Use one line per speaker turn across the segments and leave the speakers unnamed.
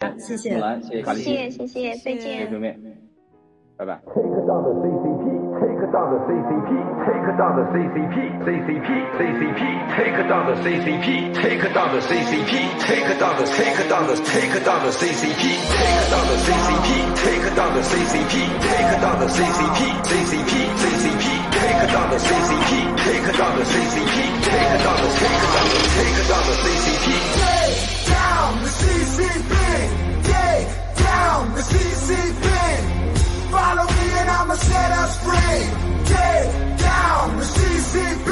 谢谢，
谢谢卡丽，
谢谢谢谢，再
谢谢
见。
拜拜。
Take down the CCP, take down the CCP, take down the CCP, CCP, CCP, take down the CCP, take down the CCP, take down the take down the take down the CCP, take down the CCP, take down the CCP, take down the CCP, CCP, CCP, take down the CCP, take down the CCP, take down the take down the take down the CCP.
I'ma set us free. Take down the CCP.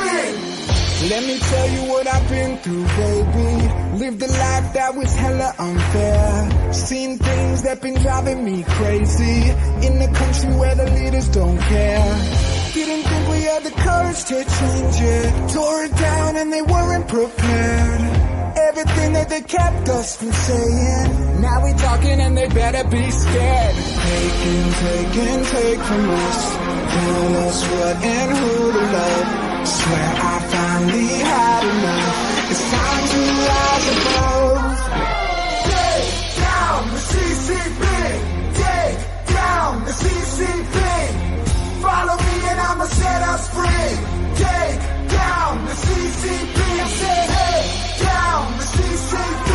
Let me tell you what I've been through, baby. Lived a life that was hella unfair. Seen things that been driving me crazy. In a country where the leaders don't care. Didn't think we had the courage to change it. Tore it down and they weren't prepared. Everything that they kept us from saying. Now we talking and they better be scared. Take and take and take from us. Tell us what and who to love. Swear I finally had enough. It's time to rise above. Take down the CCP. Take down the CCP. Follow me and I'ma set us free. Take down the CCP. I said, take down the CCP.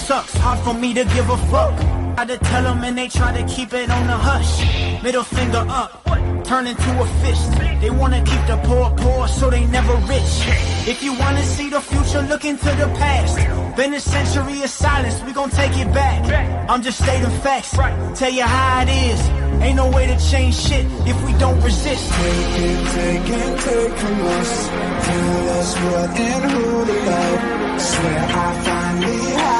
Sucks, hard for me to give a fuck. Try to tell them and they try to keep it on the hush. Middle finger up, turn into a fist. They wanna keep the poor poor so they never rich. If you wanna see the future, look into the past. Been a century of silence, we gon' take it back. I'm just stating facts, tell you how it is. Ain't no way to change shit if we don't resist.
Take and take and take from us. Tell us what and who to love. Swear I finally had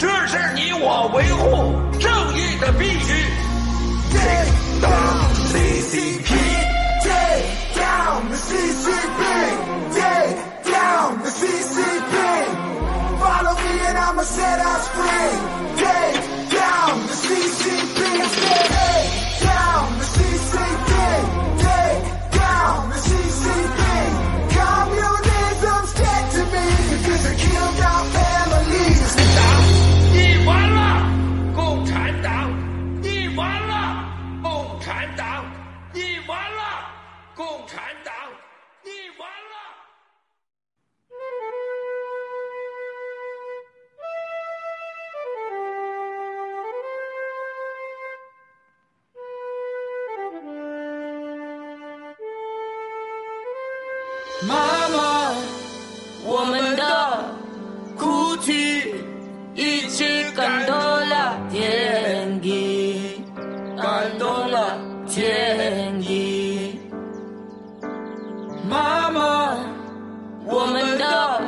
这是你我维护正义的必须。
Take down the CCP. Take down the CCP. Take down the CCP. Follow me and I'ma set us free. Take
共产党！你完了。
妈妈，我们的哭泣一起感动了天地，感动了天地。妈妈，我们的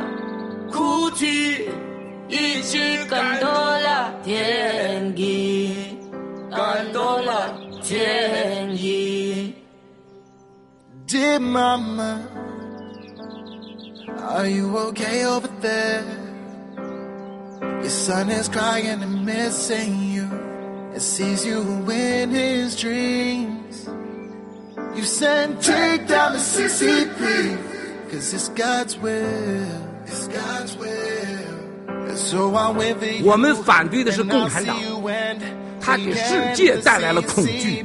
哭泣一起感动了天地，感动了天地。
Dear mama, are you okay over there? Your son is crying and missing you and sees you in his dreams. You said take down the CCP, cause it's God's will. It's God's will. And so I went for you.
我们反对的是共产党他给世界带来了恐惧.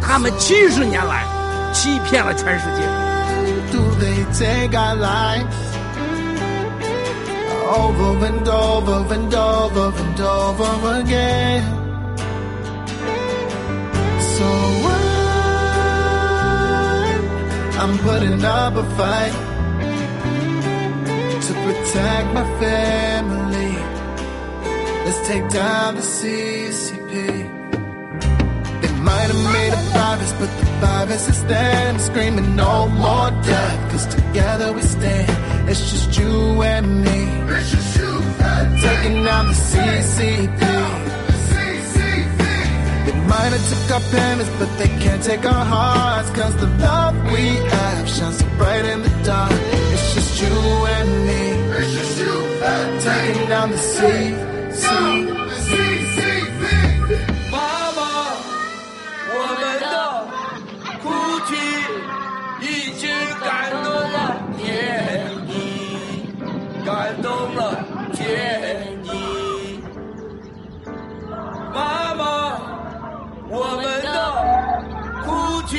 他们七十年来欺骗了全世界。
do they take our lives over and over and over and over again? I'm putting up a fight to protect my family. Let's take down the CCP. They might have made a promise, but the virus is there screaming no more death. Cause together we stand, it's just you and me.
It's just you and me.
Taking down the CCP might have took our pennies, but they can't take our hearts. Cause the love we have shines so bright in the dark. It's just you and me.
It's just you and me.
Taking down the
sea. Sea, sea, sea, sea. Mama, woman. 我们的哭泣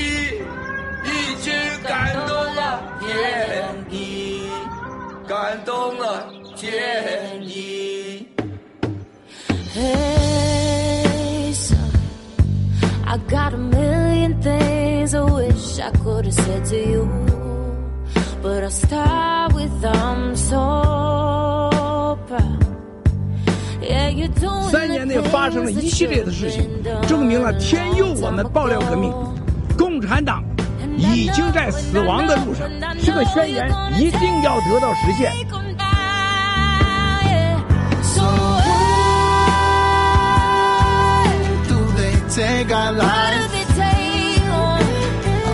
已经感动了天地，感动了天地。
Hey, son, I got a million things I wish I could have said to you. But I'll start with I'm so proud.
三年内发生了一系列的事情，证明了天佑我们爆料革命。共产党已经在死亡的路上，这个宣言一定要得到实现。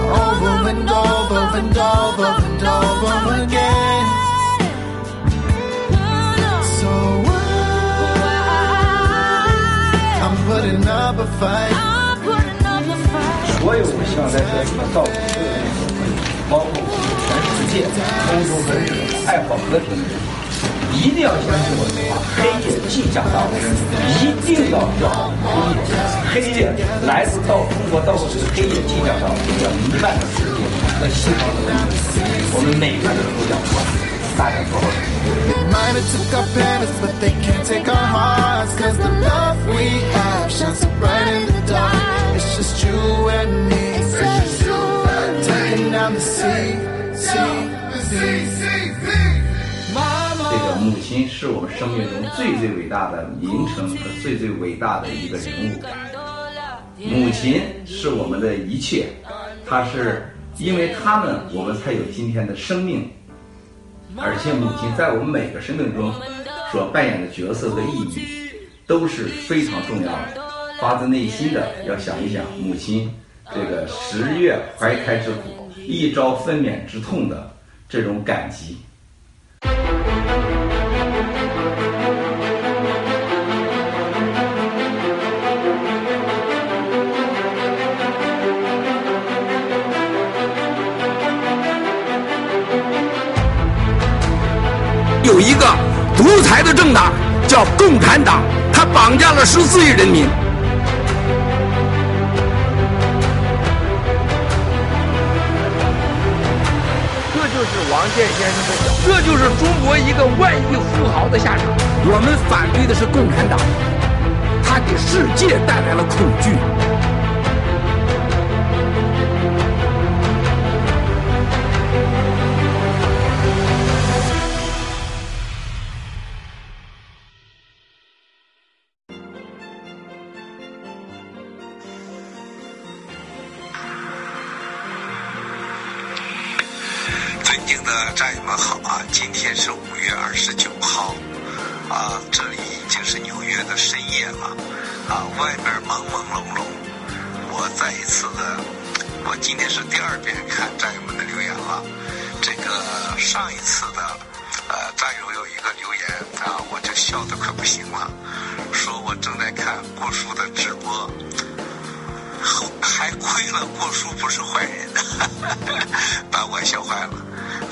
Over and over and over and over again? Putting up a fight.
I'm putting up a fight.
所有希望在这里造福社会的朋友，包括全世界欧洲和日本爱好和平的人，一定要相信我的话，黑夜即将到来，一定要叫好黑夜，黑夜来自到中国到这个黑夜即将到来，要弥漫的世界和西方的文明，我们每个人都要大家做好。
Might have took our pennies, but they can't take our hearts. Cause the love we have shines so bright in the dark. It's just you and me. It's just you and me. Taking down the sea, sea, sea.
这个母亲是我们生命中最最伟大的名称和最最伟大的一个人物。母亲是我们的一切，她是因为他们我们才有今天的生命，而且母亲在我们每个生命中所扮演的角色和意义都是非常重要的。发自内心的要想一想母亲这个十月怀胎之苦，一朝分娩之痛的这种感激。
有一个独裁的政党叫共产党，他绑架了十四亿人民。这就是王健先生的，这就是中国一个万亿富豪的下场。我们反对的是共产党，他给世界带来了恐惧。
今天是五月二十九号，啊，这里已经是纽约的深夜了，啊，外边朦朦胧胧。我再一次的，我今天是第二遍看战友们的留言了。这个上一次的，呃，战友有一个留言啊，我就笑得快不行了，说我正在看郭叔的直播，还亏了郭叔不是坏人，把我笑坏了。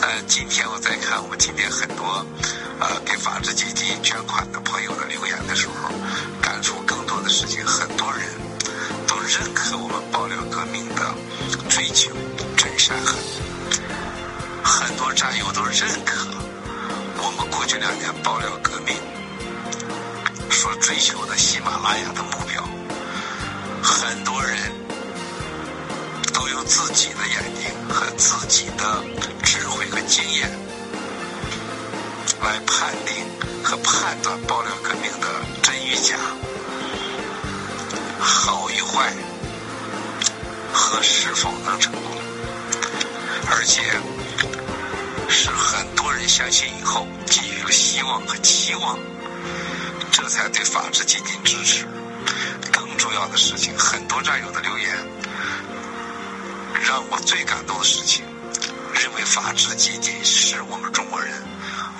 呃，今天我在看我们今天很多呃给法治基金捐款的朋友的留言的时候，感触更多的事情，很多人都认可我们爆料革命的追求真善狠，很多战友都认可我们过去两年爆料革命所追求的喜马拉雅的目标，自己的眼睛和自己的智慧和经验来判定和判断爆料革命的真与假、好与坏、和是否能成功，而且是很多人相信以后给予了希望和期望，这才对法治进行支持。更重要的事情，很多战友的留言让我最感动的事情，认为法治基金是我们中国人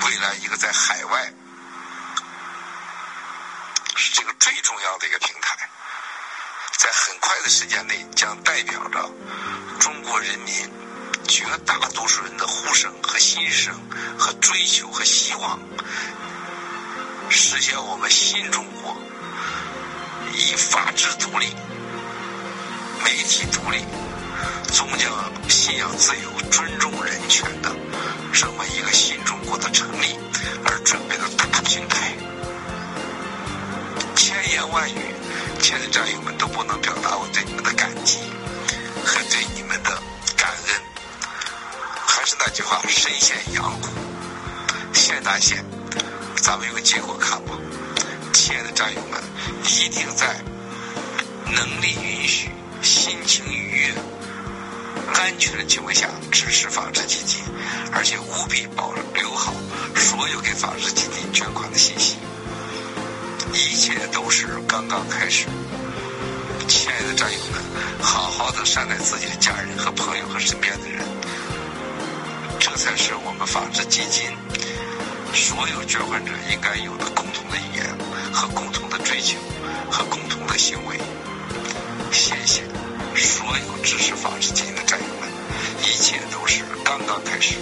未来一个在海外是这个最重要的一个平台，在很快的时间内将代表着中国人民绝大多数人的呼声和心声和追求和希望，实现我们新中国以法治独立、媒体独立、宗教信仰自由、尊重人权的这么一个新中国的成立而准备的大平台。千言万语，亲爱的战友们都不能表达我对你们的感激和对你们的感恩。还是那句话，深陷阳谷，现大现，咱们用结果看吧。亲爱的战友们，一定在能力允许、心情愉悦、安全的情况下支持法治基金，而且务必保留好所有给法治基金捐款的信息。一切都是刚刚开始，亲爱的战友们，好好的善待自己的家人和朋友和身边的人，这才是我们法治基金所有捐款者应该有的共同的语言和共同的追求和共同的行为。谢谢所有支持法治基金的战友们，一切都是刚刚开始。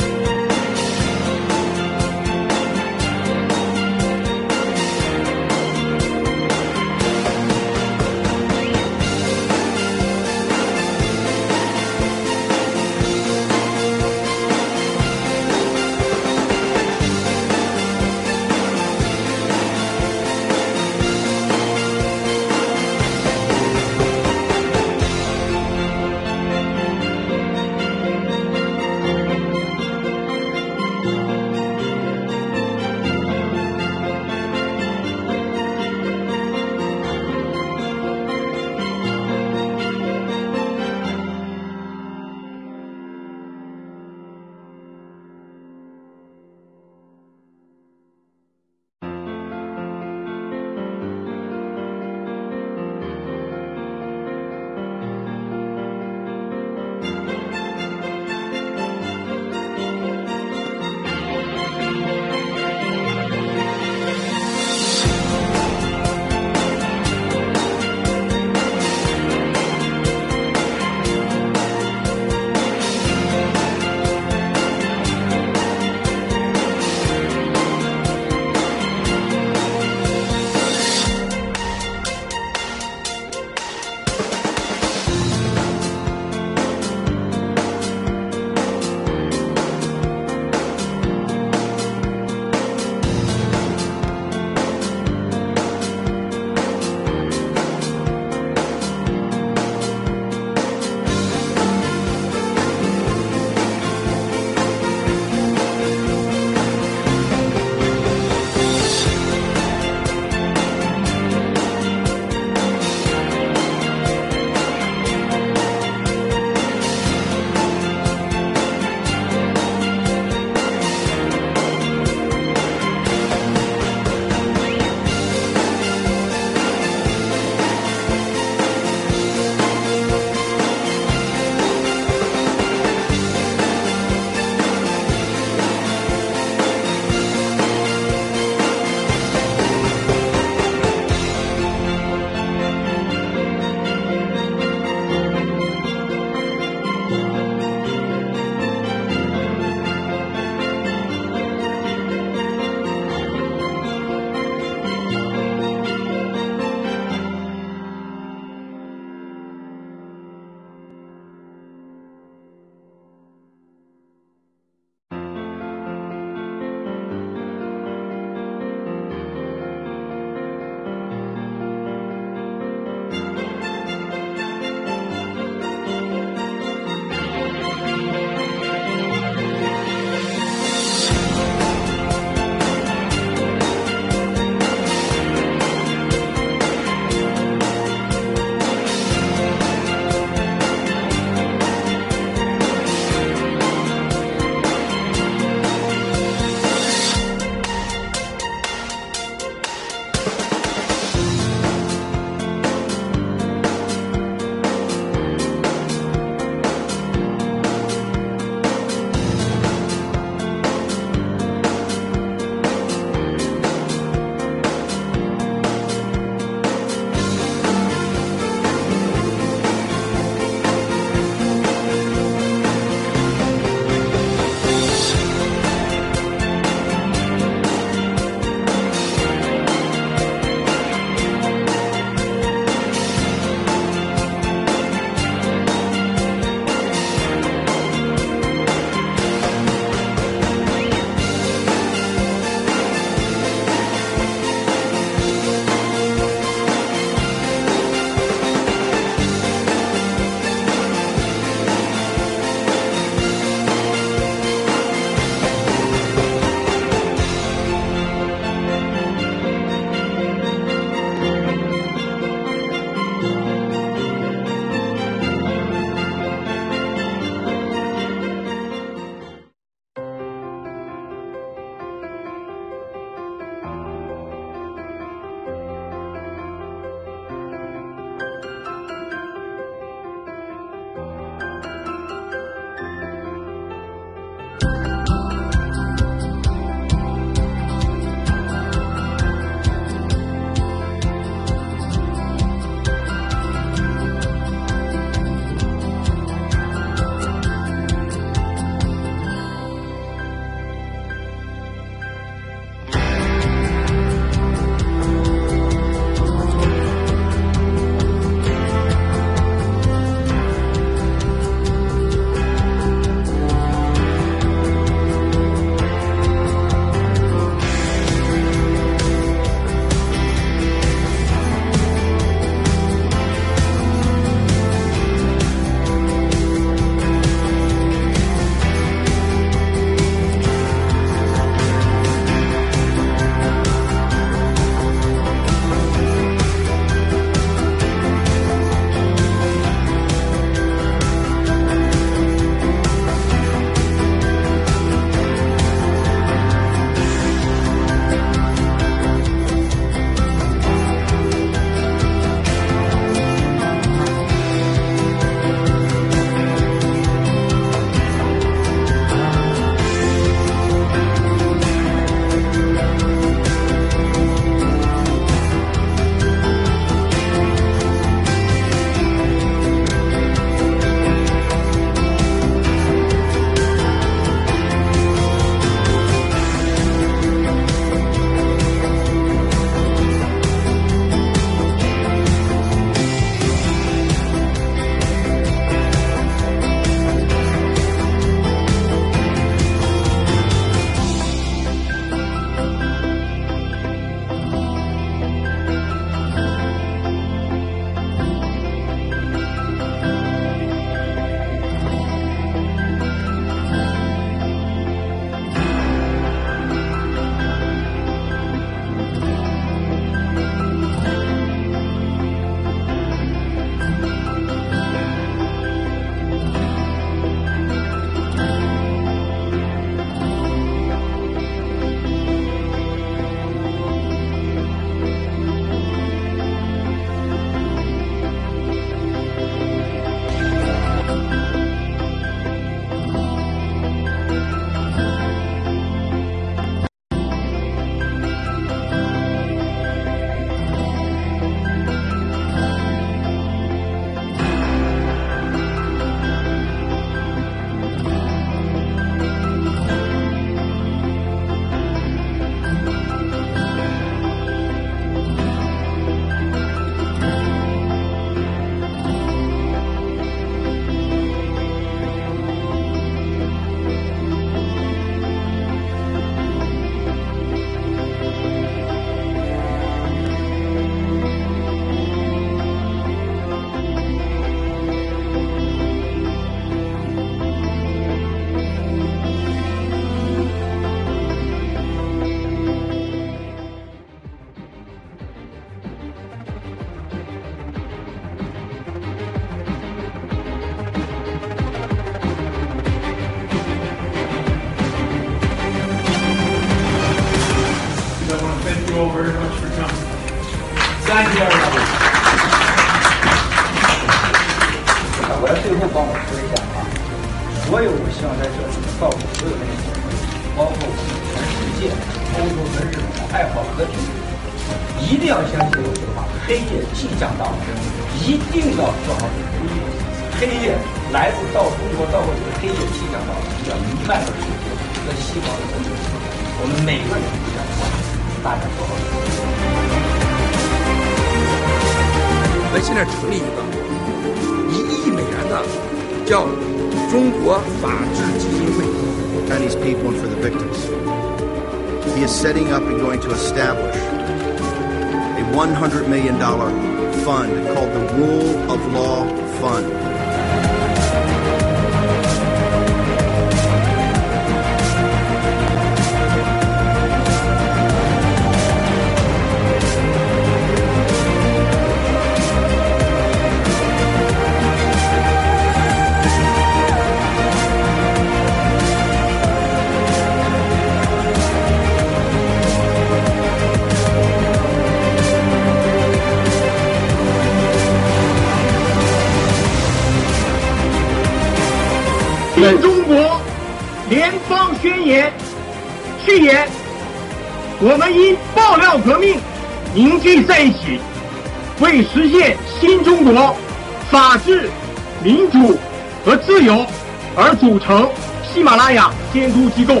组成喜马拉雅监督机构。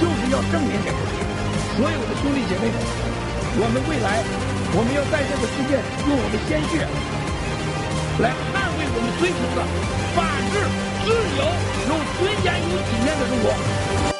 就是要证明给所有的兄弟姐妹们，我们未来，我们要在这个世界用我们鲜血来捍卫我们追求的法治、自由、有尊严、有体面的中国。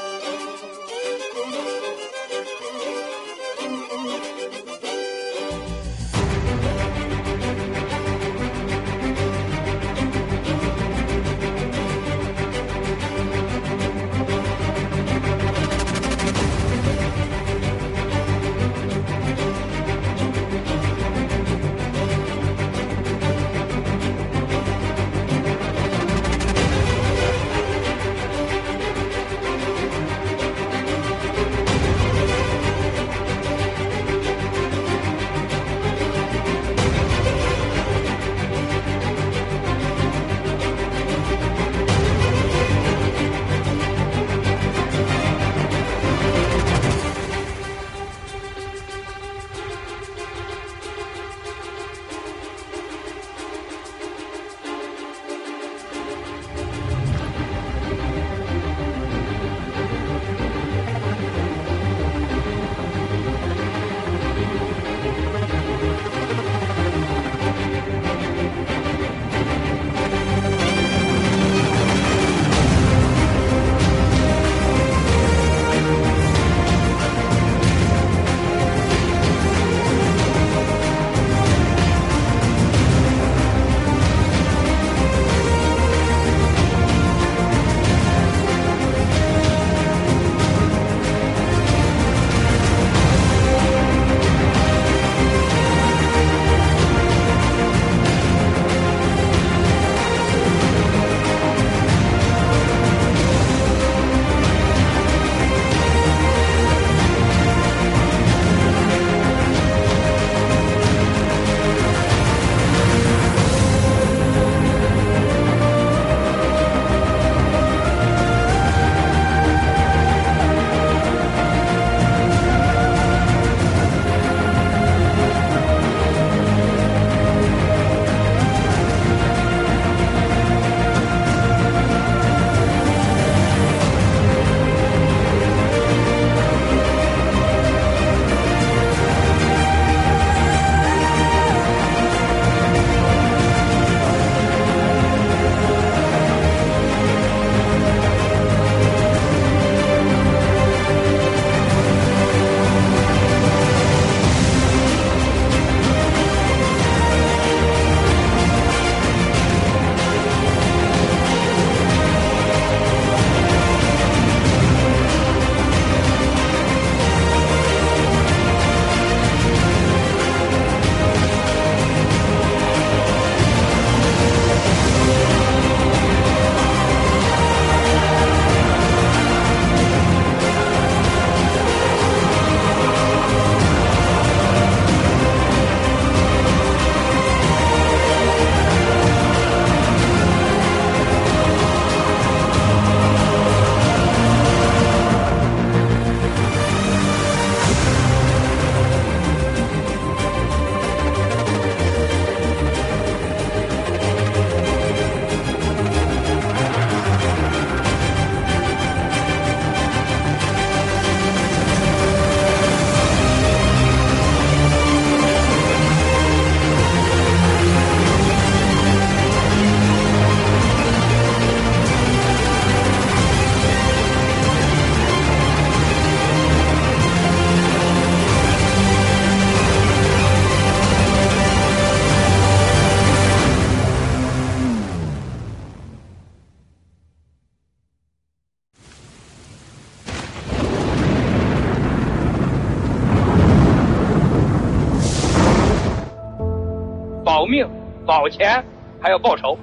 报仇。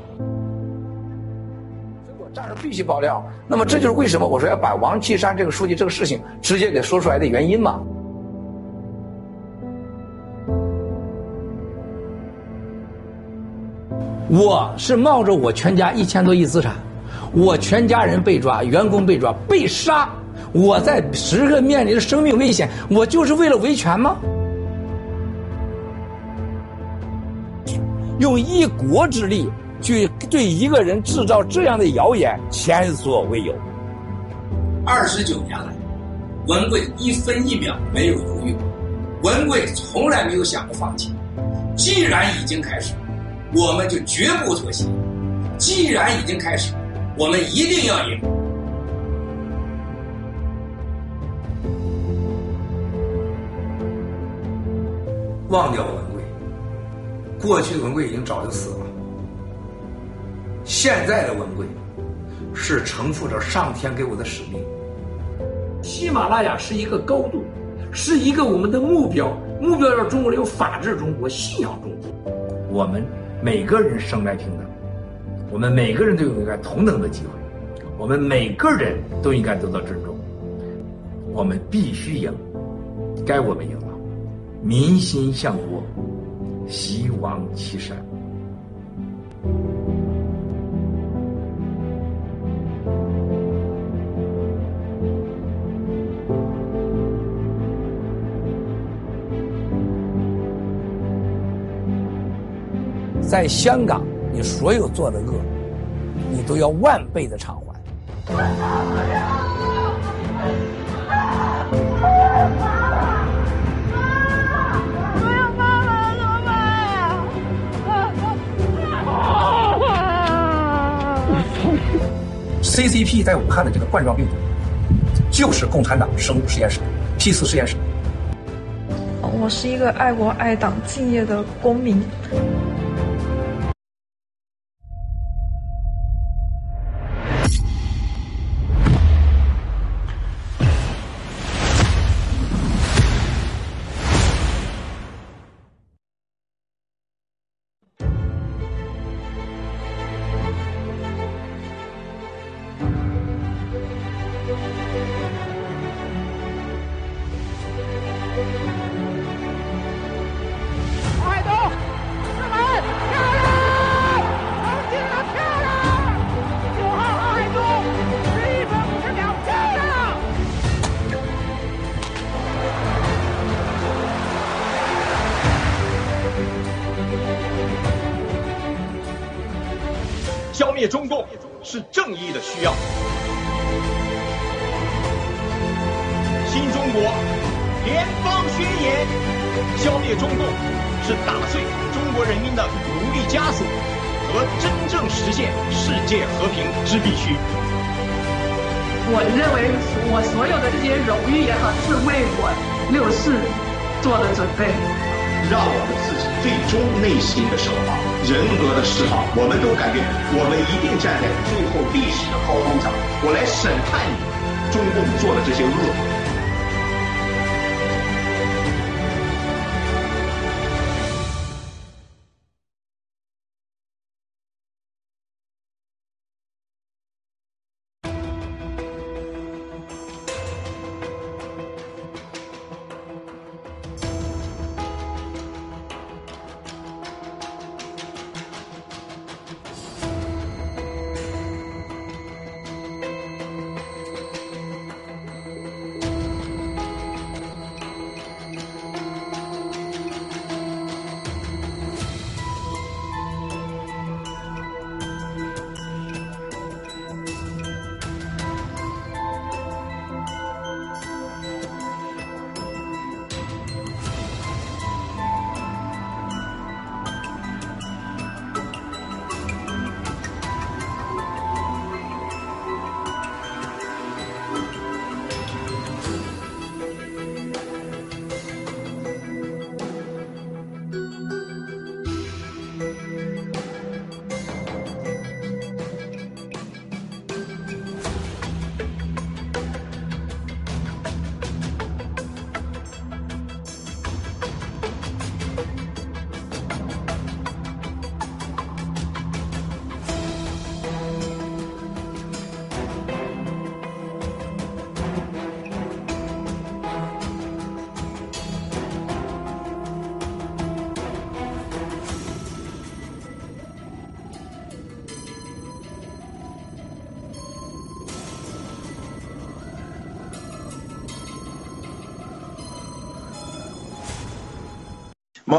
这儿必须爆料。那么这就是为什么我说要把王岐山这个书记这个事情直接给说出来的原因嘛。我是冒着我全家一千多亿资产，我全家人被抓，员工被抓，被杀，我在时刻面临着生命危险，我就是为了维权吗？用一国之力去对一个人制造这样的谣言，前所未有。
二十九年来，文贵一分一秒没有犹豫，文贵从来没有想过放弃。既然已经开始，我们就绝不妥协。既然已经开始，我们一定要赢。
忘掉文贵，过去的文贵已经早就死了。现在的文贵，是承负着上天给我的使命。
喜马拉雅是一个高度，是一个我们的目标，目标让中国人有法治中国，信仰中国。
我们每个人生来平等，我们每个人都有应该同等的机会，我们每个人都应该得到尊重。我们必须赢，该我们赢了。民心向国，希望岐山。
在香港，你所有做的恶，你都要万倍的偿还。CCP 在武汉的这个冠状病毒，就是共产党生物实验室 P 四实验室。
我是一个爱国爱党、敬业的公民。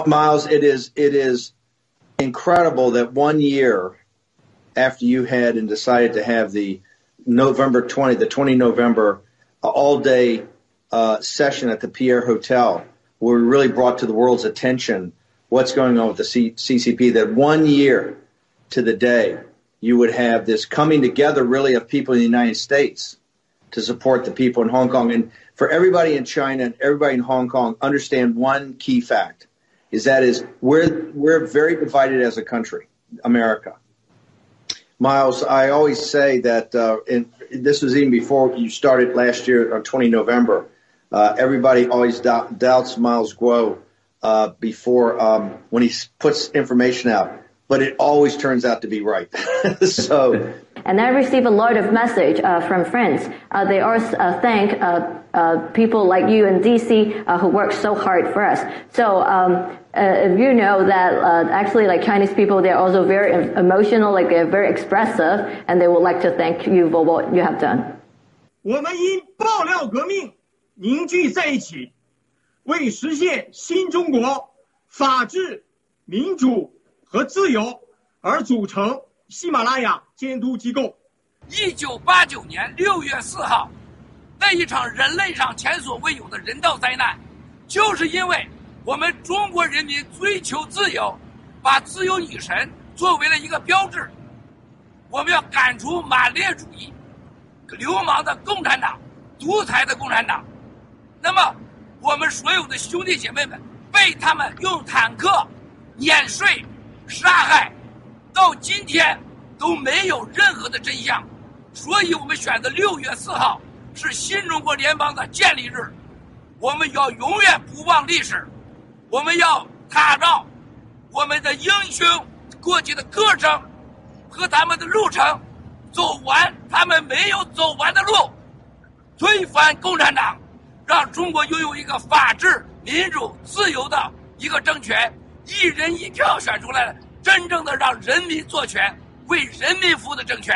Miles, it is it is incredible that one year after you had and decided to have the November 20, the 20 November uh, all day uh, session at the Pierre Hotel, where we really brought to the world's attention what's going on with the C- CCP, that one year to the day you would have this coming together really of people in the United States to support the people in Hong Kong. And for everybody in China and everybody in Hong Kong, understand one key fact is that is we're we're very divided as a country, America. Miles, I always say that, uh, and this was even before you started last year on 20 November. Uh, everybody always doubt, doubts Miles Guo uh, before um, when he puts information out, but it always turns out to be right. so
and I receive a lot of message uh, from friends. Uh, they all uh, thank uh, uh, people like you in DC uh, who work so hard for us. So um, if you know that actually, like Chinese people, they're also very emotional, like they're very expressive, and they would like to thank you for what you have done.
我们因爆料革命凝聚在一起，为实现新中国法治、民主和自由而组成喜马拉雅监督机构。
一九八九年六月四号， 那一场人类上前所未有的人道灾难，就是因为我们中国人民追求自由，把自由女神作为了一个标志。我们要赶出马列主义、流氓的共产党、独裁的共产党。那么，我们所有的兄弟姐妹们被他们用坦克碾碎、杀害。到今天都没有任何的真相，所以我们选择六月四号是新中国联邦的建立日。我们要永远不忘历史，我们要踏上我们的英雄过去的歌声和他们的路程，走完他们没有走完的路，推翻共产党，让中国拥有一个法治、民主、自由的一个政权，一人一票选出来的。真正的让人民做权、为人民服务的政权。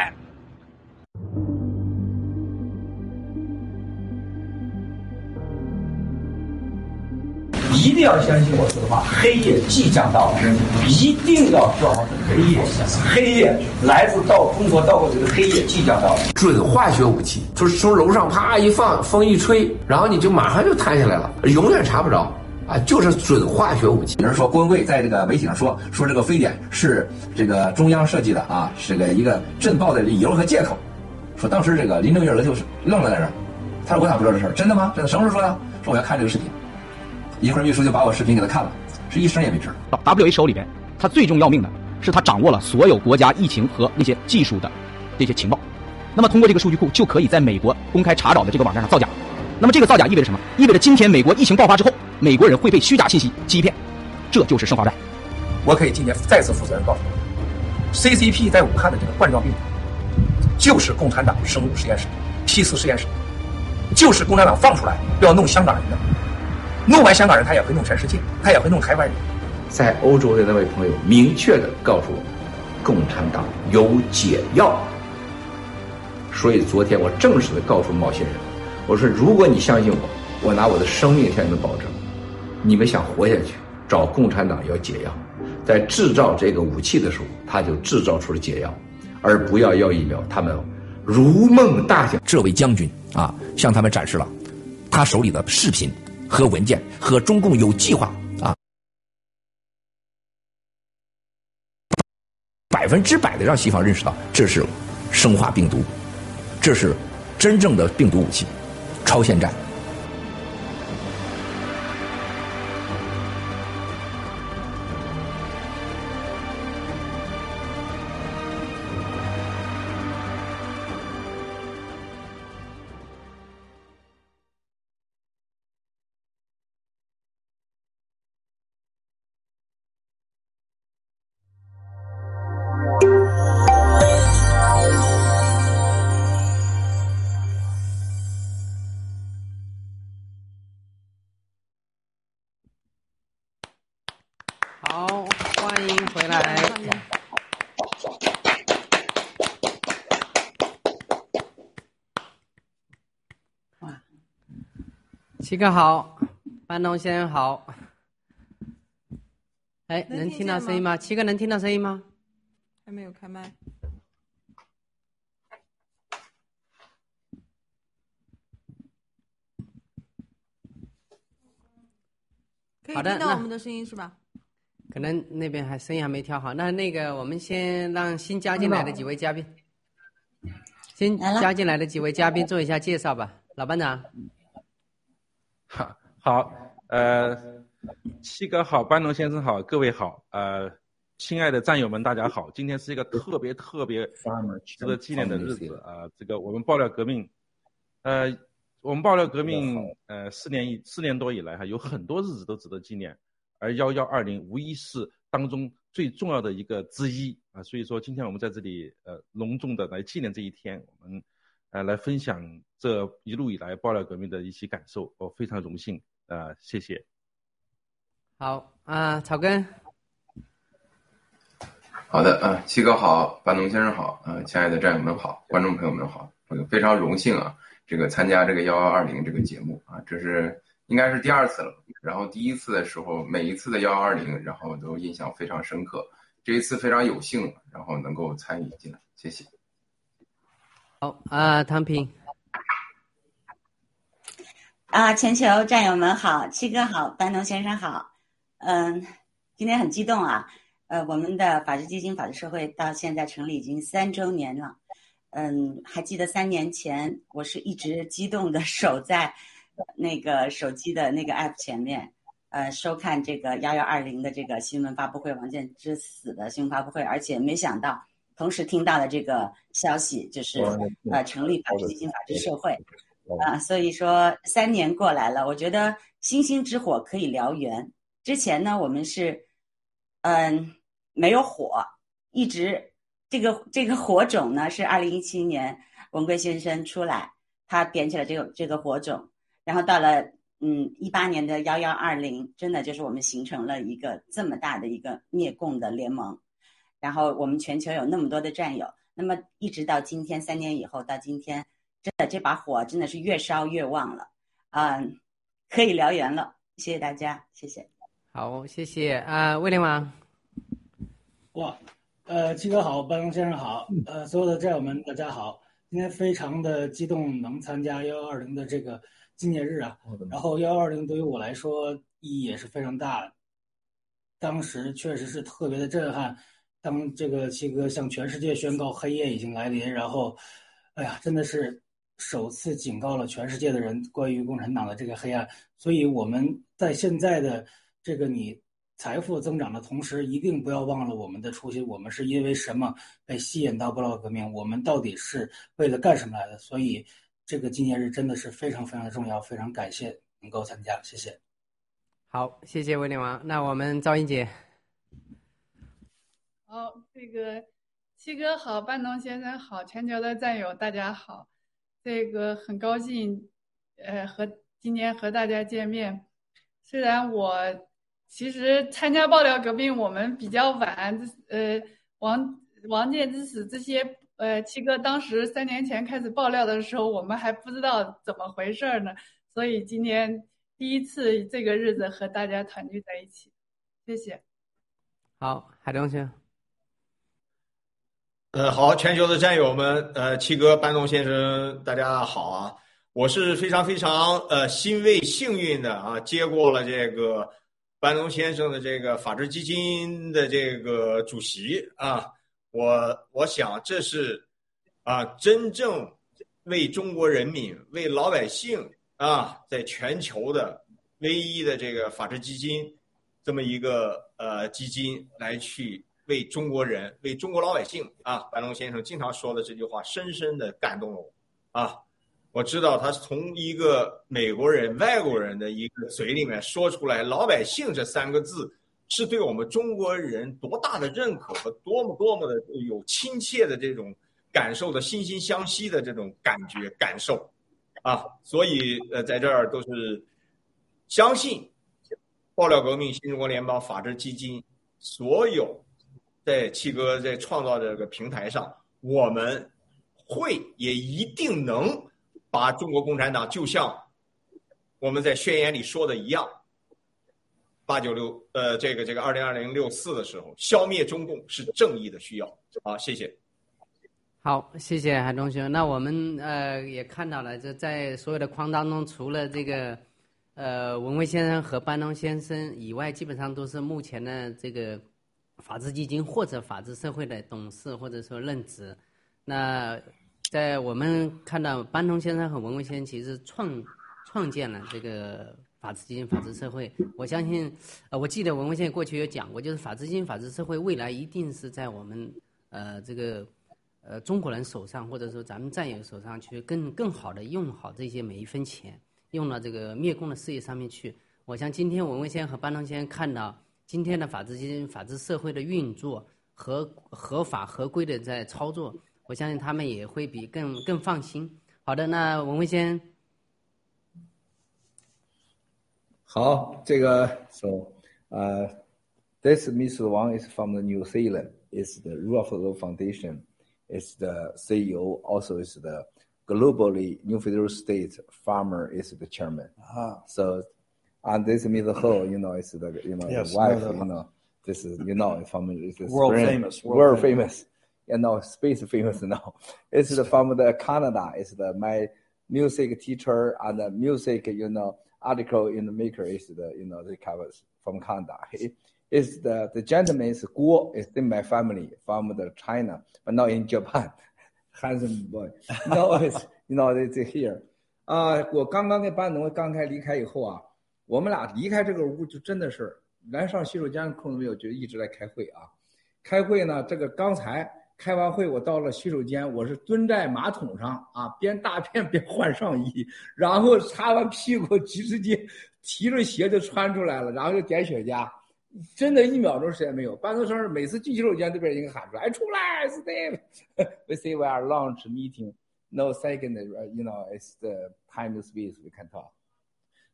一定要相信我说的话，黑夜即将到来，一定要做好黑夜。黑夜来自到中国到过去的黑夜即将到来。
准化学武器，就是从楼上啪一放，风一吹，然后你就马上就弹下来了，永远查不着。啊，就是准化学武器。
有人说郭文贵在这个媒体上说说这个非典是这个中央设计的啊，是个一个震爆的理由和借口。说当时这个林郑月娥就是愣了在这儿，他说我咋不知道这事儿？真的吗？真的？什么时候说的？说我要看这个视频。一会儿秘书就把我视频给他看了，是一声也没吱。
到 WHO 手里边，他最重要命的是他掌握了所有国家疫情和那些技术的这些情报。那么通过这个数据库，就可以在美国公开查找的这个网站上造假。那么这个造假意味着什么？意味着今天美国疫情爆发之后。美国人会被虚假信息欺骗，这就是生化战。
我可以今天再次负责任告诉你，CCP 在武汉的这个冠状病毒，就是共产党生物实验室、P 四实验室，就是共产党放出来要弄香港人的。弄完香港人，他也会弄全世界，他也会弄台湾人。
在欧洲的那位朋友明确的告诉我，共产党有解药。所以昨天我正式的告诉某些人，我说如果你相信我，我拿我的生命向你们保证。你们想活下去，找共产党要解药，在制造这个武器的时候，他就制造出了解药，而不要要疫苗。他们如梦大醒。
这位将军啊，向他们展示了他手里的视频和文件，和中共有计划啊，百分之百的让西方认识到这是生化病毒，这是真正的病毒武器，超限战。
哥好，班东先生好。哎，
能听
到声音吗？七哥能听到声音吗？
还没有开麦。可以
好的那
听到我们的声音是吧？
可能那边还声音还没调好。那那个，我们先让新加进来的几位嘉宾，新加进来的几位嘉宾做一下介绍吧。老班长，
好，好，呃，七哥好，班农先生好，各位好，呃，亲爱的战友们，大家好，今天是一个特别特别值得纪念的日子啊、这个我们爆料革命，呃，我们爆料革命，呃，四年以四年多以来哈，有很多日子都值得纪念，而幺幺二零无疑是当中最重要的一个之一啊，所以说今天我们在这里呃隆重的来纪念这一天，我们呃来分享这一路以来爆料革命的一些感受，我非常荣幸啊、呃谢谢。
好啊、草根，
好的，啊，七哥好，班农先生好，呃，亲爱的战友们好，观众朋友们好，这个非常荣幸啊，这个参加这个幺幺二零这个节目啊，这是应该是第二次了。然后第一次的时候，每一次的幺幺二零，然后都印象非常深刻。这一次非常有幸，然后能够参与进来，谢谢。
好啊、唐平，
啊，全球战友们好，七哥好，班农先生好，嗯，今天很激动啊，呃，我们的法治基金、法治社会到现在成立已经三周年了，嗯，还记得三年前我是一直激动的守在那个手机的那个 app 前面，呃，收看这个幺幺二零的这个新闻发布会，王建之死的新闻发布会，而且没想到同时听到了这个消息，就是呃成立法治基金、法治社会。啊，所以说三年过来了，我觉得星星之火可以燎原。之前呢，我们是嗯没有火，一直这个这个火种呢是二零一七年文贵先生出来，他点起了这个这个火种，然后到了嗯一八年的幺幺二零，真的就是我们形成了一个这么大的一个灭共的联盟，然后我们全球有那么多的战友，那么一直到今天三年以后到今天。真的这把火真的是越烧越旺了，嗯，可以燎原了。谢谢大家，谢谢。
好，谢谢啊、威廉王，
哇，呃，七哥好，班龙先生好，呃，所有的战友们大家好，今天非常的激动能参加幺幺二零的这个纪念日啊，然后幺幺二零对于我来说意义也是非常大的，当时确实是特别的震撼，当这个七哥向全世界宣告黑夜已经来临，然后，哎呀，真的是首次警告了全世界的人关于共产党的这个黑暗，所以我们在现在的这个你财富增长的同时，一定不要忘了我们的初心。我们是因为什么被吸引到不老革命？我们到底是为了干什么来的？所以这个纪念日真的是非常非常的重要，非常感谢能够参加，谢谢。
好，谢谢威廉王。那我们赵英姐，
好，这个七哥好，班农先生好，全球的战友大家好，这个很高兴，呃，和今天和大家见面。虽然我其实参加爆料革命我们比较晚，呃，王王建之死这些，呃，七哥当时三年前开始爆料的时候，我们还不知道怎么回事儿呢，所以今天第一次这个日子和大家团聚在一起，谢谢。
好，海东兄，
呃，好，全球的战友们，呃，七哥、班农先生，大家好啊！我是非常非常呃欣慰、幸运的啊，接过了这个班农先生的这个法治基金的这个主席啊。我我想这是啊，真正为中国人民、为老百姓啊，在全球的唯一的这个法治基金这么一个呃基金来去。为中国人，为中国老百姓啊！白龙先生经常说的这句话，深深的感动了我啊！我知道他是从一个美国人、外国人的一个嘴里面说出来“老百姓”这三个字，是对我们中国人多大的认可和多么多么的有亲切的这种感受的惺惺相惜的这种感觉感受啊！所以呃，在这儿都是相信爆料革命、新中国联邦法治基金所有。在七哥在创造这个平台上，我们会也一定能把中国共产党就像我们在宣言里说的一样，八九六呃这个这个二零二零六四的时候，消灭中共是正义的需要好！谢谢。
好，谢谢海同学。那我们呃也看到了，这在所有的框当中，除了这个呃文蔚先生和班农先生以外，基本上都是目前的这个法治基金或者法治社会的董事或者说任职。那在我们看到班农先生和文文先生其实创创建了这个法治基金、法治社会。我相信，呃，我记得文文先生过去有讲过，就是法治基金、法治社会未来一定是在我们呃这个。呃，中国人手上，或者说咱们战友手上，去更更好的用好这些每一分钱，用到这个灭共的事业上面去。我想今天文文先生和班农先生看到今天的法治基金、法治社会的运作和合法合规的在操作，我相信他们也会比更更放心。好的，那文蔚先。
好，这个 so 呃、uh,，this Mr. Wang is from the New Zealand. Is the Rule of Law Foundation. is the CEO, also is the globally New Federal State farmer is the chairman.
Ah.
So, and this Mr. Ho, you know, is the you know
yes,
the wife,
no,
you know, this is you know from it's
world
spring,
famous,
world,
world
famous. you know, space famous now. It's the, from the Canada. It's the my music teacher and the music, you know, article in the maker is the you know the covers from Canada. He, is the the gentleman is Guo is in my family from the China, but now in Japan. Handsome boy. No, it's you know it's here. 啊、uh,，我刚刚跟班农刚开离开以后啊， 我们俩离开这个屋就真的是连上洗手间的空都没有，就一直在开会啊。开会呢，这个刚才开完会，我到了洗手间，我是蹲在马桶上啊，边大便边换上衣，然后擦完屁股，直接提着鞋就穿出来了，然后就点雪茄。真的，一秒钟时间没有。班农生每次进洗手间都被人喊出来：“出来，Steve。” We say we are launch meeting. No second, you know, it's the time to speak. We can talk.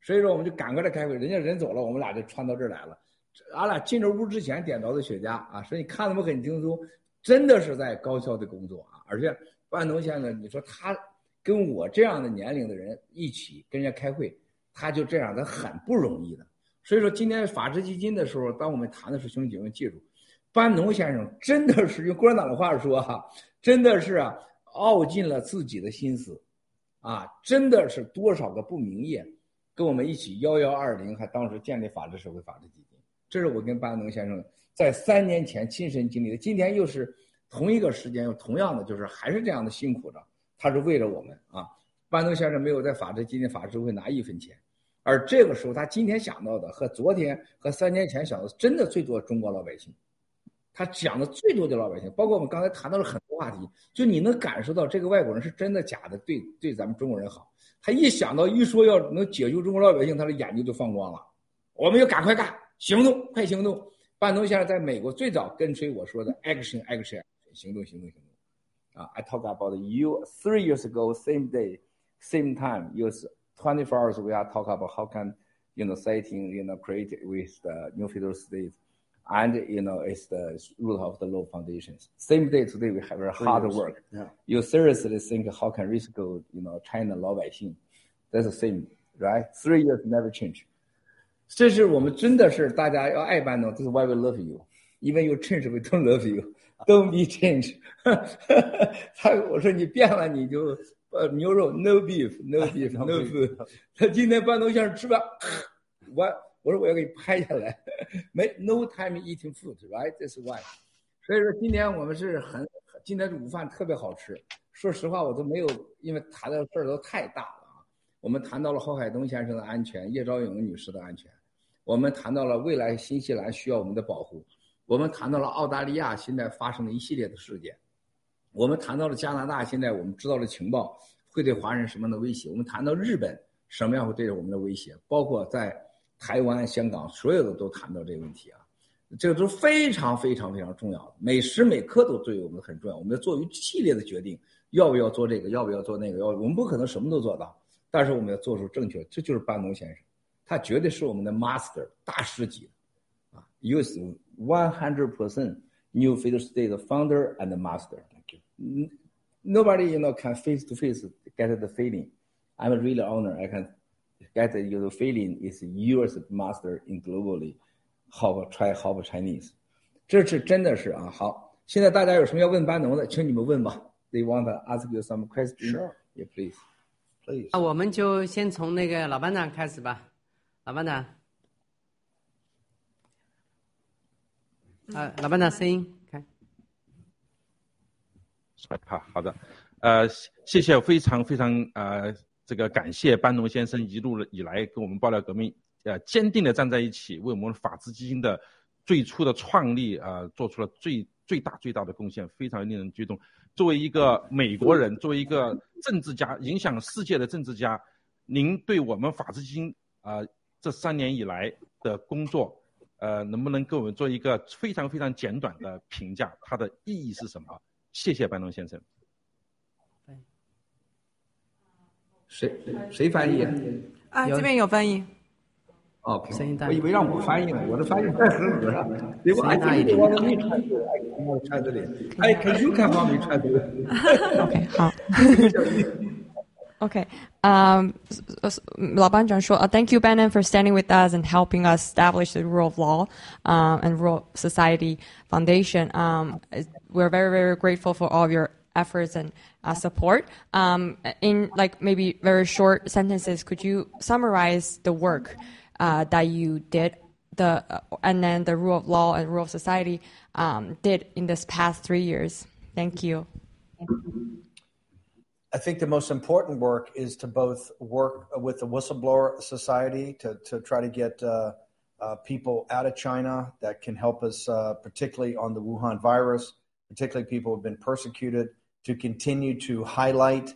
所以说，我们就赶过来开会。人家人走了，我们俩就窜到这儿来了。俺俩进这屋之前点着的雪茄啊，所以你看他们很轻松，真的是在高效的工作啊。而且班农先生，你说他跟我这样的年龄的人一起跟人家开会，他就这样，他很不容易的。所以说，今天法治基金的时候，当我们谈的是，兄弟姐妹记住，班农先生真的是用共产党的话说哈，真的是啊，耗尽了自己的心思，啊，真的是多少个不明夜，跟我们一起幺幺二零，还当时建立法治社会法治基金，这是我跟班农先生在三年前亲身经历的。今天又是同一个时间，又同样的就是还是这样的辛苦着，他是为了我们啊。班农先生没有在法治基金、法治会拿一分钱。而这个时候，他今天想到的和昨天和三年前想的，真的最多中国老百姓，他讲的最多的老百姓，包括我们刚才谈到了很多话题，就你能感受到这个外国人是真的假的，对对咱们中国人好。他一想到一说要能解救中国老百姓，他的眼睛就放光了。我们要赶快干，行动，快行动！班农先生在美国最早跟随我说的 action action，行动行动行动。啊，I talk about you three years ago, same day, same time, twenty four hours we are talk about how can you know setting you know create with the new federal state and you know it's the rule of the law foundations same day today we have very hard work
yeah
you seriously think how can rescue you know china 老百姓 that's the same right three years never change 这是我们真的是大家要爱班农，这是 why we love you. Even you change, we don't love you. Don't be change. 他我说你变了，你就呃牛肉 no beef no beef no food。他今天班农先生吃饭，我 我说我要给你拍下来，没 no time eating food right this why。所以说今天我们是很今天的午饭特别好吃。说实话我都没有，因为谈的事儿都太大了啊。我们谈到了郝海东先生的安全，叶昭勇女士的安全。我们谈到了未来新西兰需要我们的保护，我们谈到了澳大利亚现在发生的一系列的事件，我们谈到了加拿大现在我们知道的情报会对华人什么样的威胁，我们谈到日本什么样会对我们的威胁，包括在台湾、香港，所有的都谈到这个问题啊，这个都非常非常非常重要的，每时每刻都对我们很重要，我们要做一系列的决定，要不要做这个，要不要做那个，要我们不可能什么都做到，但是我们要做出正确，这就是班农先生。他绝对是我们的 master 大师级，啊，use one hundred percent new federal state founder and master. Nobody you know can face to face get the feeling. I'm really honored I can get your feeling is yours master in globally
half Chinese half Chinese，这是真的是啊。好，现在大家有什么要问班农的，请你们问吧。They want to ask you some questions. Sure. Yeah, please. Please.
那我们就先从那个老班长开始吧。老班长，啊，老班长声音开。
好好的，呃，谢谢，非常非常呃，这个感谢班农先生一路以来跟我们爆料革命，呃，坚定的站在一起，为我们法治基金的最初的创立啊、呃，做出了最最大最大的贡献，非常令人激动。作为一个美国人，作为一个政治家，影响世界的政治家，您对我们法治基金啊、呃、这三年以来的工作，呃，能不能给我们做一个非常非常简短的评价？它的意义是什么？谢谢班农先生。
谁谁翻译？
啊，这边有翻译。
哦，我以为让我翻译呢，我的翻译太合格了。结果 I think want me translate, I can translate. I can you can help me translate.
OK，好。OK，um, 老班长说、uh,，Thank you, Bannon, for standing with us and helping us establish the rule of law um, and rule society foundation. Um, we're very, very grateful for all of your efforts and uh, support. Um, in like maybe very short sentences, could you summarize the work uh, that you did, the uh, and then the rule of law and rule of society um, did in this past three years? Thank you.
I think the most important work is to both work with the whistleblower society to, to try to get uh, uh, people out of China that can help us, particularly on the Wuhan virus, particularly people who have been persecuted, to continue to highlight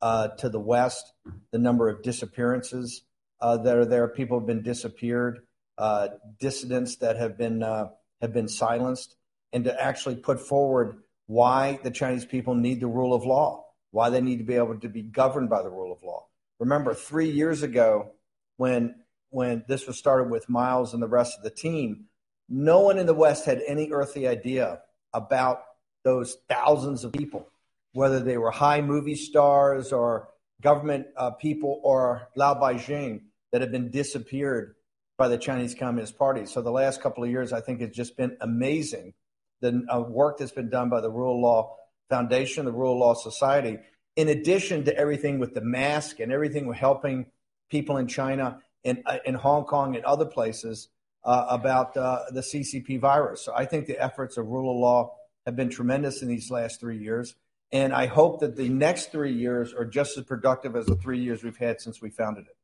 uh, to the West the number of disappearances uh, that are there. People have been disappeared, uh, dissidents that have been have been silenced, and to actually put forward why the Chinese people need the rule of law why they need to be able to be governed by the rule of law. Remember, three years ago, when when this was started with Miles and the rest of the team, no one in the West had any earthly idea about those thousands of people, whether they were high movie stars or government uh, people or Lao Baixing that have been disappeared by the Chinese Communist Party. So the last couple of years, I think, has just been amazing. The uh, work that's been done by the Rule of Law Foundation, the Rule of Law Society, in addition to everything with the mask and everything with helping people in China and uh, in Hong Kong and other places uh, about uh, the CCP virus. So I think the efforts of rule of law have been tremendous in these last three years. And I hope that the next three years are just as productive as the three years we've had since we founded it.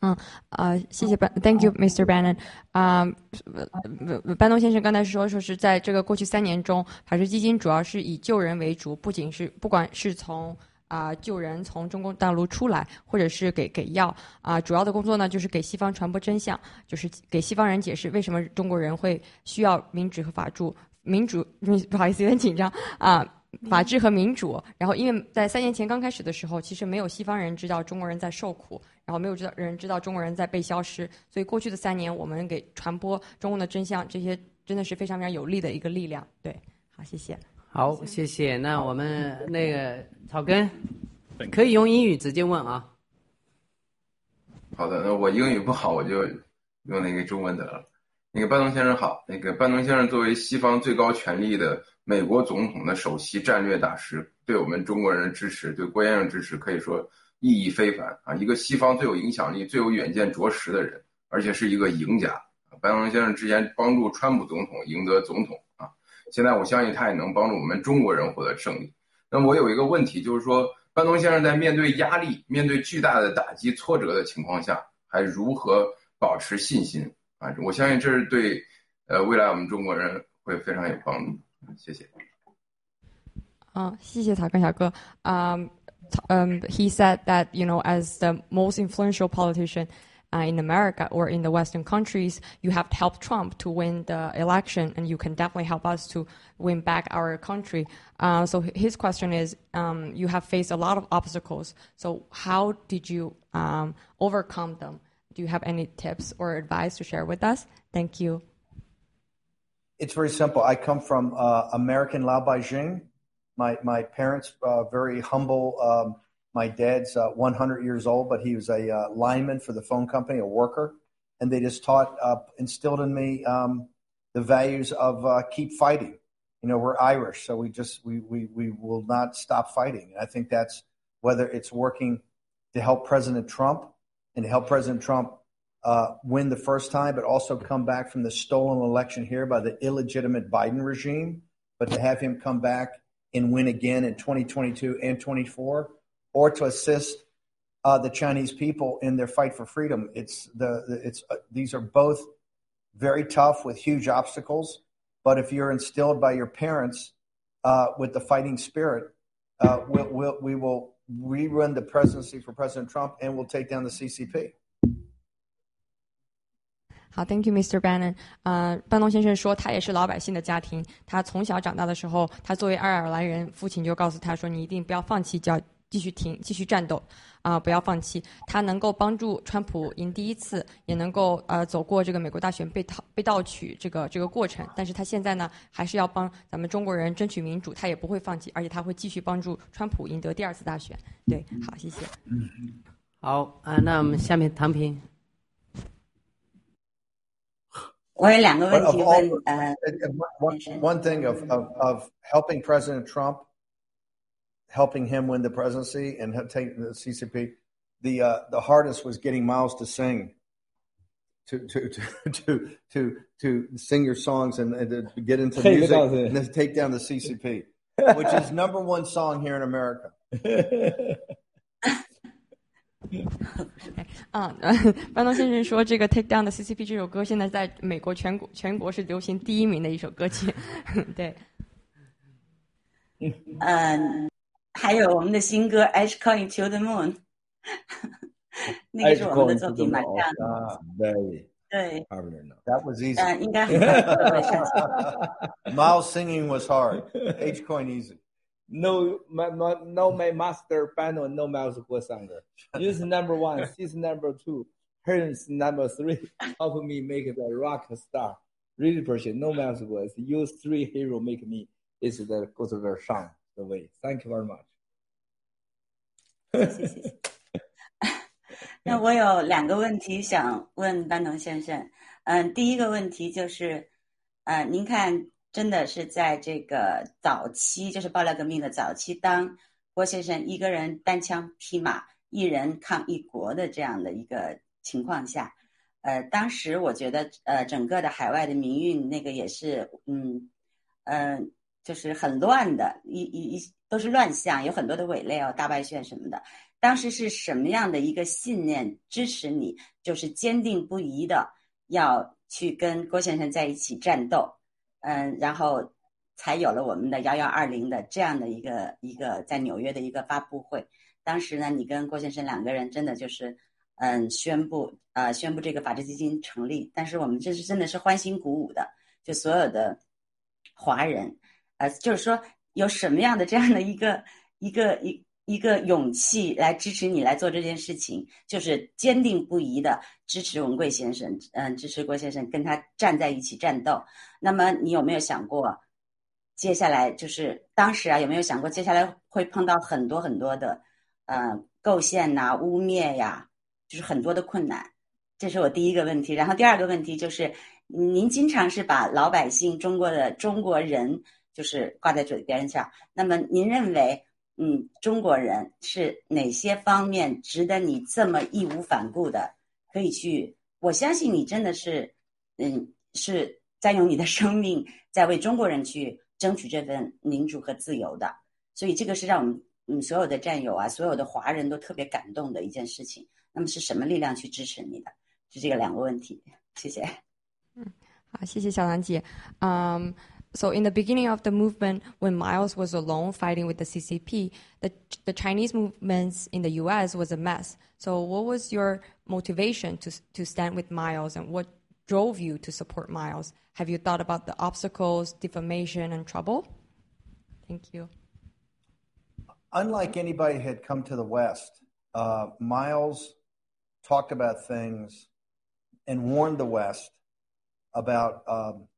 嗯呃，谢谢班，Thank you, Mr. Bannon。啊、班农先生刚才说，说是在这个过去三年中，法治基金主要是以救人为主，不仅是不管是从啊、救人从中国大陆出来，或者是给给药啊、主要的工作呢就是给西方传播真相，就是给西方人解释为什么中国人会需要民主和法治。 民主，不好意思，有点紧张啊。法治和民主，然后因为在三年前刚开始的时候，其实没有西方人知道中国人在受苦，然后没有知道人知道中国人在被消失，所以过去的三年我们给传播中共的真相，这些真的是非常非常有力的一个力量。对，好，谢谢。
好，谢谢。那我们那个草根可以用英语直接问啊。
好的，那我英语不好，我就用那个中文得了。那个班农先生好，那个班农先生作为西方最高权力的美国总统的首席战略大师，对我们中国人的支持，对郭先生支持可以说意义非凡啊！一个西方最有影响力、最有远见卓识的人，而且是一个赢家。班农先生之前帮助川普总统赢得总统啊，现在我相信他也能帮助我们中国人获得胜利。那我有一个问题，就是说班农先生在面对压力、面对巨大的打击、挫折的情况下，还如何保持信心？啊，我相信这是对，呃，未来我们中国人会非常有帮助。谢谢。
嗯，谢谢草根小哥。Um, um, he said that you know, as the most influential politician uh, in America or in the Western countries, you have helped Trump to win the election, and you can definitely help us to win back our country. Uh, so his question is, um, you have faced a lot of obstacles. So how did you um, overcome them? Do you have any tips or advice to share with us? Thank you.
It's very simple. I come from uh, American Lao Baixing. My, my parents, uh, very humble. Um, my dad's uh, 100 years old, but he was a uh, lineman for the phone company, a worker. and they just taught, uh, instilled in me um, the values of uh, keep fighting. You know, we're Irish, so we just we we we will not stop fighting. And I think that's whether it's working to help President Trump and help President Trump uh, win the first time, but also come back from the stolen election here by the illegitimate Biden regime, but to have him come back and win again in 2022 and 24, or to assist uh, the Chinese people in their fight for freedom. It's the, the it's uh, these are both very tough with huge obstacles, but if you're instilled by your parents uh, with the fighting spirit, uh, we'll, we'll, we will rerun the presidency for President Trump and we'll take down the CCP.
好，Thank you, Mr. Bannon。呃，班农先生说，他也是老百姓的家庭。他从小长大的时候，他作为爱尔兰人，父亲就告诉他说：“你一定不要放弃，叫 继续挺，继续战斗，啊，不要放弃。”他能够帮助川普赢第一次，也能够呃走过这个美国大选被盗被盗取这个这个过程。但是他现在呢，还是要帮咱们中国人争取民主，他也不会放弃，而且他会继续帮助川普赢得第二次大选。对，好，谢谢。
嗯好啊，那我们下面唐平。
我有两个问题问呃
，one one thing of of of helping President Trump, helping him win the presidency and taking the CCP. The uh, the hardest was getting Miles to sing, to to to to to, to sing your songs and, and to get into music and then take down the CCP, which is number one song here in America.
啊，班东先生说，这个《Take Down 的 CCP》这首歌现在在美国全国全国是流行第一名的一首歌曲。对，
嗯， 还有我们的新歌《Edge Going to the Moon》，那个是我们的作品，马上。对，
That was easy。
嗯，应该很
快 Miles singing was hard. Edge Coin easy.
no, my, my, no, my master panel, no Miles singer. Use number one, season number two, Hermes number three. Help me make the rock star. Really appreciate no Miles voice. Use three hero make me. Is the go to the song The way. Thank you very much.
谢谢。那我有两个问题想问班农先生。嗯，第一个问题就是，呃，您看真的是在这个早期，就是爆料革命的早期，当郭先生一个人单枪匹马、一人抗一国的这样的一个情况下，呃，当时我觉得，呃，整个的海外的民运那个也是，嗯，嗯，就是很乱的，一一一都是乱象，有很多的伪类哦，大败选什么的。当时是什么样的一个信念支持你，就是坚定不移的要去跟郭先生在一起战斗？嗯，然后才有了我们的幺幺二零的这样的一个一个在纽约的一个发布会。当时呢，你跟郭先生两个人真的就是嗯宣布呃宣布这个法治基金成立。但是我们这是真的是欢欣鼓舞的，就所有的华人，呃，就是说有什么样的这样的一个一个一一个勇气来支持你来做这件事情，就是坚定不移的支持文贵先生，嗯，支持郭先生跟他站在一起战斗。那么你有没有想过，接下来就是当时啊，有没有想过接下来会碰到很多很多的，呃，构陷呐、污蔑呀，就是很多的困难。这是我第一个问题。然后第二个问题就是，您经常是把老百姓、中国的中国人就是挂在嘴边上。那么您认为，嗯，中国人是哪些方面值得你这么义无反顾的可以去？我相信你真的是，嗯，是。在用你的生命在为中国人去争取这份民主和自由的，所以这个是让我们嗯所有的战友啊，所有的华人都特别感动的一件事情。那么是什么力量去支持你的？是这个两个问题，谢谢。
嗯，好，谢谢小兰姐。Um, so in the beginning of the movement, when Miles was alone fighting with the CCP, the the Chinese movements in the U.S. was a mess. So what was your motivation to to stand with Miles, and what drove you to support Miles? Have you thought about the obstacles, defamation, and trouble? Thank you.
Unlike anybody had come to the West, uh, Miles talked about things and warned the West about um,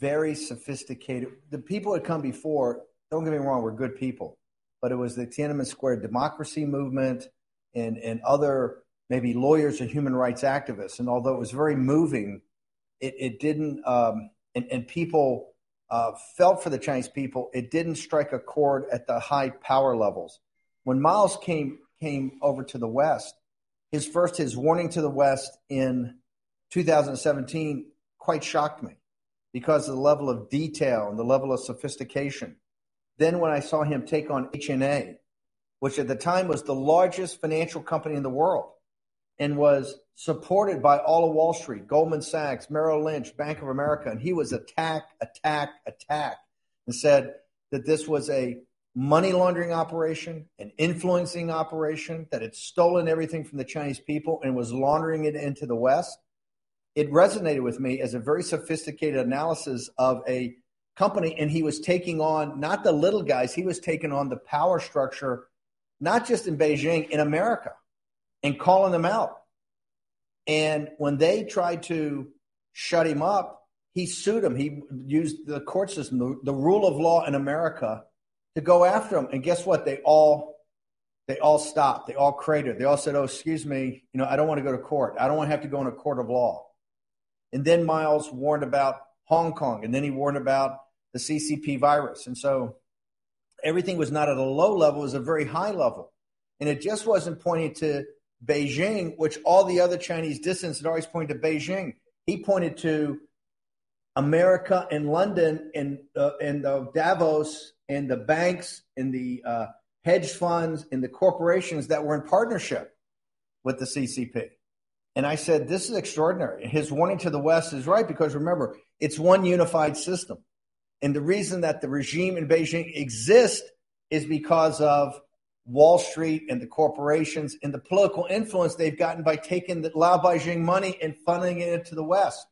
very sophisticated. The people that come before, don't get me wrong, were good people, but it was the Tiananmen Square democracy movement and, and other maybe lawyers or human rights activists. And although it was very moving, it, it didn't, um, and, and people uh, felt for the Chinese people, it didn't strike a chord at the high power levels. When Miles came came over to the West, his first his warning to the West in 2017 quite shocked me because of the level of detail and the level of sophistication. Then when I saw him take on HNA, which at the time was the largest financial company in the world and was supported by all of Wall Street, Goldman Sachs, Merrill Lynch, Bank of America, and he was attack, attack, attack, and said that this was a money laundering operation, an influencing operation, that had stolen everything from the Chinese people and was laundering it into the West. It resonated with me as a very sophisticated analysis of a company, and he was taking on not the little guys, he was taking on the power structure, not just in Beijing, in America, and calling them out. And when they tried to shut him up, he sued them. He used the court system, the, the rule of law in America to go after him. And guess what? They all they all stopped. They all cratered. They all said, "Oh, excuse me, you know, I don't want to go to court. I don't want to have to go in a court of law." And then Miles warned about Hong Kong, and then he warned about the CCP virus. And so everything was not at a low level; it was a very high level, and it just wasn't pointing to Beijing, which all the other Chinese dissidents had always pointed to Beijing. He pointed to America and London and uh, and uh, Davos and the banks and the uh, hedge funds and the corporations that were in partnership with the CCP. And I said, this is extraordinary. His warning to the West is right because remember, it's one unified system. And the reason that the regime in Beijing exists is because of Wall Street and the corporations and the political influence they've gotten by taking the Lao Baixing money and funneling it into the West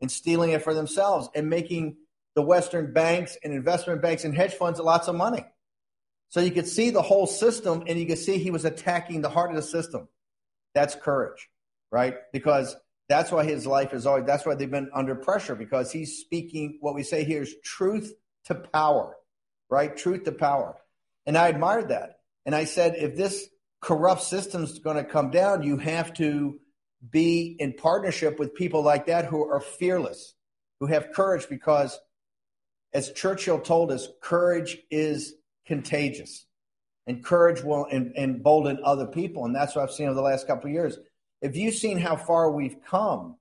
and stealing it for themselves and making the Western banks and investment banks and hedge funds lots of money. So you could see the whole system and you could see he was attacking the heart of the system. That's courage, right? Because that's why his life is always, that's why they've been under pressure because he's speaking what we say here is truth to power, right? Truth to power. And I admired that. And I said, if this corrupt system's going to come down, you have to be in partnership with people like that who are fearless, who have courage because as Churchill told us, courage is contagious, and courage will embolden other people. And that's what I've seen over the last couple of years. If you've seen how far we've come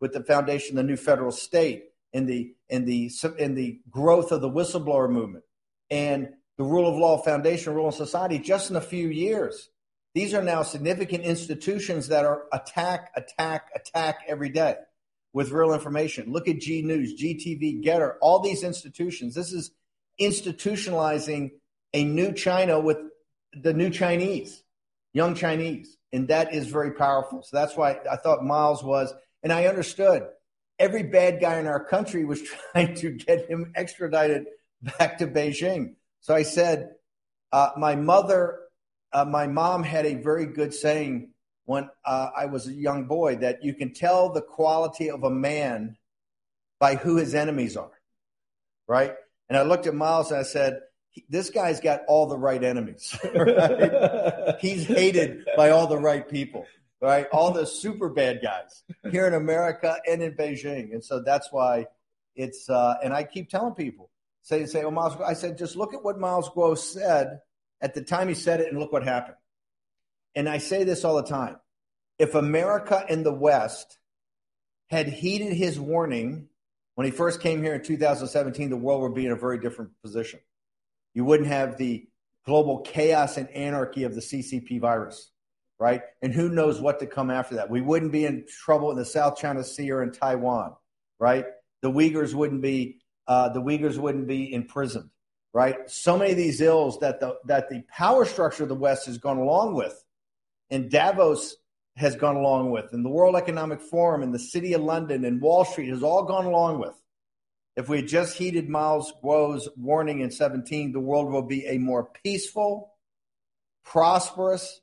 with the foundation of the new federal state, in the in the in the growth of the whistleblower movement, and the rule of law foundation, rule of society, just in a few years, these are now significant institutions that are attack, attack, attack every day with real information. Look at G News, GTV, Getter, all these institutions. This is institutionalizing a new China with the new Chinese, young Chinese. And that is very powerful. So that's why I thought Miles was, and I understood every bad guy in our country was trying to get him extradited back to Beijing. So I said, uh, my mother, uh, my mom had a very good saying when uh, I was a young boy that you can tell the quality of a man by who his enemies are, right? And I looked at Miles and I said, this guy's got all the right enemies. Right? He's hated by all the right people, right? All the super bad guys here in America and in Beijing. And so that's why it's, uh, and I keep telling people, say, say, oh, Miles, I said, just look at what Miles Guo said at the time he said it and look what happened and I say this all the time if America and the West had heeded his warning when he first came here in 2017, the world would be in a very different position. You wouldn't have the global chaos and anarchy of the CCP virus, right? And who knows what to come after that. We wouldn't be in trouble in the South China Sea or in Taiwan, right? The Uyghurs wouldn't be uh, the Uyghurs wouldn't be imprisoned, right? So many of these ills that the that the power structure of the West has gone along with and Davos has gone along with, and the World Economic Forum, and the City of London, and Wall Street has all gone along with. If we had just heeded Miles Guo's warning in 17, the world will be a more peaceful, prosperous,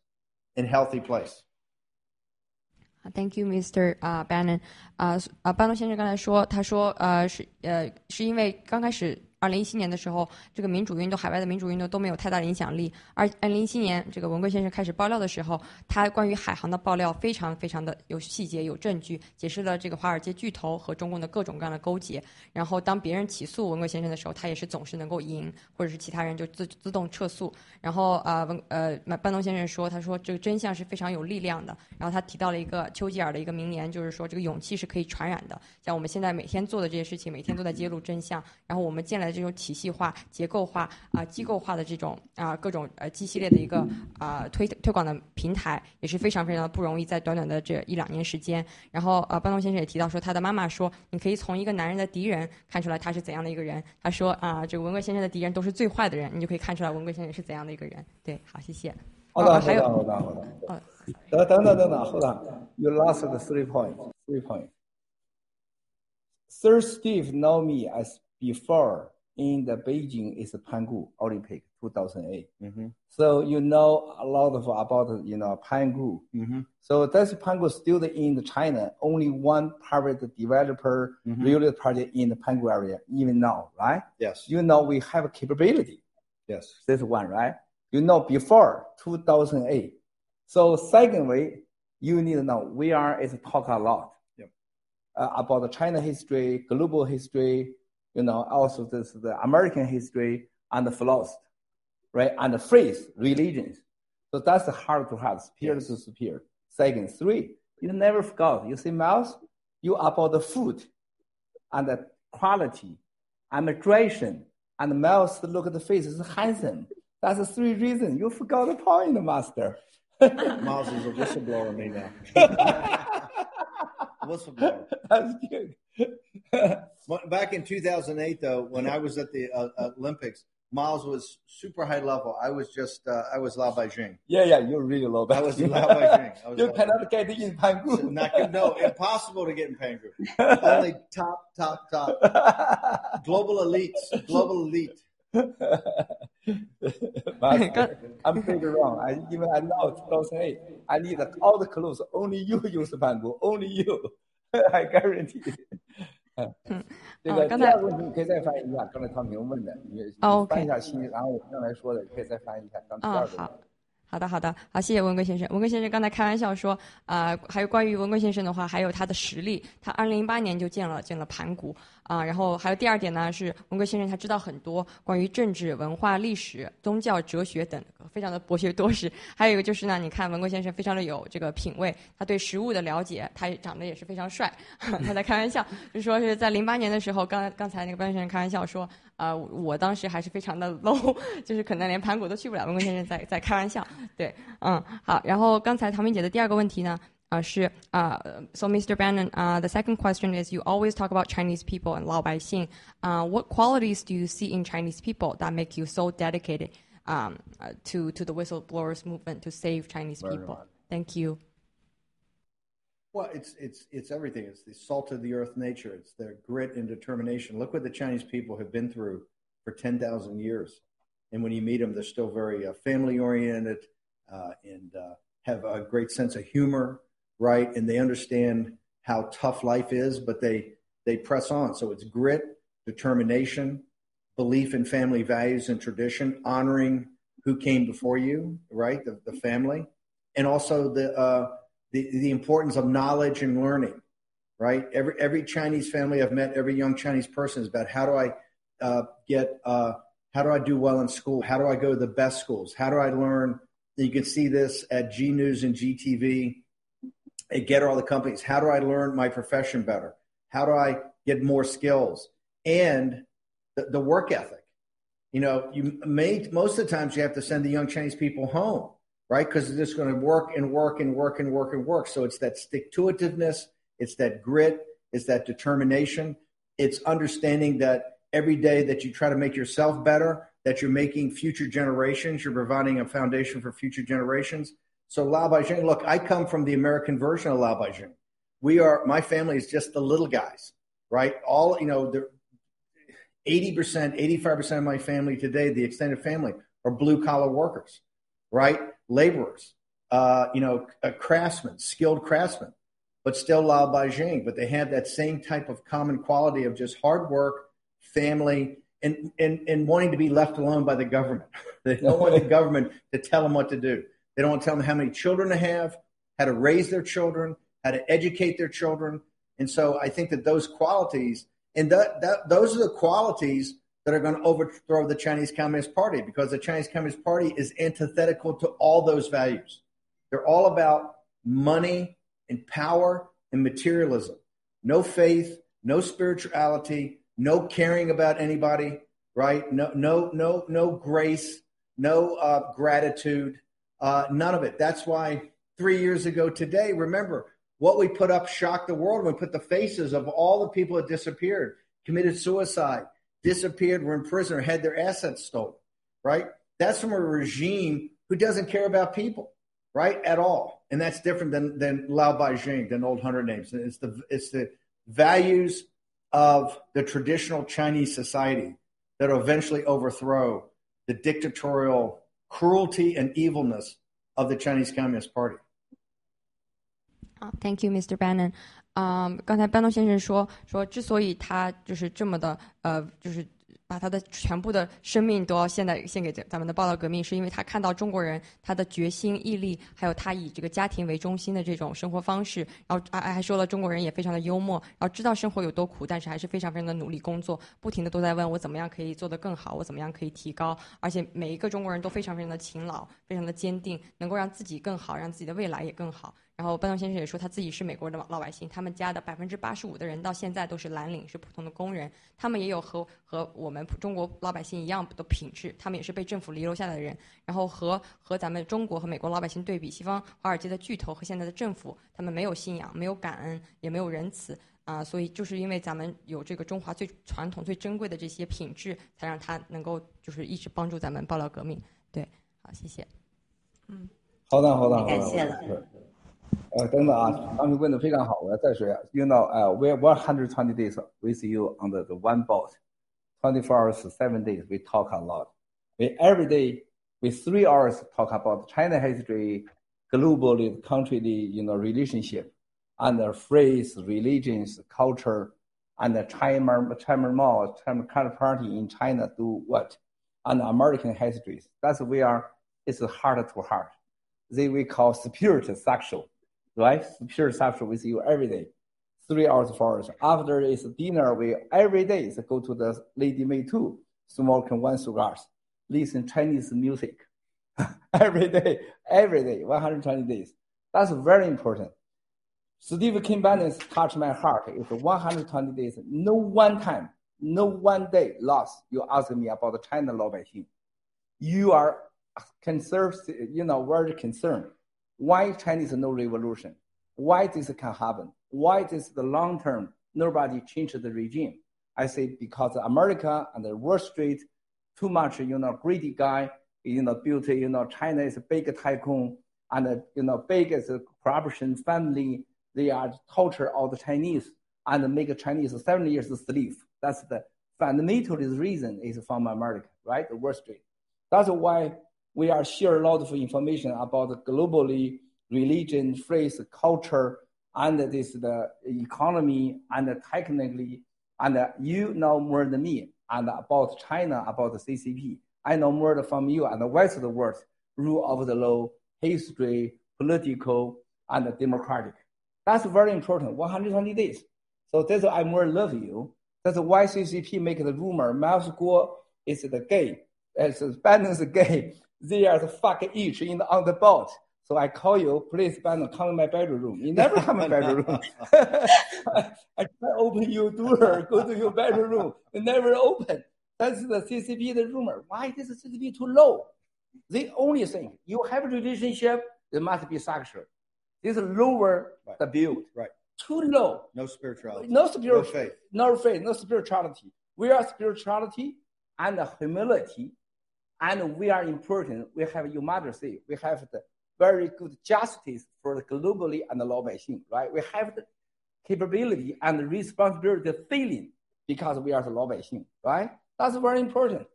and healthy place.
Thank you, Mr. 啊、uh, Bannon 啊、uh, 啊，班诺先生刚才说，他说呃是呃是因为刚开始 二零一七年的时候，这个民主运动、海外的民主运动都没有太大的影响力。而二零一七年，这个文贵先生开始爆料的时候，他关于海航的爆料非常非常的有细节、有证据，解释了这个华尔街巨头和中共的各种各样的勾结。然后当别人起诉文贵先生的时候，他也是总是能够赢，或者是其他人就自自动撤诉。然后呃，文呃，班东先生说，他说这个真相是非常有力量的。然后他提到了一个丘吉尔的一个名言，就是说这个勇气是可以传染的。像我们现在每天做的这些事情，每天都在揭露真相。然后我们见了的这种体系化、结构化啊、机构化的这种啊各种呃 G 系列的一个啊推推广的平台，也是非常非常的不容易，在短短的这一两年时间。然后呃，班东先生也提到说，他的妈妈说，你可以从一个男人的敌人看出来他是怎样的一个人。他说啊，这个文贵先生的敌人都是最坏的人，你就可以看出来文贵先生是怎样的一个人。对，好，谢谢。
好的，
还有
好的，好的，好的。等等等等等，Hold on. You lost the three point. Three point. Sir Steve know me as before in the Beijing is Pangu Olympic 2008. Mm-hmm. So you know a lot of about you know Pangu. Mm-hmm. So that's Pangu still in China. Only one private developer Mhm. real project in the Pangu area even now, right? Yes. You know we have a capability. Yes. This one, right? You know before 2008. So secondly, you need to know we are is talk a lot Yep. uh, about the China history, global history, you know, also this the American history and the philosophy, right? And the phrase religions. So that's hard to have, superior to superior. Second, three, you never forgot. You see, Miles, you about the food and the quality and hydration and Miles look at the face is handsome. That's the three reasons. You forgot the point, master.
Miles is a whistleblower, me now.
That's good.
Well, Back in 2008, though, when I was at the uh, Olympics, Miles was super high level. I was just, uh, I was Lao Baixing.
Yeah, yeah, you're really low.
I was Lao Baixing. Was
you cannot get in Pangu.
Not, no, impossible to get in Pangu. Only top, top, top. Global elites. Global elite.
I'm pretty wrong. I even I know don't say I need all the clothes. Only you use bamboo. Only you. I guarantee. 嗯这个第二个问题你可以再翻译一下，刚才汤平问的，你翻一下新，然后我刚才说的，可以再翻译一下刚第
啊、
二个。
好。的，好的，好，谢谢文贵先生。文贵先生刚才开玩笑说，啊、还有关于文贵先生的话，还有他的实力。他二零零八年就建了建了盘古啊、然后还有第二点呢，是文贵先生他知道很多关于政治、文化、历史、宗教、哲学等，非常的博学多识。还有一个就是呢，你看文贵先生非常的有这个品味，他对食物的了解，他也长得也是非常帅。他在开玩笑，就说是在零八年的时候，刚刚才那个班先生开玩笑说，啊、呃，我当时还是非常的 low，就是可能连盘古都去不了文贵先生在在开玩笑，对，嗯，好，然后刚才唐明姐的第二个问题呢，啊、呃、是啊、uh,，So Mr. Bannon, the second question is you always talk about Chinese people and 老百姓，uh, what qualities do you see in Chinese people that make you so dedicated um, to to the whistleblowers movement to save Chinese people? Thank you.
Well, it's it's it's everything. It's the salt of the earth nature. It's their grit and determination. Look what the Chinese people have been through for ten thousand years, and when you meet them, they're still very uh, family oriented uh, and uh, have a great sense of humor, right? And they understand how tough life is, but they they press on. So it's grit, determination, belief in family values and tradition, honoring who came before you, right? The, the family, and also the uh, the the importance of knowledge and learning, right? Every every Chinese family I've met, every young Chinese person is about how do I uh, get uh, how do I do well in school? How do I go to the best schools? How do I learn? You can see this at G News and GTV. At Get all the companies. How do I learn my profession better? How do I get more skills? And the, the work ethic. You know, you may most of the times you have to send the young Chinese people home, right? Because they're just going to work and work and work and work and work. So it's that stick to itiveness, it's that grit, it's that determination, it's understanding that every day that you try to make yourself better, that you're making future generations, you're providing a foundation for future generations. So Lao Baixing, look, I come from the American version of Lao Baixing. We are my family is just the little guys, right? All you know, the 80%, 85% of my family today, the extended family, are blue collar workers, right? Laborers, uh, you know, craftsmen, skilled craftsmen, but still Lao Baixing. But they have that same type of common quality of just hard work, family, and, and, and wanting to be left alone by the government. They don't want the government to tell them what to do. They don't want to tell them how many children to have, how to raise their children, how to educate their children. And so I think that those qualities, and that, that those are the qualities that are going to overthrow the Chinese Communist Party because the Chinese Communist Party is antithetical to all those values. They're all about money and power and materialism. No faith, no spirituality, no caring about anybody, right? No, no, no, no grace, no uh, gratitude, uh, none of it. That's why three years ago today, remember what we put up shocked the world. We put the faces of all the people that disappeared, committed suicide, disappeared, were in prison, or had their assets stolen, right? That's from a regime who doesn't care about people, right, at all. And that's different than than Lao Baixing, than old hundred names. It's the it's the values of the traditional Chinese society that will eventually overthrow the dictatorial cruelty and evilness of the Chinese Communist Party.
Uh, thank you, Mr. Bannon. 嗯，刚才班农先生说说，之所以他就是这么的呃，就是把他的全部的生命都要献在献给咱们的报道革命，是因为他看到中国人他的决心毅力，还有他以这个家庭为中心的这种生活方式。然后还还说了，中国人也非常的幽默，然后知道生活有多苦，但是还是非常非常的努力工作，不停的都在问我怎么样可以做得更好，我怎么样可以提高。而且每一个中国人都非常非常的勤劳，非常的坚定，能够让自己更好，让自己的未来也更好。然后班农先生也说他自己是美国的老百姓，他们家的百分之八十五的人到现在都是蓝领，是普通的工人。他们也有和和我们中国老百姓一样的品质，他们也是被政府遗留下来的人。然后和和咱们中国和美国老百姓对比，西方华尔街的巨头和现在的政府，他们没有信仰，没有感恩，也没有仁慈啊。所以就是因为咱们有这个中华最传统、最珍贵的这些品质，才让他能够就是一直帮助咱们爆料革命。对，好，谢谢。
嗯，
好的，好的，好的，
感谢了。
呃，等等啊，刚才问的非常好，我要再说一下。You know, uh, we're 120 days with you on the, the one boat, 24 hours, seven days. We talk a lot. We every day, we three hours talk about China history, globally, country, you know, relationship, and the phrase, religions, culture, and the China, China Mao, China Communist Party in China do what, and American histories. That's we are. It's heart to heart. They we call spirit sexual right? Pure sexual with you every day, three hours, four hours. After it's dinner, we every day is go to the Lady May too, smoking one cigars, listen Chinese music, every day, every day, 120 days. That's very important. Steve Kim Bannon's touch my heart is 120 days, no one time, no one day lost. You ask me about the China law by him. You are concerned, you know, very concerned why Chinese no revolution? Why this can happen? Why this the long term? Nobody changed the regime. I say because America and the Wall Street too much, you know, greedy guy, you know, built, you know, China is a big tycoon and, you know, big as a corruption family. They are torture all the Chinese and make Chinese seven years slave. That's the fundamental reason is from America, right? The Wall Street. That's why we are share a lot of information about globally religion, faith, culture, and this the economy and technically, and you know more than me and about China, about the CCP. I know more from you and the rest of the world, rule of the law, history, political, and democratic. That's very important. 120 days. So that's why I more love you. That's why CCP make the rumor Miles Guo is the gay, as Bannon's gay. They are the fuck each in the, on the boat. So I call you, please, come in my bedroom. You never come in my bedroom. I try to open your door, go to your bedroom. You never open. That's the CCP the rumor. Why is the CCP too low? They only think you have a relationship, it must be sexual. This lower
right.
the build.
Right.
Too low.
No spirituality.
No spirituality.
No faith.
No faith. No spirituality. We are spirituality and humility and we are important. We have your mother say we have the very good justice for the globally and the law Xing, right? We have the capability and the responsibility feeling because we are the 老百姓, right? That's very important.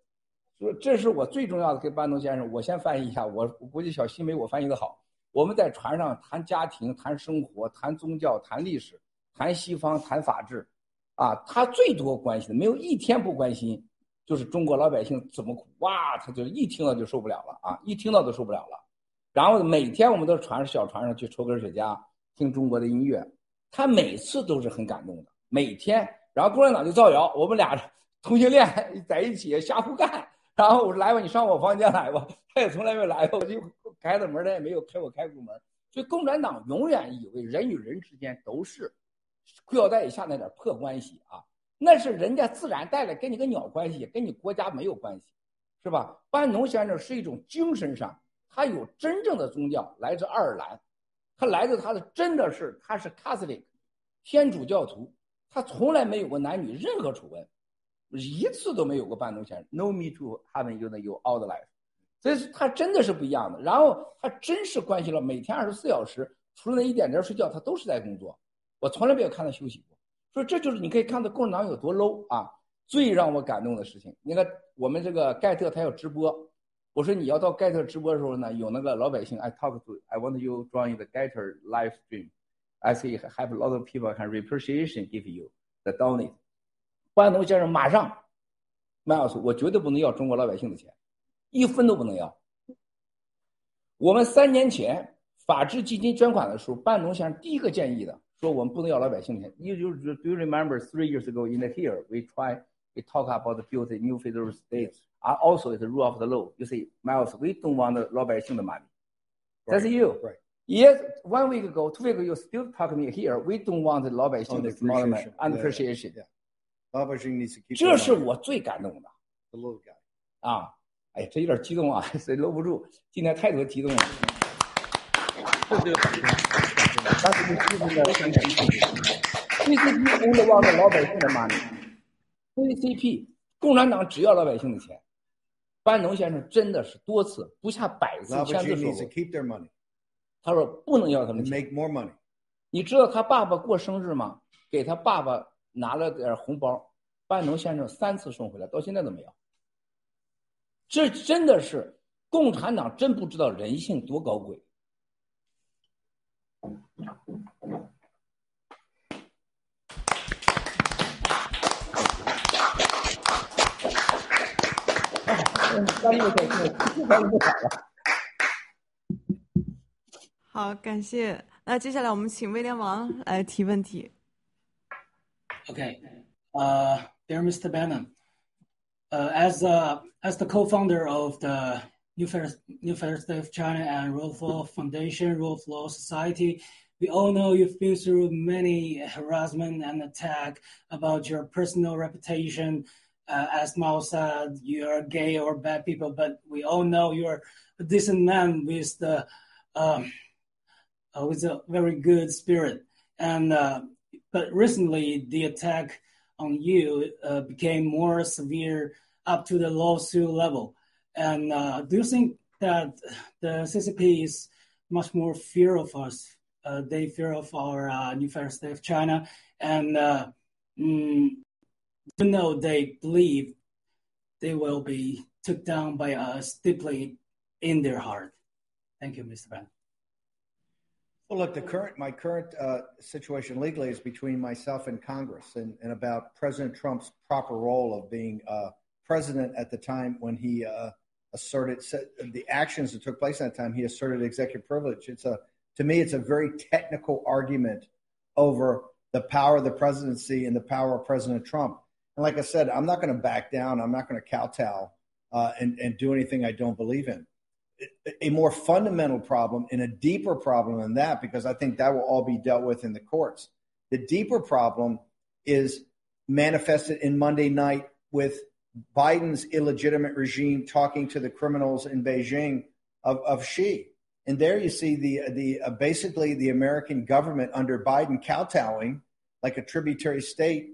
所以这是我最重要的，跟班农先生，我先翻译一下，我我估计小新没我翻译的好。我们在船上谈家庭、谈生活、谈宗教、谈历史、谈西方、谈法治，啊，他最多关心的没有一天不关心 就是中国老百姓怎么苦哇，他就一听到就受不了了啊，一听到都受不了了。然后每天我们都船上小船上去抽根雪茄，听中国的音乐，他每次都是很感动的，每天。然后共产党就造谣，我们俩 同性恋 在一起瞎胡干。然后我说来吧，你上我房间来吧，他也从来没来过，我就开了门，他也没有开我开过门。所以共产党永远以为人与人之间都是裤腰带以下那点破关系啊，那是人家自然带来，跟你个鸟关系，跟你国家没有关系，是吧？班农先生是一种精神上，他有真正的宗教，来自爱尔兰，他来自他的真的是他是 Catholic，天主教徒，他从来没有过男女任何丑闻。一次都没有过班农先生，No me to heaven you know you all the life，所以他真的是不一样的。然后他真是关系了，每天二十四小时，除了那一点点睡觉，他都是在工作。我从来没有看他休息过。所以这就是你可以看到共产党有多 low 啊！最让我感动的事情，你看我们这个盖特他要直播，我说你要到盖特直播的时候呢，有那个老百姓，I talk to，I want you join the Getter live stream，I say have a lot of people can appreciation give you the donate。关东先生马上，麦尔斯，我绝对不能要中国老百姓的钱，一分都不能要。我们三年前法治基金捐款的时候，班农先生第一个建议的，说我们不能要老百姓的钱。You do you remember three years ago in the here we try we talk about the build a new federal state, are also is the rule of the law. You say, Miles, we don't want the 老百姓的 money. That's you.
Right.
Yes, one week ago, two weeks ago, you still talk to me here. We don't want the 老百姓的 money and appreciation. 这是我最感动的。啊，哎，这有点激动啊，谁搂不住？今天太多激动了。 但是你激动的很感动。VCP 公的忘了老百姓的 money，CCP 共产党只要老百姓的钱。班农先生真的是多次不下百次、千次说过。他说不能要他们钱。你知道他爸爸过生日吗？给他爸爸。拿了点红包，班农先生三次送回来，到现在都没有。这真的是共产党真不知道人性多高贵。
好，感谢。那接下来我们请威廉王来提问题。
Okay, uh, dear Mr. Bannon, uh, as uh, as the co-founder of the New Fair, New Fair State of China and Rule of Law Foundation, Rule of Law Society, we all know you've been through many harassment and attack about your personal reputation. uh, as Mao said, you're gay or bad people, but we all know you're a decent man with the um, uh, with a very good spirit. And uh, but recently, the attack on you uh, became more severe up to the lawsuit level. And uh, do you think that the CCP is much more fear of us? Uh, they fear of our new fair state of China, and mm, even though they believe they will be took down by us deeply in their heart. Thank you, Mr. Ben.
Well, look, the current my current uh, situation legally is between myself and Congress, and, and about President Trump's proper role of being uh, president at the time when he uh, asserted the actions that took place at that time. He asserted executive privilege. It's a to me, it's a very technical argument over the power of the presidency and the power of President Trump. And like I said, I'm not going to back down. I'm not going to kowtow uh, and, and do anything I don't believe in a more fundamental problem and a deeper problem than that, because I think that will all be dealt with in the courts. The deeper problem is manifested in Monday night with Biden's illegitimate regime talking to the criminals in Beijing of, of Xi. And there you see the, the uh, basically the American government under Biden kowtowing like a tributary state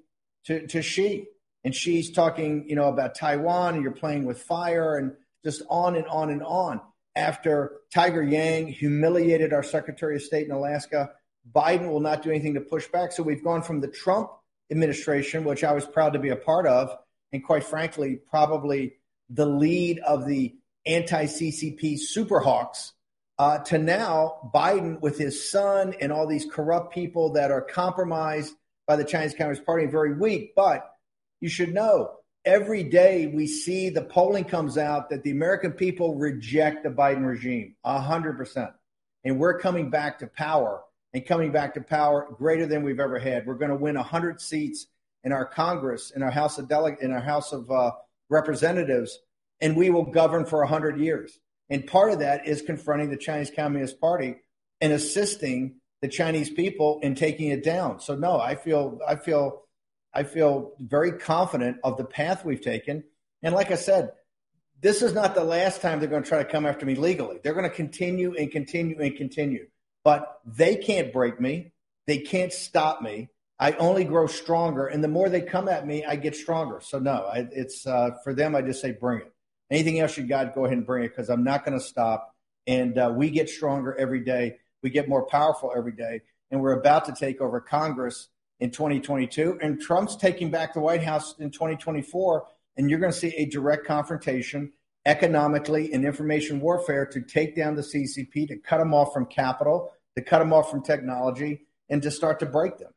to, to Xi. And she's talking, you know, about Taiwan and you're playing with fire and just on and on and on after Tiger Yang humiliated our Secretary of State in Alaska. Biden will not do anything to push back. So we've gone from the Trump administration, which I was proud to be a part of, and quite frankly, probably the lead of the anti CCP superhawks, uh, to now Biden with his son and all these corrupt people that are compromised by the Chinese Communist Party and very weak. But you should know every day we see the polling comes out that the American people reject the Biden regime, 100%. And we're coming back to power and coming back to power greater than we've ever had. We're going to win 100 seats in our Congress, in our House of Deleg- in our House of uh, Representatives, and we will govern for 100 years. And part of that is confronting the Chinese Communist Party and assisting the Chinese people in taking it down. So no, I feel I feel I feel very confident of the path we've taken. And like I said, this is not the last time they're going to try to come after me legally. They're going to continue and continue and continue. But they can't break me. They can't stop me. I only grow stronger, and the more they come at me, I get stronger. So no, I, it's uh, for them. I just say bring it. Anything else you got, go ahead and bring it because I'm not going to stop. And uh, we get stronger every day. We get more powerful every day, and we're about to take over Congress in 2022, and Trump's taking back the White House in 2024. And you're going to see a direct confrontation economically and information warfare to take down the CCP, to cut them off from capital, to cut them off from technology, and to start to break them.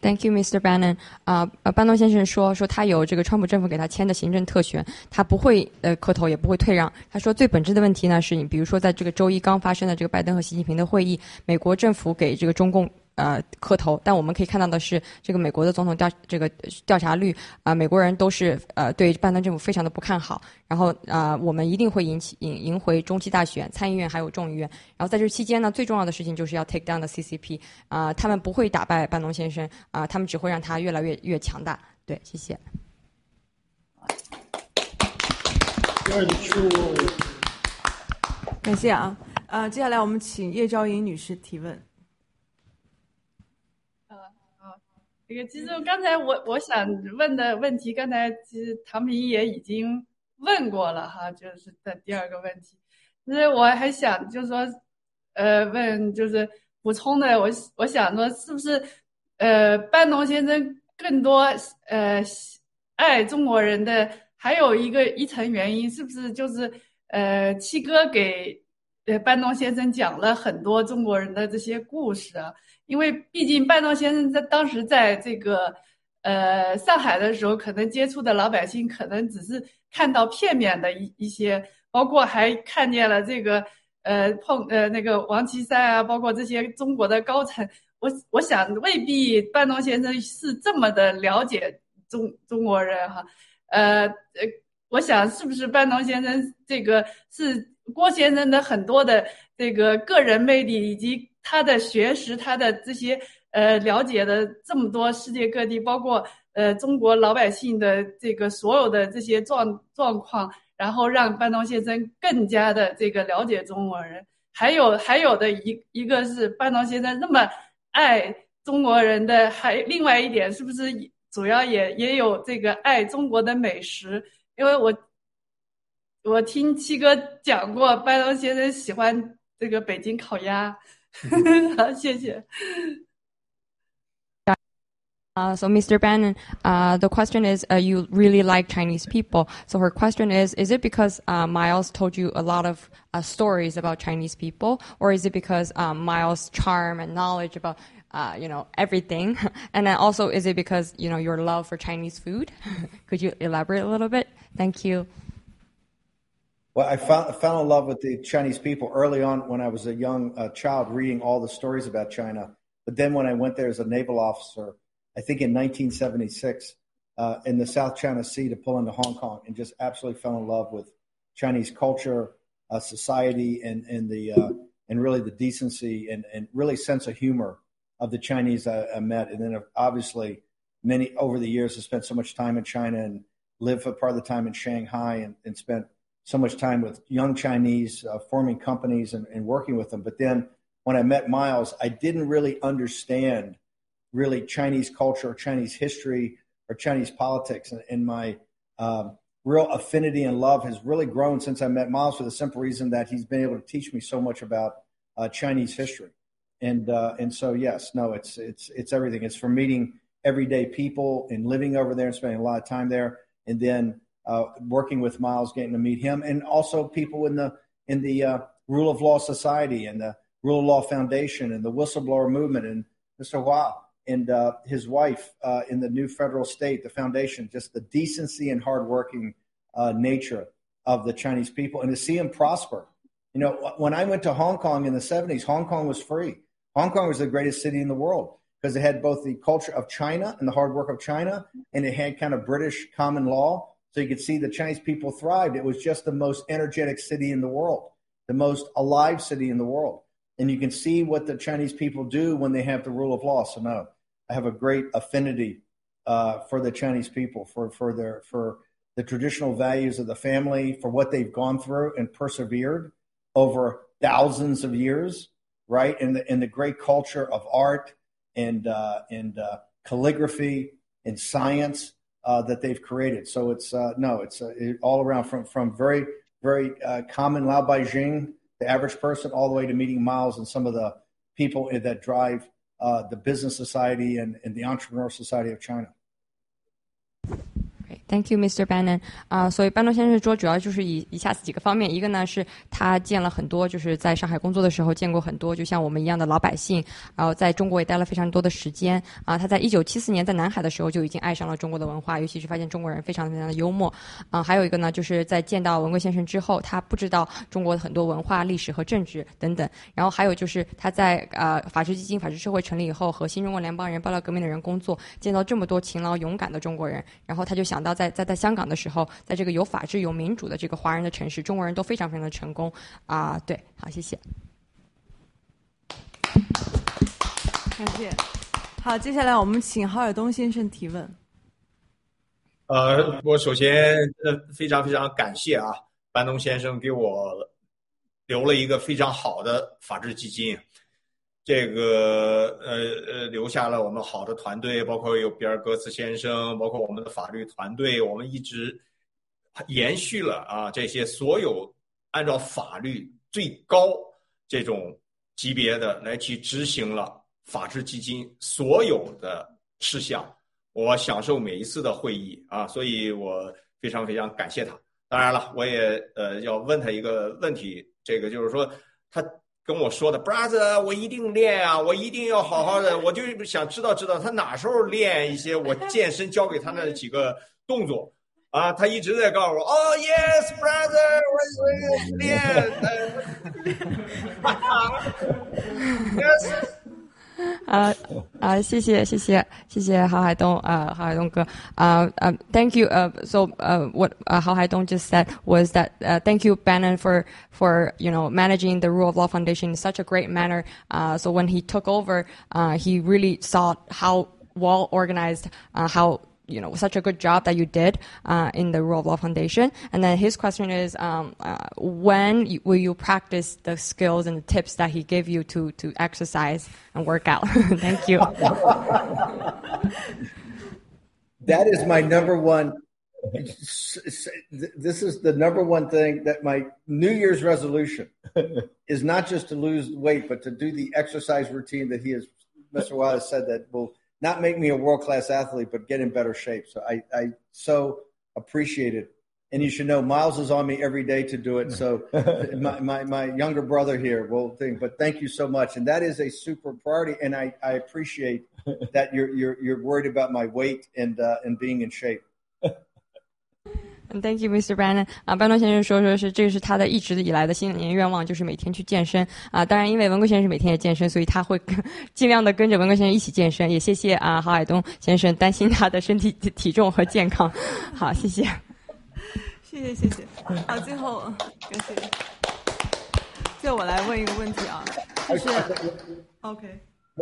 Thank you, Mr. Bannon. 啊、呃，班农先生说说他有这个川普政府给他签的行政特权，他不会呃磕头，也不会退让。他说最本质的问题呢是你比如说在这个周一刚发生的这个拜登和习近平的会议，美国政府给这个中共呃磕头，但我们可以看到的是，这个美国的总统调这个调查率啊、呃，美国人都是呃对拜登政府非常的不看好。然后啊、呃，我们一定会赢起赢赢回中期大选、参议院还有众议院。然后在这期间呢，最重要的事情就是要 take down the CCP 啊、呃，他们不会打败班农先生啊、呃，他们只会让他越来越越强大。对，谢谢。
感谢啊，呃，接下来我们请叶昭莹女士提问。
这个其实刚才我我想问的问题，刚才其实唐平也已经问过了哈，就是的第二个问题。其实我还想就是说，呃，问就是补充的，我我想说是不是呃，班农先生更多呃爱中国人的还有一个一层原因，是不是就是呃七哥给呃班农先生讲了很多中国人的这些故事啊？因为毕竟半道先生在当时在这个呃上海的时候，可能接触的老百姓可能只是看到片面的一一些，包括还看见了这个呃碰呃那个王岐山啊，包括这些中国的高层，我我想未必半道先生是这么的了解中中国人哈，呃呃，我想是不是半道先生这个是郭先生的很多的这个个人魅力以及。他的学识，他的这些呃了解的这么多世界各地，包括呃中国老百姓的这个所有的这些状状况，然后让班农先生更加的这个了解中国人。还有 还有的一一个是班农先生那么爱中国人的，还另外一点是不是主要也也有这个爱中国的美食？因为我我听七哥讲过，班农先生喜欢这个北京烤鸭。好，谢谢。
Uh, so, Mr. Bannon, uh, the question is, uh, you really like Chinese people. So her question is, is it because uh, Miles told you a lot of uh, stories about Chinese people, or is it because um, Miles' charm and knowledge about, uh, you know, everything? and then also, is it because, you know, your love for Chinese food? Could you elaborate a little bit? Thank you.
Well, I found, fell in love with the Chinese people early on when I was a young uh, child, reading all the stories about China. But then when I went there as a naval officer, I think in 1976, uh, in the South China Sea to pull into Hong Kong, and just absolutely fell in love with Chinese culture, uh, society, and and the uh, and really the decency and and really sense of humor of the Chinese I, I met. And then obviously many over the years, I spent so much time in China and lived for part of the time in Shanghai and, and spent so much time with young Chinese, uh, forming companies and, and, working with them. But then when I met Miles, I didn't really understand really Chinese culture or Chinese history or Chinese politics. And, and my um, real affinity and love has really grown since I met Miles for the simple reason that he's been able to teach me so much about uh, Chinese history. And uh, and so yes, no, it's it's it's everything. It's from meeting everyday people and living over there and spending a lot of time there, and then uh, working with Miles, getting to meet him, and also people in the in the uh, Rule of Law Society and the Rule of Law Foundation and the Whistleblower Movement and Mr. Hua and uh, his wife uh, in the new federal state, the foundation, just the decency and hardworking uh, nature of the Chinese people, and to see them prosper. You know, when I went to Hong Kong in the 70s, Hong Kong was free. Hong Kong was the greatest city in the world because it had both the culture of China and the hard work of China, and it had kind of British common law. So you could see the Chinese people thrived. It was just the most energetic city in the world, the most alive city in the world. And you can see what the Chinese people do when they have the rule of law. So no, I have a great affinity uh, for the Chinese people, for for their for the traditional values of the family, for what they've gone through and persevered over thousands of years, right? And the and the great culture of art and uh, and uh, calligraphy and science uh, that they've created. So it's uh, no, it's uh, it, all around from from very very uh, common Lao Baixing, the average person, all the way to meeting Miles and some of the people that drive the business society and, and the entrepreneur society of China.
Thank you, Mr. Bannon。啊，所以班农先生说，主要就是以以下几个方面，一个呢是他见了很多，就是在上海工作的时候见过很多，就像我们一样的老百姓，然后在中国也待了非常多的时间。啊，他在一九七四年在南海的时候就已经爱上了中国的文化，尤其是发现中国人非常非常的幽默。啊，还有一个呢，就是在见到文贵先生之后，他不知道中国的很多文化、历史和政治等等。然后还有就是他在啊法治基金、法治社会成立以后，和新中国联邦人、爆料革命的人工作，见到这么多勤劳勇敢的中国人，然后他就想到。在在在香港的时候，在这个有法治、有民主的这个华人的城市，中国人都非常非常的成功啊！对，好，谢谢。
感谢。好，接下来我们请郝尔东先生提问。
呃，我首先呃非常非常感谢啊，班东先生给我留了一个非常好的法治基金。这个呃呃，留下了我们好的团队，包括有比尔·戈茨先生，包括我们的法律团队，我们一直延续了啊这些所有按照法律最高这种级别的来去执行了法治基金所有的事项。我享受每一次的会议啊，所以我非常非常感谢他。当然了，我也呃要问他一个问题，这个就是说他。跟我说的，brother，我一定练啊，我一定要好好的，我就想知道知道他哪时候练一些我健身教给他那几个动作 啊，他一直在告诉我，哦，yes，brother，我我练，哈哈，yes。
啊啊，谢谢谢谢谢谢郝海东啊，郝海东哥啊啊，Thank you. Uh, so uh, what uh, Hao Haidong just said was that uh, thank you Bannon for for you know managing the Rule of Law Foundation in such a great manner. Uh, so when he took over, uh, he really saw how well organized, uh, how you know such a good job that you did uh, in the Rule of Law Foundation. And then his question is, um, uh, when you, will you practice the skills and the tips that he gave you to to exercise and work out? Thank you.
that is my number one. This is the number one thing that my New Year's resolution is not just to lose weight, but to do the exercise routine that he has, Mr. Wallace said that will not make me a world class athlete, but get in better shape. So I, I so appreciate it. And you should know Miles is on me every day to do it. So my, my, my, younger brother here will think, but thank you so much. And that is a super priority. And I, I appreciate that you're, you're, you're worried about my weight and, uh, and being in shape.
Thank you, Mr. Bannon。啊，班农先生说，说是这是他的一直以来的新年愿望，就是每天去健身。啊，当然，因为文贵先生每天也健身，所以他会跟尽量的跟着文贵先生一起健身。也谢谢啊，郝海东先生担心他的身体体重和健康。好，谢谢。
谢谢，谢谢。好，最后感谢。就我来问一个问题啊，就是 OK。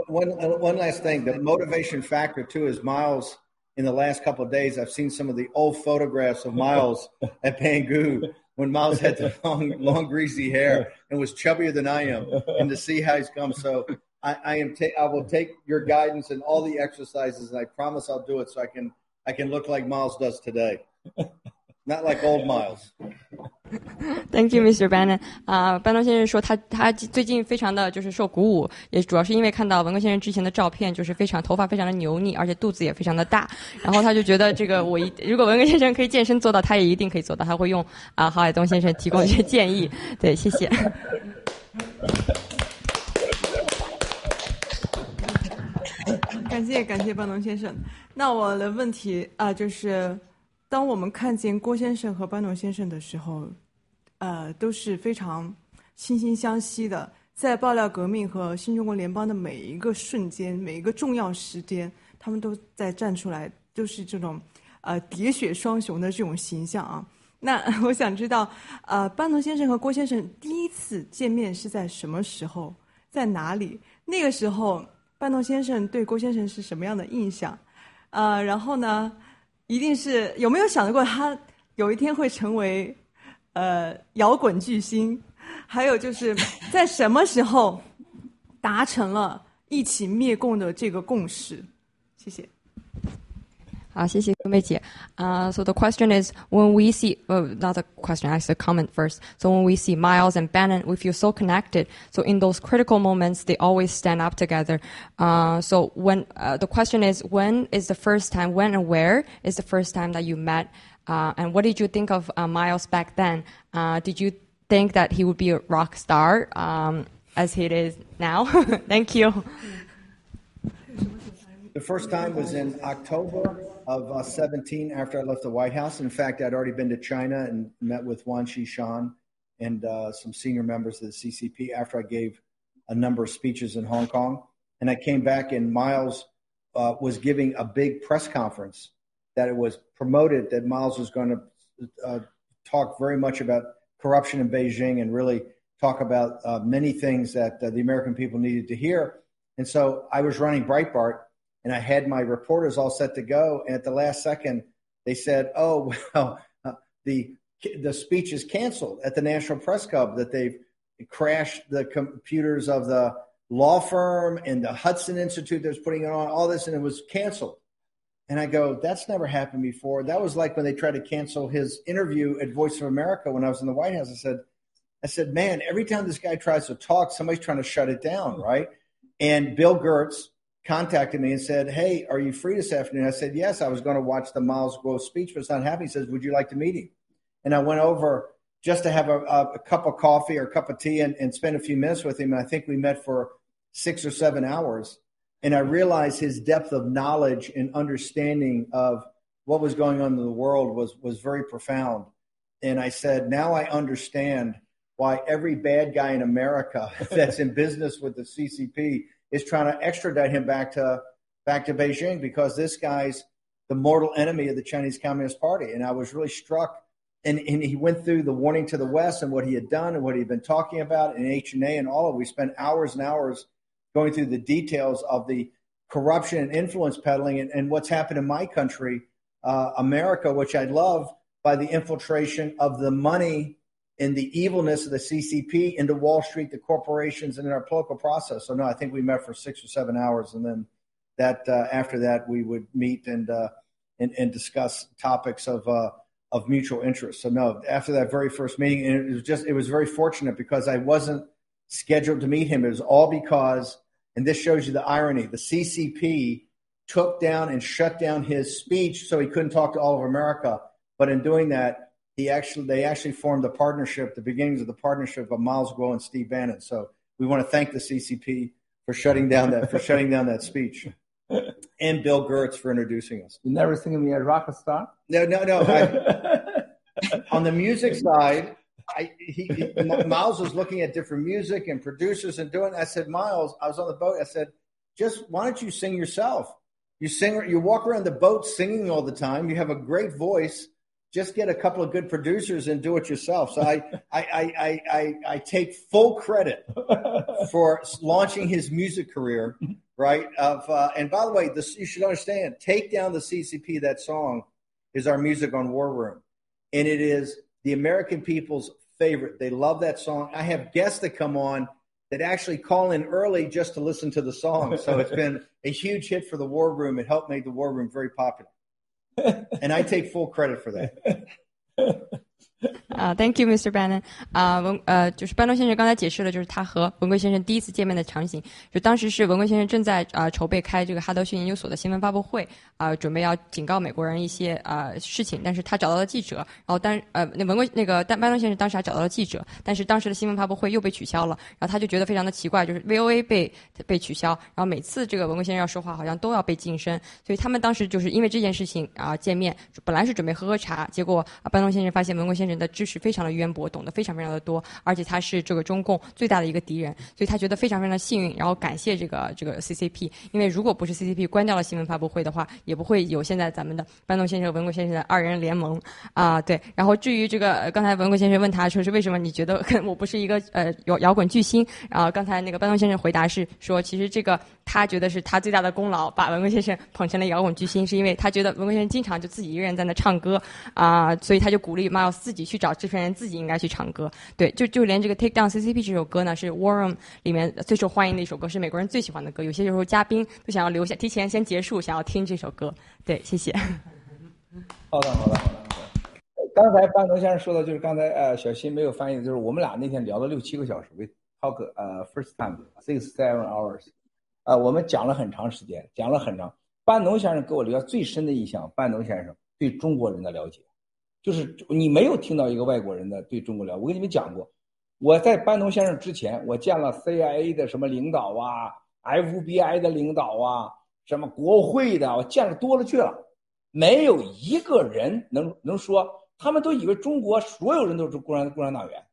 One one last thing, the motivation factor too is Miles in the last couple of days, I've seen some of the old photographs of Miles at Pangu when Miles had the long, long, greasy hair and was chubbier than I am, and to see how he's come. So I, I am. Ta- I will take your guidance and all the exercises, and I promise I'll do it so I can I can look like Miles does today, not like old Miles.
Thank you, Mr. Bannon。啊，班东先生说他他最近非常的就是受鼓舞，也主要是因为看到文革先生之前的照片，就是非常头发非常的油腻，而且肚子也非常的大。然后他就觉得这个我一如果文革先生可以健身做到，他也一定可以做到。他会用啊郝海东先生提供一些建议。对，谢谢。
感感谢感谢班农先生。那我的问题啊、呃，就是当我们看见郭先生和班农先生的时候，呃，都是非常惺惺相惜的。在爆料革命和新中国联邦的每一个瞬间，每一个重要时间，他们都在站出来，都是这种呃喋血双雄的这种形象啊。那 我想知道，呃，班农先生和郭先生第一次见面是在什么时候，在哪里？那个时候，班农先生对郭先生是什么样的印象？呃，然后呢，一定是有没有想过他有一天会成为呃摇滚巨星？还有就是 在什么时候达成了一起灭共的这个共识？谢谢。
好，谢谢梅姐。Uh, so the question is, when we see, well, not the question, actually, a comment first. So when we see Miles and Bannon, we feel so connected. So in those critical moments, they always stand up together. Uh, so when uh, the question is, when is the first time, when and where is the first time that you met? Uh, and what did you think of uh, Miles back then? Uh, did you think that he would be a rock star um, as he is now? Thank you.
The first time was in October of uh, 17 after I left the White House. In fact, I'd already been to China and met with Wan Shan and uh, some senior members of the CCP after I gave a number of speeches in Hong Kong. And I came back, and Miles uh, was giving a big press conference that it was promoted that Miles was going to uh, talk very much about corruption in Beijing and really talk about uh, many things that uh, the American people needed to hear. And so I was running Breitbart and I had my reporters all set to go. And at the last second, they said, "Oh, well, uh, the the speech is canceled at the National Press Club. That they've crashed the computers of the law firm and the Hudson Institute that was putting it on, all this, and it was canceled." And I go, "That's never happened before." That was like when they tried to cancel his interview at Voice of America when I was in the White House. I said, "I said, man, every time this guy tries to talk, somebody's trying to shut it down, right?" And Bill Gertz contacted me and said, Hey, are you free this afternoon? I said, Yes, I was going to watch the Miles Guo speech, but it's not happening. He says, Would you like to meet him? And I went over just to have a, a, cup of coffee or a cup of tea and, and spend a few minutes with him. And I think we met for six or seven hours. And I realized his depth of knowledge and understanding of what was going on in the world was, was very profound. And I said, Now I understand why every bad guy in America that's in business with the CCP is trying to extradite him back to back to Beijing because this guy's the mortal enemy of the Chinese Communist Party. And I was really struck. And, and he went through the warning to the West and what he had done and what he'd been talking about in HNA and all of. It. We spent hours and hours going through the details of the corruption and influence peddling and, and what's happened in my country, uh, America, which I love, by the infiltration of the money and the evilness of the CCP into Wall Street, the corporations, and in our political process. So no, I think we met for six or seven hours, and then that uh, after that we would meet and uh, and, and, discuss topics of uh, of mutual interest. So no, after that very first meeting, and it was just it was very fortunate because I wasn't scheduled to meet him. It was all because, and this shows you the irony: the CCP took down and shut down his speech so he couldn't talk to all of America. But in doing that, he actually they actually formed a partnership, the beginnings of the partnership of Miles Guo and Steve Bannon. So we want to thank the CCP for shutting down that for shutting down that speech, and Bill Gertz for introducing us.
You never think of me as rock star?
No, no, no. I, on the music side, I, he, he, Miles was looking at different music and producers and doing. I said, Miles, I was on the boat. I said, just why don't you sing yourself? You sing, you walk around the boat singing all the time. You have a great voice just get a couple of good producers and do it yourself. So I, I, I, I, I, take full credit for launching his music career, right? Of uh, and by the way, this you should understand. Take down the CCP. That song is our music on War Room, and it is the American people's favorite. They love that song. I have guests that come on that actually call in early just to listen to the song. So it's been a huge hit for the War Room. It helped make the War Room very popular and I take full credit for that.
啊、t h a n k you, Mr. Bannon。啊，文呃，就是班农先生刚才解释了，就是他和文贵先生第一次见面的场景，就当时是文贵先生正在啊、筹备开这个哈德逊研究所的新闻发布会，啊、准备要警告美国人一些啊、事情，但是他找到了记者，然后当呃那文贵那个但班农先生当时还找到了记者，但是当时的新闻发布会又被取消了，然后他就觉得非常的奇怪，就是 VOA 被被取消，然后每次这个文贵先生要说话好像都要被晋升，所以他们当时就是因为这件事情啊、见面，本来是准备喝喝茶，结果啊班农先生发现文贵先生人的知识非常的渊博，懂得非常非常的多，而且他是这个中共最大的一个敌人，所以他觉得非常非常的幸运，然后感谢这个这个 CCP，因为如果不是 CCP 关掉了新闻发布会的话，也不会有现在咱们的班农先生、文国先生的二人联盟啊、对。然后至于这个刚才文国先生问他说是为什么你觉得我不是一个呃摇摇滚巨星，然后刚才那个班农先生回答是说，其实这个他觉得是他最大的功劳，把文国先生捧成了摇滚巨星，是因为他觉得文国先生经常就自己一个人在那唱歌啊、所以他就鼓励 Miles 自己去找制片人，自己应该去唱歌。对，就就连这个 Take Down CCP 这首歌呢，是 Warum 里面最受欢迎的一首歌，是美国人最喜欢的歌。有些时候嘉宾都想要留下，提前先结束，想要听这首歌。对，谢谢。
好的，好的，好的，刚才班农先生说的，就是刚才呃小新没有翻译的，就是我们俩那天聊了六七个小时，we talk 呃 first time six seven hours，啊、我们讲了很长时间，讲了很长。班农先生给我留下最深的印象，班农先生对中国人的了解，就是你没有听到一个外国人的对中国了解。我跟你们讲过，我在班农先生之前，我见了 CIA 的什么领导啊，FBI 的领导啊，什么国会的，我见了多了去了。没有一个人能能说，他们都以为中国所有人都是共产共产党员，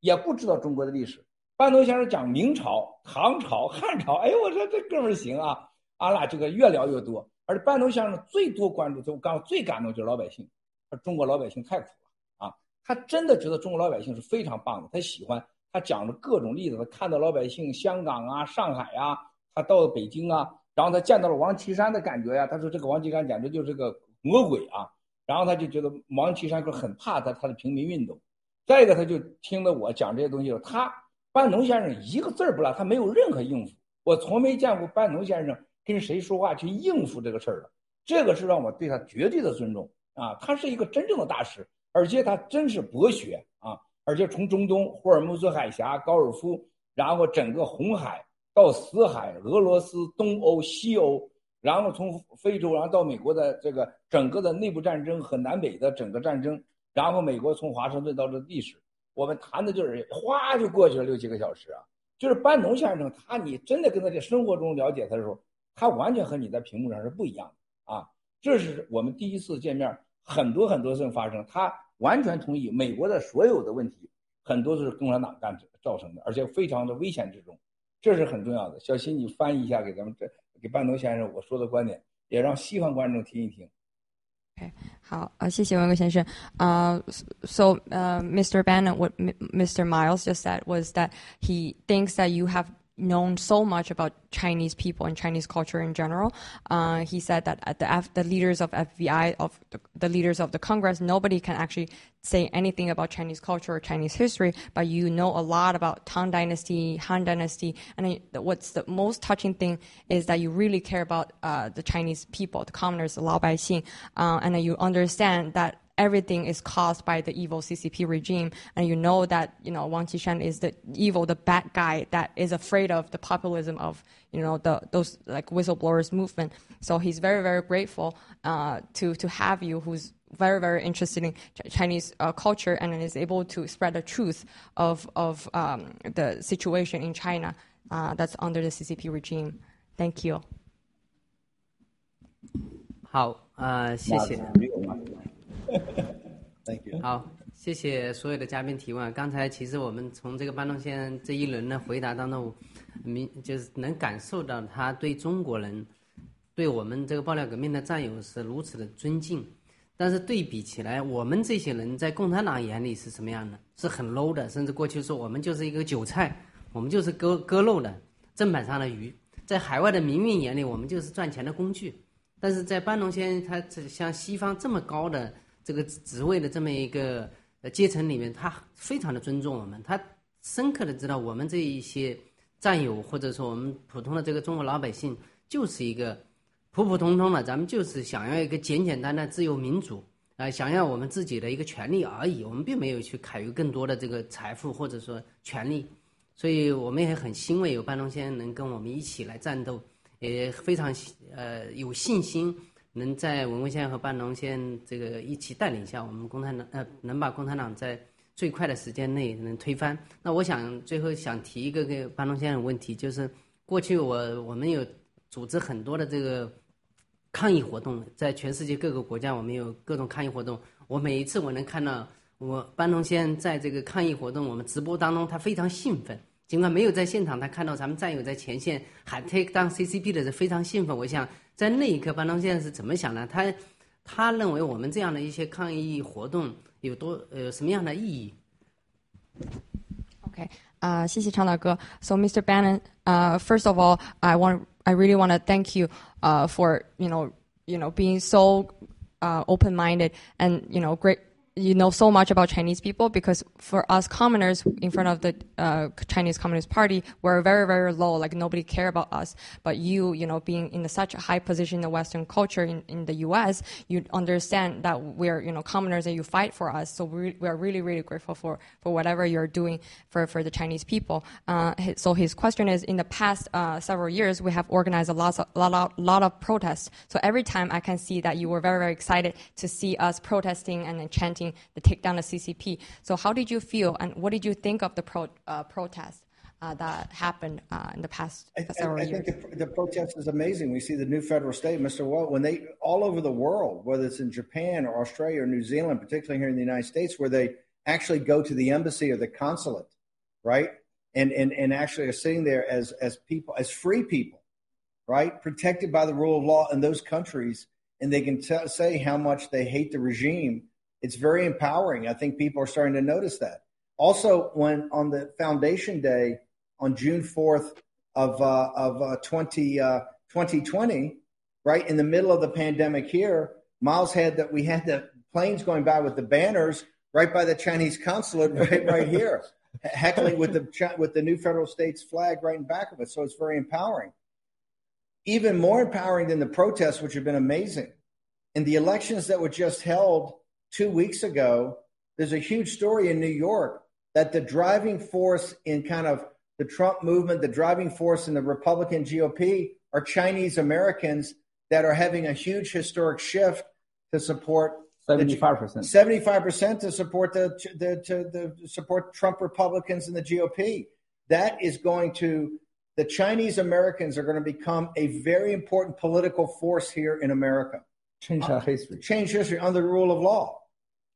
也不知道中国的历史。班农先生讲明朝、唐朝、汉朝，哎呦，我说这哥们儿行啊，俺俩这个越聊越多。而且班农先生最多关注，就刚最感动就是老百姓，中国老百姓太苦了啊，他真的觉得中国老百姓是非常棒的，他喜欢，他讲了各种例子，他看到老百姓香港啊、上海啊，他到了北京啊，然后他见到了王岐山的感觉呀、他说这个王岐山简直就是个魔鬼啊，然后他就觉得王岐山就很怕他他的平民运动，再一个他就听了我讲这些东西，他班农先生一个字儿不落，他没有任何应付，我从没见过班农先生跟谁说话去应付这个事儿的，这个是让我对他绝对的尊重啊，他是一个真正的大师，而且他真是博学啊，而且从中东霍尔木兹海峡、高尔夫，然后整个红海到死海、俄罗斯、东欧、西欧。然后从非洲，然后到美国的这个整个的内部战争和南北的整个战争，然后美国从华盛顿到这历史，我们谈的就是哗就过去了六七个小时啊。就是班农先生，他你真的跟他在生活中了解他的时候，他完全和你在屏幕上是不一样的啊。这是我们第一次见面，很多很多事情发生，他完全同意美国的所有的问题，很多都是共产党干造成的，而且非常的危险之中，这是很重要的。小新，你翻译一下给咱们这。给班农先生我说的观点，也让西方观众听一听。
好，啊，谢谢文贵先生。Uh, so, uh, Mr. Bannon, what Mr. Miles just said was that he thinks that you have known so much about Chinese people and Chinese culture in general. Uh, he said that at the F- the leaders of FBI, of the, the leaders of the Congress, nobody can actually say anything about Chinese culture or Chinese history, but you know a lot about Tang Dynasty, Han Dynasty, and what's the most touching thing is that you really care about uh, the Chinese people, the commoners, the Lao Baixing, uh, and you understand that everything is caused by the evil CCP regime, and you know that you know Wang Qishan is the evil, the bad guy that is afraid of the populism of you know the those like whistleblowers movement. So he's very very grateful uh, to to have you, who's very very interested in Ch- Chinese uh, culture and is able to spread the truth of of um, the situation in China uh, that's under the CCP regime. Thank you.
好，呃，谢谢。
Thank you。
好，谢谢所有的嘉宾提问。刚才其实我们从这个班农先生这一轮的回答当中，明就是能感受到他对中国人，对我们这个爆料革命的战友是如此的尊敬。但是对比起来，我们这些人在共产党眼里是什么样的？是很 low 的，甚至过去说我们就是一个韭菜，我们就是割割肉的砧板上的鱼。在海外的民运眼里，我们就是赚钱的工具。但是在班农先生他这像西方这么高的这个职位的这么一个呃阶层里面，他非常的尊重我们，他深刻的知道我们这一些战友或者说我们普通的这个中国老百姓就是一个普普通通的，咱们就是想要一个简简单单自由民主，啊、想要我们自己的一个权利而已，我们并没有去考虑更多的这个财富或者说权利，所以我们也很欣慰有班农先生能跟我们一起来战斗，也非常呃有信心能在文贵先生和班农先生这个一起带领下，我们共产党呃能把共产党在最快的时间内能推翻。那我想最后想提一个给班农先生的问题，就是过去我我们有组织很多的这个抗议活动，在全世界各个国家，我们有各种抗议活动。我每一次我能看到我班农先在这个抗议活动我们直播当中，他非常兴奋。尽管没有在现场，他看到咱们战友在前线喊 “take down CCP” 的时候非常兴奋。我想在那一刻，班农先生是怎么想的？他他认为我们这样的一些抗议活动有多呃什么样的意义？
Okay. Uh, 谢谢长岛哥. So, Mr. Bannon, uh, first of all, I want, I really want to thank you, uh, for, you know, you know, being so, uh, open-minded and, you know, great, you know so much about Chinese people because for us commoners in front of the uh, Chinese Communist Party, we're very, very low. Like nobody care about us. But you, you know, being in such a high position in the Western culture in, in the U.S., you understand that we're, you know, commoners and you fight for us. So we, we're really, really grateful for, for whatever you're doing for, for the Chinese people. Uh, so his question is, in the past uh, several years, we have organized a lot, of, lot, of, lot of protests. So every time I can see that you were very, very excited to see us protesting and then chanting the take down the CCP. So how did you feel and what did you think of the pro, uh, protest uh, that happened uh, in the past
I,
several
I
years?
think the, the protest is amazing. We see the new federal state, Mr. Walt, when they all over the world, whether it's in Japan or Australia or New Zealand, particularly here in the United States, where they actually go to the embassy or the consulate, right, and and and actually are sitting there as as people as free people, right, protected by the rule of law in those countries, and they can t- say how much they hate the regime. It's very empowering. I think people are starting to notice that. Also, when on the Foundation Day on June 4th of, uh, of uh, 20, uh, 2020, right in the middle of the pandemic here, Miles had that we had the planes going by with the banners right by the Chinese consulate right, right here, heckling with the with the new federal state's flag right in back of it. So it's very empowering. Even more empowering than the protests, which have been amazing. In the elections that were just held two weeks ago, there's a huge story in New York that the driving force in kind of the Trump movement, the driving force in the Republican GOP are Chinese Americans that are having a huge historic shift to support
75%.
75% to support the, the to the support Trump Republicans and the GOP. That is going to the Chinese Americans are going to become a very important political force here in America.
Change our history.
Change history under the rule of law.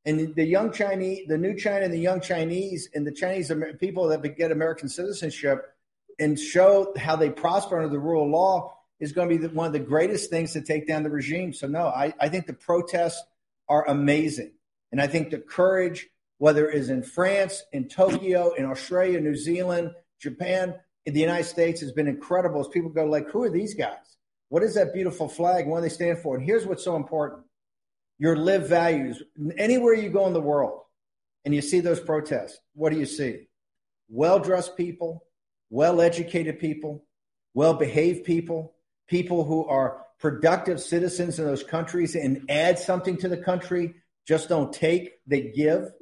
And the young Chinese, the new China and the young Chinese and the Chinese people that get American citizenship and show how they prosper under the rule of law is going to be the, one of the greatest things to take down the regime. So, no, I, I think the protests are amazing. And I think the courage, whether it is in France, in Tokyo, in Australia, New Zealand, Japan, in the United States, has been incredible as people go like, who are these guys? What is that beautiful flag? What do they stand for? And here's what's so important. Your live values. Anywhere you go in the world and you see those protests, what do you see? Well dressed people, well educated people, well behaved people, people who are productive citizens in those countries and add something to the country, just don't take, they give,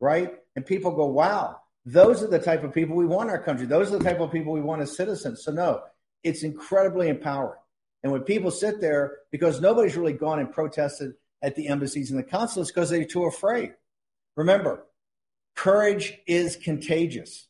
right? And people go, wow, those are the type of people we want in our country. Those are the type of people we want as citizens. So, no, it's incredibly empowering. And when people sit there, because nobody's really gone and protested at the embassies and the consulates because they're too afraid. Remember, courage is contagious.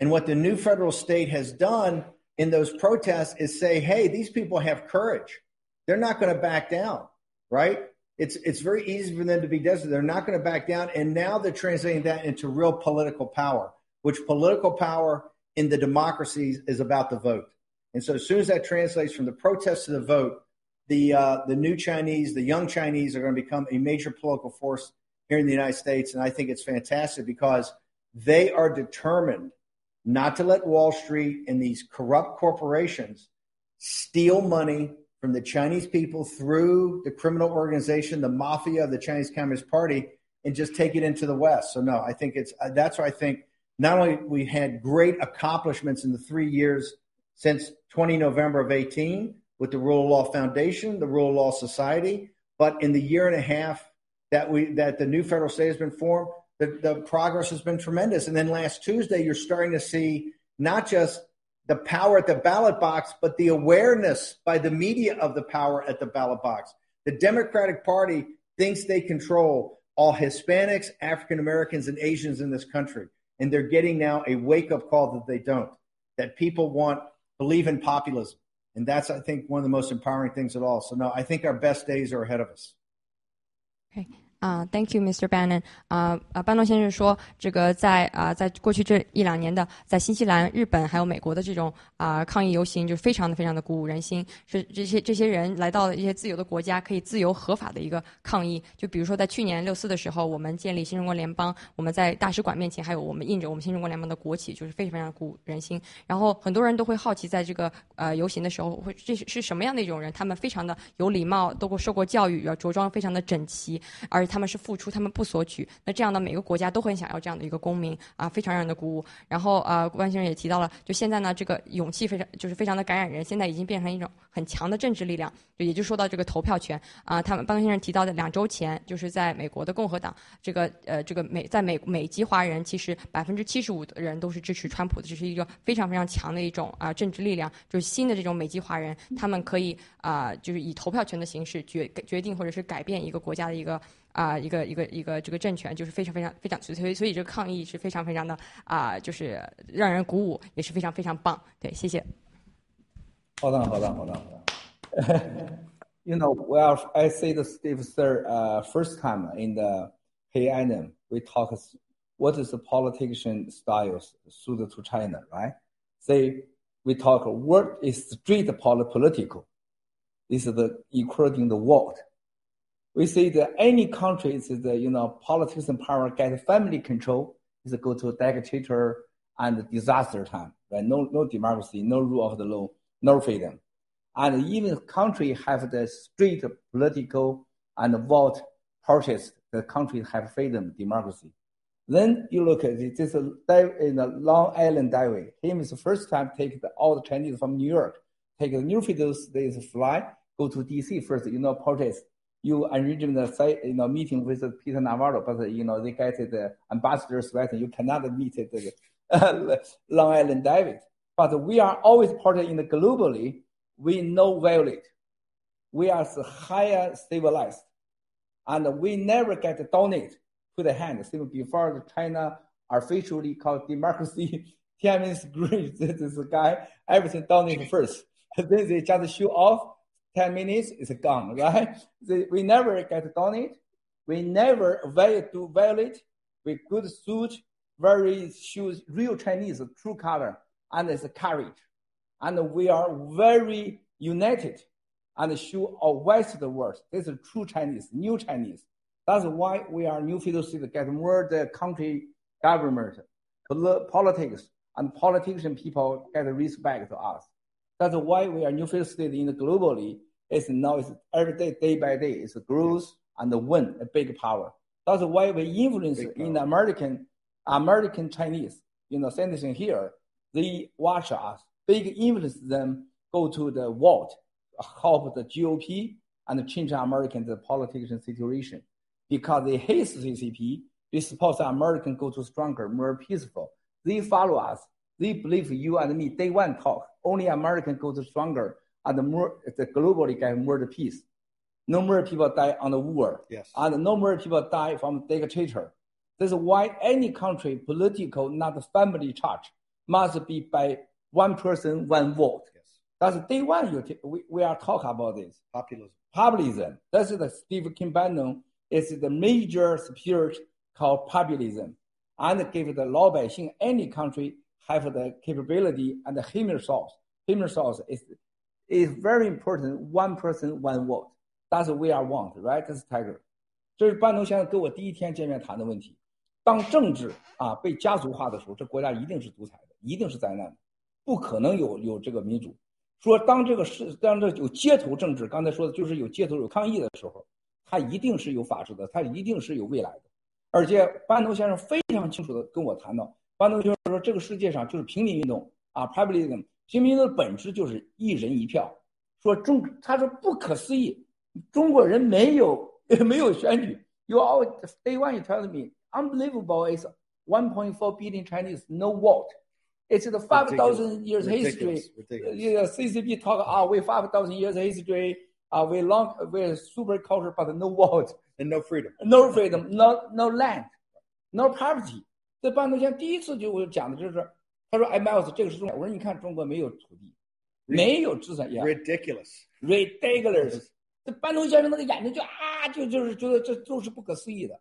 And what the new federal state has done in those protests is say, hey, these people have courage. They're not going to back down, right? It's, it's very easy for them to be desperate. They're not going to back down. And now they're translating that into real political power, which political power in the democracies is about the vote. And so as soon as that translates from the protest to the vote, the uh, the new Chinese, the young Chinese, are going to become a major political force here in the United States, and I think it's fantastic because they are determined not to let Wall Street and these corrupt corporations steal money from the Chinese people through the criminal organization, the mafia of the Chinese Communist Party, and just take it into the West. So no, I think it's that's why I think not only we had great accomplishments in the three years since 20 November of 18 with the Rule of Law Foundation, the Rule of Law Society. But in the year and a half
that we that the new federal state has been formed, the, the progress has been tremendous. And then last Tuesday, you're starting to see not just the power at the ballot box, but the awareness by the media of the power at the ballot box. The Democratic Party thinks they control all Hispanics, African Americans, and Asians in this country. And they're getting now a wake up call that they don't, that people want, believe in populism. And that's, I think, one of the most empowering things at all. So, no, I think our best days are ahead of us.
Okay. 啊、t h a n k you, Mr. Bannon。啊啊，班农先生说，这个在啊，在过去这一两年的，在新西兰、日本还有美国的这种啊抗议游行，就非常的非常的鼓舞人心。是这些这些人来到了一些自由的国家，可以自由合法的一个抗议。就比如说在去年六四的时候，我们建立新中国联邦，我们在大使馆面前还有我们印着我们新中国联邦的国旗，就是非常非常鼓舞人心。然后很多人都会好奇，在这个呃游行的时候，会这是是什么样的一种人？他们非常的有礼貌，都过受过教育，要着装非常的整齐，而他们是付出，他们不索取。那这样的每个国家都很想要这样的一个公民啊，非常让人的鼓舞。然后呃，关先生也提到了，就现在呢，这个勇气非常就是非常的感染人，现在已经变成一种很强的政治力量。就也就说到这个投票权啊，他们班先生提到的两周前，就是在美国的共和党这个呃这个美在美美籍华人，其实百分之七十五的人都是支持川普的，这是一个非常非常强的一种啊政治力量。就是新的这种美籍华人，他们可以啊就是以投票权的形式决决定或者是改变一个国家的一个。啊，一个一个一个这个政权就是非常非常非常，所以所以这个抗议是非常非常的啊，就是让人鼓舞，也是非常非常棒。对，谢谢。
好的，好的，好的，好的。you know, well, I say the Steve Sir uh, first time in the Hey Adam, we talk what is the politician styles suited to China, right? Say we talk what is street political. This is the including the world we see that any country is the you know politics and power get family control is go to dictator and disaster time right? No no democracy no rule of the law no freedom. And even country have the street political and vote purchase the country have freedom democracy. Then you look at it, this in the Long Island Highway. Him is the first time take the, all the Chinese from New York, take the New those days fly, go to DC first, you know, purchase you arrange the you know meeting with Peter Navarro, but you know they get the ambassador's letter. You cannot meet the Long Island David. But we are always part in the globally. We know violate. We are higher civilized, and we never get a donate to the hand. Even before China officially called democracy, Tiananmen Square, this guy everything donate first. then they just show off 10 minutes is gone, right? we never get done it. We never do violate. We good suit, very shoes, real Chinese, true color, and it's courage. And we are very united and show our West the world. This is true Chinese, new Chinese. That's why we are new federal city get more the country government, politics, and politician people get respect to us. That's why we are new federal state in the globally. It's now it's every day, day by day, it's growth and win a big power. That's why we influence in the American, American Chinese, you know, citizen here. They watch us, big influence them go to the world, help the GOP and change American the political situation because they hate CCP. They suppose American go to stronger, more peaceful. They follow us. They believe you and me. Day one talk. Only American go to stronger and the more the globally get more the peace. No more people die on the war.
Yes.
And no more people die from dictator. This is why any country political, not family charge, must be by one person, one vote.
Yes.
That's day one. You t- we, we are talking about this.
Populism.
Populism. That's the Steve Kim Bannon is the major spirit called populism. And give the law by any country have the capability and the human source. Human source is is very important. One person, one vote. That's we are want, right? That's Tiger. 这是班农先生跟我第一天见面谈的问题。当政治啊被家族化的时候，这国家一定是独裁的，一定是灾难的，不可能有有这个民主。说当这个是当这有街头政治，刚才说的就是有街头有抗议的时候，它一定是有法治的，它一定是有未来的。而且班农先生非常清楚的跟我谈到，班农先生说这个世界上就是平民运动啊，populism。平民的本质就是一人一票。说中，他说不可思议，中国人没有没有选举， You always day one you tell me unbelievable is 1.4 billion Chinese no what. It's the 5,000 years history.
Ridiculous.
Yeah, CCP talk, ah, we 5,000 years history, uh, we long, we're super culture, but no what.
And no freedom.
No freedom, no, no land, no property. 这半途先第一次就我讲的就是，他说，哎，Miles，这个是中国。我说，你看中国没有土地，没有资产呀 Ridiculous.，ridiculous。这班农先生那个眼睛就啊，就就是觉得这都是不可思议的。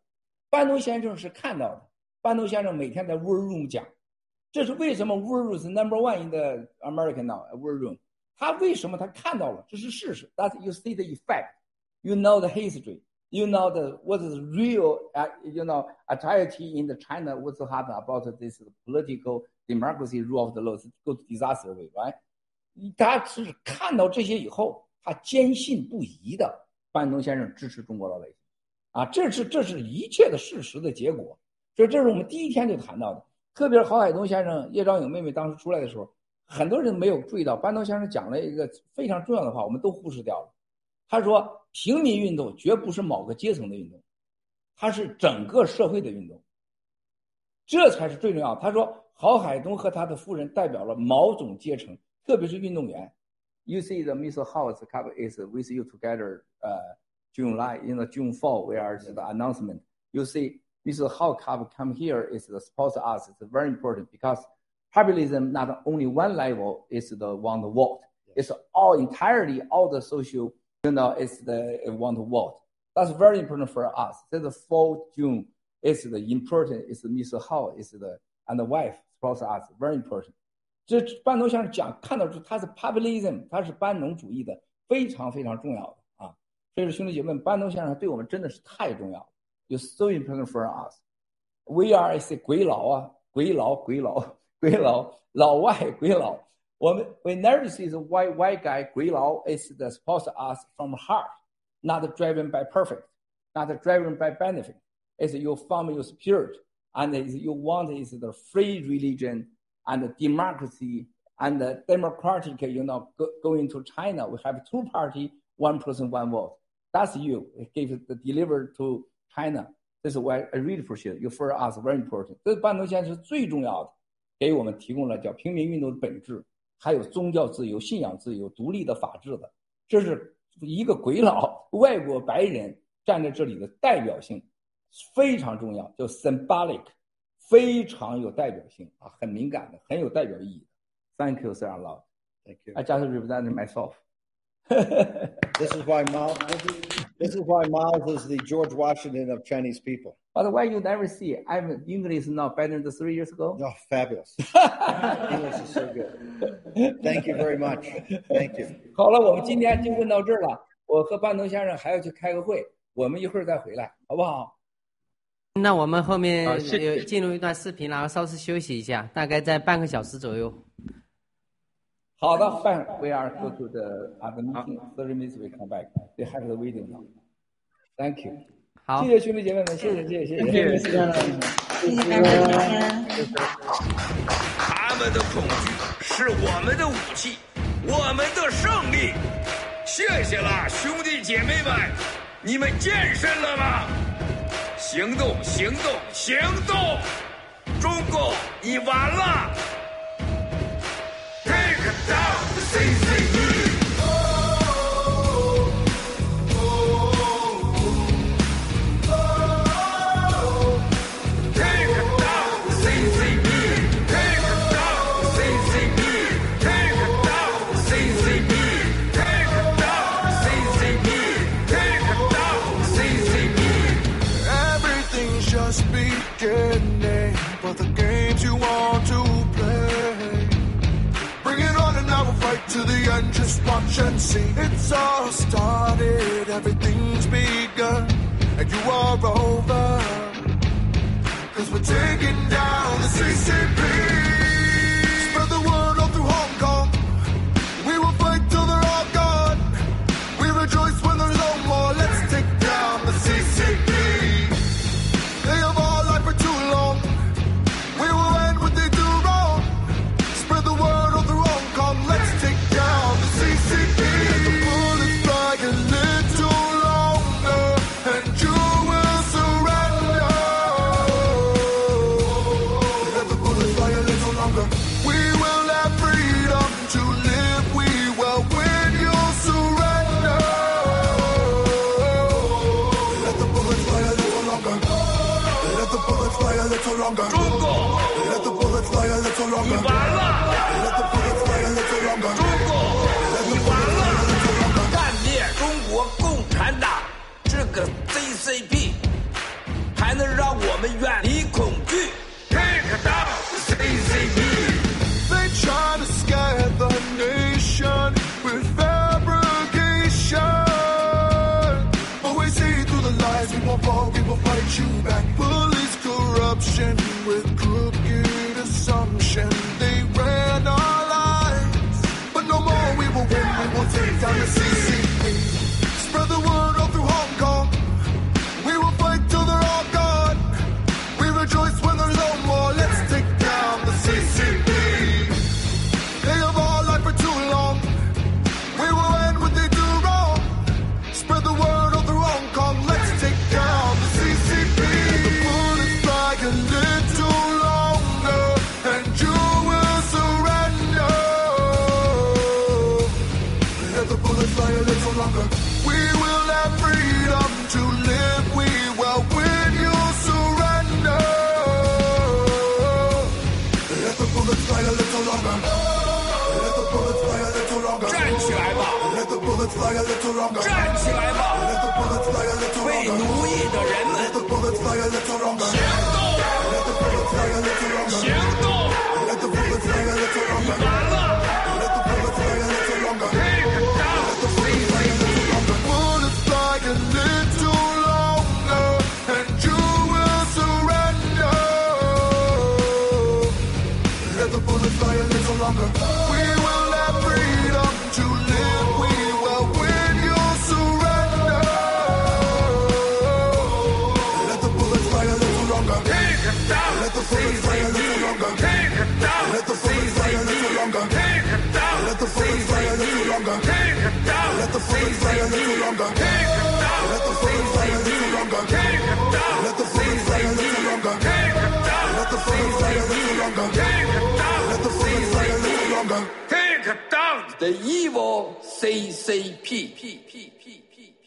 班农先生是看到的，班农先生每天在 War Room 讲，这是为什么 War Room 是 Number One in the American now War Room。他为什么他看到了？这是事实。That you see the effect, you know the history, you know the what is real, uh, you know entirety in the China what's happened about this political democracy rule of the law go to disaster way, right? 他是看到这些以后，他坚信不疑的，班农先生支持中国老百姓，啊，这是这是一切的事实的结果。所以这是我们第一天就谈到的。特别是郝海东先生、叶兆颖妹妹当时出来的时候，很多人没有注意到，班农先生讲了一个非常重要的话，我们都忽视掉了。他说，平民运动绝不是某个阶层的运动，它是整个社会的运动，这才是最重要的。他说，郝海东和他的夫人代表了某种阶层，特别是运动员。You see, the Mr. House Cup is with you together. Uh, June July, in the June fall, where is the announcement. You see, Mr. How Cup come here is the support us. It's very important because populism not only one level is the one to vote. It's all entirely all the social, you know, it's the one to vote. That's very important for us. So the fall June is the important. Is Mr. How is the and the wife support us very important. 这班农先生讲看到他是 populism，他是班农主义的，非常非常重要的啊。所以说兄弟姐妹们，班农先生对我们真的是太重要了，you so important for us。We are 是鬼佬啊，鬼佬鬼佬鬼佬老外鬼佬。 我们 we never see the white white guy 鬼佬 is the support us from heart, not driven by perfect, not driven by benefit. It's you found your spirit, and is you want is the free religion and democracy and the democratic, you know, go, going to China, we have two party, one person, one vote. That's you. It gave the delivered to China. This is why I really appreciate you for us very important. 这半途线是最重要的，给我们提供了叫平民运动的本质， 还有宗教自由、信仰自由、独立的法治的。这是一个鬼佬外国白人站在这里的代表性非常重要，叫 symbolic。非常有代表性啊，很敏感的，很有代表意义的。Thank you, Sir Love.
Thank you.
I just represent myself.
This is why Miles. This is, this is why Miles is the George Washington of Chinese people.
But why you never see? I'm English now better than three years ago.
Oh, fabulous! English is so good. Thank you very much. Thank you.
好了，我们今天就问到这儿了。我和班农先生还要去开个会，我们一会儿再回来，好不好？
那我们后面
好谢谢
有进入一段视频，然后稍事休息一下，大概在半个小时左右。
好的，办 We are go to the other meeting. Thirty minutes we come back. They have the video now. Thank you.
好，
谢谢兄弟姐妹们，谢谢谢谢谢谢谢谢谢谢谢谢谢谢谢谢
他们的恐惧是我们的武器，我们的胜利。谢谢啦，兄弟姐妹们，你们健身了吗？行动，行动，行动！中共，你完了！Take down the
sea watch and see. It's all started, everything's begun, and you are over. Cause we're taking down the CCP. 才能让我们远离站起来吧，
被
奴役的人们，行动，行动，你完了。Take
a little
P
P P.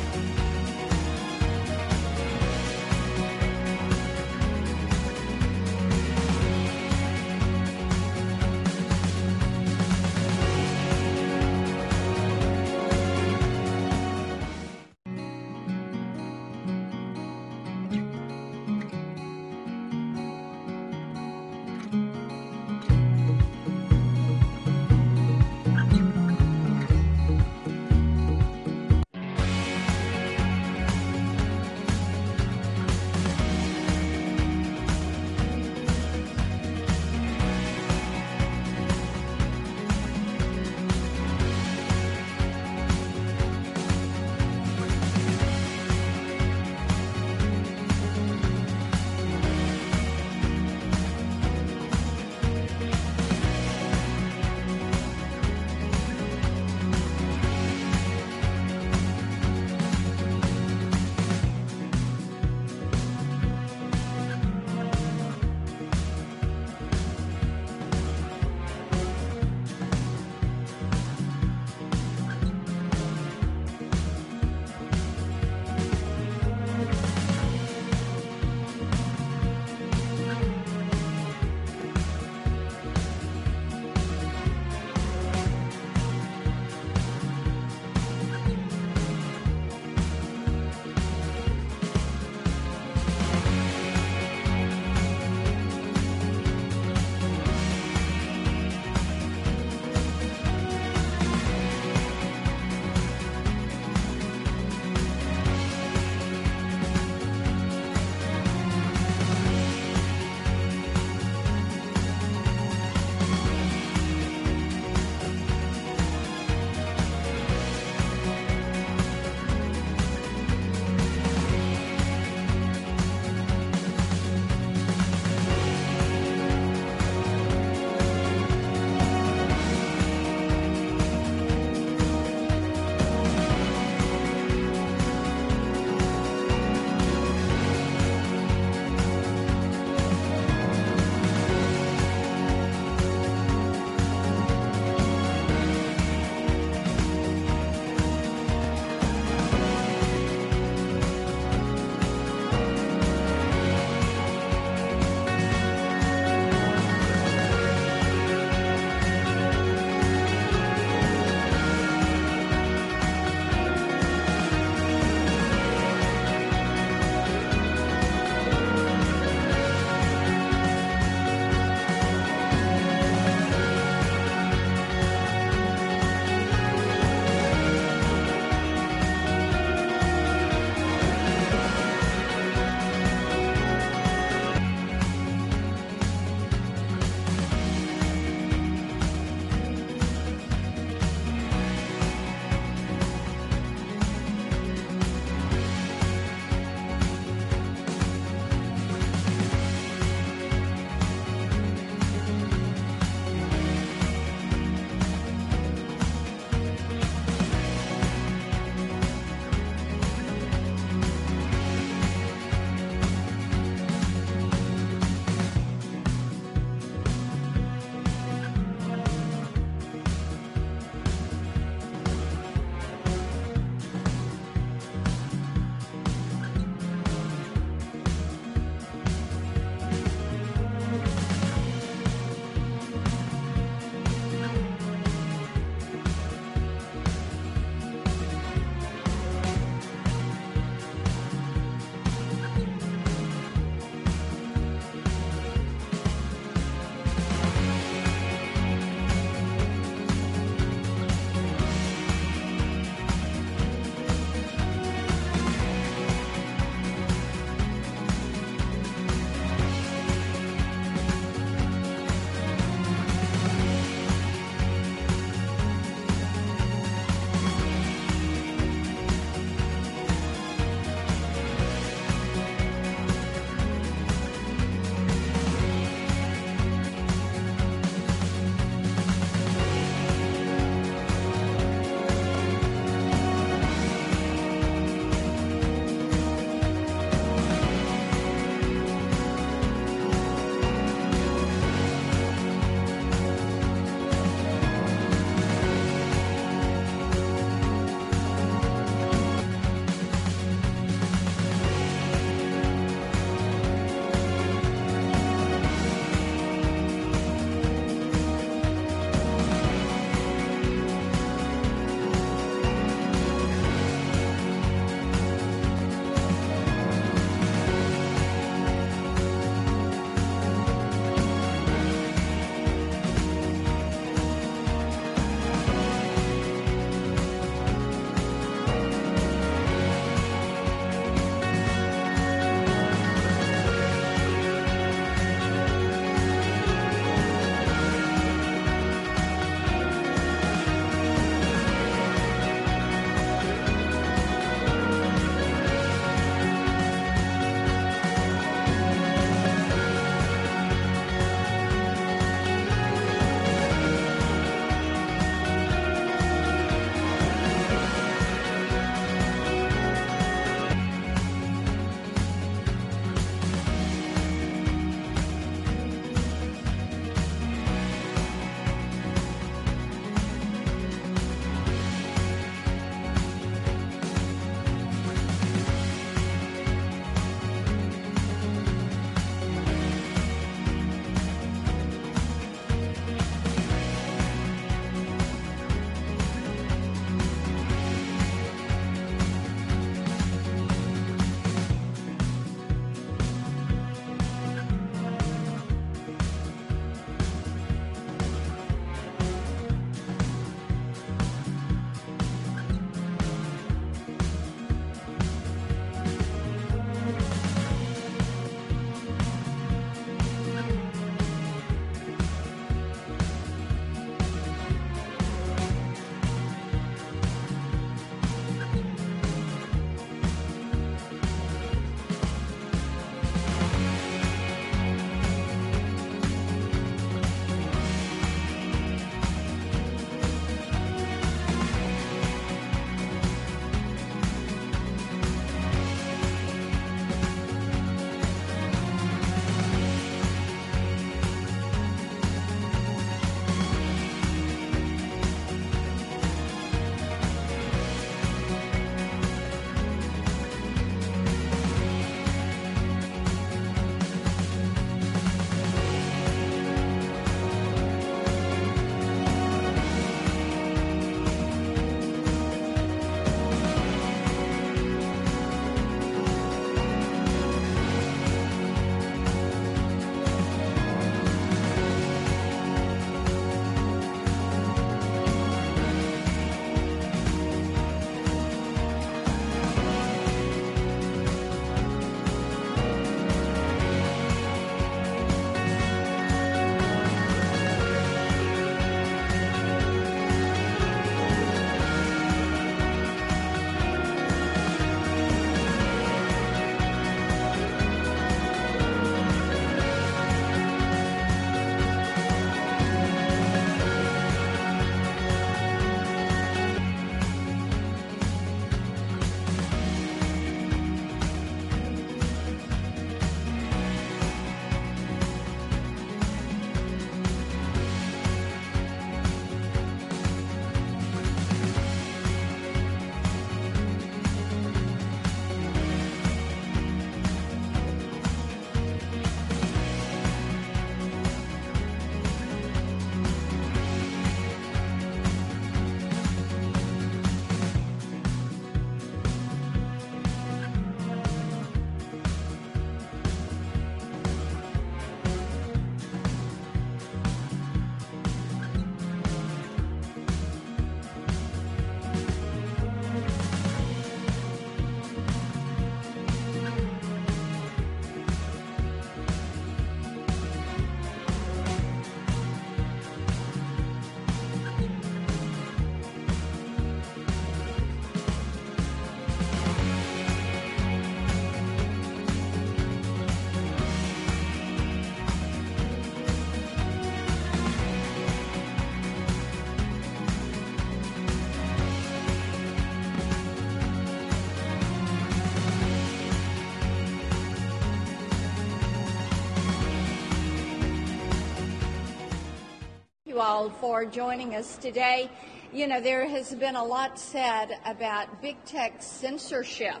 for joining us today. You know, there has been a lot said about big tech censorship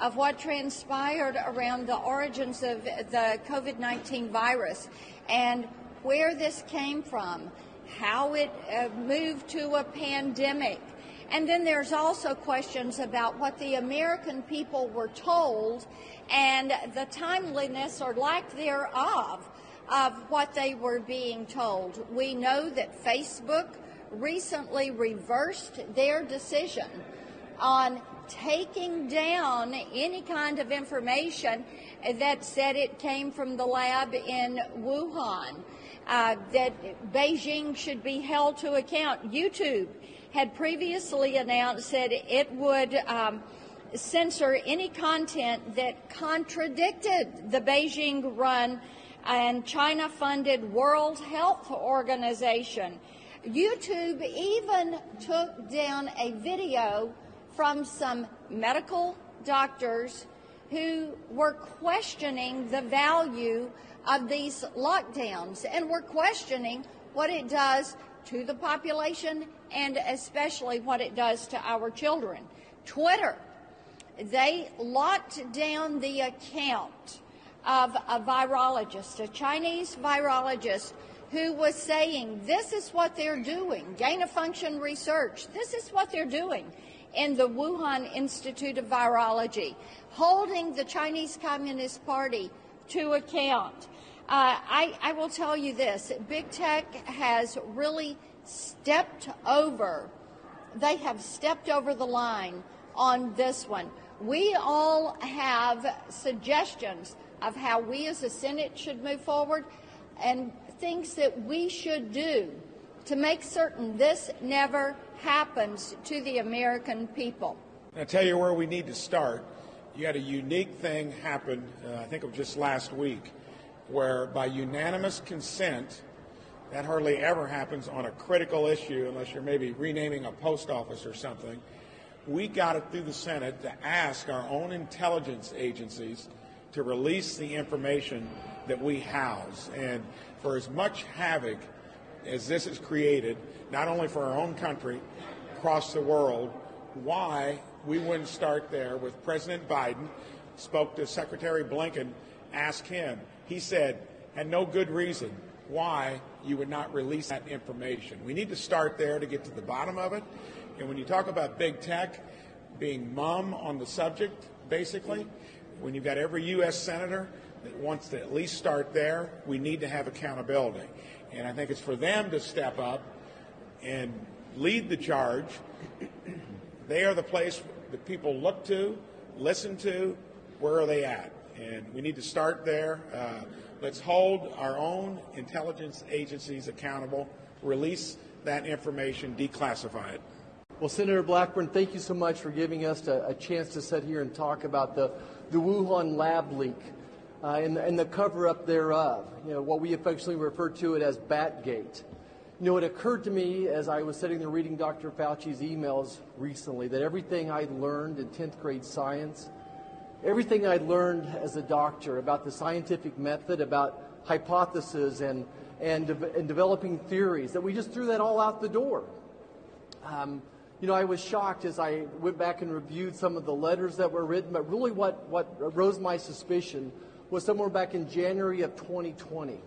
of what transpired around the origins of the COVID 19 virus and where this came from, how it uh, moved to a pandemic. And then there's also questions about what the American people were told and the timeliness or lack thereof of what they were being told. We know that Facebook recently reversed their decision on taking down any kind of information that said it came from the lab in Wuhan, uh, that Beijing should be held to account. YouTube had previously announced that it would. Um, censor any content that contradicted the Beijing run and China funded World Health Organization. YouTube even took down a video from some medical doctors who were questioning the value of these lockdowns and were questioning what it does to the population and especially what it does to our children. Twitter, they locked down the account of a virologist, a Chinese virologist who was saying this is what they're doing, gain of function research, this is what they're doing in the Wuhan Institute of Virology, holding the Chinese Communist Party to account. Uh, I, I will tell you this big tech has really stepped over, they have stepped over the line on this one. We all have suggestions of how we as a Senate should move forward and things that we should do to make certain this never happens to the American people.
I'll tell you where we need to start. You had a unique thing happen, uh, I think of just last week, where by unanimous consent, that hardly ever happens on a critical issue unless you're maybe renaming a post office or something. We got it through the Senate to ask our own intelligence agencies to release the information that we house. And for as much havoc as this has created, not only for our own country, across the world, why we wouldn't start there with President Biden, spoke to Secretary Blinken, asked him. He said, had no good reason why you would not release that information. We need to start there to get to the bottom of it. And when you talk about big tech being mum on the subject, basically, when you've got every U.S. senator that wants to at least start there, we need to have accountability. And I think it's for them to step up and lead the charge. They are the place that people look to, listen to, where are they at? And we need to start there. Uh, let's hold our own intelligence agencies accountable, release that information, declassify it.
Well, Senator Blackburn, thank you so much for giving us a, a chance to sit here and talk about the, the Wuhan lab leak uh, and, and, the cover up thereof, you know, what we affectionately refer to it as Batgate. You know, it occurred to me as I was sitting there reading Dr. Fauci's emails recently that everything I learned in 10th grade science, everything I learned as a doctor about the scientific method, about hypotheses and, and, de- and developing theories, that we just threw that all out the door. Um, you know, I was shocked as I went back and reviewed some of the letters that were written, but really what, what rose my suspicion was somewhere back in January of 2020.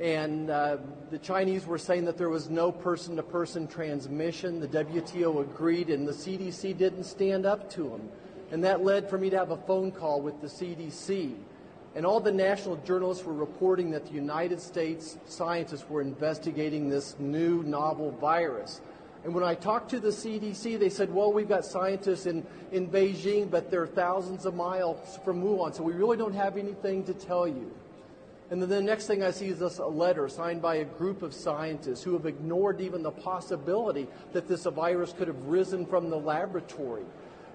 And uh, the Chinese were saying that there was no person to person transmission. The WTO agreed, and the CDC didn't stand up to them. And that led for me to have a phone call with the CDC. And all the national journalists were reporting that the United States scientists were investigating this new novel virus. And when I talked to the CDC, they said, well, we've got scientists in, in Beijing, but they're thousands of miles from Wuhan, so we really don't have anything to tell you. And then the next thing I see is this a letter signed by a group of scientists who have ignored even the possibility that this virus could have risen from the laboratory.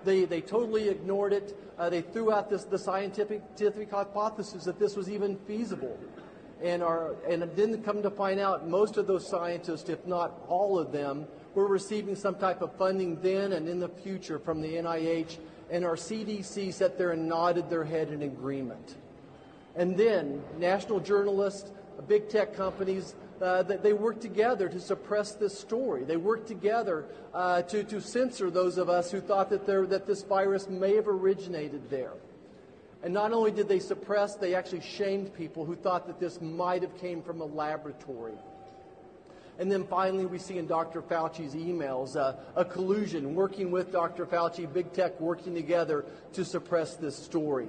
They, they totally ignored it. Uh, they threw out this, the scientific, scientific hypothesis that this was even feasible. And, are, and then come to find out most of those scientists, if not all of them, we're receiving some type of funding then and in the future from the NIH, and our CDC sat there and nodded their head in agreement. And then national journalists, big tech companies, uh, that they worked together to suppress this story. They worked together uh, to, to censor those of us who thought that, there, that this virus may have originated there. And not only did they suppress, they actually shamed people who thought that this might have came from a laboratory. And then finally, we see in Dr. Fauci's emails uh, a collusion, working with Dr. Fauci, big tech working together to suppress this story.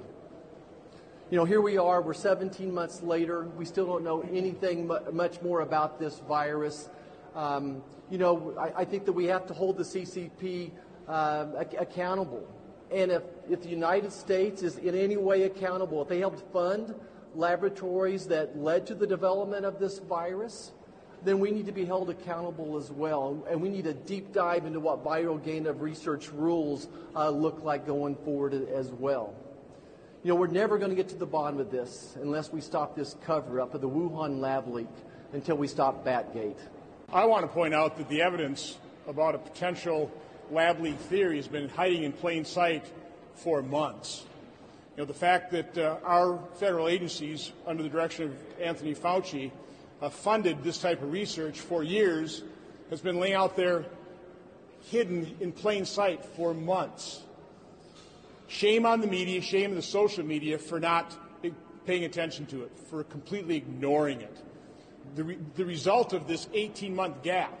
You know, here we are, we're 17 months later. We still don't know anything much more about this virus. Um, you know, I, I, think that we have to hold the CCP ac- accountable. And if, if the United States is in any way accountable, if they helped fund laboratories that led to the development of this virus, then we need to be held accountable as well. And we need a deep dive into what viral gain of research rules uh, look like going forward as well. You know, we're never going to get to the bottom of this unless we stop this cover up of the Wuhan lab leak until we stop Batgate.
I want to point out that the evidence about a potential lab leak theory has been hiding in plain sight for months. You know, the fact that uh, our federal agencies, under the direction of Anthony Fauci, uh, funded this type of research for years has been laying out there hidden in plain sight for months. Shame on the media, shame on the social media for not paying attention to it, for completely ignoring it. The, re- the result of this 18 month gap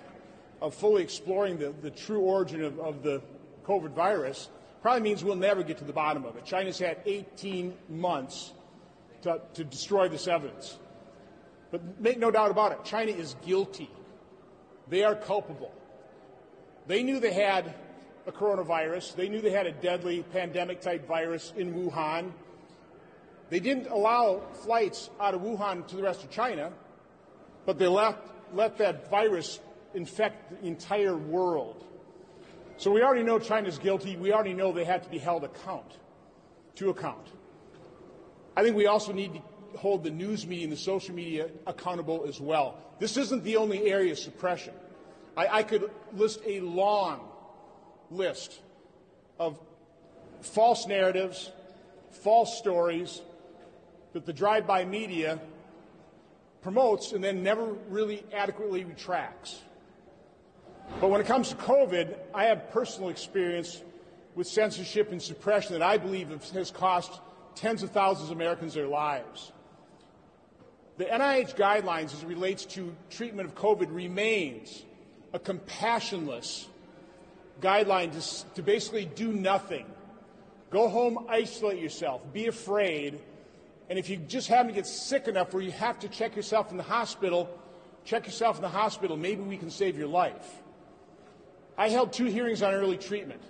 of fully exploring the, the true origin of, of the COVID virus probably means we'll never get to the bottom of it. China's had 18 months to, to destroy this evidence. But make no doubt about it, China is guilty. They are culpable. They knew they had a coronavirus. They knew they had a deadly pandemic type virus in Wuhan. They didn't allow flights out of Wuhan to the rest of China, but they left, let that virus infect the entire world. So we already know China's guilty. We already know they have to be held account, to account. I think we also need to hold the news media and the social media accountable as well. This isn't the only area of suppression. I, I could list a long list of false narratives, false stories that the drive by media promotes and then never really adequately retracts. But when it comes to COVID, I have personal experience with censorship and suppression that I believe has cost tens of thousands of Americans their lives. The NIH guidelines as it relates to treatment of COVID remains a compassionless guideline to, to basically do nothing. Go home, isolate yourself, be afraid, and if you just happen to get sick enough where you have to check yourself in the hospital, check yourself in the hospital. Maybe we can save your life. I held two hearings on early treatment.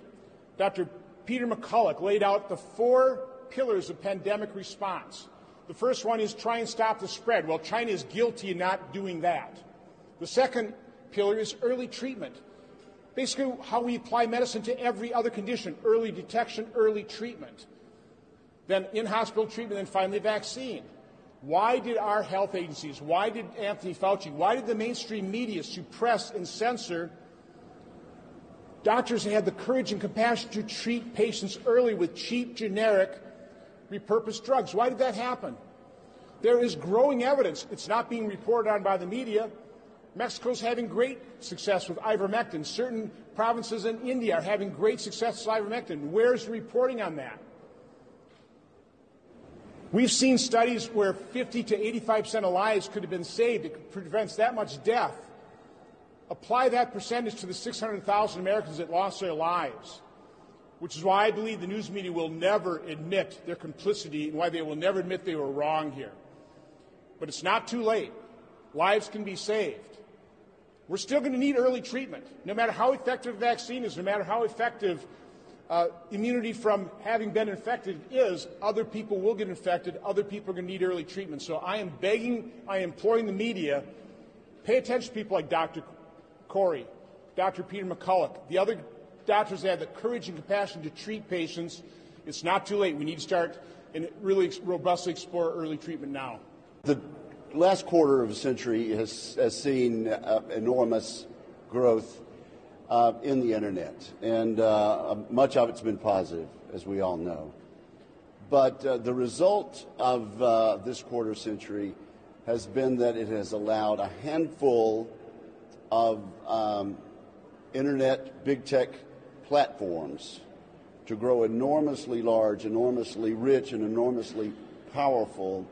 Dr. Peter McCullough laid out the four pillars of pandemic response. The first one is try and stop the spread. Well, China is guilty in not doing that. The second pillar is early treatment. Basically, how we apply medicine to every other condition early detection, early treatment. Then in hospital treatment, and finally vaccine. Why did our health agencies, why did Anthony Fauci, why did the mainstream media suppress and censor doctors who had the courage and compassion to treat patients early with cheap, generic repurposed drugs. Why did that happen? There is growing evidence. It's not being reported on by the media. Mexico's having great success with ivermectin. Certain provinces in India are having great success with ivermectin. Where's the reporting on that? We've seen studies where 50 to 85% of lives could have been saved. It prevents that much death. Apply that percentage to the 600,000 Americans that lost their lives which is why I believe the news media will never admit their complicity and why they will never admit they were wrong here. But it's not too late. Lives can be saved. We're still going to need early treatment. No matter how effective the vaccine is, no matter how effective uh, immunity from having been infected is, other people will get infected. Other people are going to need early treatment. So I am begging, I am imploring the media, pay attention to people like Dr. Kory, Dr. Peter McCullough, the other doctors have the courage and compassion to treat patients. It's not too late. We need to start and really robustly explore early treatment now.
The last quarter of a century has, has seen uh, enormous growth uh, in the internet, and uh, much of it's been positive, as we all know. But uh, the result of uh, this quarter century has been that it has allowed a handful of um, internet big tech platforms to grow enormously large, enormously rich, and enormously powerful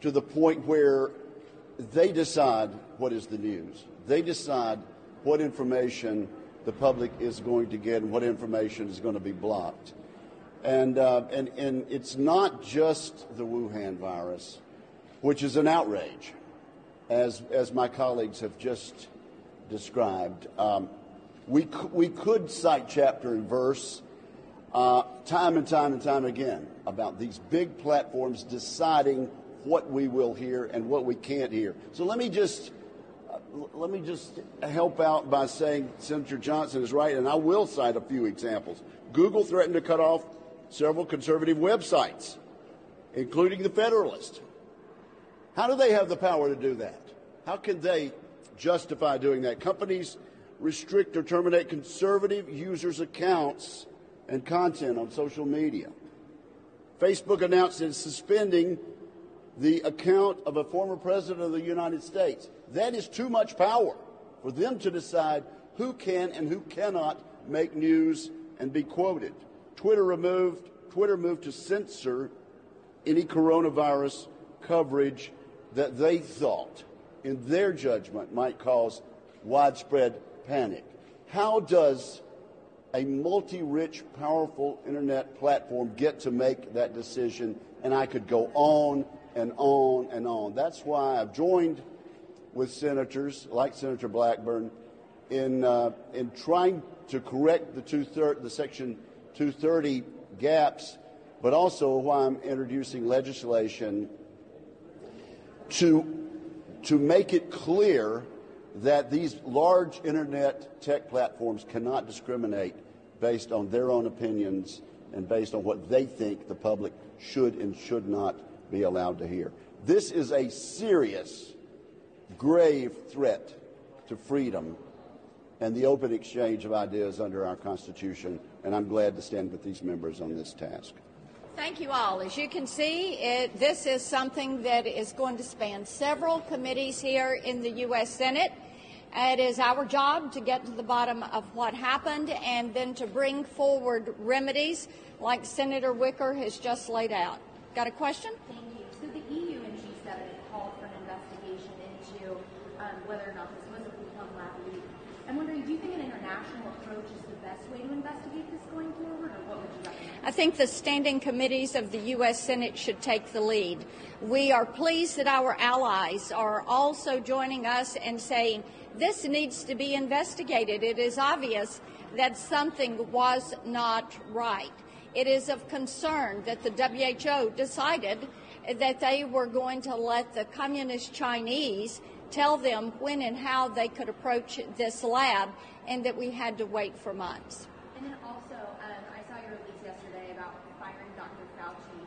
to the point where they decide what is the news. They decide what information the public is going to get and what information is going to be blocked. And, uh, and, and it's not just the Wuhan virus, which is an outrage, as, as my colleagues have just described. Um, we, we could cite chapter and verse uh, time and time and time again about these big platforms deciding what we will hear and what we can't hear. So let me just uh, let me just help out by saying Senator Johnson is right, and I will cite a few examples. Google threatened to cut off several conservative websites, including the Federalist. How do they have the power to do that? How can they justify doing that? Companies restrict or terminate conservative users' accounts and content on social media. Facebook announced it's suspending the account of a former president of the United States. That is too much power for them to decide who can and who cannot make news and be quoted. Twitter removed Twitter moved to censor any coronavirus coverage that they thought, in their judgment, might cause widespread panic. How does a multi rich, powerful internet platform get to make that decision? And I could go on and on and on. That's why I've joined with senators like Senator Blackburn in, uh, in trying to correct the, the Section 230 gaps, but also why I'm introducing legislation to, to make it clear that these large internet tech platforms cannot discriminate based on their own opinions and based on what they think the public should and should not be allowed to hear. This is a serious, grave threat to freedom and the open exchange of ideas under our Constitution, and I'm glad to stand with these members on this task.
Thank you all. As you can see, it, this is something that is going to span several committees here in the U.S. Senate. It is our job to get to the bottom of what happened and then to bring forward remedies like Senator Wicker has just laid out. Got a question?
Thank you. So the EU and G7 called for an investigation into um, whether or not this was a Wuhan lab leak. I'm wondering, do you think an international approach is the best way to investigate this going forward, or what would you recommend?
I think the standing committees of the U.S. Senate should take the lead. We are pleased that our allies are also joining us and saying this needs to be investigated. It is obvious that something was not right. It is of concern that the WHO decided that they were going to let the communist Chinese tell them when and how they could approach this lab and that we had to wait for months.
And then also, um, I saw your release yesterday about firing Dr. Fauci.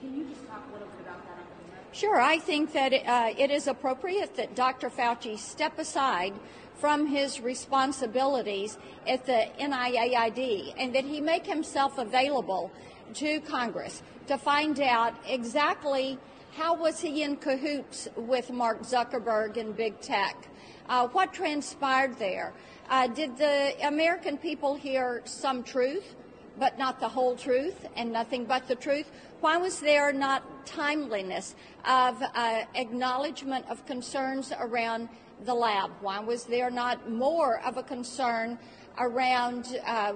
Can you just talk a little bit about that on camera?
Sure, I think that uh, it is appropriate that Dr. Fauci step aside from his responsibilities at the NIAID and that he make himself available to Congress to find out exactly how was he in cahoots with Mark Zuckerberg and big tech. Uh, what transpired there? Uh, did the American people hear some truth, but not the whole truth and nothing but the truth? Why was there not timeliness of uh, acknowledgement of concerns around the lab? Why was there not more of a concern around uh,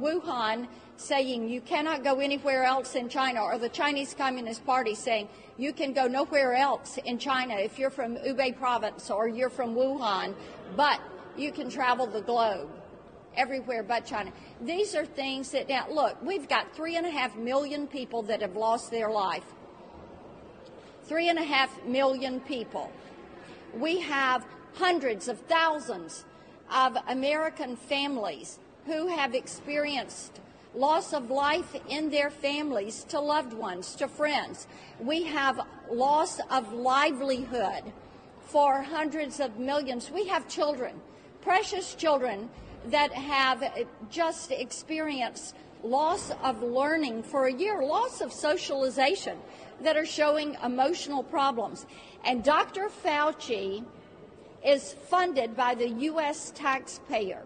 Wuhan saying you cannot go anywhere else in China, or the Chinese Communist Party saying you can go nowhere else in China if you're from Hubei province or you're from Wuhan, but you can travel the globe everywhere but China. These are things that now look, we've got three and a half million people that have lost their life. Three and a half million people. We have hundreds of thousands of American families who have experienced loss of life in their families to loved ones, to friends. We have loss of livelihood for hundreds of millions. We have children, precious children that have just experienced loss of learning for a year, loss of socialization that are showing emotional problems. And Dr. Fauci is funded by the U.S. taxpayer.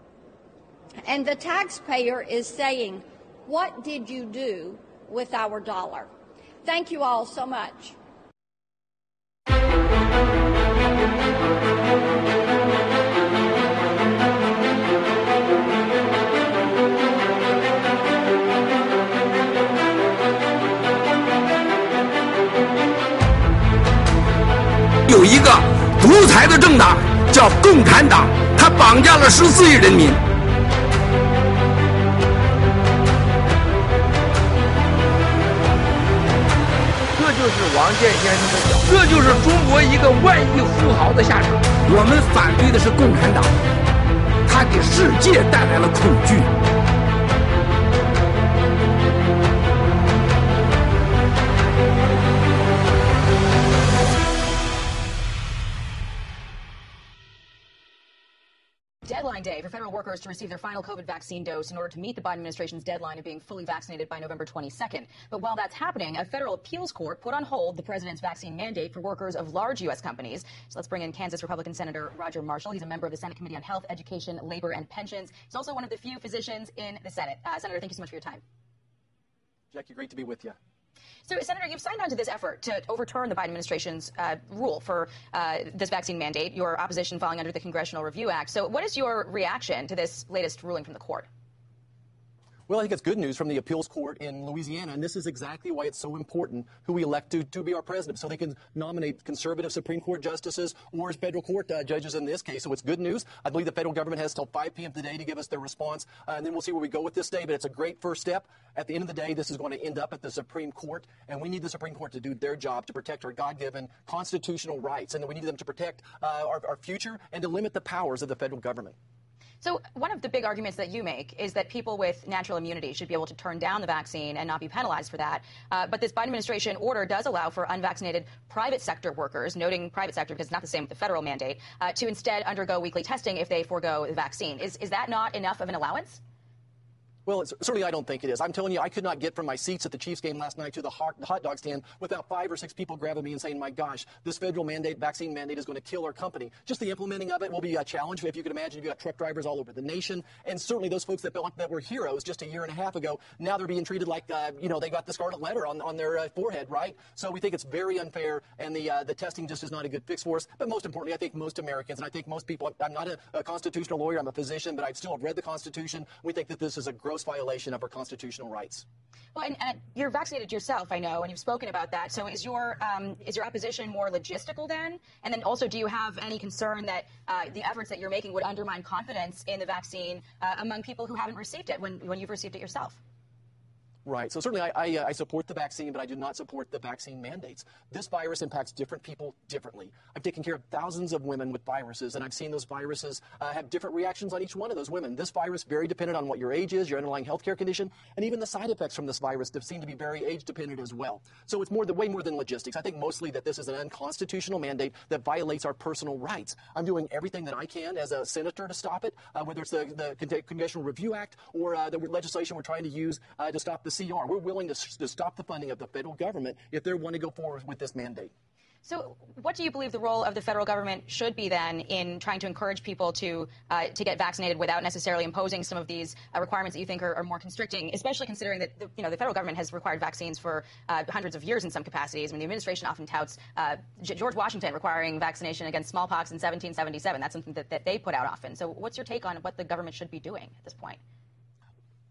And the taxpayer is saying, What did you do with our dollar? Thank you all so much.
有一个独裁的政党叫共产党，他绑架了十四亿人民。这就是王健先生的脚，这就是中国一个万亿富豪的下场。我们反对的是共产党，他给世界带来了恐惧。
To receive their final COVID vaccine dose in order to meet the Biden administration's deadline of being fully vaccinated by November 22nd. But while that's happening, a federal appeals court put on hold the president's vaccine mandate for workers of large U.S. companies. So let's bring in Kansas Republican Senator Roger Marshall. He's a member of the Senate Committee on Health, Education, Labor, and Pensions. He's also one of the few physicians in the Senate. Uh, Senator, thank you so much for your time.
Jackie, great to be with you.
So, Senator, you've signed on to this effort to overturn the Biden administration's uh, rule for uh, this vaccine mandate, your opposition falling under the Congressional Review Act. So, what is your reaction to this latest ruling from the court?
Well, I think it's good news from the appeals court in Louisiana, and this is exactly why it's so important who we elect to, to be our president, so they can nominate conservative Supreme Court justices or federal court uh, judges in this case. So it's good news. I believe the federal government has till 5 p.m. today to give us their response, uh, and then we'll see where we go with this day. But it's a great first step. At the end of the day, this is going to end up at the Supreme Court, and we need the Supreme Court to do their job to protect our God-given constitutional rights, and we need them to protect uh, our, our future and to limit the powers of the federal government.
So, one of the big arguments that you make is that people with natural immunity should be able to turn down the vaccine and not be penalized for that. Uh, but this Biden administration order does allow for unvaccinated private sector workers, noting private sector because it's not the same with the federal mandate, uh, to instead undergo weekly testing if they forego the vaccine. Is, is that not enough of an allowance?
Well, certainly I don't think it is. I'm telling you, I could not get from my seats at the Chiefs game last night to the hot, hot dog stand without five or six people grabbing me and saying, my gosh, this federal mandate, vaccine mandate is going to kill our company. Just the implementing of it will be a challenge. If you could imagine, you've got truck drivers all over the nation. And certainly those folks that, that were heroes just a year and a half ago, now they're being treated like, uh, you know, they got the scarlet letter on, on their uh, forehead, right? So we think it's very unfair, and the, uh, the testing just is not a good fix for us. But most importantly, I think most Americans, and I think most people, I'm not a, a constitutional lawyer, I'm a physician, but I still have read the Constitution. We think that this is a gross violation of our constitutional rights.
Well, and, and, you're vaccinated yourself, I know, and you've spoken about that. So, is your um, is your opposition more logistical then? And then also, do you have any concern that uh, the efforts that you're making would undermine confidence in the vaccine uh, among people who haven't received it when when you've received it yourself?
Right. So certainly I, I, uh, I, support the vaccine, but I do not support the vaccine mandates. This virus impacts different people differently. I've taken care of thousands of women with viruses, and I've seen those viruses uh, have different reactions on each one of those women. This virus very dependent on what your age is, your underlying health care condition, and even the side effects from this virus seem to be very age dependent as well. So it's more the way more than logistics. I think mostly that this is an unconstitutional mandate that violates our personal rights. I'm doing everything that I can as a senator to stop it, uh, whether it's the, the Congressional Review Act or uh, the legislation we're trying to use uh, to stop the CR. We're willing to, to stop the funding of the federal government if they want to go forward with this mandate.
So, what do you believe the role of the federal government should be then in trying to encourage people to uh, to get vaccinated without necessarily imposing some of these uh, requirements that you think are, are, more constricting, especially considering that the, you know the federal government has required vaccines for uh, hundreds of years in some capacities. I mean, the administration often touts uh, George Washington requiring vaccination against smallpox in 1777. That's something that, that they put out often. So, what's your take on what the government should be doing at this point?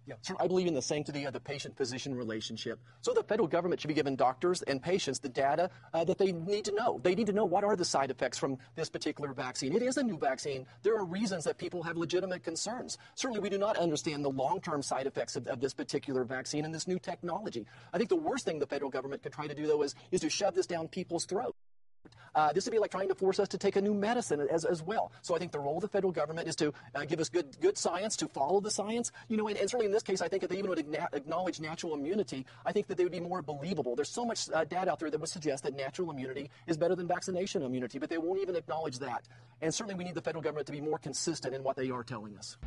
Yeah, I believe in the sanctity of the patient-physician relationship. So the federal government should be giving doctors and patients the data uh, that they need to know. They need to know what are the side effects from this particular vaccine. It is a new vaccine. There are reasons that people have legitimate concerns. Certainly, we do not understand the long-term side effects of, of this particular vaccine and this new technology. I think the worst thing the federal government could try to do, though, is, is to shove this down people's throats. Uh, this would be like trying to force us to take a new medicine as, as well. So I think the role of the federal government is to uh, give us good good science, to follow the science. You know, and, and, certainly in this case, I think if they even would acknowledge natural immunity, I think that they would be more believable. There's so much uh, data out there that would suggest that natural immunity is better than vaccination immunity, but they won't even acknowledge that. And certainly we need the federal government to be more consistent in what they are telling us.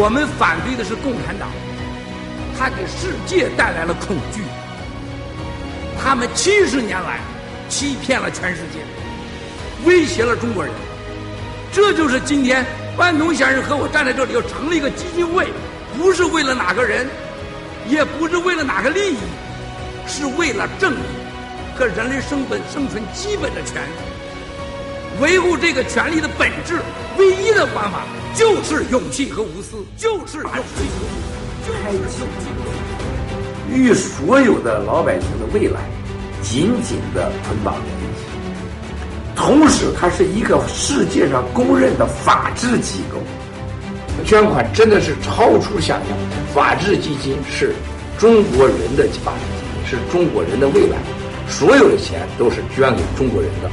我们反对的是共产党，他给世界带来了恐惧。他们七十年来欺骗了全世界，威胁了中国人。这就是今天万东先生和我站在这里要成立一个基金会，不是为了哪个人，也不是为了哪个利益，是为了正义和人类生本生存基本的权利。维护这个权利的本质，唯一的方法就是勇气和无私，就是勇气和无私，开启与所有的老百姓的未来紧紧的捆绑在一起。同时，它是一个世界上公认的法治机构。捐款真的是超出想象，法治基金是中国人的法治基金，是中国人的未来，所有的钱都是捐给中国人的。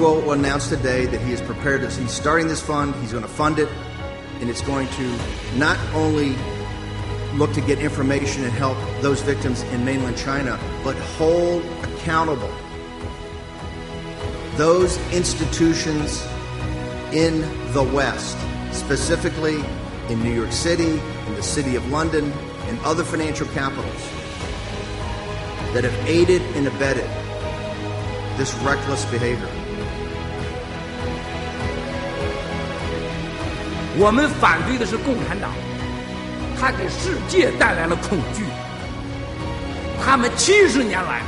Guo announced today that he is prepared to, he's starting this fund, he's going to fund it, and it's going to not only look to get information and help those victims in mainland China, but hold accountable those institutions in the West, specifically in New York City, in the City of London, and other financial capitals that have aided and abetted this reckless behavior.
我们反对的是共产党，他给世界带来了恐惧。他们七十年来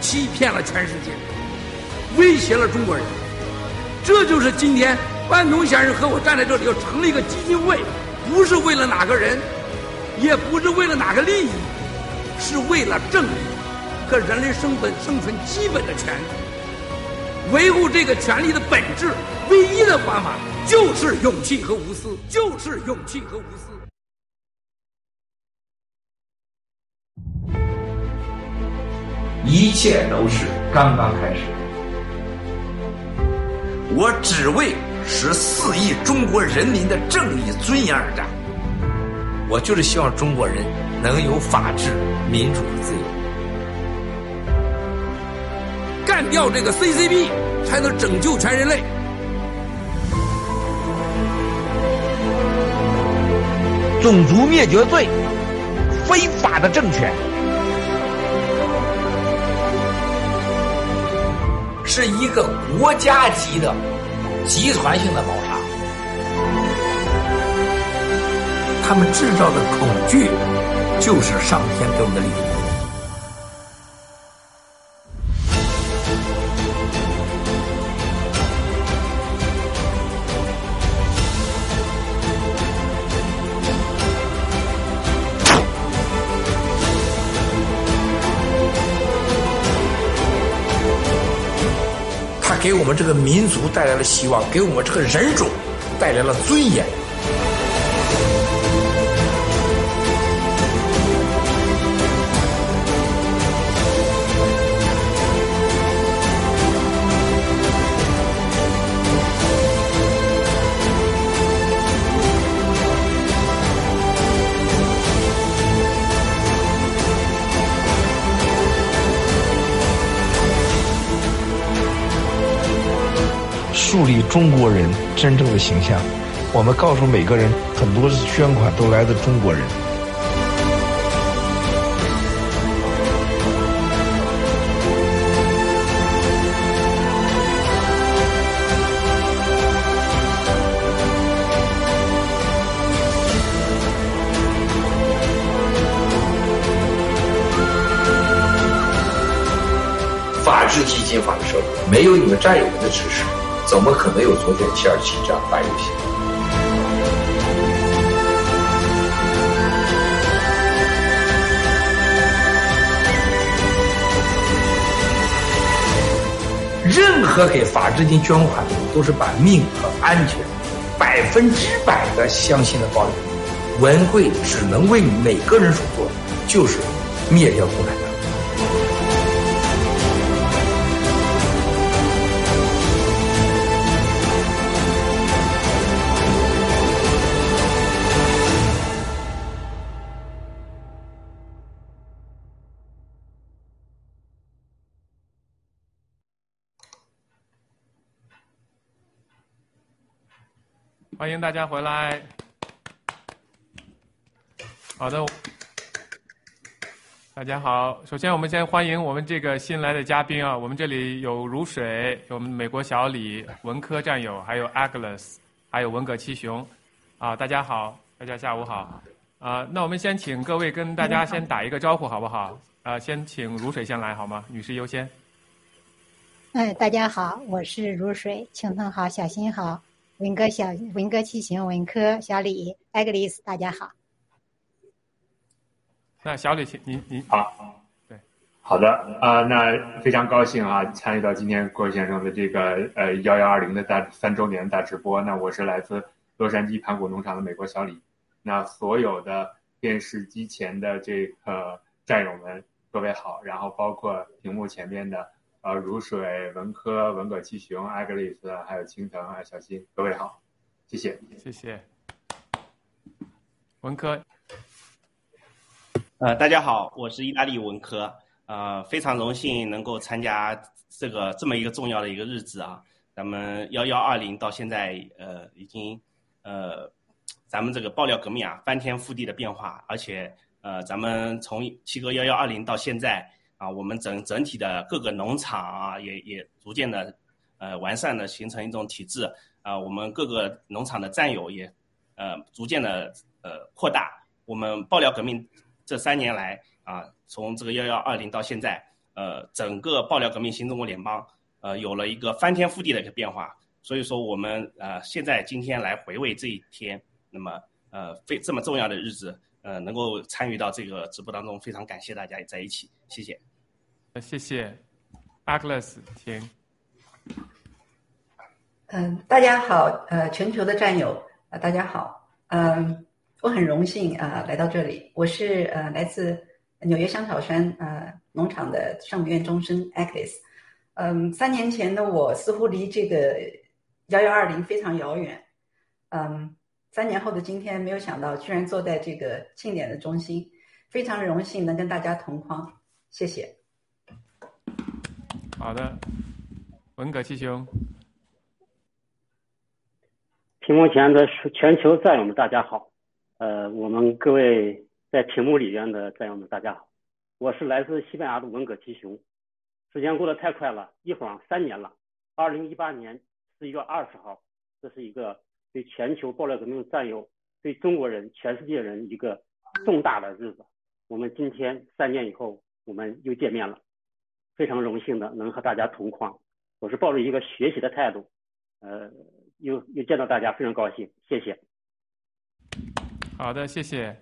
欺骗了全世界，威胁了中国人。这就是今天万东先生和我站在这里要成立一个基金会，不是为了哪个人，也不是为了哪个利益，是为了正义和人类生存生存基本的权利。维护这个权利的本质，唯一的方法就是勇气和无私，就是勇气和无私。一切都是刚刚开始。我只为十四亿中国人民的正义尊严而战。我就是希望中国人能有法治、民主和自由。干掉这个 CCP，才能拯救全人类。种族灭绝罪，非法的政权，是一个国家级的集团性的谋杀。他们制造的恐惧，就是上天给我们的礼物。给我们这个民族带来了希望，给我们这个人种带来了尊严。
树立中国人真正的形象。我们告诉每个人，很多是捐款都来自中国人。
法治基金法的社会，没有你们战友们的支持，怎么可能有昨天七二七这样大游戏？任何给法治金捐款的人，都是把命和安全百分之百的相信的保有。文贵只能为每个人所做的，就是灭掉共产
迎大家回来。好的，大家好。首先，我们先欢迎我们这个新来的嘉宾啊，我们这里有如水，有我们美国小李、文科战友，还有 Agnes，还有文革七雄。啊，大家好，大家下午好。啊，那我们先请各位跟大家先打一个招呼，好不好？啊，先请如水先来好吗？女士优先。
哎，大家好，我是如水，青藤好，小新好，文哥小文哥七行，文科小李，艾格丽斯，大家好。
那小李，请您您
好，
对，
好的啊，那非常高兴啊，参与到今天郭先生的这个呃幺幺二零的大三周年大直播。那我是来自洛杉矶盘古农场的美国小李。那所有的电视机前的这个战友们，各位好，然后包括屏幕前面的呃如水、文科、文革七雄、艾格里斯，还有青藤啊、小新，各位好，谢谢，
谢谢，文科。
呃，大家好，我是意大利文科，呃，非常荣幸能够参加这个这么一个重要的一个日子啊。咱们幺幺二零到现在，呃，已经，呃，咱们这个爆料革命啊，翻天覆地的变化，而且，呃，咱们从七哥幺幺二零到现在啊，我们整整体的各个农场啊，也也逐渐的，呃，完善的形成一种体制啊，我们各个农场的战友也，呃，逐渐的呃扩大，我们爆料革命。这三年来啊，从这个幺幺二零到现在，呃，整个爆料革命新中国联邦，呃，有了一个翻天覆地的一个变化。所以说，我们呃，现在今天来回味这一天，那么呃，非这么重要的日子，呃，能够参与到这个直播当中，非常感谢大家在一起，谢谢。
谢谢，Agnes，请。
嗯，大家好，呃，全球的战友啊，大家好，嗯。我很荣幸啊来到这里，我是呃来自纽约香草山呃农场的上院终身 Agnes，嗯，三年前的我似乎离这个幺幺二零非常遥远，嗯，三年后的今天，没有想到居然坐在这个庆典的中心，非常荣幸能跟大家同框，谢谢。
好的，文革七兄，
屏幕前的全球战友们，大家好。呃，我们各位在屏幕里边的战友们，大家好，我是来自西班牙的文革七雄。时间过得太快了，一晃三年了。二零一八年四月二十号，这是一个对全球爆料革命战友、对中国人、全世界人一个重大的日子。我们今天三年以后，我们又见面了，非常荣幸的能和大家同框。我是抱着一个学习的态度，呃，又又见到大家，非常高兴，谢谢。
好的，谢谢。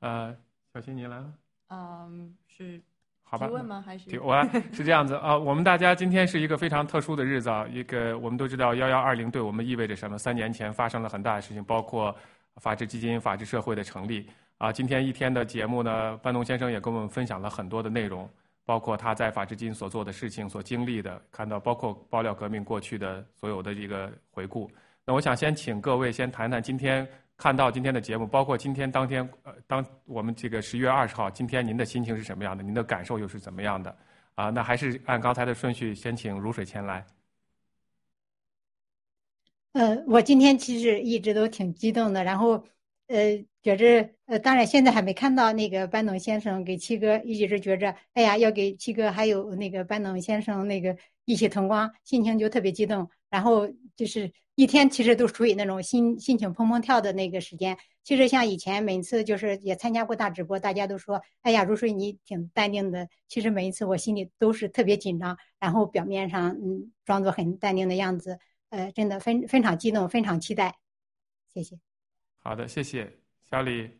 呃，小新，您来了。
嗯，是
好吧？
提问吗？还是
我是这样子啊？我们大家今天是一个非常特殊的日子啊！一个我们都知道，幺幺二零对我们意味着什么？三年前发生了很大的事情，包括法治基金、法治社会的成立啊。今天一天的节目呢，班农先生也跟我们分享了很多的内容，包括他在法治基金所做的事情、所经历的，看到包括爆料革命过去的所有的一个回顾。那我想先请各位先谈谈今天。看到今天的节目，包括今天当天，呃，当我们这个十月二十号，今天您的心情是什么样的？您的感受又是怎么样的？啊，那还是按刚才的顺序，先请如水前来。
呃，我今天其实一直都挺激动的，然后，呃，觉着，呃，当然现在还没看到那个班农先生给七哥，一直觉着，哎呀，要给七哥还有那个班农先生那个一起同光，心情就特别激动，然后就是。一天其实都处于那种心心情砰砰跳的那个时间。其实像以前每次就是也参加过大直播，大家都说：“哎呀，如水你挺淡定的。”其实每一次我心里都是特别紧张，然后表面上嗯装作很淡定的样子。呃，真的非非常激动，非常期待。谢谢。
好的，谢谢小李。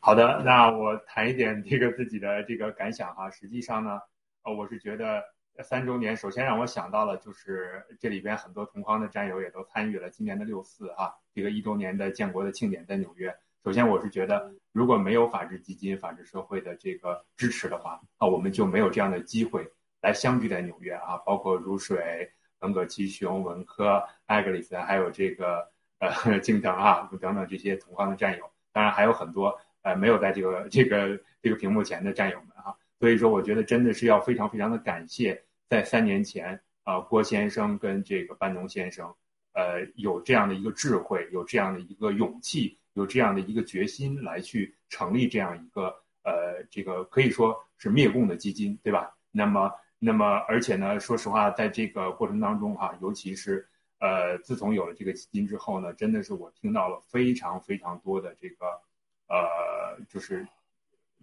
好的，那我谈一点这个自己的这个感想哈。实际上呢，呃，我是觉得。三周年，首先让我想到了，就是这里边很多同框的战友也都参与了今年的六四啊，这个一周年的建国的庆典在纽约。首先，我是觉得如果没有法治基金、法治社会的这个支持的话，啊，我们就没有这样的机会来相聚在纽约啊。包括如水、文革七雄、文科、艾格里斯，还有这个呃敬腾啊等等这些同行的战友，当然还有很多呃没有在这个这个这个屏幕前的战友们啊。所以说，我觉得真的是要非常非常的感谢。在三年前，啊，郭先生跟这个班农先生，呃有这样的一个智慧，有这样的一个勇气，有这样的一个决心来去成立这样一个呃这个可以说是灭共的基金，对吧？那么那么而且呢，说实话，在这个过程当中哈，尤其是呃自从有了这个基金之后呢，真的是我听到了非常非常多的这个呃就是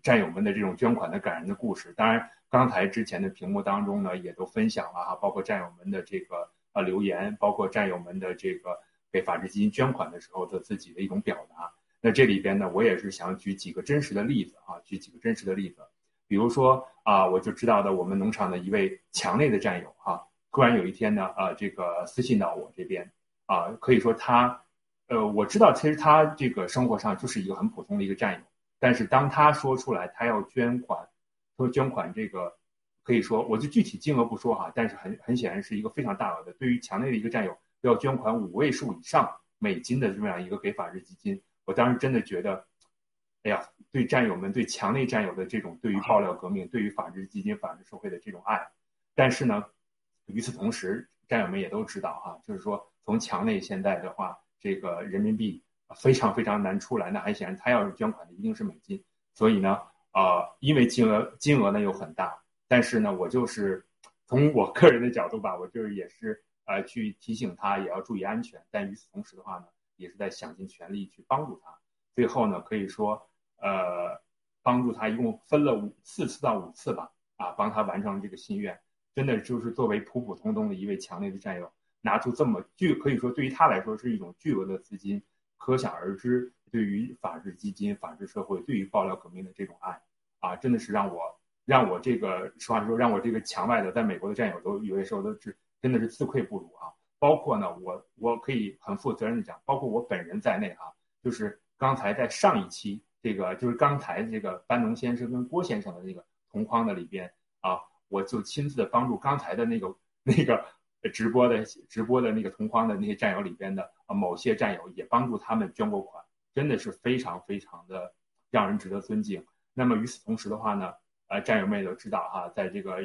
战友们的这种捐款的感人的故事。当然，刚才之前的屏幕当中呢，也都分享了哈，包括战友们的这个。呃，留言包括战友们的这个给法治基金捐款的时候的自己的一种表达。那这里边呢，我也是想举几个真实的例子啊，举几个真实的例子。比如说啊，我就知道的我们农场的一位强烈的战友啊，突然有一天呢，啊，这个私信到我这边啊，可以说他，呃，我知道其实他这个生活上就是一个很普通的一个战友，但是当他说出来他要捐款，说捐款这个。可以说，我就具体金额不说哈，但是很很显然是一个非常大额的。对于墙内的一个战友要捐款五位数以上美金的这么样一个给法治基金，我当时真的觉得，哎呀，对战友们、对墙内战友的这种对于爆料革命、对于法治基金、法治社会的这种爱。但是呢，与此同时，战友们也都知道哈，就是说从墙内现在的话，这个人民币非常非常难出来。那很显然，他要是捐款的一定是美金，所以呢，呃，因为金额金额呢又很大。但是呢，我就是从我个人的角度吧，我就是也是呃去提醒他也要注意安全。但与此同时的话呢，也是在想尽全力去帮助他。最后呢，可以说呃帮助他一共分了五四次到五次吧，啊，帮他完成了这个心愿。真的就是作为普普通通的一位强烈的战友，拿出这么巨可以说对于他来说是一种巨额的资金，可想而知对于法治基金、法治社会、对于爆料革命的这种爱啊，真的是让我。让我这个实话实说，让我这个墙外的在美国的战友都有些时候都是真的是自愧不如啊。包括呢，我我可以很负责任的讲，包括我本人在内哈，就是刚才在上一期这个就是刚才这个班农先生跟郭先生的那个同框的里边啊，我就亲自的帮助刚才的那个那个直播的直播的那个同框的那些战友里边的某些战友也帮助他们捐过款，真的是非常非常的让人值得尊敬。那么与此同时的话呢？呃，战友们也都知道哈，在这个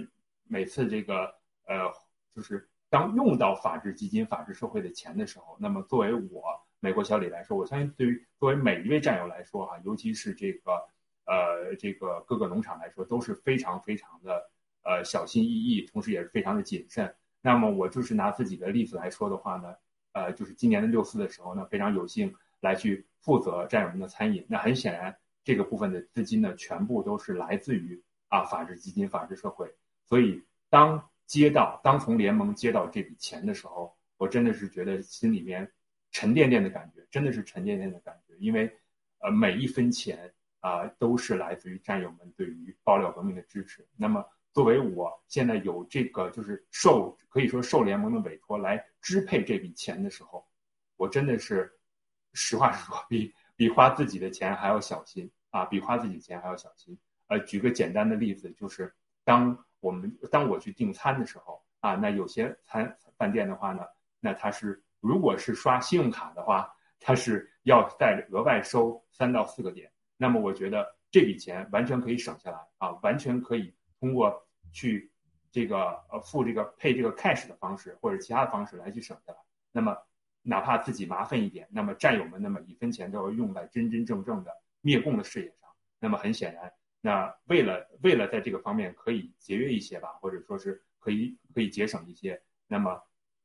每次这个呃，就是当用到法治基金、法治社会的钱的时候，那么作为我美国小李来说，我相信对于作为每一位战友来说哈，尤其是这个呃这个各个农场来说，都是非常非常的呃小心翼翼，同时也是非常的谨慎。那么我就是拿自己的例子来说的话呢，呃，就是今年的六四的时候呢，非常有幸来去负责战友们的餐饮。那很显然，这个部分的资金呢，全部都是来自于。啊，法治基金、法治社会，所以当接到、当从联盟接到这笔钱的时候，我真的是觉得心里面沉甸甸的感觉，真的是沉甸甸的感觉，因为呃每一分钱啊都是来自于战友们对于爆料革命的支持。那么作为我现在有这个就是受可以说受联盟的委托来支配这笔钱的时候，我真的是实话实说，比比花自己的钱还要小心啊，比花自己钱还要小心。呃，举个简单的例子，就是当我们当我去订餐的时候啊，那有些餐饭店的话呢，那它是如果是刷信用卡的话，它是要再额外收三到四个点。那么我觉得这笔钱完全可以省下来啊，完全可以通过去这个呃付这个配这个 cash 的方式或者其他的方式来去省下来。那么哪怕自己麻烦一点，那么战友们那么一分钱都要用在真真正正的灭共的事业上。那么很显然。那为了为了在这个方面可以节约一些吧，或者说是可以可以节省一些，那么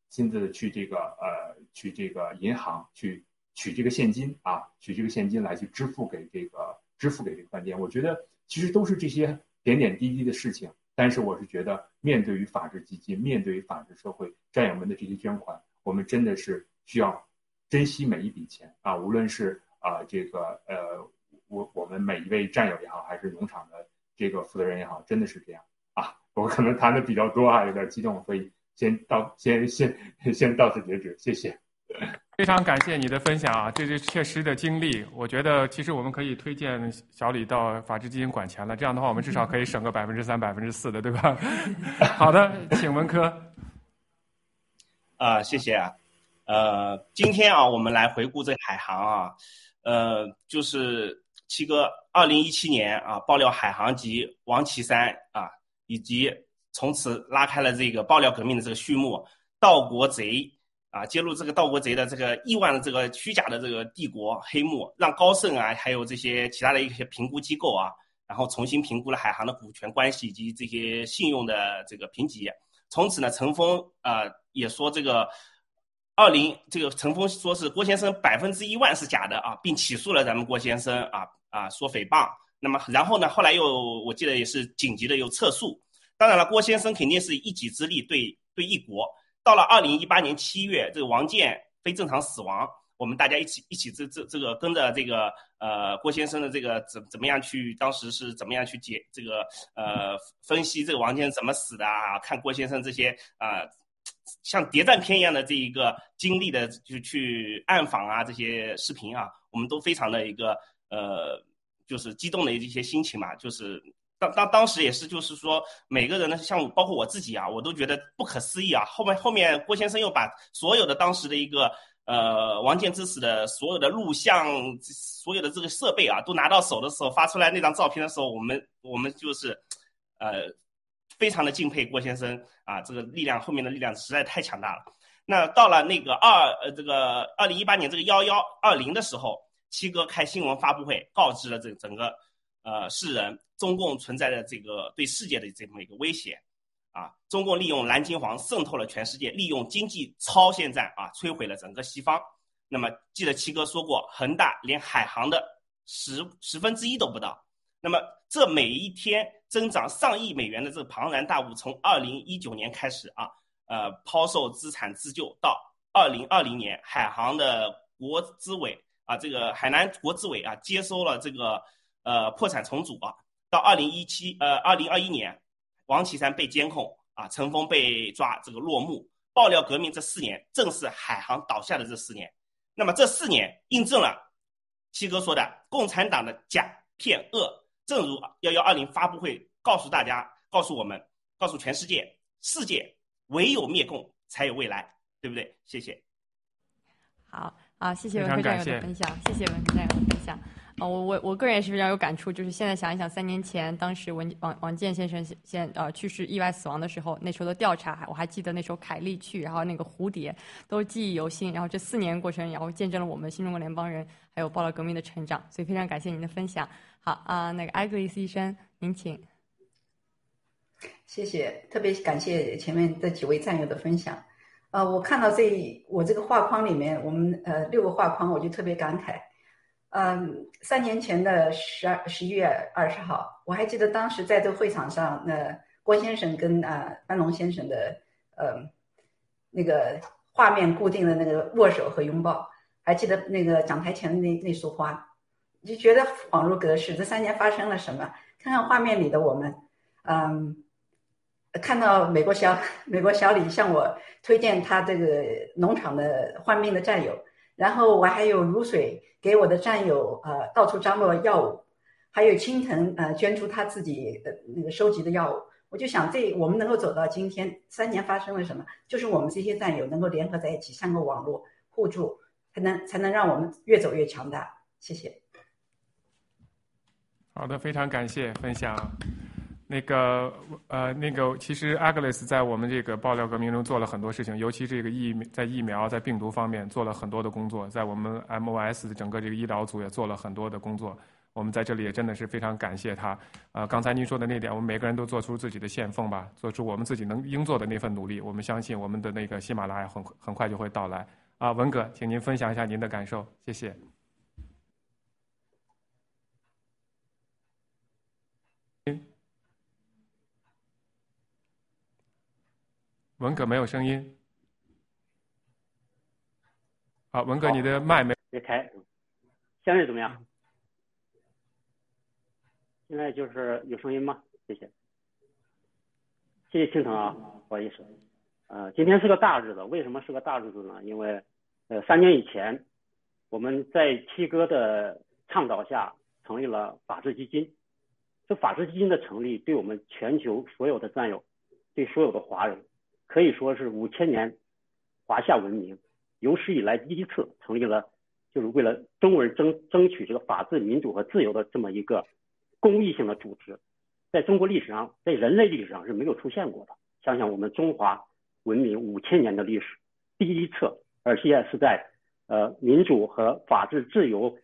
亲自去这个呃去这个银行去取这个现金啊，取这个现金来去支付给这个支付给这个饭店。我觉得其实都是这些点点滴滴的事情，但是我是觉得面对于法治基金，面对于法治社会战友们的这些捐款，我们真的是需要珍惜每一笔钱啊，无论是啊这个呃。我我们每一位战友也好，还是农场的这个负责人也好，真的是这样啊！我可能谈的比较多啊，有点激动，所以先到先先先到此截止，谢谢。
非常感谢你的分享啊，这是切实的经历。我觉得其实我们可以推荐小李到法治基金管钱了，这样的话我们至少可以省个百分之三、百分之四的，对吧？好的，请文科。
啊，谢谢啊。呃，今天啊，我们来回顾这海航啊，呃，就是。七哥，二零一七年啊，爆料海航及王岐山啊，以及从此拉开了这个爆料革命的这个序幕。盗国贼啊，揭露这个盗国贼的这个亿万的这个虚假的这个帝国黑幕，让高盛啊，还有这些其他的一些评估机构啊，然后重新评估了海航的股权关系以及这些信用的这个评级。从此呢，陈峰啊也说这个二零这个陈峰说是郭先生百分之一万是假的啊，并起诉了咱们郭先生啊啊说诽谤。那么然后呢，后来又我记得也是紧急的又撤诉。当然了，郭先生肯定是一己之力对对一国。到了二零一八年七月，这个王建非正常死亡，我们大家一起一起这这这个跟着这个呃郭先生的这个怎怎么样去，当时是怎么样去解这个呃分析这个王建怎么死的啊？看郭先生这些啊像谍战片一样的这一个经历的就去暗访啊这些视频啊，我们都非常的一个呃就是激动的一些心情嘛，就是。当当当时也是，就是说每个人呢，像包括我自己啊，我都觉得不可思议啊。后面后面郭先生又把所有的当时的一个呃王建之死的所有的录像、所有的这个设备啊，都拿到手的时候，发出来那张照片的时候，我们我们就是呃非常的敬佩郭先生啊，这个力量后面的力量实在太强大了。那到了那个二呃这个二零一八年这个幺幺二零的时候，七哥开新闻发布会，告知了这整个。呃，世人，中共存在的这个对世界的这么一个威胁，啊，中共利用蓝金黄渗透了全世界，利用经济超限战啊，摧毁了整个西方。那么，记得七哥说过，恒大连海航的十十分之一都不到。那么，这每一天增长上亿美元的这个庞然大物，从二零一九年开始啊，呃，抛售资产自救，到二零二零年，海航的国资委啊，这个海南国资委啊，接收了这个。呃，破产重组啊，到二零一七呃二零二一年，王岐山被监控啊，陈峰被抓，这个落幕。爆料革命这四年，正是海航倒下的这四年。那么这四年印证了七哥说的共产党的假骗恶。正如幺幺二零发布会告诉大家，告诉我们，告诉全世界，世界唯有灭共才有未来，对不对？谢谢。
好啊，谢谢文科战友的分享，谢谢文科战友的分享。啊，我我我个人也是非常有感触，就是现在想一想，三年前当时文王王健先生先呃去世意外死亡的时候，那时候的调查，我还记得那时候凯利去，然后那个蝴蝶都记忆犹新。然后这四年过程，然后见证了我们新中国联邦人还有报道革命的成长，所以非常感谢您的分享。好啊，那个艾格里斯医生，您请。
谢谢，特别感谢前面这几位战友的分享。呃，我看到这我这个画框里面，我们呃六个画框，我就特别感慨。嗯，三年前的十二十一月二十号，我还记得当时在这个会场上，那郭先生跟啊班龙先生的呃那个画面固定的那个握手和拥抱，还记得那个讲台前的那那束花，就觉得恍如隔世。这三年发生了什么？看看画面里的我们，嗯，看到美国小美国小李向我推荐他这个农场的患病的战友。然后我还有如水给我的战友呃到处张罗药物，还有青藤呃捐出他自己的那个收集的药物。我就想这我们能够走到今天，三年发生了什么？就是我们这些战友能够联合在一起，像个网络互助，才能才能让我们越走越强大。谢谢。
好的，非常感谢分享。那个呃，那个其实 Agnes 在我们这个爆料革命中做了很多事情，尤其这个疫在疫苗在病毒方面做了很多的工作，在我们 MOS 的整个这个医疗组也做了很多的工作。我们在这里也真的是非常感谢他。呃，刚才您说的那点，我们每个人都做出自己的献奉吧，做出我们自己能应做的那份努力。我们相信我们的那个喜马拉雅很很快就会到来。啊，文哥，请您分享一下您的感受，谢谢。文哥没有声音。好，文哥，你的麦没
别开。现在怎么样？现在就是有声音吗？谢谢。谢谢青藤啊，不好意思。呃，今天是个大日子，为什么是个大日子呢？因为呃，三年以前，我们在七哥的倡导下成立了法治基金。这法治基金的成立，对我们全球所有的战友，对所有的华人。可以说是五千年华夏文明有史以来第一次成立了，就是为了中国人争争取这个法治、民主和自由的这么一个公益性的组织，在中国历史上，在人类历史上是没有出现过的。想想我们中华文明五千年的历史，第一次而现在是在呃民主和法治自由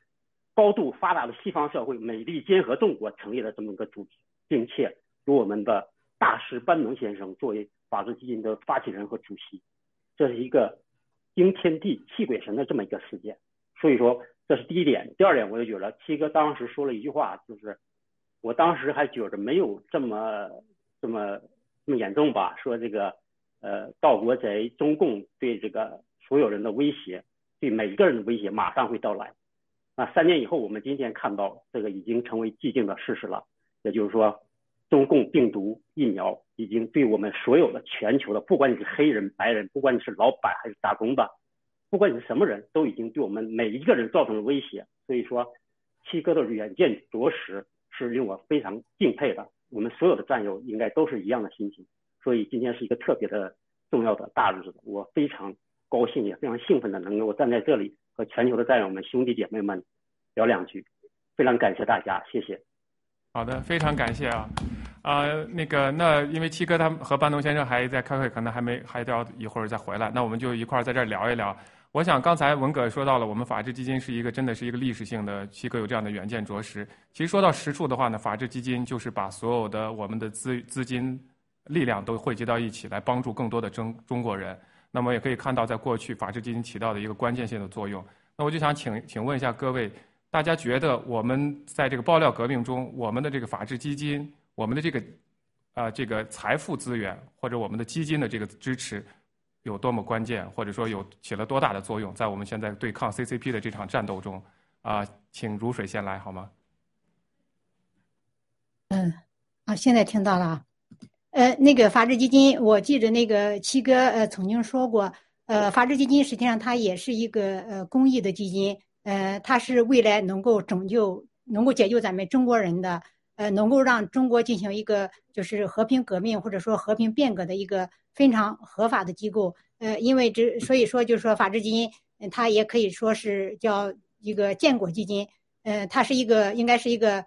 高度发达的西方社会，美利坚合众国成立了这么一个组织，并且由我们的大师班农先生作为法治基金的发起人和主席，这是一个惊天地泣鬼神的这么一个事件。所以说，这是第一点。第二点，我就觉得七哥当时说了一句话，就是我当时还觉着没有这么这么这么严重吧，说这个呃盗国贼中共对这个所有人的威胁，对每一个人的威胁马上会到来。那三年以后，我们今天看到这个已经成为既定的事实了，也就是说，中共病毒疫苗已经对我们所有的全球的，不管你是黑人、白人，不管你是老板还是打工的。不管你是什么人，都已经对我们每一个人造成了威胁。所以说，七哥的远见卓识是令我非常敬佩的。我们所有的战友应该都是一样的心情。所以今天是一个特别的重要的大日子，我非常高兴，也非常兴奋的能够站在这里和全球的战友们、兄弟姐妹们聊两句。非常感谢大家，谢谢。
好的，非常感谢啊。啊，那个，那因为七哥他们和班农先生还在开会，可能还没还要一会儿再回来，那我们就一块儿在这儿聊一聊。我想刚才文哥说到了，我们法治基金是一个真的是一个历史性的，七哥有这样的远见卓识。其实说到实处的话呢，法治基金就是把所有的我们的资资金力量都汇集到一起，来帮助更多的中中国人。那么也可以看到，在过去法治基金起到的一个关键性的作用。那我就想请请问一下各位，大家觉得我们在这个爆料革命中，我们的这个法治基金，我们的这个啊这个财富资源或者我们的基金的这个支持？有多么关键，或者说有起了多大的作用，在我们现在对抗 CCP 的这场战斗中，啊，请如水先来好吗？
嗯，啊，现在听到了，呃，那个法治基金，我记得那个七哥呃曾经说过，呃，法治基金实际上它也是一个呃公益的基金，呃，它是未来能够拯救、能够解救咱们中国人的，呃，能够让中国进行一个就是和平革命或者说和平变革的一个。非常合法的机构，呃，因为这所以说就是说法治基金，它也可以说是叫一个建国基金，呃，它是一个应该是一个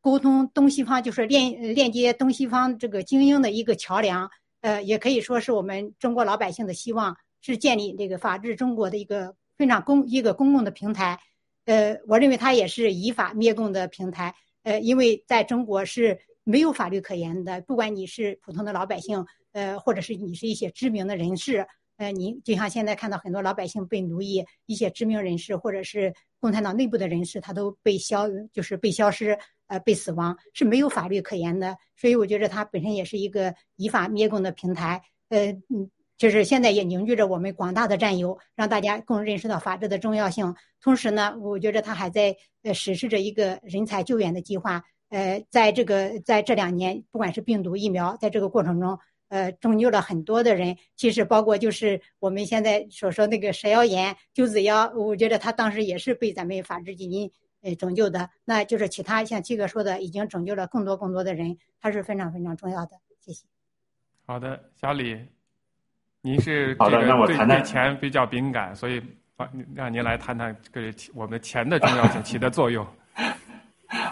沟通东西方，就是链链接东西方这个精英的一个桥梁，呃，也可以说是我们中国老百姓的希望，是建立这个法治中国的一个非常公一个公共的平台，呃，我认为它也是以法灭共的平台，呃，因为在中国是没有法律可言的，不管你是普通的老百姓。呃，或者是你是一些知名的人士，呃，你就像现在看到很多老百姓被奴役，一些知名人士或者是共产党内部的人士，他都被消，就是被消失，呃，被死亡，是没有法律可言的。所以我觉得它本身也是一个以法灭共的平台，呃，嗯，就是现在也凝聚着我们广大的战友，让大家更认识到法治的重要性。同时呢，我觉得他还在呃实施着一个人才救援的计划，呃，在这个在这两年，不管是病毒疫苗，在这个过程中。呃，拯救了很多的人，其实包括就是我们现在所说那个蛇妖炎、九子妖，我觉得他当时也是被咱们法治基金呃拯救的。那就是其他像七哥说的，已经拯救了更多更多的人，他是非常非常重要的。谢谢。
好的，小李，您是
好的，那我谈谈
钱比较敏感，所以让您来谈谈这个我们钱的重要性 起的作用。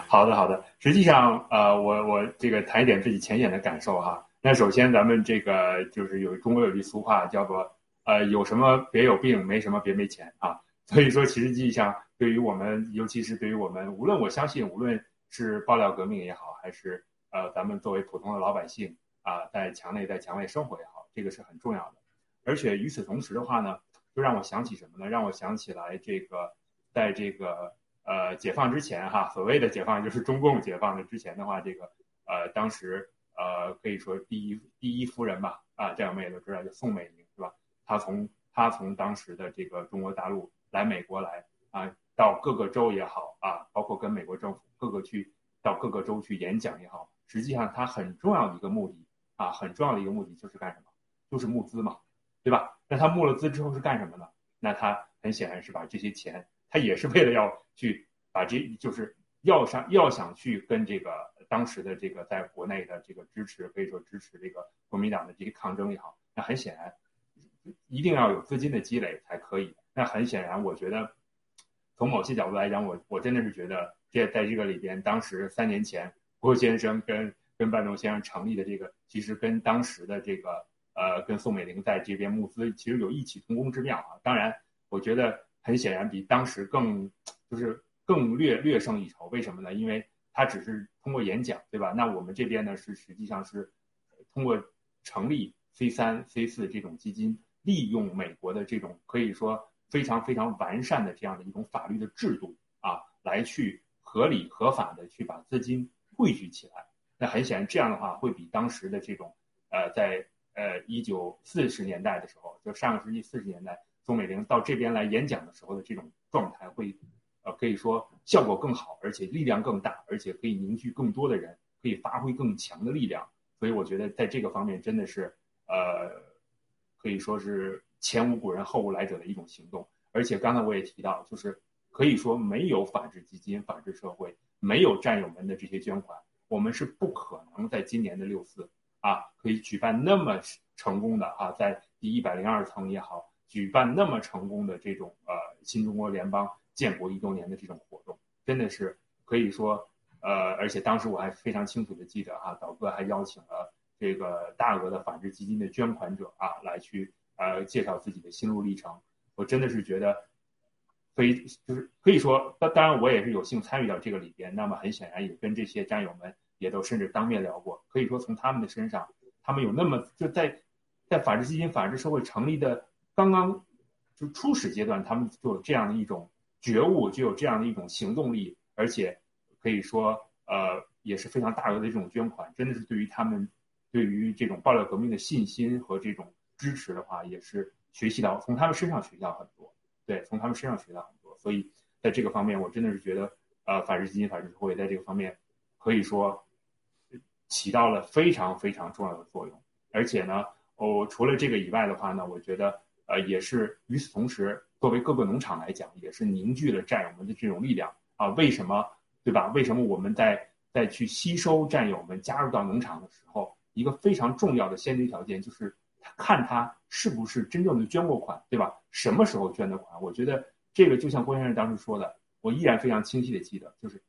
好的，好的。实际上，呃，我我这个谈一点自己浅显的感受哈。那首先，咱们这个就是有中国有句俗话叫做，呃，有什么别有病，没什么别没钱啊。所以说，其实际上对于我们，尤其是对于我们，无论我相信，无论是爆料革命也好，还是呃咱们作为普通的老百姓啊，在墙内在墙外生活也好，这个是很重要的。而且与此同时的话呢，就让我想起什么呢？让我想起来这个，在这个呃解放之前哈，所谓的解放就是中共解放的之前的话，这个呃当时。呃，可以说第一第一夫人吧，啊，这样我们也都知道，叫宋美龄，是吧？她从她从当时的这个中国大陆来美国来啊，到各个州也好啊，包括跟美国政府各个去到各个州去演讲也好，实际上她很重要的一个目的啊，很重要的一个目的就是干什么？就是募资嘛，对吧？那他募了资之后是干什么呢？那他很显然是把这些钱，他也是为了要去把这就是要想要想去跟这个。当时的这个在国内的这个支持，可以说支持这个国民党的这个抗争也好，那很显然，一定要有资金的积累才可以。那很显然，我觉得从某些角度来讲，我我真的是觉得，这在这个里边，当时三年前郭先生跟跟半农先生成立的这个，其实跟当时的这个呃跟宋美龄在这边募资，其实有异曲同工之妙啊。当然，我觉得很显然比当时更就是更略略胜一筹。为什么呢？因为他只是通过演讲，对吧？那我们这边呢是实际上是通过成立 C 三、C 四这种基金，利用美国的这种可以说非常非常完善的这样的一种法律的制度啊，来去合理合法的去把资金汇聚起来。那很显然，这样的话会比当时的这种呃，在呃一九四十年代的时候，就上个世纪四十年代，宋美龄到这边来演讲的时候的这种状态会。呃，可以说效果更好，而且力量更大，而且可以凝聚更多的人，可以发挥更强的力量。所以我觉得在这个方面真的是，呃，可以说是前无古人后无来者的一种行动。而且刚才我也提到，就是可以说没有法治基金、法治社会，没有战友们的这些捐款，我们是不可能在今年的六四啊，可以举办那么成功的啊，在第一百零二层也好，举办那么成功的这种呃新中国联邦。建国一周年的这种活动，真的是可以说，呃，而且当时我还非常清楚的记得啊，导哥还邀请了这个大额的法治基金的捐款者啊，来去呃介绍自己的心路历程。我真的是觉得，非就是可以说，当当然我也是有幸参与到这个里边。那么很显然也跟这些战友们也都甚至当面聊过。可以说从他们的身上，他们有那么就在在法治基金、法治社会成立的刚刚就初始阶段，他们就有这样的一种。觉悟就有这样的一种行动力，而且可以说，呃，也是非常大额的这种捐款，真的是对于他们对于这种爆料革命的信心和这种支持的话，也是学习到从他们身上学到很多。对，从他们身上学到很多。所以在这个方面，我真的是觉得，呃，法治基金、法治社会在这个方面可以说起到了非常非常重要的作用。而且呢，哦，除了这个以外的话呢，我觉得，呃，也是与此同时。作为各个农场来讲，也是凝聚了战友们的这种力量啊！为什么，对吧？为什么我们在在去吸收战友们加入到农场的时候，一个非常重要的先决条件就是看他是不是真正的捐过款，对吧？什么时候捐的款？我觉得这个就像郭先生当时说的，我依然非常清晰的记得，就是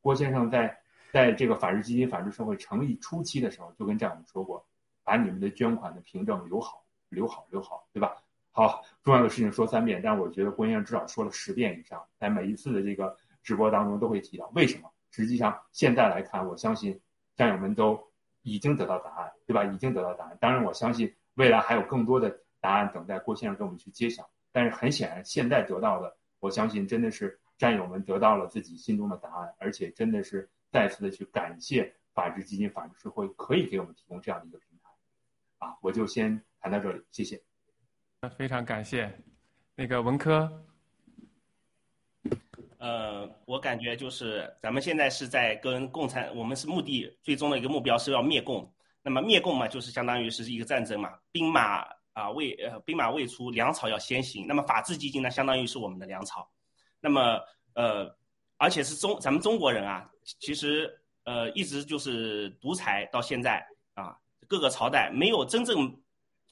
郭先生在在这个法治基金、法治社会成立初期的时候，就跟战友们说过，把你们的捐款的凭证留好，留好，留好，对吧？好，重要的事情说三遍，但我觉得郭先生至少说了十遍以上，在每一次的这个直播当中都会提到为什么。实际上现在来看，我相信战友们都已经得到答案，对吧？已经得到答案。当然，我相信未来还有更多的答案等待郭先生给我们去揭晓。但是很显然，现在得到的，我相信真的是战友们得到了自己心中的答案，而且真的是再次的去感谢法治基金、法治社会可以给我们提供这样的一个平台。啊，我就先谈到这里，谢谢。
非常感谢，那个文科。
呃，我感觉就是咱们现在是在跟共产，我们是目的最终的一个目标是要灭共。那么灭共嘛，就是相当于是一个战争嘛，兵马啊未呃兵马未出，粮草要先行。那么法治基金呢，相当于是我们的粮草。那么呃，而且是中咱们中国人啊，其实呃一直就是独裁到现在啊，各个朝代没有真正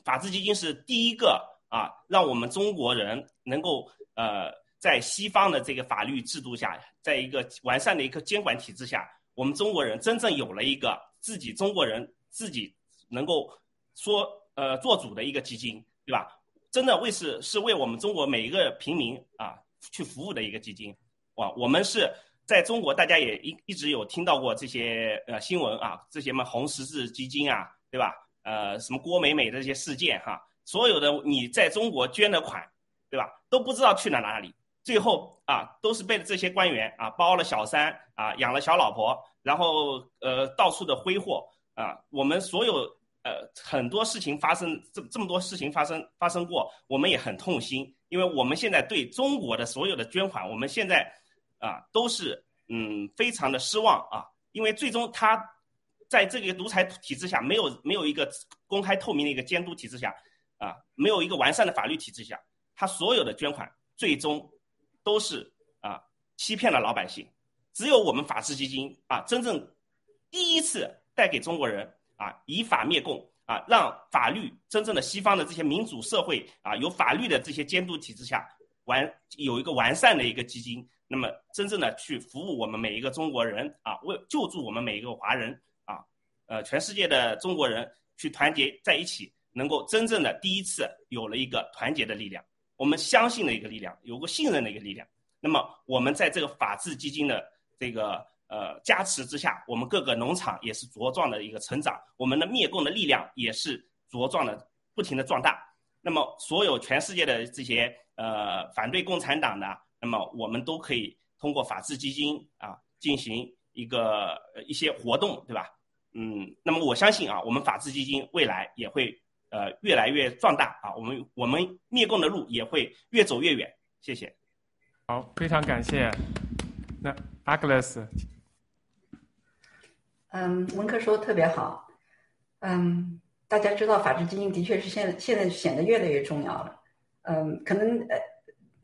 法治基金是第一个。啊，让我们中国人能够呃，在西方的这个法律制度下，在一个完善的一个监管体制下，我们中国人真正有了一个自己中国人自己能够说呃做主的一个基金，对吧？真的为是是为我们中国每一个平民啊去服务的一个基金。哇，我们是在中国，大家也一一直有听到过这些呃新闻啊，这些嘛红十字基金啊，对吧？呃，什么郭美美的这些事件哈。所有的你在中国捐的款，对吧？都不知道去了哪里，最后啊，都是被这些官员啊包了小三啊，养了小老婆，然后呃到处的挥霍啊。我们所有呃很多事情发生，这这么多事情发生发生过，我们也很痛心，因为我们现在对中国的所有的捐款，我们现在啊都是嗯非常的失望啊，因为最终他在这个独裁体制下，没有没有一个公开透明的一个监督体制下。啊，没有一个完善的法律体制下，他所有的捐款最终都是啊欺骗了老百姓。只有我们法治基金啊，真正第一次带给中国人啊以法灭共啊，让法律真正的西方的这些民主社会啊有法律的这些监督体制下完有一个完善的一个基金，那么真正的去服务我们每一个中国人啊，为救助我们每一个华人啊，呃全世界的中国人去团结在一起。能够真正的第一次有了一个团结的力量，我们相信的一个力量，有个信任的一个力量。那么我们在这个法治基金的这个呃加持之下，我们各个农场也是茁壮的一个成长，我们的灭共的力量也是茁壮的，不停的壮大。那么所有全世界的这些呃反对共产党的，那么我们都可以通过法治基金啊进行一个一些活动，对吧？嗯，那么我相信啊，我们法治基金未来也会。呃，越来越壮大啊！我们我们灭共的路也会越走越远。谢谢。
好，非常感谢。那阿格 s 斯，
嗯，文科说的特别好。嗯，大家知道法治基金的确是现现在显得越来越重要了。嗯，可能呃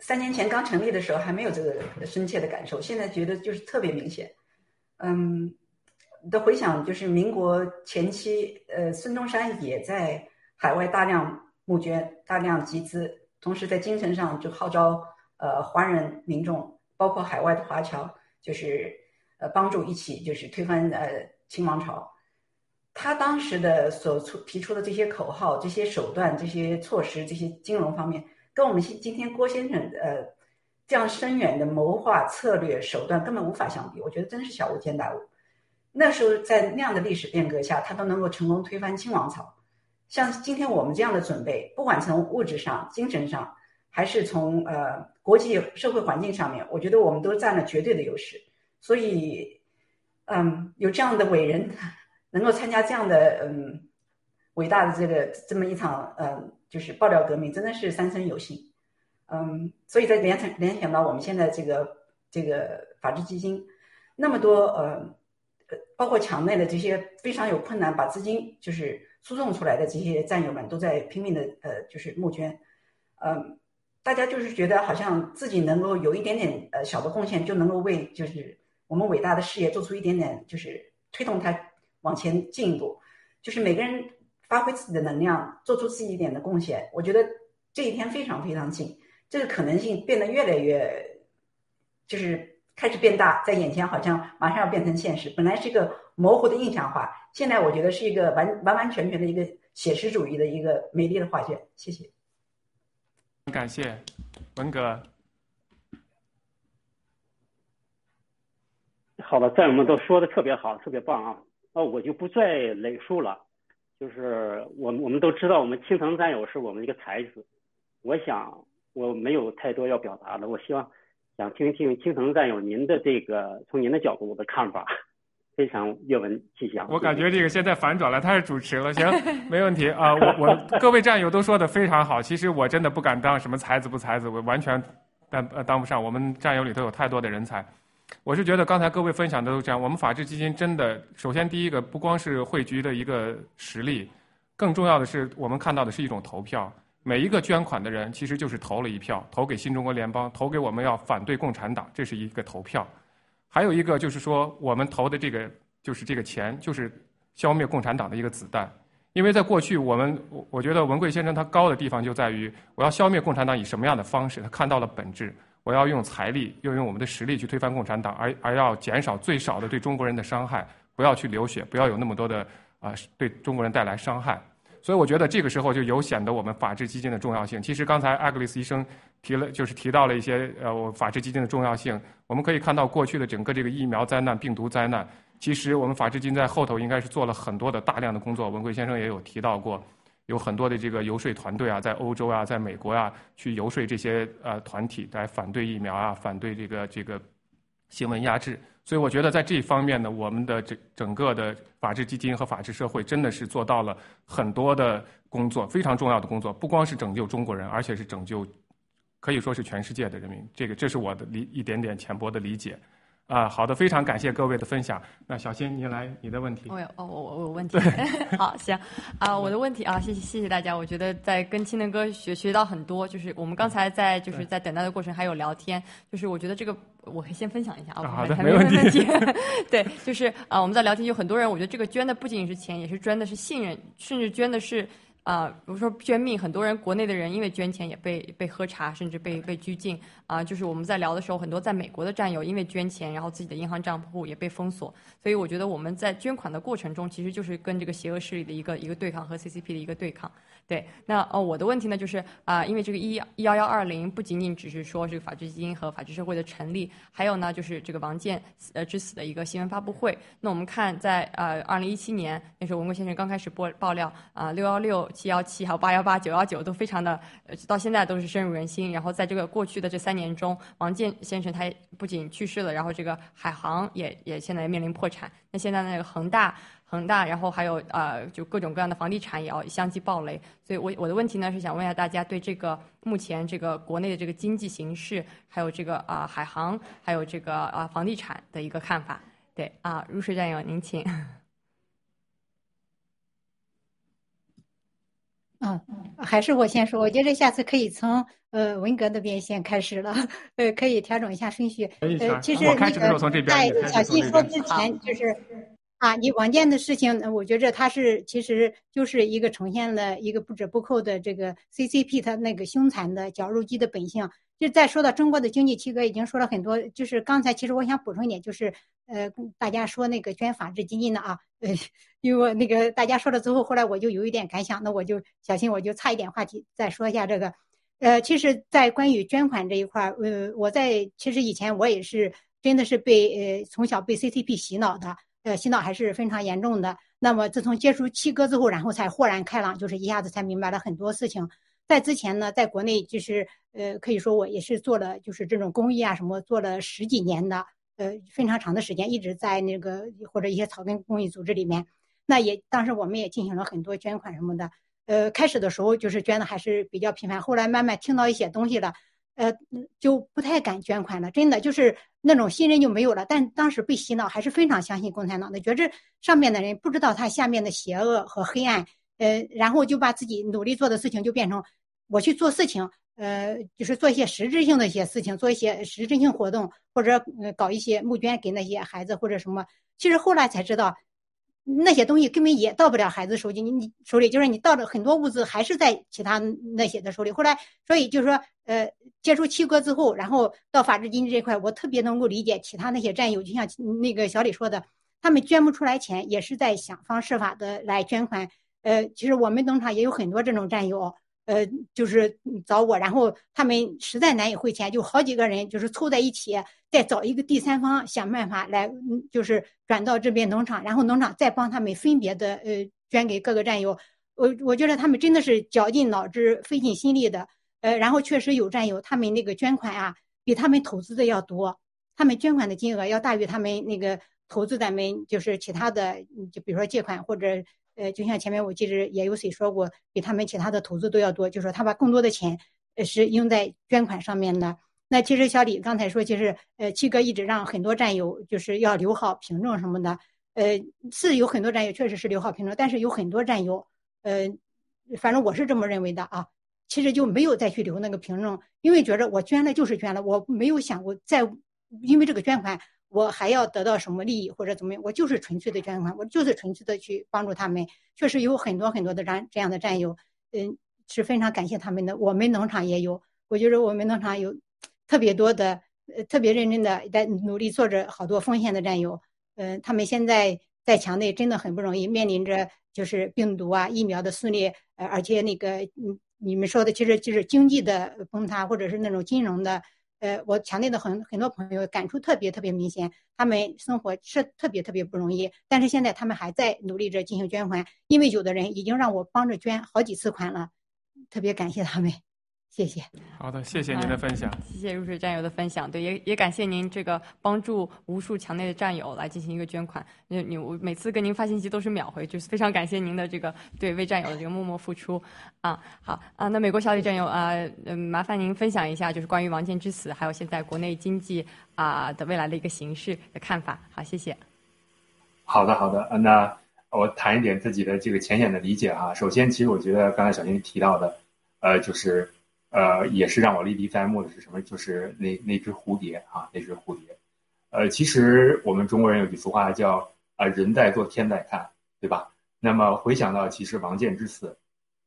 三年前刚成立的时候还没有这个深切的感受，现在觉得就是特别明显。嗯，的回想就是民国前期，呃，孙中山也在。海外大量募捐、大量集资，同时在精神上就号召呃华人民众，包括海外的华侨，就是呃帮助一起就是推翻呃清王朝。他当时的所出提出的这些口号、这些手段、这些措施、这些金融方面，跟我们今今天郭先生呃这样深远的谋划策略手段根本无法相比。我觉得真是小巫见大巫。那时候在那样的历史变革下，他都能够成功推翻清王朝。像今天我们这样的准备，不管从物质上、精神上，还是从呃国际社会环境上面，我觉得我们都占了绝对的优势。所以，嗯，有这样的伟人能够参加这样的嗯伟大的这个这么一场嗯就是爆料革命，真的是三生有幸。嗯，所以在联想联想到我们现在这个这个法治基金，那么多呃包括墙内的这些非常有困难，把资金就是。输送出来的这些战友们都在拼命的呃，就是募捐，嗯，大家就是觉得好像自己能够有一点点呃小的贡献，就能够为就是我们伟大的事业做出一点点，就是推动它往前进一步，就是每个人发挥自己的能量，做出自己一点的贡献。我觉得这一天非常非常近，这个可能性变得越来越，就是开始变大，在眼前好像马上要变成现实。本来是一个模糊的印象化。现在我觉得是一个完完完全全的一个写实主义的一个美丽的画卷，谢谢。
感谢文革。
好了，战友们都说的特别好，特别棒啊！那我就不再累述了。就是我们我们都知道，我们青藤战友是我们一个才子。我想我没有太多要表达的，我希望想听听青藤战友您的这个从您的角度的看法。非常阅闻气象。
我感觉这个现在反转了，他是主持了，行，没问题啊。我我各位战友都说的非常好。其实我真的不敢当什么才子不才子，我完全当当不上。我们战友里头有太多的人才。我是觉得刚才各位分享的都这样。我们法治基金真的，首先第一个不光是汇聚的一个实力，更重要的是我们看到的是一种投票。每一个捐款的人其实就是投了一票，投给新中国联邦，投给我们要反对共产党，这是一个投票。还有一个就是说，我们投的这个就是这个钱，就是消灭共产党的一个子弹。因为在过去，我们我我觉得文贵先生他高的地方就在于，我要消灭共产党以什么样的方式？他看到了本质，我要用财力，要用我们的实力去推翻共产党，而而要减少最少的对中国人的伤害，不要去流血，不要有那么多的啊对中国人带来伤害。所以我觉得这个时候就有显得我们法治基金的重要性。其实刚才艾格里斯医生提了，就是提到了一些呃我法治基金的重要性。我们可以看到过去的整个这个疫苗灾难、病毒灾难，其实我们法治基金在后头应该是做了很多的大量的工作。文贵先生也有提到过，有很多的这个游说团队啊，在欧洲啊，在美国啊，去游说这些呃团体来反对疫苗啊，反对这个这个新闻压制。所以我觉得在这一方面呢，我们的这整个的法治基金和法治社会真的是做到了很多的工作，非常重要的工作，不光是拯救中国人，而且是拯救，可以说是全世界的人民。这个这是我的理一点点浅薄的理解。啊，好的，非常感谢各位的分享。那小新，你来你的问题。
我有哦，我我有问题。好，行啊，我的问题啊，谢谢谢谢大家。我觉得在跟青年哥学学到很多，就是我们刚才在就是在等待的过程还有聊天，就是我觉得这个我可以先分享一下啊。
好的，没问题。
对，就是啊，我们在聊天，有很多人，我觉得这个捐的不仅仅是钱，也是捐的是信任，甚至捐的是啊，比如说捐命，很多人国内的人因为捐钱也被被喝茶，甚至被被拘禁啊。就是我们在聊的时候，很多在美国的战友因为捐钱，然后自己的银行账户也被封锁。所以我觉得我们在捐款的过程中，其实就是跟这个邪恶势力的一个一个对抗和 CCP 的一个对抗。对，那呃我的问题呢就是啊，因为这个一幺幺二零不仅仅只是说这个法治基金和法治社会的成立，还有呢就是这个王健呃之死的一个新闻发布会。那我们看在呃二零一七年那时候文贵先生刚开始播爆料啊六幺六七幺七还有八幺八九幺九都非常的呃到现在都是深入人心。然后在这个过去的这三年中，王健先生他不仅去世了，然后这个海航也也现在面临破产。那现在那个恒大。恒大，然后还有呃，就各种各样的房地产也要相继暴雷，所以我我的问题呢是想问一下大家对这个目前这个国内的这个经济形势，还有这个啊海航，还有这个啊房地产的一个看法。对啊，入水战友您请。
嗯，还是我先说，我觉得下次可以从呃文革那边先开始了，呃，可以调整一下顺序。呃，其实那个在小新说之前就是。啊，你王健的事情，我觉着他是其实就是一个呈现了一个不折不扣的这个 CCP 他那个凶残的绞肉机的本性。就再说到中国的经济，七哥已经说了很多。就是刚才其实我想补充一点，就是呃，大家说那个捐法治基金的啊，呃，因为那个大家说了之后，后来我就有一点感想，那我就小心我就差一点话题再说一下这个。呃，其实，在关于捐款这一块，呃，我在其实以前我也是真的是被呃从小被 CCP 洗脑的。呃，洗脑还是非常严重的。那么，自从接触七哥之后，然后才豁然开朗，就是一下子才明白了很多事情。在之前呢，在国内就是呃，可以说我也是做了，就是这种公益啊什么，做了十几年的，呃，非常长的时间，一直在那个或者一些草根公益组织里面。那也当时我们也进行了很多捐款什么的。呃，开始的时候就是捐的还是比较频繁，后来慢慢听到一些东西了。呃，就不太敢捐款了，真的就是那种信任就没有了。但当时被洗脑，还是非常相信共产党的，觉着上面的人不知道他下面的邪恶和黑暗，呃，然后就把自己努力做的事情就变成我去做事情，呃，就是做一些实质性的一些事情，做一些实质性活动，或者搞一些募捐给那些孩子或者什么。其实后来才知道。那些东西根本也到不了孩子手里，你你手里就是你到了很多物资还是在其他那些的手里。后来，所以就是说，呃，接触七哥之后，然后到法治经济这块，我特别能够理解其他那些战友，就像那个小李说的，他们捐不出来钱，也是在想方设法的来捐款。呃，其实我们农场也有很多这种战友。呃，就是找我，然后他们实在难以汇钱，就好几个人就是凑在一起，再找一个第三方想办法来，就是转到这边农场，然后农场再帮他们分别的呃捐给各个战友。我我觉得他们真的是绞尽脑汁、费尽心力的。呃，然后确实有战友，他们那个捐款啊，比他们投资的要多，他们捐款的金额要大于他们那个投资咱们就是其他的，就比如说借款或者。呃，就像前面我记得也有谁说过，比他们其他的投资都要多，就是说他把更多的钱，呃，是用在捐款上面的。那其实小李刚才说，其实呃，七哥一直让很多战友就是要留好凭证什么的，呃，是有很多战友确实是留好凭证，但是有很多战友，呃，反正我是这么认为的啊，其实就没有再去留那个凭证，因为觉着我捐了就是捐了，我没有想过再因为这个捐款。我还要得到什么利益或者怎么样？我就是纯粹的捐款，我就是纯粹的去帮助他们。确实有很多很多的战这样的战友，嗯，是非常感谢他们的。我们农场也有，我觉得我们农场有特别多的，呃，特别认真的在努力做着好多奉献的战友。嗯，他们现在在墙内真的很不容易，面临着就是病毒啊、疫苗的肆虐，呃，而且那个嗯，你们说的其实就是经济的崩塌，或者是那种金融的。呃，我强烈的很很多朋友感触特别特别明显，他们生活是特别特别不容易，但是现在他们还在努力着进行捐款，因为有的人已经让我帮着捐好几次款了，特别感谢他们。谢谢。
好的，谢谢您的分享。
谢谢入水战友的分享，对，也也感谢您这个帮助无数墙内的战友来进行一个捐款。那你我每次跟您发信息都是秒回，就是非常感谢您的这个对为战友的这个默默付出。啊，好啊，那美国小李战友啊，嗯，麻烦您分享一下，就是关于王健之死，还有现在国内经济啊的未来的一个形势的看法。好，谢谢。
好的，好的，那我谈一点自己的这个浅显的理解哈。首先，其实我觉得刚才小林提到的，呃，就是。呃，也是让我历历在目的是什么？就是那那只蝴蝶啊，那只蝴蝶。呃，其实我们中国人有句俗话叫“啊人在做天在看”，对吧？那么回想到其实王建之死，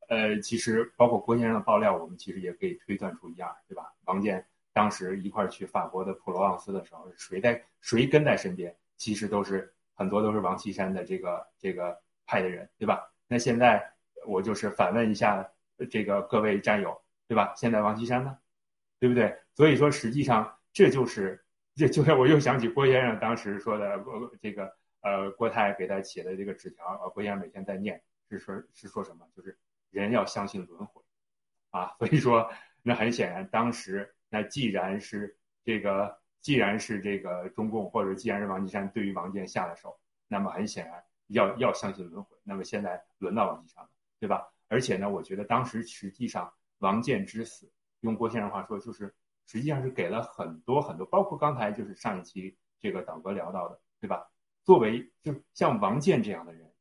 呃，其实包括郭先生的爆料，我们其实也可以推断出一二，对吧？王健当时一块儿去法国的普罗旺斯的时候，谁在谁跟在身边？其实都是很多都是王岐山的这个这个派的人，对吧？那现在我就是反问一下这个各位战友，对吧？现在王岐山呢，对不对？所以说实际上这就是这就像我又想起郭先生当时说的，呃，这个呃郭泰给他写的这个纸条，呃郭先生每天在念，是说是说什么？就是人要相信轮回啊。所以说那很显然，当时那既然是这个。既然是这个中共，或者既然是王岐山对于王健下了手，那么很显然要要相信轮回。那么现在轮到王岐山了，对吧？而且呢，我觉得当时实际上王健之死，用郭先生话说，就是实际上是给了很多很多，包括刚才就是上一期这个导哥聊到的，对吧？作为就像王健这样的人，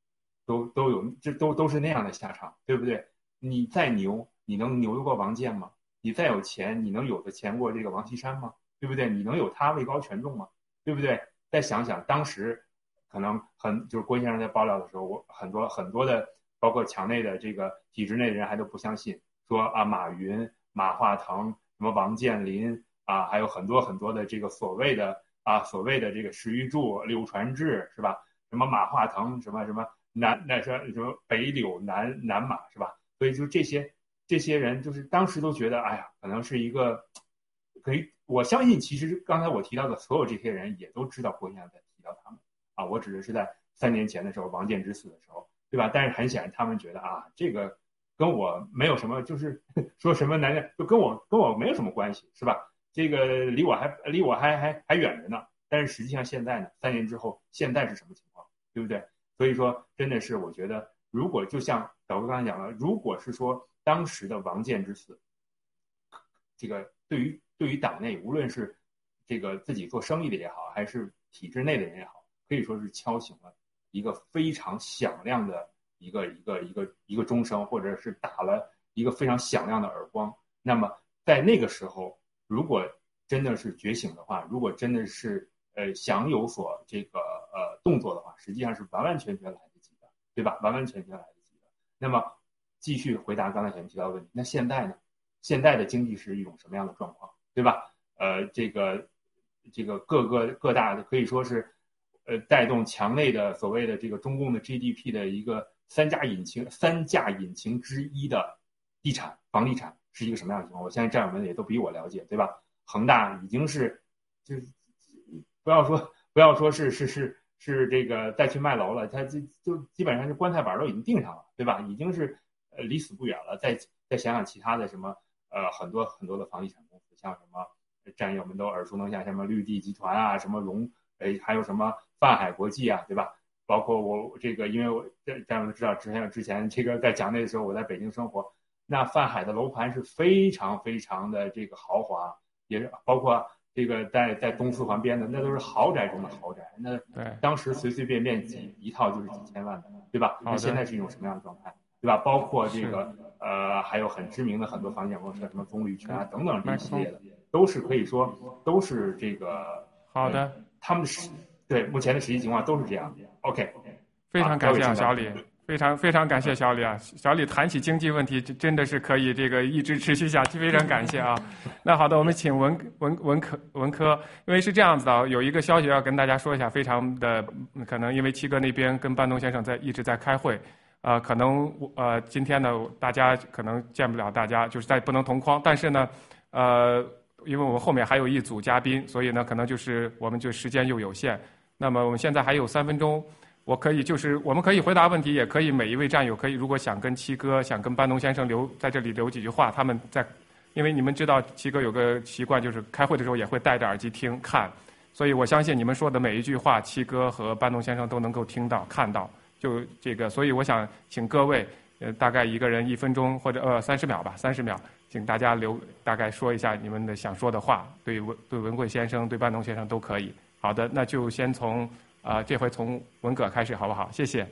都都有这都都是那样的下场，对不对？你再牛，你能牛得过王健吗？你再有钱，你能有的钱过这个王岐山吗？对不对？你能有他位高权重吗？对不对？再想想当时，可能很就是郭先生在爆料的时候，我很多很多的，包括墙内的这个体制内的人还都不相信，说啊马云、马化腾、什么王健林啊，还有很多很多的这个所谓的啊所谓的这个史玉柱、柳传志是吧？什么马化腾什么什么南那说什么北柳南南马是吧？所以就这些这些人，就是当时都觉得，哎呀，可能是一个可以。我相信，其实刚才我提到的所有这些人也都知道郭先生在提到他们啊。我指的是在三年前的时候，王健之死的时候，对吧？但是很显然，他们觉得啊，这个跟我没有什么，就是 说什么男人就跟我跟我没有什么关系，是吧？这个离我还离我还还还远着呢。但是实际上现在呢，三年之后，现在是什么情况，对不对？所以说，真的是我觉得，如果就像导哥刚才讲了，如果是说当时的王健之死，这个对于。对于党内，无论是这个自己做生意的也好，还是体制内的人也好，可以说是敲醒了一个非常响亮的一个一个一个一个钟声，或者是打了一个非常响亮的耳光。那么在那个时候，如果真的是觉醒的话，如果真的是呃想有所这个呃动作的话，实际上是完完全全来得及的，对吧？完完全全来得及的。那么继续回答刚才前面提到的问题，那现在呢？现在的经济是一种什么样的状况？对吧？呃，这个，这个各个各大的可以说是，呃，带动墙内的所谓的这个中共的 GDP 的一个三家引擎，三驾引擎之一的地产房地产是一个什么样的情况？我相信战友们也都比我了解，对吧？恒大已经是，就是不要说不要说是是是是这个再去卖楼了，它就就基本上是棺材板都已经定上了，对吧？已经是呃离死不远了。再再想想其他的什么呃很多很多的房地产公司。像什么战友们都耳熟能详，什么绿地集团啊，什么荣，哎，还有什么泛海国际啊，对吧？包括我这个，因为我战友们知道，之前之前这个在讲那的时候，我在北京生活，那泛海的楼盘是非常非常的这个豪华，也是包括这个在在东四环边的，那都是豪宅中的豪宅，那当时随随便便几一套就是几千万的，对吧？那现在是一种什么样的状态？对吧？包括这个呃，还有很知名的很多房地产公司，什么棕榈泉啊等等这一系列的，都是可以说都是这个
好的。
他们是对目前的实际情况都是这样。OK，
非常感谢啊，小李，非常非常感谢小李啊。小李谈起经济问题，真的是可以这个一直持续下去，非常感谢啊。那好的，我们请文文文科文科，因为是这样子的，有一个消息要跟大家说一下，非常的可能因为七哥那边跟班东先生在一直在开会。呃，可能呃，今天呢，大家可能见不了大家，就是在不能同框。但是呢，呃，因为我们后面还有一组嘉宾，所以呢，可能就是我们就时间又有限。那么我们现在还有三分钟，我可以就是我们可以回答问题，也可以每一位战友可以如果想跟七哥、想跟班农先生留在这里留几句话，他们在，因为你们知道七哥有个习惯，就是开会的时候也会戴着耳机听看，所以我相信你们说的每一句话，七哥和班农先生都能够听到看到。就这个，所以我想请各位，呃，大概一个人一分钟或者呃三十秒吧，三十秒，请大家留大概说一下你们的想说的话，对文对文贵先生、对班农先生都可以。好的，那就先从啊这回从文革开始，好不好？谢谢。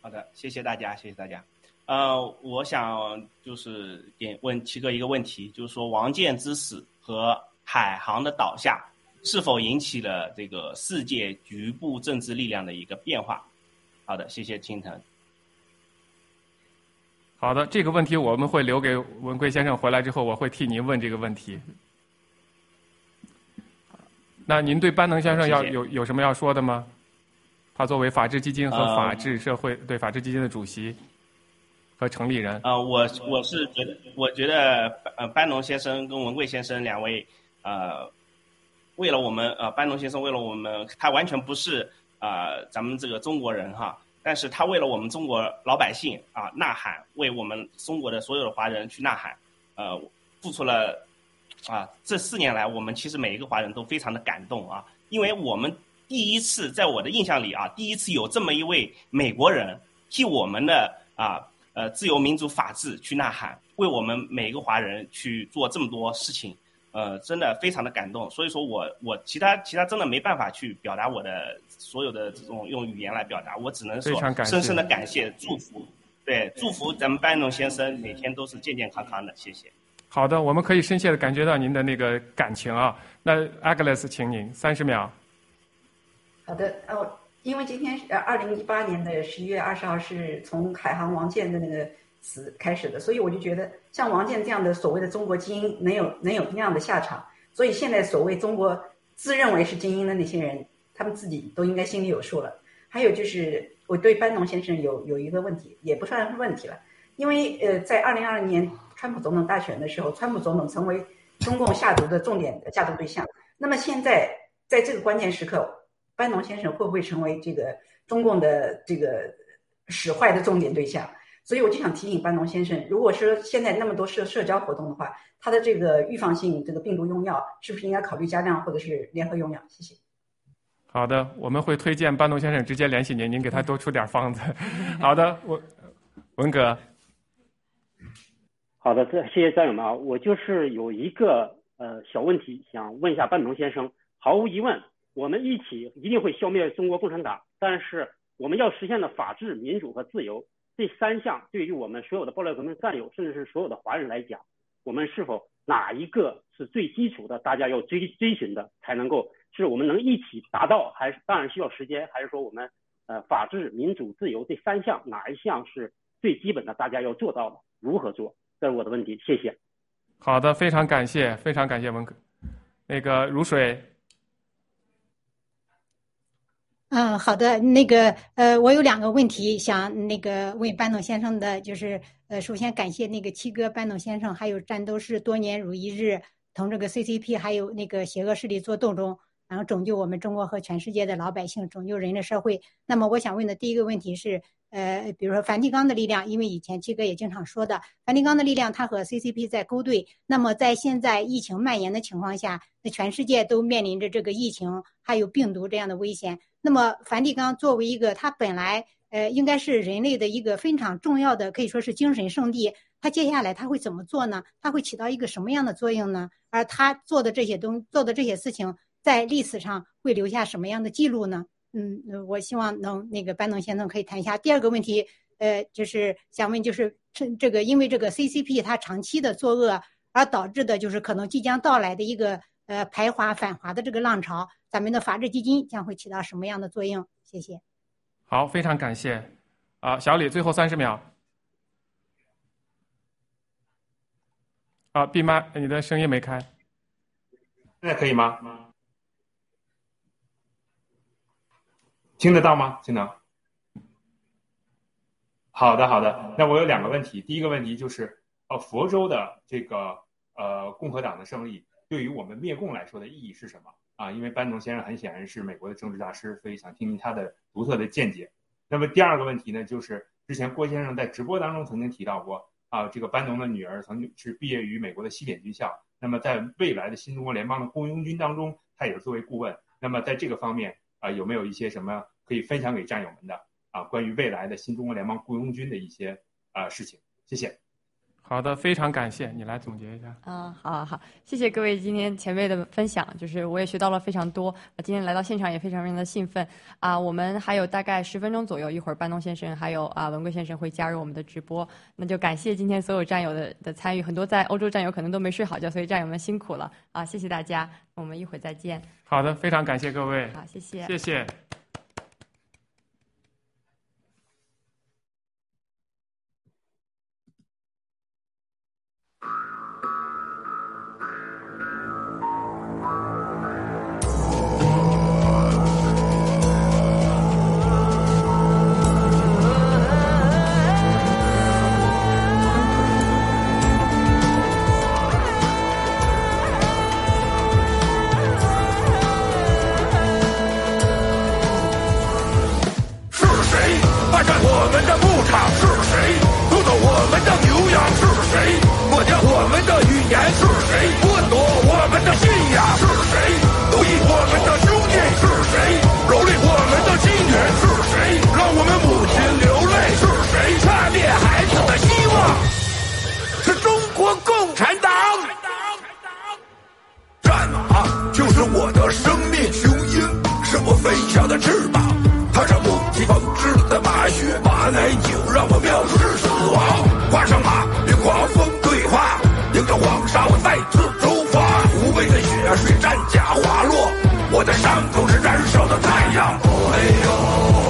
好的，谢谢大家，谢谢大家。呃，我想就是点问七哥一个问题，就是说王建之死和海航的倒下。是否引起了这个世界局部政治力量的一个变化？好的，谢谢青藤。
好的，这个问题我们会留给文贵先生回来之后，我会替您问这个问题。那您对班农先生要有有什么要说的吗？他作为法治基金和
呃
法治社会、对法治基金的主席和成立人，
呃，我我是觉得，我觉得呃，班农先生跟文贵先生两位，呃，为了我们呃，班农先生为了我们，他完全不是呃咱们这个中国人哈，但是他为了我们中国老百姓啊呐喊，为我们中国的所有的华人去呐喊，呃，付出了啊这四年来，我们其实每一个华人都非常的感动啊，因为我们第一次在我的印象里啊，第一次有这么一位美国人替我们的啊呃自由民主法治去呐喊，为我们每一个华人去做这么多事情，呃，真的非常的感动。所以说我我其他其他真的没办法去表达我的所有的这种用语言来表达，我只能说深深的感谢祝福，对祝福咱们班农先生每天都是健健康康的，谢谢。
好的，我们可以深切的感觉到您的那个感情啊。那 Agnes，请您三十秒。
好的，呃，因为今天呃，二零一八年的十一月二十号是从海航王健的那个死开始的，所以我就觉得像王健这样的所谓的中国精英能有能有那样的下场，所以现在所谓中国自认为是精英的那些人，他们自己都应该心里有数了。还有就是我对班农先生有有一个问题，也不算是问题了，因为呃，在二零二零年川普总统大选的时候，川普总统成为中共下毒的重点的下毒对象。那么现在在这个关键时刻，班农先生会不会成为这个中共的这个使坏的重点对象？所以我就想提醒班农先生，如果说现在那么多社社交活动的话，他的这个预防性这个病毒用药是不是应该考虑加量或者是联合用药？谢谢。
好的，我们会推荐班农先生直接联系您，您给他多出点方子。好的，我文哥，
好的，这谢谢战友们啊，我就是有一个呃小问题想问一下班农先生。毫无疑问，我们一起一定会消灭中国共产党，但是我们要实现的法治、民主和自由这三项，对于我们所有的爆料革命战友，甚至是所有的华人来讲，我们是否哪一个是最基础的，大家要追追寻的，才能够是我们能一起达到，还是当然需要时间，还是说我们呃法治、民主、自由这三项哪一项是最基本的，大家要做到的？如何做？这是我的问题，谢谢。
好的，非常感谢，非常感谢文哥。那个如水，
嗯，好的，那个呃，我有两个问题想那个问班总先生的，就是呃，首先感谢那个七哥班总先生，还有战斗士多年如一日同这个 CCP 还有那个邪恶势力做斗争，然后拯救我们中国和全世界的老百姓，拯救人类社会。那么我想问的第一个问题是，呃，比如说梵蒂冈的力量，因为以前七哥也经常说的，梵蒂冈的力量它和 CCP 在勾兑。那么在现在疫情蔓延的情况下，那全世界都面临着这个疫情还有病毒这样的危险。那么梵蒂冈作为一个它本来呃应该是人类的一个非常重要的，可以说是精神圣地，它接下来它会怎么做呢？它会起到一个什么样的作用呢？而它做的这些东做的这些事情，在历史上会留下什么样的记录呢？嗯，呃我希望能那个班农先生可以谈一下。第二个问题，呃，就是想问，就是这这个因为这个 CCP 它长期的作恶而导致的，就是可能即将到来的一个呃排华反华的这个浪潮，咱们的法治基金将会起到什么样的作用？谢谢。
好，非常感谢。啊，小李，最后三十秒。啊，闭麦，你的声音没开。
现在可以吗？听得到吗？听能。好的，好的。那我有两个问题。第一个问题就是，呃，佛州的这个呃共和党的胜利，对于我们灭共来说的意义是什么？啊，因为班农先生很显然是美国的政治大师，所以想听听他的独特的见解。那么第二个问题呢，就是之前郭先生在直播当中曾经提到过，啊，这个班农的女儿曾经是毕业于美国的西点军校，那么在未来的新中国联邦的雇佣军当中，他也是作为顾问。那么在这个方面啊，有没有一些什么可以分享给战友们的啊，关于未来的新中国联邦雇佣军的一些啊事情？谢谢。
好的，非常感谢你来总结一下。
嗯，好好好，谢谢各位今天前辈的分享，就是我也学到了非常多。啊今天来到现场也非常非常的兴奋啊！我们还有大概十分钟左右，一会儿班东先生还有啊文贵先生会加入我们的直播。那就感谢今天所有战友的的参与，很多在欧洲战友可能都没睡好觉，所以战友们辛苦了啊！谢谢大家，我们一会儿再见。
好的，非常感谢各位。
好，谢谢。
谢谢。
让我们的语言是谁剥夺我们的信仰是谁，奴役我们的兄弟是谁，蹂躏我们的亲人是谁，让我们母亲流泪是谁，掐灭孩子的希望是中国共产党共产党，战马就是我的生命雄鹰，是我飞翔的翅膀，踏上母亲方织的麻靴，马奶酒让我藐视死亡，跨上马，迎狂风。迎着黄沙我再次出发。无畏的血水战甲滑落，我的伤口是燃烧的太阳。哦嘿呦，哦嘿呦，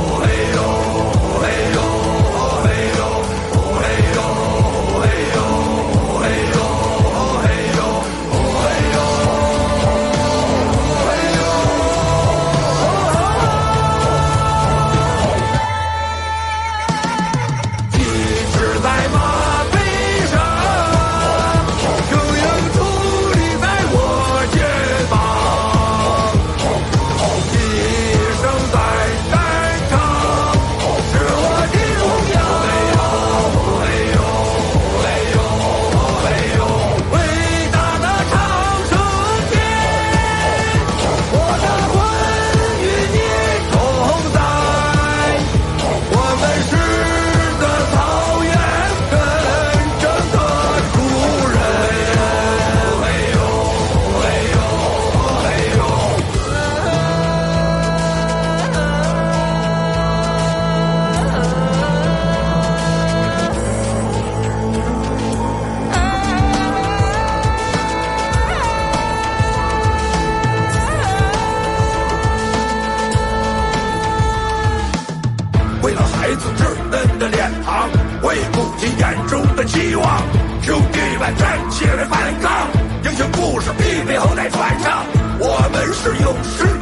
是
勇士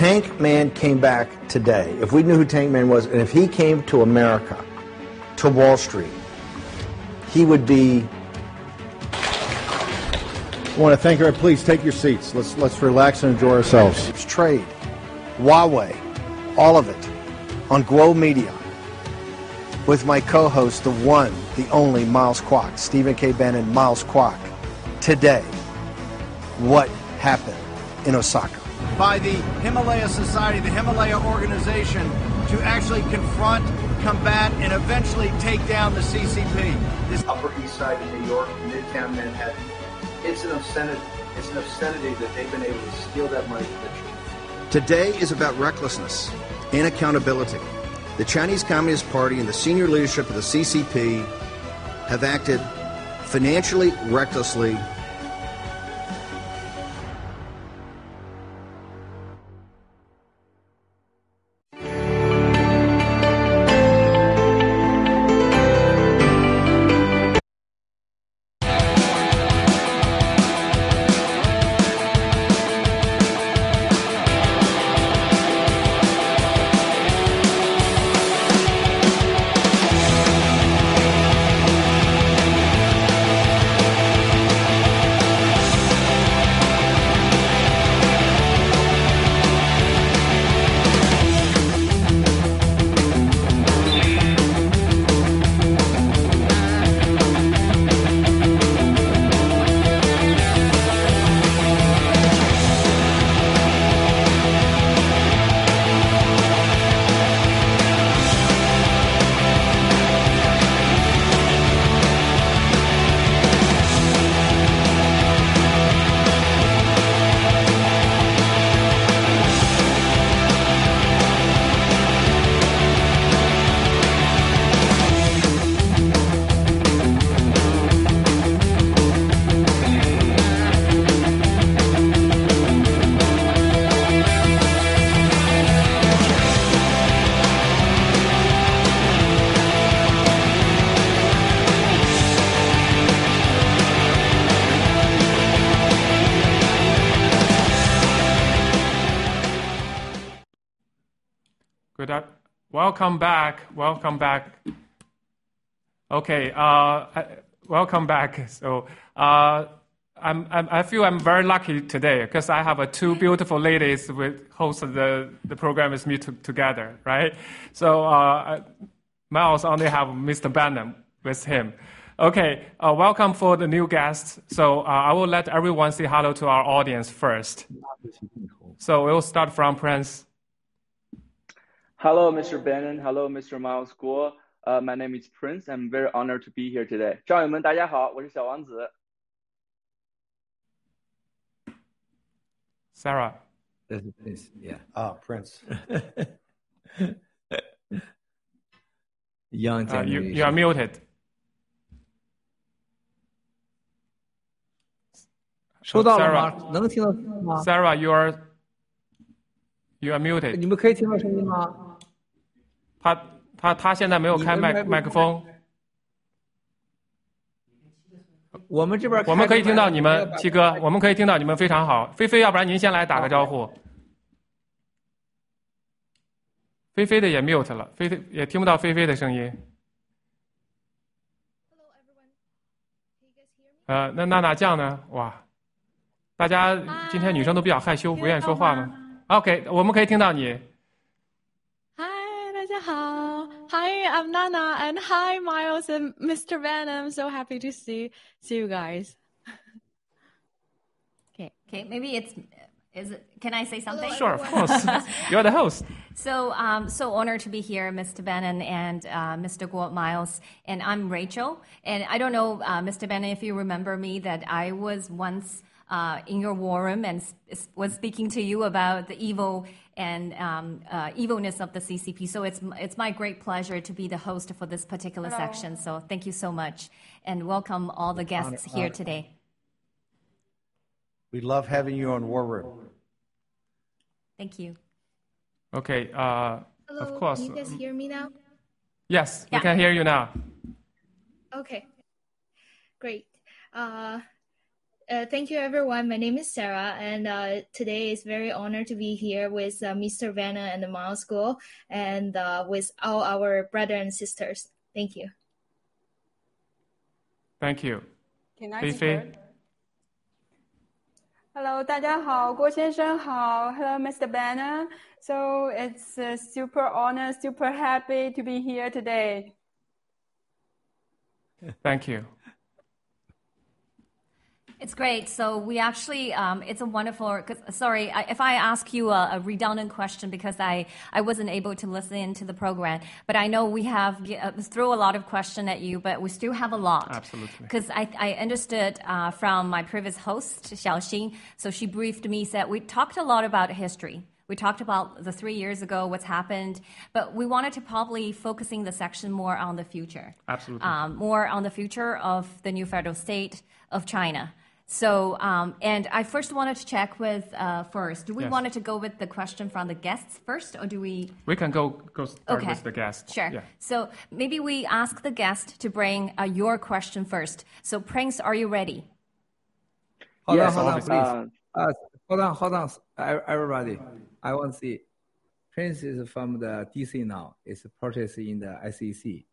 Tank Man came back today, if we knew who Tank Man was, and if he came to America, to Wall Street, he would be.
I want to thank you. Please take your seats. Let's let's relax and enjoy ourselves.
It's trade, Huawei, all of it, on Guo Media, with my co-host, the one, the only Miles Kwok, Stephen K. Bannon, Miles Kwok. Today, what happened in Osaka?
By the Himalaya Society, the Himalaya organization, to actually confront, combat, and eventually take down the CCP. This
Upper East Side of New York, Midtown Manhattan. It's an obscenity. It's an obscenity that they've been able to steal that money from the church.
Today is about recklessness and accountability. The Chinese Communist Party and the senior leadership of the CCP have acted financially recklessly
Okay. Uh, welcome back. So, uh, I'm, I'm, i feel I'm very lucky today because I have uh, two beautiful ladies with host the, the program with me to, together, right? So, uh, Miles only have Mr. Bannon with him. Okay, uh, welcome for the new guests. So uh, I will let everyone say hello to our audience first. So we'll start from Prince.
Hello, Mr. Bannon. Hello, Mr. Miles Guo. Uh, my name is Prince. I'm very honored to be here today. 战友们，大家好，我是小王子。
Sarah.
That's Prince. Yeah.
Ah, Prince.
Young
Uh, you,
generation.
you are muted.
收到了
Sarah
吗？能听到声音吗
Sarah, you are you are muted.
你们可以听到声音吗？
他 他他现在没有开麦
麦
麦克风，
我们这边
我们可以听到你们七哥，我们可以听到你们非常好。菲菲，要不然您先来打个招呼。菲菲的也 mute 了，菲菲也听不到菲菲的声音。呃，那娜娜酱呢？哇，大家今天女生都比较害羞，不愿意说话吗？OK，我们可以听到你。
Hi, I'm Nana, and hi, Miles and Mr. Van. I'm so happy to see see you guys.
okay, okay, maybe it's is it, can I say something?
Sure, of course. You're the host.
So, um, so honored to be here, Mr. Bannon and uh, Mr. Guo Miles, and I'm Rachel. And I don't know, uh, Mr. Bannon, if you remember me, that I was once uh, in your war room and s- was speaking to you about the evil and um, uh, evilness of the CCP. So it's it's my great pleasure to be the host for this particular
Hello.
section. So thank you so much, and welcome all the guests
Honor-
here
honor.
today.
We love having you on War Room.
Thank you.
Okay, uh,
Hello,
of course.
Can you guys hear me now?
Yes, we can hear you now.
Okay. Great. Uh, uh, thank you, everyone. My name is Sarah, and uh, today is very honored to be here with uh, Mr. Bannon and the Miles Guo, and uh, with all our brothers and sisters. Thank you.
Thank you.
Can I Fifi? Hello, 大家好，郭先生好。Hello, Mr. Bannon. So it's a super honor, super happy to be here today.
Thank you.
It's great. So we actually, um, it's a wonderful. Cause, sorry, I, if I ask you a, a redundant question because I, I wasn't able to listen to the program, but I know we have uh, throw a lot of question at you, but we still have a lot.
Absolutely.
Because I, I understood uh, from my previous host Xiaoxing, so she briefed me. Said we talked a lot about history. We talked about the three years ago, what's happened, but we wanted to probably focusing the section more on the future
Absolutely.
um, more on the future of the new federal state of China. So, um, and I first wanted to check with uh, first. Do we
Yes.
wanted to go with the question from the guests first, or do we?
We can go go start
Okay.
with the guest.
Sure.
Yeah.
So maybe we ask the guest to bring uh, your question first. So, Prince, are you ready?
Hold on, hold on,
uh,
please. Uh, hold on, hold on, everybody. I want to see. Prince is from the DC now. It's purchased in the SEC.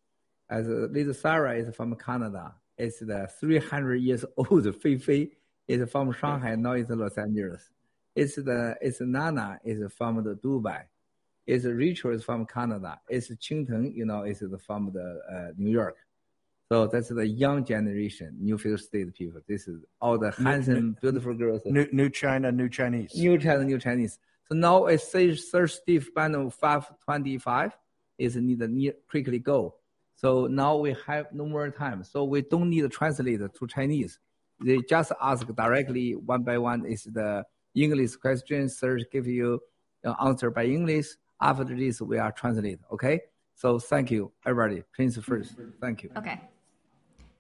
As uh, little Sarah is from Canada. It's the 300 years old Fei Fei is from Shanghai. Now it's Los Angeles. It's the it's Nana is from the Dubai. It's Rachel is from Canada. It's Qingteng, you know, is from the uh, New York. So that's the young generation, New Federal State people. This is all the handsome, beautiful girls.
New, new China, new Chinese.
New China, new Chinese. So now it's Sir Steve Bannon 525 is need to near quickly go. So now we have no more time. So we don't need to translate to Chinese. They just ask directly one by one is the English question. Sir give you uh, answer by English. After this, we are translate. Okay. So thank you, everybody. Prince first. Thank you.
Okay.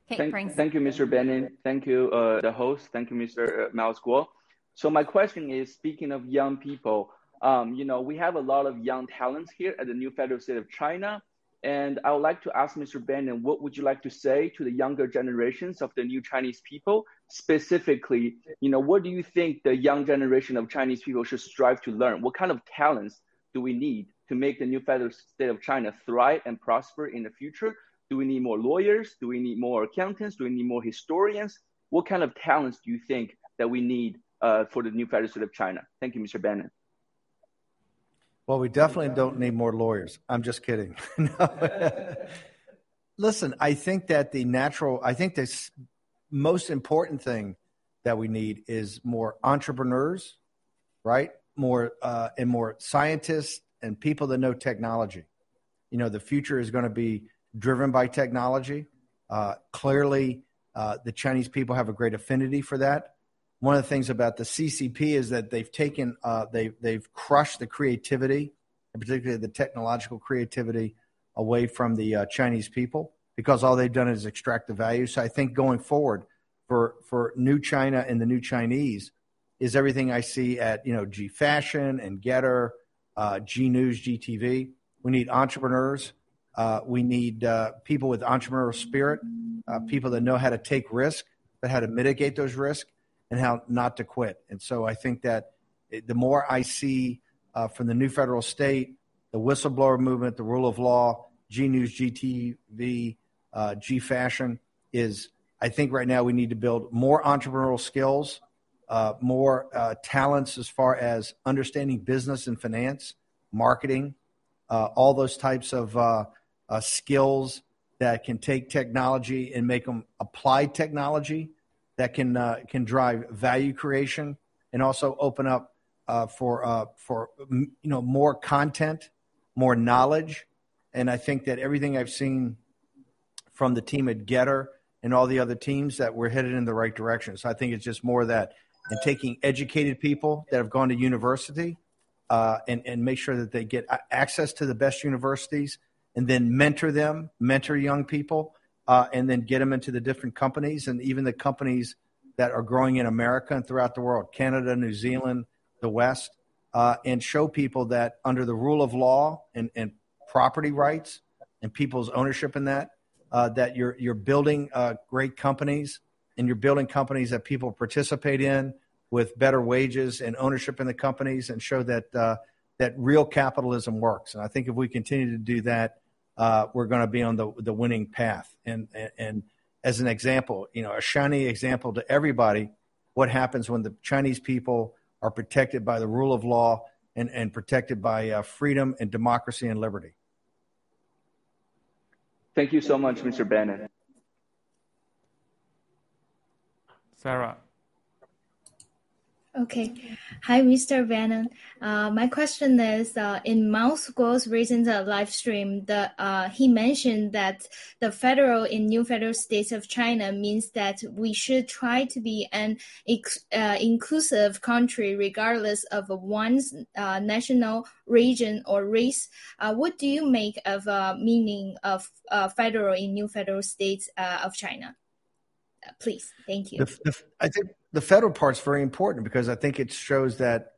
Okay,
Thank,
Prince.
thank you, Mr. Bannon. Thank you, uh, the host. Thank you, Mr. Miles Guo. So my question is, speaking of young people, um, you know, we have a lot of young talents here at the new federal state of China. And I would like to ask Mr. Bannon, what would you like to say to the younger generations of the new Chinese people? Specifically, you know, what do you think the young generation of Chinese people should strive to learn? What kind of talents do we need to make the new federal state of China thrive and prosper in the future? Do we need more lawyers? Do we need more accountants? Do we need more historians? What kind of talents do you think that we need uh, for the new federal state of China? Thank you, Mr. Bannon.
Well, we definitely don't need more lawyers. I'm just kidding. Listen, I think that the natural, I think the most important thing that we need is more entrepreneurs, right? More uh, and more scientists and people that know technology. You know, the future is going to be driven by technology. Uh, clearly, uh, the Chinese people have a great affinity for that. One of the things about the CCP is that they've taken, uh, they, they've crushed the creativity, and particularly the technological creativity, away from the uh, Chinese people because all they've done is extract the value. So I think going forward for for new China and the new Chinese is everything I see at you know G Fashion and GETTR, uh, G News, GTV. We need entrepreneurs. Uh, we need uh, people with entrepreneurial spirit, uh, people that know how to take risk, but how to mitigate those risks and how not to quit. And so I think that the more I see uh, from the new federal state, the whistleblower movement, the rule of law, G News, GTV, uh, G Fashion is. I think right now we need to build more entrepreneurial skills, uh, more uh, talents as far as understanding business and finance, marketing, uh, all those types of uh, skills that can take technology and make them apply technology that can uh, can drive value creation and also open up uh, for uh, for you know more content, more knowledge, and I think that everything I've seen from the team at GETTR and all the other teams that we're headed in the right direction. So I think it's just more that and taking educated people that have gone to university uh, and, and make sure that they get access to the best universities and then mentor them, mentor young people, uh, and then get them into the different companies and even the companies that are growing in America and throughout the world, Canada, New Zealand, the West, uh, and show people that under the rule of law and, and property rights and people's ownership in that, uh, that you're you're building uh, great companies and you're building companies that people participate in with better wages and ownership in the companies and show that uh, that real capitalism works. And I think if we continue to do that, uh, we're going to be on the the winning path. And, and and as an example, you know, a shiny example to everybody, what happens when the Chinese people are protected by the rule of law and, and protected by uh, freedom and democracy and liberty.
Thank you so much, Mr. Bannon.
Sarah.
Okay. Hi, Mr. Bannon. Uh, my question is, uh, in Miles Guo's recent uh, live stream, the, uh, he mentioned that the federal in new federal states of China means that we should try to be an uh, inclusive country regardless of one's uh, national region or race. what do you make of meaning of federal in new federal states of China? please, thank you.
The, the, I think the federal part's very important because I think it shows that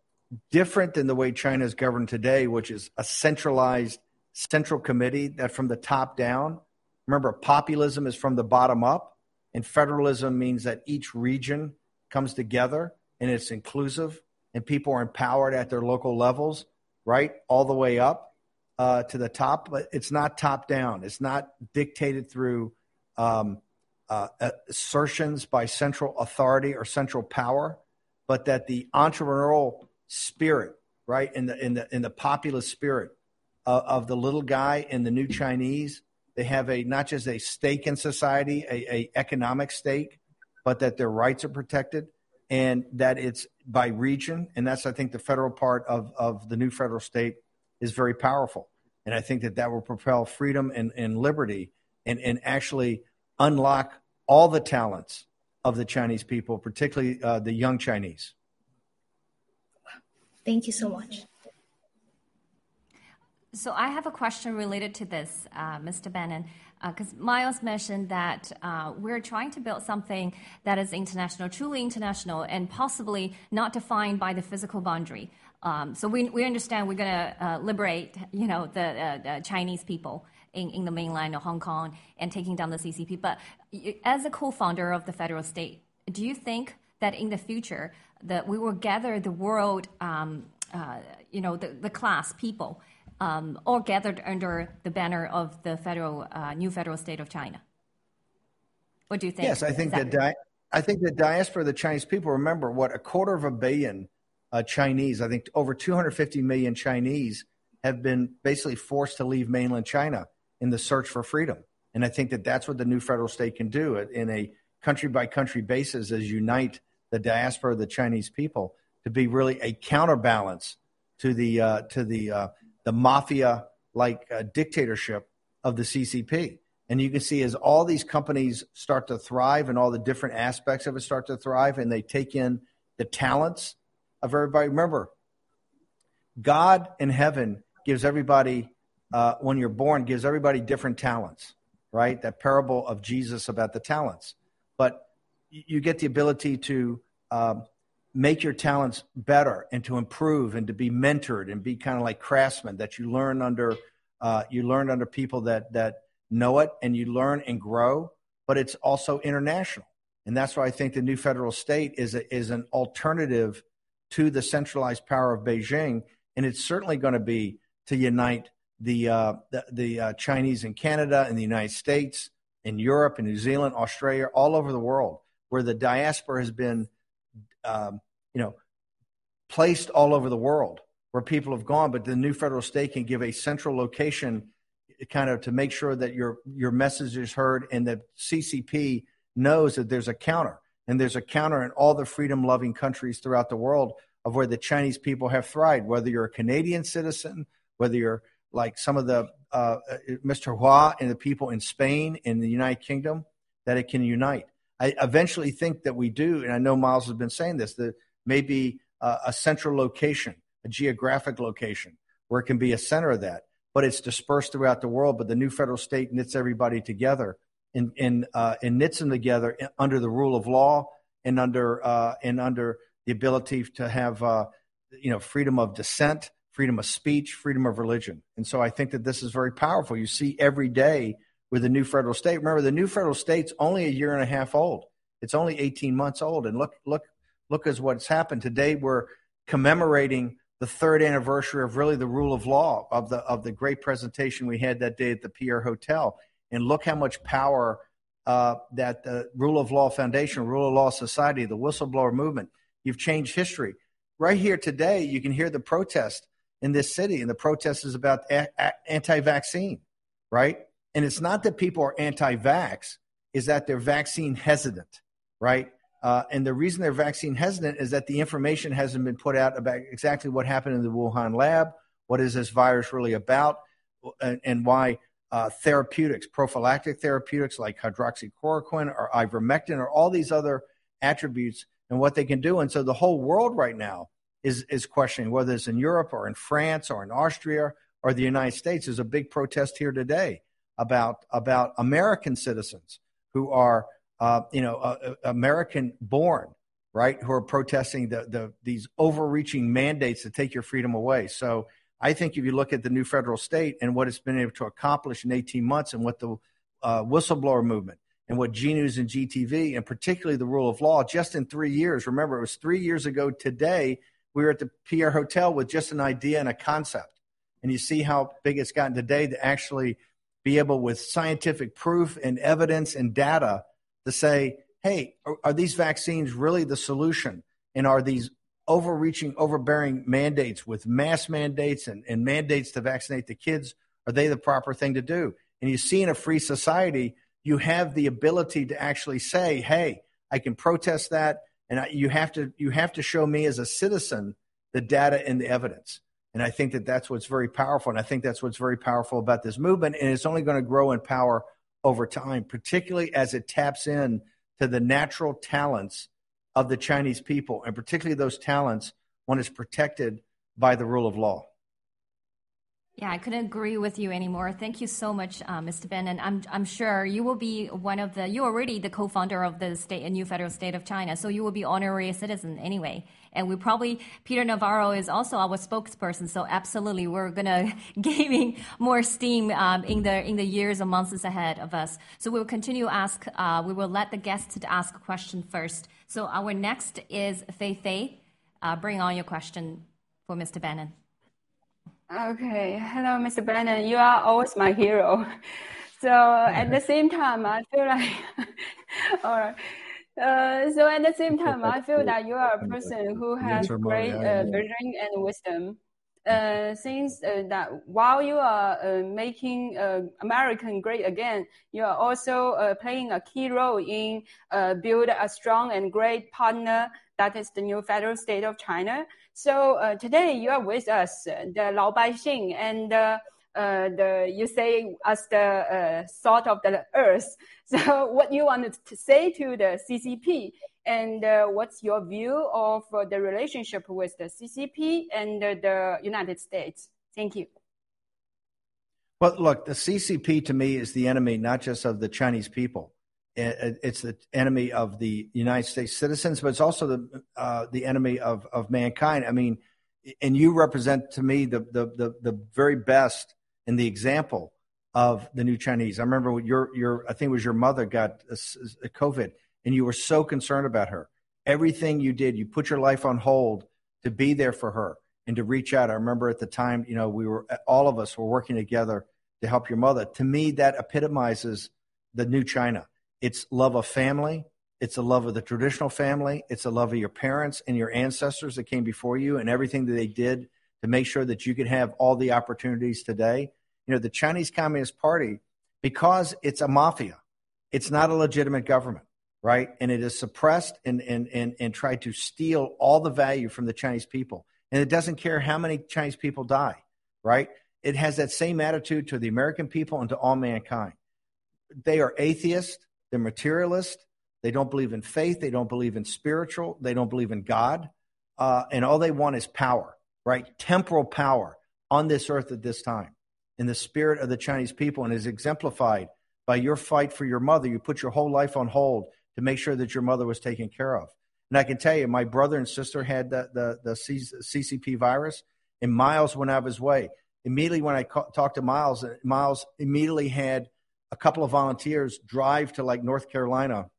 different than the way China is governed today, which is a centralized central committee that from the top down. Remember, populism is from the bottom up, and federalism means that each region comes together and it's inclusive, and people are empowered at their local levels, right, all the way up uh, to the top. But it's not top down. It's not dictated through um, uh, assertions by central authority or central power, but that the entrepreneurial spirit, right, in the in the in the populist spirit of, of the little guy and the new Chinese, they have a not just a stake in society, a, a economic stake, but that their rights are protected and that it's by region, and that's I think the federal part of of the new federal state is very powerful, and I think that that will propel freedom and, and liberty and and actually unlock all the talents of the Chinese people, particularly uh, the young Chinese.
Thank you so much.
So I have a question related to this, uh, Mr. Bannon, because uh, Miles mentioned that uh, we're trying to build something that is international, truly international, and possibly not defined by the physical boundary. Um, so we, we understand we're going to uh, liberate, you know, the, uh, the Chinese people in, in the mainland of Hong Kong and taking down the CCP. But as a co-founder of the federal state, do you think that in the future that we will gather the world um, uh, you know, the, the class people, um, all gathered under the banner of the federal, uh, new federal state of China. What do you think?
Yes, I think
that
di- I think the diaspora of the Chinese people. Remember, what a quarter of a billion uh, Chinese. I think over 250 million Chinese have been basically forced to leave mainland China in the search for freedom. And I think that that's what the new federal state can do in a country by country basis is unite the diaspora of the Chinese people to be really a counterbalance to the uh, to the uh, the mafia like uh, dictatorship of the CCP. And you can see as all these companies start to thrive and all the different aspects of it start to thrive, and they take in the talents of everybody. Remember, God in heaven gives everybody, uh, when you're born, gives everybody different talents, right? That parable of Jesus about the talents. But you get the ability to um, make your talents better and to improve and to be mentored and be kind of like craftsmen that you learn under uh, you learn under people that that know it and you learn and grow but it's also international and that's why i think the new federal state is a, is an alternative to the centralized power of beijing and it's certainly going to be to unite the uh, the, the uh, chinese in canada and the united states in europe and new zealand australia all over the world where the diaspora has been um, you know, placed all over the world where people have gone, but the new federal state can give a central location kind of to make sure that your your message is heard and that CCP knows that there's a counter. And there's a counter in all the freedom loving countries throughout the world of where the Chinese people have thrived, whether you're a Canadian citizen, whether you're like some of the uh, Mr. Hua and the people in Spain in the United Kingdom, that it can unite. I eventually think that we do, and I know Miles has been saying this, that maybe uh, a central location, a geographic location where it can be a center of that, but it's dispersed throughout the world. But the new federal state knits everybody together and, and, uh, and knits them together under the rule of law and under, uh, and under the ability to have, uh, you know, freedom of dissent, freedom of speech, freedom of religion. And so I think that this is very powerful. You see every day with the new federal state. Remember, the new federal state's only a year and a half old. It's only 18 months old. And look, look, look at what's happened. Today we're commemorating the third anniversary of really the rule of law of the of the great presentation we had that day at the Pierre Hotel. And look how much power uh, that the Rule of Law Foundation, Rule of Law Society, the whistleblower movement, you've changed history. Right here today, you can hear the protest in this city, and the protest is about a- a- anti-vaccine, right? And it's not that people are anti-vax; is that they're vaccine hesitant, right? Uh, and the reason they're vaccine hesitant is that the information hasn't been put out about exactly what happened in the Wuhan lab, what is this virus really about, and, and why uh, therapeutics, prophylactic therapeutics like hydroxychloroquine or ivermectin or all these other attributes and what they can do. And so the whole world right now is, is questioning whether it's in Europe or in France or in Austria or the United States. There's a big protest here today about, about American citizens who are – uh, you know, uh, uh, American born, right, who are protesting the, the these overreaching mandates to take your freedom away. So I think if you look at the new federal state and what it's been able to accomplish in 18 months and what the uh, whistleblower movement and what G and GTV and particularly the rule of law just in three years. Remember, it was three years ago today. We were at the Pierre Hotel with just an idea and a concept. And you see how big it's gotten today to actually be able, with scientific proof and evidence and data, to say, hey, are, are these vaccines really the solution? And are these overreaching, overbearing mandates with mass mandates and, and mandates to vaccinate the kids, are they the proper thing to do? And you see in a free society, you have the ability to actually say, hey, I can protest that. And I, you have to you have to show me as a citizen the data and the evidence. And I think that that's what's very powerful. And I think that's what's very powerful about this movement. And it's only going to grow in power over time, particularly as it taps in to the natural talents of the Chinese people, and particularly those talents when it's protected by the rule of law.
Yeah, I couldn't agree with you anymore. Thank you so much, uh, Mr. Ben. And I'm, I'm sure you will be one of the, you're already the co-founder of the state, a new federal state of China. So you will be honorary citizen anyway. And we probably, Peter Navarro is also our spokesperson. So absolutely, we're going to gaining more steam um, in the, in the years and months ahead of us. So we'll continue to ask, uh, we will let the guests to ask a question first. So our next is Fei Fei. Uh, bring on your question, for Mr. Bannon.
Okay, hello, Mr. Bannon. You are always my hero. So at the same time, I feel like, all right. Uh, so at the same time, I feel that you are a person who has great uh, vision and wisdom. Uh, since uh, that while you are uh, making uh, American great again, you are also uh, playing a key role in uh, build a strong and great partner that is the new federal state of China. So uh, today you are with us, the Lao Baixing, and uh, uh, the you say as the uh, salt of the earth. So what you wanted to say to the CCP, and uh, what's your view of uh, the relationship with the CCP and uh, the United States? Thank you.
Well, look, the CCP to me is the enemy not just of the Chinese people. It- It's the enemy of the United States citizens, but it's also the uh, the enemy of of mankind. I mean, and you represent to me the the the, the very best and the example of the new Chinese. I remember your your I think it was your mother got a, a COVID, and you were so concerned about her. Everything you did, you put your life on hold to be there for her and to reach out. I remember at the time, you know, we were all of us were working together to help your mother. To me, that epitomizes the new China. It's love of family. It's a love of the traditional family. It's a love of your parents and your ancestors that came before you and everything that they did to make sure that you could have all the opportunities today. You know, the Chinese Communist Party, because it's a mafia, it's not a legitimate government, right? And it is suppressed and, and, and, and tried to steal all the value from the Chinese people. And it doesn't care how many Chinese people die, right? It has that same attitude to the American people and to all mankind. They are atheists, they're materialist, they don't believe in faith, they don't believe in spiritual, they don't believe in God, uh, and all they want is power, right? Temporal power on this earth at this time. In the spirit of the Chinese people, and is exemplified by your fight for your mother. You put your whole life on hold to make sure that your mother was taken care of. And I can tell you, my brother and sister had the, the, the CCP virus, and Miles went out of his way. Immediately when I ca- talked to Miles, Miles immediately had a couple of volunteers drive to like North Carolina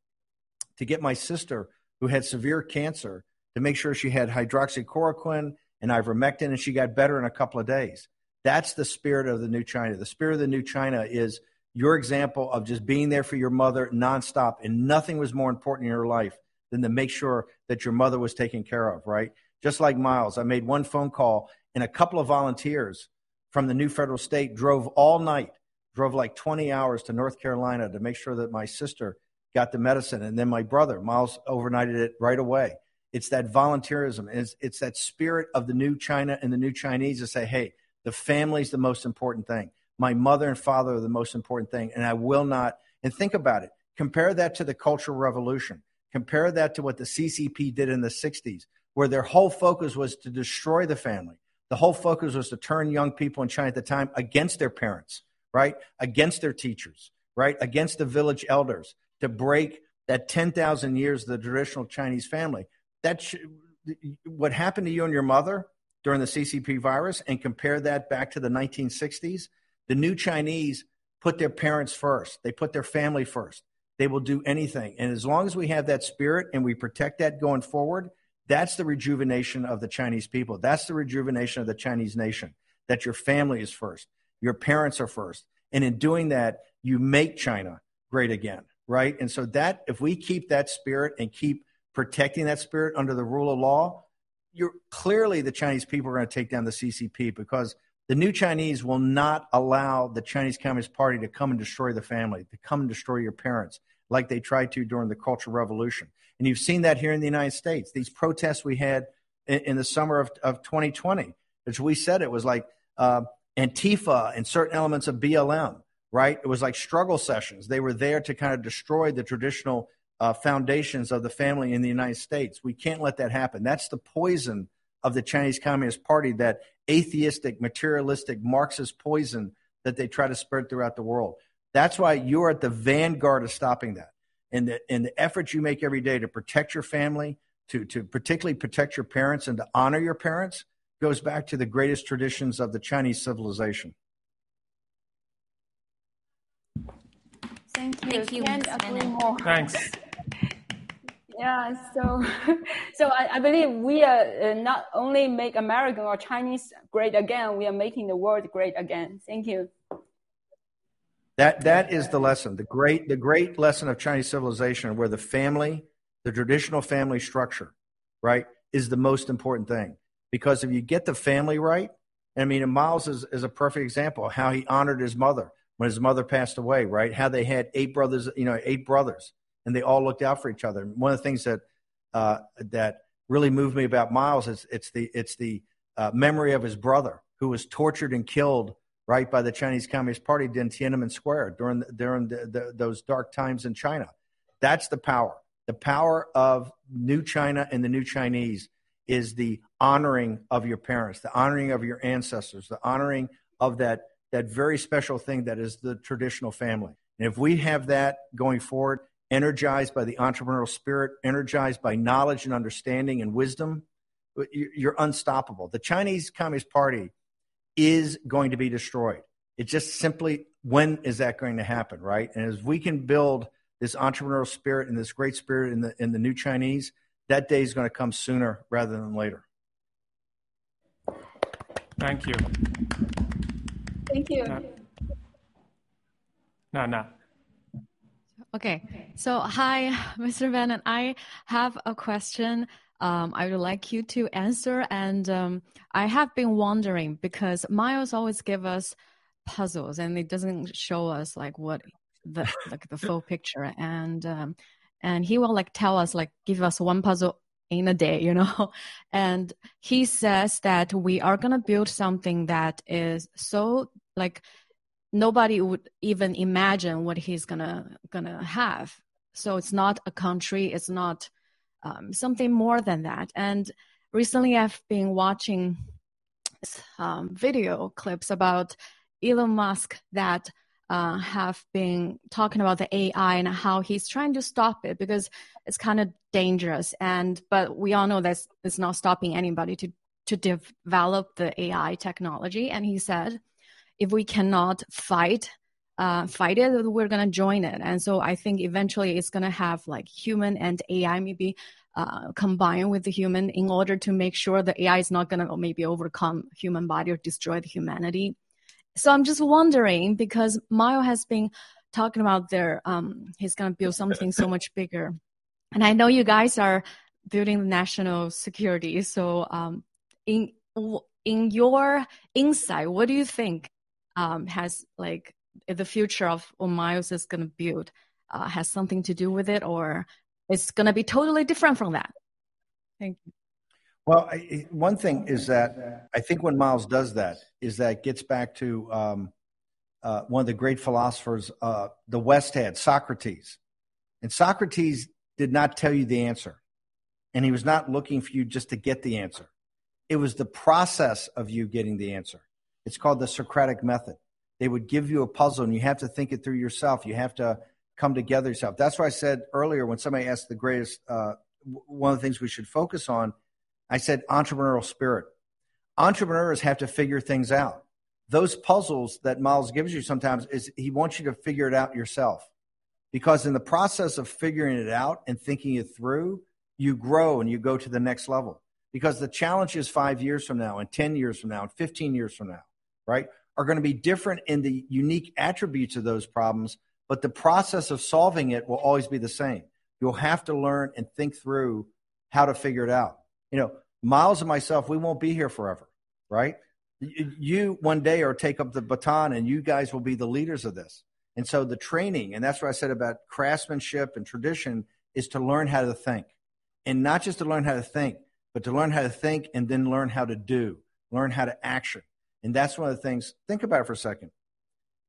to get my sister, who had severe cancer, to make sure she had hydroxychloroquine and ivermectin, and she got better in a couple of days. That's the spirit of the new China. The spirit of the new China is your example of just being there for your mother nonstop, and nothing was more important in your life than to make sure that your mother was taken care of, right? Just like Miles, I made one phone call, and a couple of volunteers from the new federal state drove all night, drove like 20 hours to North Carolina to make sure that my sister got the medicine. And then my brother, Miles, overnighted it right away. It's that volunteerism. It's, it's that spirit of the new China and the new Chinese to say, hey, the family's the most important thing. My mother and father are the most important thing. And I will not, and think about it. Compare that to the Cultural Revolution. Compare that to what the CCP did in the 60s, where their whole focus was to destroy the family. The whole focus was to turn young people in China at the time against their parents, right? Against their teachers, right? Against the village elders to break that 10,000 years of the traditional Chinese family. That sh- what happened to you and your mother during the CCP virus and compare that back to the 1960s, the new Chinese put their parents first. They put their family first. They will do anything. And as long as we have that spirit and we protect that going forward, that's the rejuvenation of the Chinese people. That's the rejuvenation of the Chinese nation, that your family is first, your parents are first. And in doing that, you make China great again, right? And so that if we keep that spirit and keep protecting that spirit under the rule of law, you're clearly the Chinese people are going to take down the CCP because the new Chinese will not allow the Chinese Communist Party to come and destroy the family, to come and destroy your parents like they tried to during the Cultural Revolution. And you've seen that here in the United States. These protests we had in, in the summer of, of 2020, as we said, it was like uh, Antifa and certain elements of BLM, right? It was like struggle sessions. They were there to kind of destroy the traditional uh, foundations of the family in the United States. We can't let that happen. That's the poison of the Chinese Communist Party, that atheistic, materialistic, Marxist poison that they try to spread throughout the world. That's why you're at the vanguard of stopping that. And the, and the efforts you make every day to protect your family, to, to particularly protect your parents and to honor your parents, goes back to the greatest traditions of the Chinese civilization.
Thank you.
Thank you,
Can't agree more.
Thanks.
Yeah, so so I, I believe we are uh, not only make American or Chinese great again, we are making the world great again. Thank you.
That that is the lesson. The great the great lesson of Chinese civilization where the family, the traditional family structure, right, is the most important thing. Because if you get the family right, I mean, Miles is, is a perfect example of how he honored his mother when his mother passed away, right? How they had eight brothers, you know, eight brothers, and they all looked out for each other. And one of the things that uh, that really moved me about Miles is it's the it's the uh, memory of his brother who was tortured and killed right by the Chinese Communist Party in Tiananmen Square during during the, the, those dark times in China. That's the power. The power of New China and the New Chinese is the honoring of your parents, the honoring of your ancestors, the honoring of that that very special thing that is the traditional family. And if we have that going forward, energized by the entrepreneurial spirit, energized by knowledge and understanding and wisdom, you're unstoppable. The Chinese Communist Party is going to be destroyed. It just simply, when is that going to happen, right? And as we can build this entrepreneurial spirit and this great spirit in the in the new Chinese, that day is going to come sooner rather than later.
Thank you.
Thank you.
No, no.
Okay. So, hi, Mr. Bannon. I have a question um, I would like you to answer. And um, I have been wondering because Miles always give us puzzles and it doesn't show us like what the like the full picture. And um, and he will like tell us like give us one puzzle in a day, you know. And he says that we are gonna build something that is so like nobody would even imagine what he's gonna gonna have. So it's not a country. It's not um, something more than that. And recently, I've been watching um, video clips about Elon Musk that uh, have been talking about the AI and how he's trying to stop it because it's kind of dangerous. And but we all know that it's not stopping anybody to to develop the AI technology. And he said, if we cannot fight uh, fight it, we're gonna join it. And so I think eventually it's gonna have like human and AI maybe uh, with the human in order to make sure the AI is not gonna maybe overcome human body or destroy the humanity. So I'm just wondering because Miles has been talking about their um, he's gonna build something so much bigger, and I know you guys are building the national security. So um, in in your insight, what do you think um, has like the future of what Miles is going to build uh, has something to do with it, or it's going to be totally different from that. Thank you.
Well, I, one thing is that I think when Miles does that, is that gets back to um, uh, one of the great philosophers uh, the West had, Socrates. And Socrates did not tell you the answer, and he was not looking for you just to get the answer. It was the process of you getting the answer. It's called the Socratic method. They would give you a puzzle, and you have to think it through yourself. You have to come together yourself. That's why I said earlier when somebody asked the greatest, uh, one of the things we should focus on, I said entrepreneurial spirit. Entrepreneurs have to figure things out. Those puzzles that Miles gives you sometimes is he wants you to figure it out yourself. Because in the process of figuring it out and thinking it through, you grow and you go to the next level. Because the challenges five years from now and 10 years from now and 15 years from now, right, are going to be different in the unique attributes of those problems but the process of solving it will always be the same. You'll have to learn and think through how to figure it out. You know, Miles and myself, we won't be here forever, right? You one day or take up the baton and you guys will be the leaders of this. And so the training, and that's what I said about craftsmanship and tradition, is to learn how to think. And not just to learn how to think, but to learn how to think and then learn how to do, learn how to action. And that's one of the things, think about it for a second.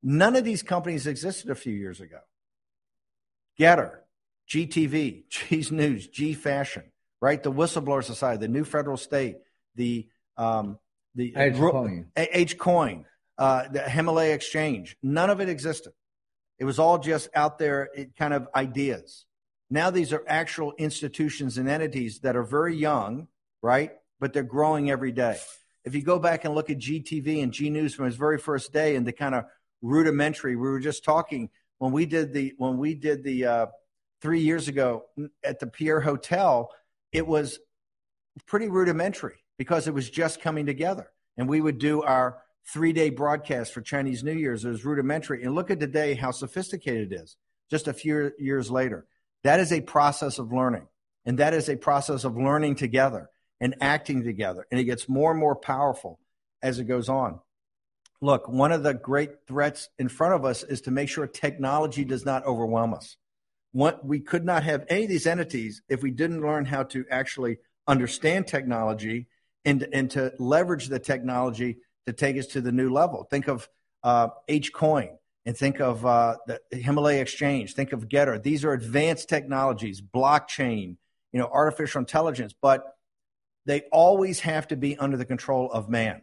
None of these companies existed a few years ago. GETTR, GTV, G's News, G Fashion, right? The Whistleblower Society, the New Federal State, the um, the
H Coin,
H Coin, uh, the Himalaya Exchange. None of it existed. It was all just out there, it, kind of ideas. Now these are actual institutions and entities that are very young, right? But they're growing every day. If you go back and look at GTV and G News from its very first day and the kind of rudimentary. We were just talking when we did the when we did the uh, three years ago at the Pierre Hotel, it was pretty rudimentary because it was just coming together. And we would do our three day broadcast for Chinese New Year's. It was rudimentary. And look at today how sophisticated it is just a few years later. That is a process of learning. And that is a process of learning together and acting together. And it gets more and more powerful as it goes on. Look, one of the great threats in front of us is to make sure technology does not overwhelm us. What, we could not have any of these entities if we didn't learn how to actually understand technology and, and to leverage the technology to take us to the new level. Think of uh, H-Coin and think of uh, the Himalaya Exchange. Think of GETTR. These are advanced technologies, blockchain, you know, artificial intelligence, but they always have to be under the control of man.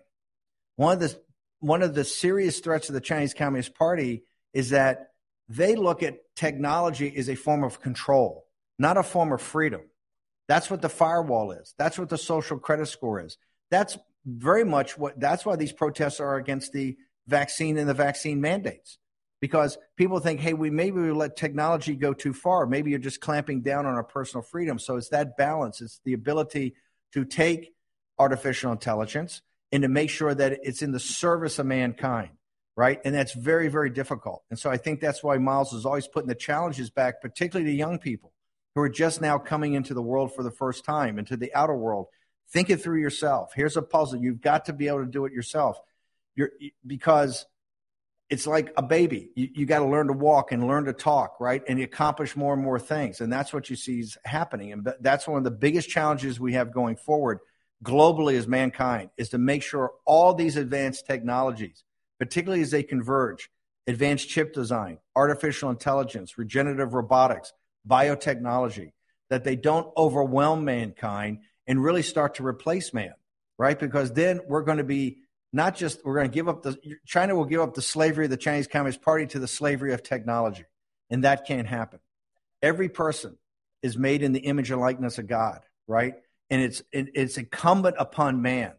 One of the one of the serious threats of the Chinese Communist Party is that they look at technology as a form of control, not a form of freedom. That's what the firewall is. That's what the social credit score is. That's very much what that's why these protests are against the vaccine and the vaccine mandates because people think, hey, we maybe we let technology go too far. Maybe you're just clamping down on our personal freedom. So it's that balance. It's the ability to take artificial intelligence and to make sure that it's in the service of mankind, right? And that's very, very difficult. And so I think that's why Miles is always putting the challenges back, particularly to young people who are just now coming into the world for the first time, into the outer world. Think it through yourself. Here's a puzzle. You've got to be able to do it yourself. You're, because – it's like a baby. You, you got to learn to walk and learn to talk, right? And you accomplish more and more things. And that's what you see is happening. And that's one of the biggest challenges we have going forward globally as mankind is to make sure all these advanced technologies, particularly as they converge, advanced chip design, artificial intelligence, regenerative robotics, biotechnology, that they don't overwhelm mankind and really start to replace man, right? Because then we're going to be not just we're going to give up the China will give up the slavery of the Chinese Communist Party to the slavery of technology, and that can't happen. Every person is made in the image and likeness of God, right? And it's it's incumbent upon man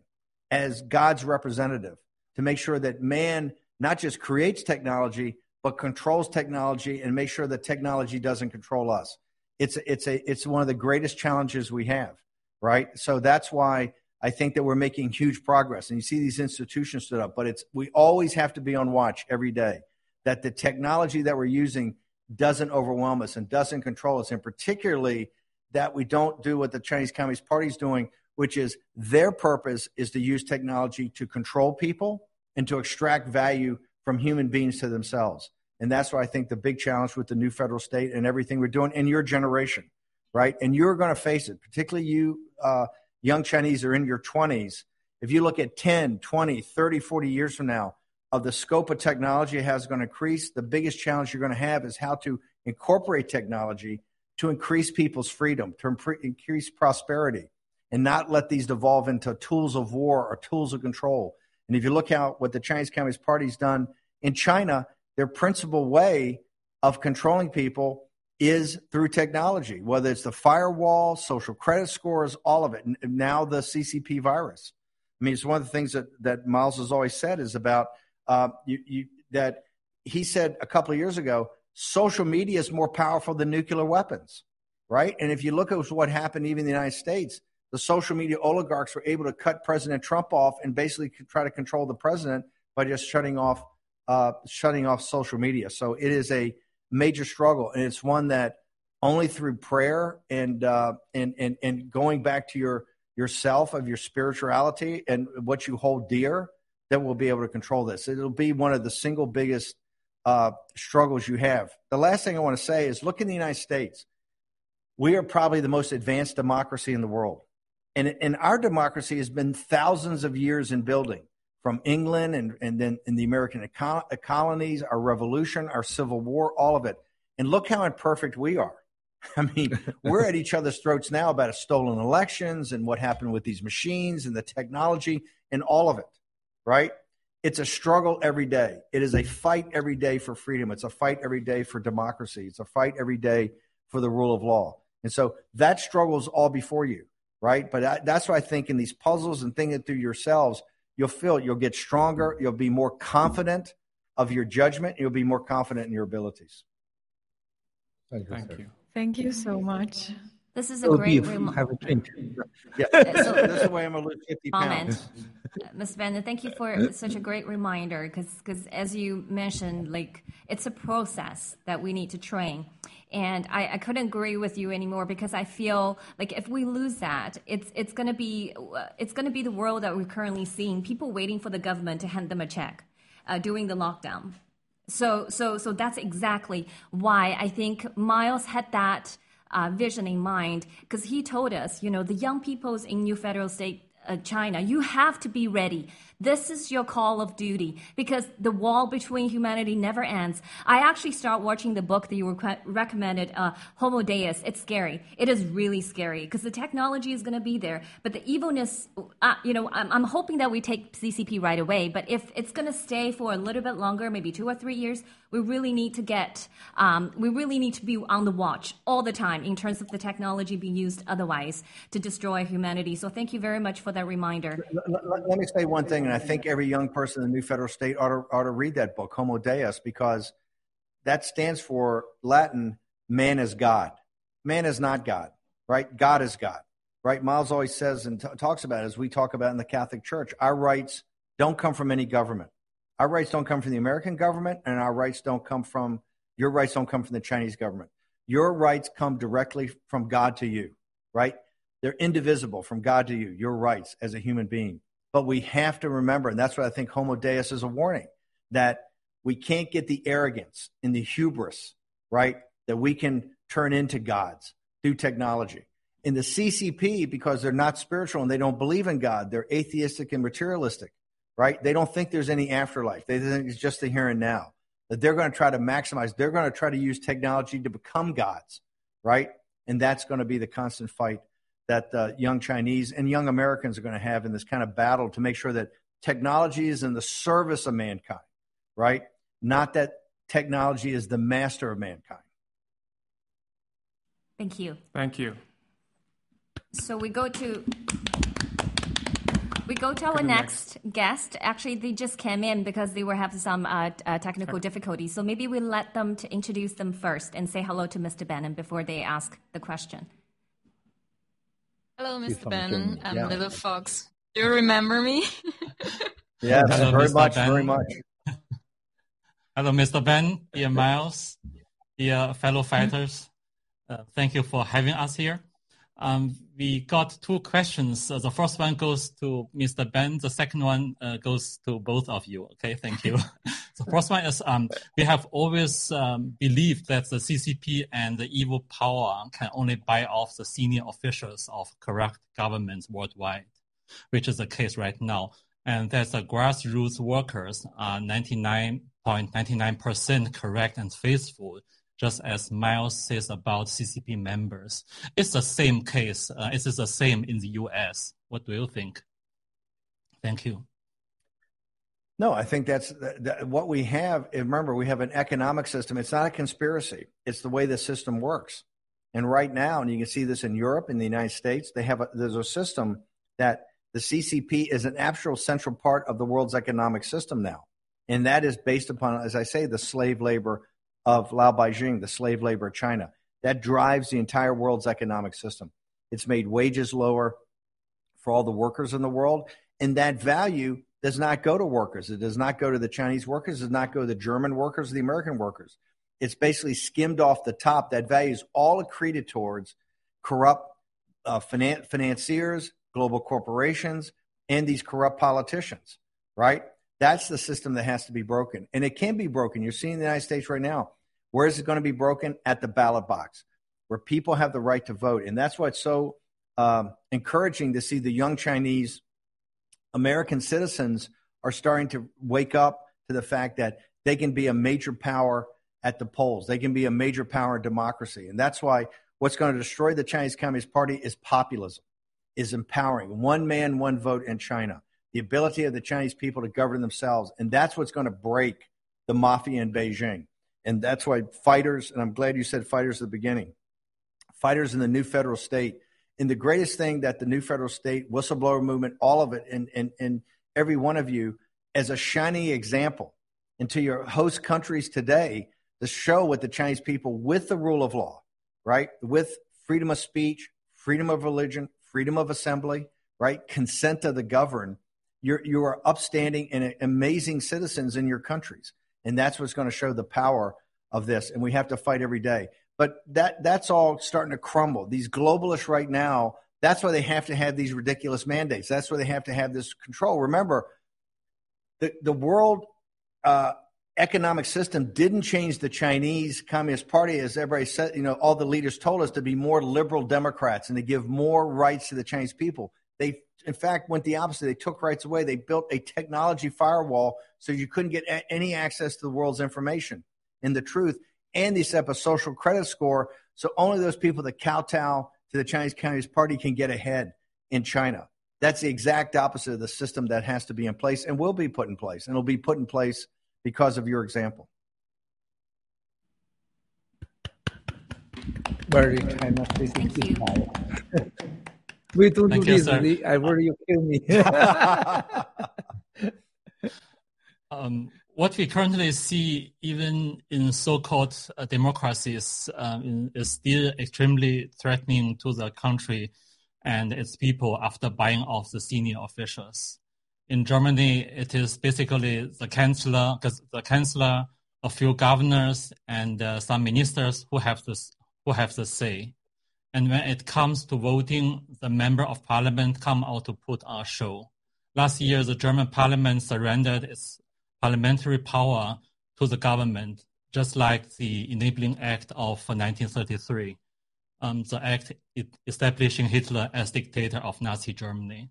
as God's representative to make sure that man not just creates technology but controls technology and make sure that technology doesn't control us. It's it's a it's one of the greatest challenges we have, right? So that's why I think that we're making huge progress. And you see these institutions stood up, but it's we always have to be on watch every day that the technology that we're using doesn't overwhelm us and doesn't control us, and particularly that we don't do what the Chinese Communist Party is doing, which is their purpose is to use technology to control people and to extract value from human beings to themselves. And that's why I think the big challenge with the new federal state and everything we're doing in your generation, right? And you're going to face it, particularly you, uh, young Chinese are in your 20s, if you look at 10, 20, 30, 40 years from now, of the scope of technology has going to increase, the biggest challenge you're going to have is how to incorporate technology to increase people's freedom, to increase prosperity, and not let these devolve into tools of war or tools of control. And if you look at what the Chinese Communist Party's done in China, their principal way of controlling people is through technology, whether it's the firewall, social credit scores, all of it. And now the CCP virus. I mean, it's one of the things that, that Miles has always said is about uh, you, you, that he said a couple of years ago social media is more powerful than nuclear weapons, right? And if you look at what happened even in the United States, the social media oligarchs were able to cut President Trump off and basically try to control the president by just shutting off uh, shutting off social media. So it is a major struggle, and it's one that only through prayer and uh, and and and going back to your yourself of your spirituality and what you hold dear that we'll be able to control this. It'll be one of the single biggest uh, struggles you have. The last thing I want to say is look in the United States. We are probably the most advanced democracy in the world. And, and our democracy has been thousands of years in building from England and, and then in the American colonies, our revolution, our civil war, all of it. And look how imperfect we are. I mean, we're at each other's throats now about a stolen elections and what happened with these machines and the technology and all of it, right? It's a struggle every day. It is a fight every day for freedom. It's a fight every day for democracy. It's a fight every day for the rule of law. And so that struggle is all before you, right? But I, that's why I think in these puzzles and thinking through yourselves – you'll feel you'll get stronger, you'll be more confident of your judgment, you'll be more confident in your abilities.
Thank you. Thank you.
Thank you so much.
This is a great reminder.
Yeah,
So-
this is the way I'm gonna lose 50
comment.
pounds.
Uh, Ms. Bannon, thank you for such a great reminder because as you mentioned, like it's a process that we need to train. And I, I couldn't agree with you anymore because I feel like if we lose that, it's it's gonna be uh, it's gonna be the world that we're currently seeing. People waiting for the government to hand them a check uh, during the lockdown. So so so that's exactly why I think Miles had that uh, vision in mind because he told us, you know, the young peoples in New Federal State uh, China, you have to be ready. This is your call of duty because the wall between humanity never ends. I actually start watching the book that you rec- recommended, uh, Homo Deus. It's scary. It is really scary because the technology is going to be there, but the evilness, uh, you know, I'm, I'm hoping that we take CCP right away. But if it's going to stay for a little bit longer, maybe two or three years, we really need to get, um, we really need to be on the watch all the time in terms of the technology being used otherwise to destroy humanity. So thank you very much for that reminder.
Let, let- let me say one thing, and I think every young person in the new federal state ought to, ought to read that book, Homo Deus, because that stands for Latin, man is God. Man is not God, right? God is God, right? Miles always says and t- talks about, as we talk about in the Catholic Church, our rights don't come from any government. Our rights don't come from the American government, and our rights don't come from your rights don't come from the Chinese government. Your rights come directly from God to you, right? They're indivisible from God to you, your rights as a human being. But we have to remember, and that's what I think Homo Deus is a warning, that we can't get the arrogance and the hubris, right? That we can turn into gods through technology. In the CCP, because they're not spiritual and they don't believe in God, they're atheistic and materialistic, right? They don't think there's any afterlife. They think it's just the here and now. That they're going to try to maximize, they're going to try to use technology to become gods, right? And that's going to be the constant fight that uh, young Chinese and young Americans are going to have in this kind of battle to make sure that technology is in the service of mankind, right? Not that technology is the master of mankind.
Thank you.
Thank you.
So we go to we go to our
to the
next guest. Actually, they just came in because they were having some uh, uh, technical difficulties. So maybe we let them to introduce them first and say hello to Mr. Bannon before they ask the question.
Hello, Mr.
from
Bannon.
Kenya.
I'm
Yeah.
Little Fox. Do you remember me?
Yes,
Hello,
very
Mr.
much,
Ben.
very much.
Hello, Mr. Ben, dear Miles, dear fellow fighters. Uh, thank you for having us here. Um, we got two questions. Uh, the first one goes to Mr. Ben. The second one uh, goes to both of you. Okay, thank you. the first one is um, we have always um, believed that the CCP and the evil power can only buy off the senior officials of corrupt governments worldwide, which is the case right now. And that the grassroots workers are 99.99% correct and faithful, just as Miles says about CCP members. It's the same case. Uh, it is the same in the US. What do you think? Thank you.
No, I think that's that, that- what we have. Remember, we have an economic system. It's not a conspiracy. It's the way the system works. And right now, and you can see this in Europe, in the United States, they have a, there's a system that the CCP is an actual central part of the world's economic system now, and that is based upon, as I say, the slave labor of Lao Baixing, the slave labor of China. That drives the entire world's economic system. It's made wages lower for all the workers in the world, and that value does not go to workers. It does not go to the Chinese workers. It does not go to the German workers, or the American workers. It's basically skimmed off the top. That value is all accreted towards corrupt uh, finan- financiers, global corporations, and these corrupt politicians, right? That's the system that has to be broken. And it can be broken. You're seeing the United States right now. Where is it going to be broken? At the ballot box, where people have the right to vote. And that's why it's so um, encouraging to see the young Chinese American citizens are starting to wake up to the fact that they can be a major power at the polls. They can be a major power in democracy. And that's why what's going to destroy the Chinese Communist Party is populism, is empowering one man, one vote in China, the ability of the Chinese people to govern themselves. And that's what's going to break the mafia in Beijing. And that's why fighters, and I'm glad you said fighters at the beginning, fighters in the new federal state. And the greatest thing that the new federal state, whistleblower movement, all of it, and, and, and every one of you as a shining example into your host countries today to show what the Chinese people with the rule of law, right? With freedom of speech, freedom of religion, freedom of assembly, right? Consent of the governed. You're, you are upstanding and amazing citizens in your countries. And that's what's going to show the power of this. And we have to fight every day. But that, that's all starting to crumble. These globalists right now, that's why they have to have these ridiculous mandates. That's why they have to have this control. Remember, the, the world uh, economic system didn't change the Chinese Communist Party, as everybody said, you know, all the leaders told us to be more liberal Democrats and to give more rights to the Chinese people. They, in fact, went the opposite. They took rights away. They built a technology firewall so you couldn't get a- any access to the world's information and the truth. And they set up a social credit score so only those people that kowtow to the Chinese Communist Party can get ahead in China. That's the exact opposite of the system that has to be in place and will be put in place. And it'll be put in place because of your example.
Very China specific We don't
Thank
do
you,
this.
sir.
I worry you kill me.
um, what we currently see, even in so-called uh, democracies, um, is still extremely threatening to the country and its people after buying off the senior officials. In Germany, it is basically the chancellor, the chancellor, a few governors, and uh, some ministers who have this, who have the say. And when it comes to voting, the member of parliament come out to put a show. Last year, the German parliament surrendered its parliamentary power to the government, just like the Enabling Act of 1933, um, the act establishing Hitler as dictator of Nazi Germany.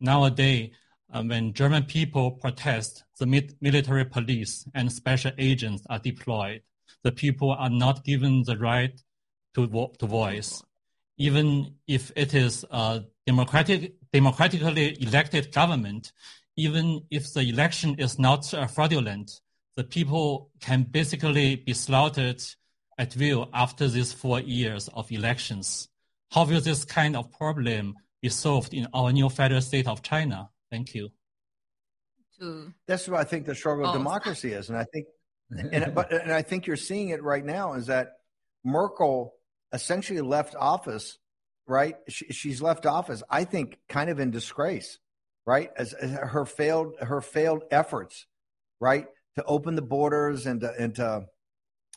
Nowadays, um, when German people protest, the military police and special agents are deployed. The people are not given the right to, vo- to voice. Even if it is a democratic, democratically elected government, even if the election is not uh, fraudulent, the people can basically be slaughtered at will after these four years of elections. How will this kind of problem be solved in our new federal state of China? Thank you.
That's what I think the struggle of
Oh.
democracy is, and I think, and but and I think you're seeing it right now is that Merkel essentially left office, right? She, she's left office, I think, kind of in disgrace, right? As, as her failed her failed efforts, right, to open the borders and to, and to,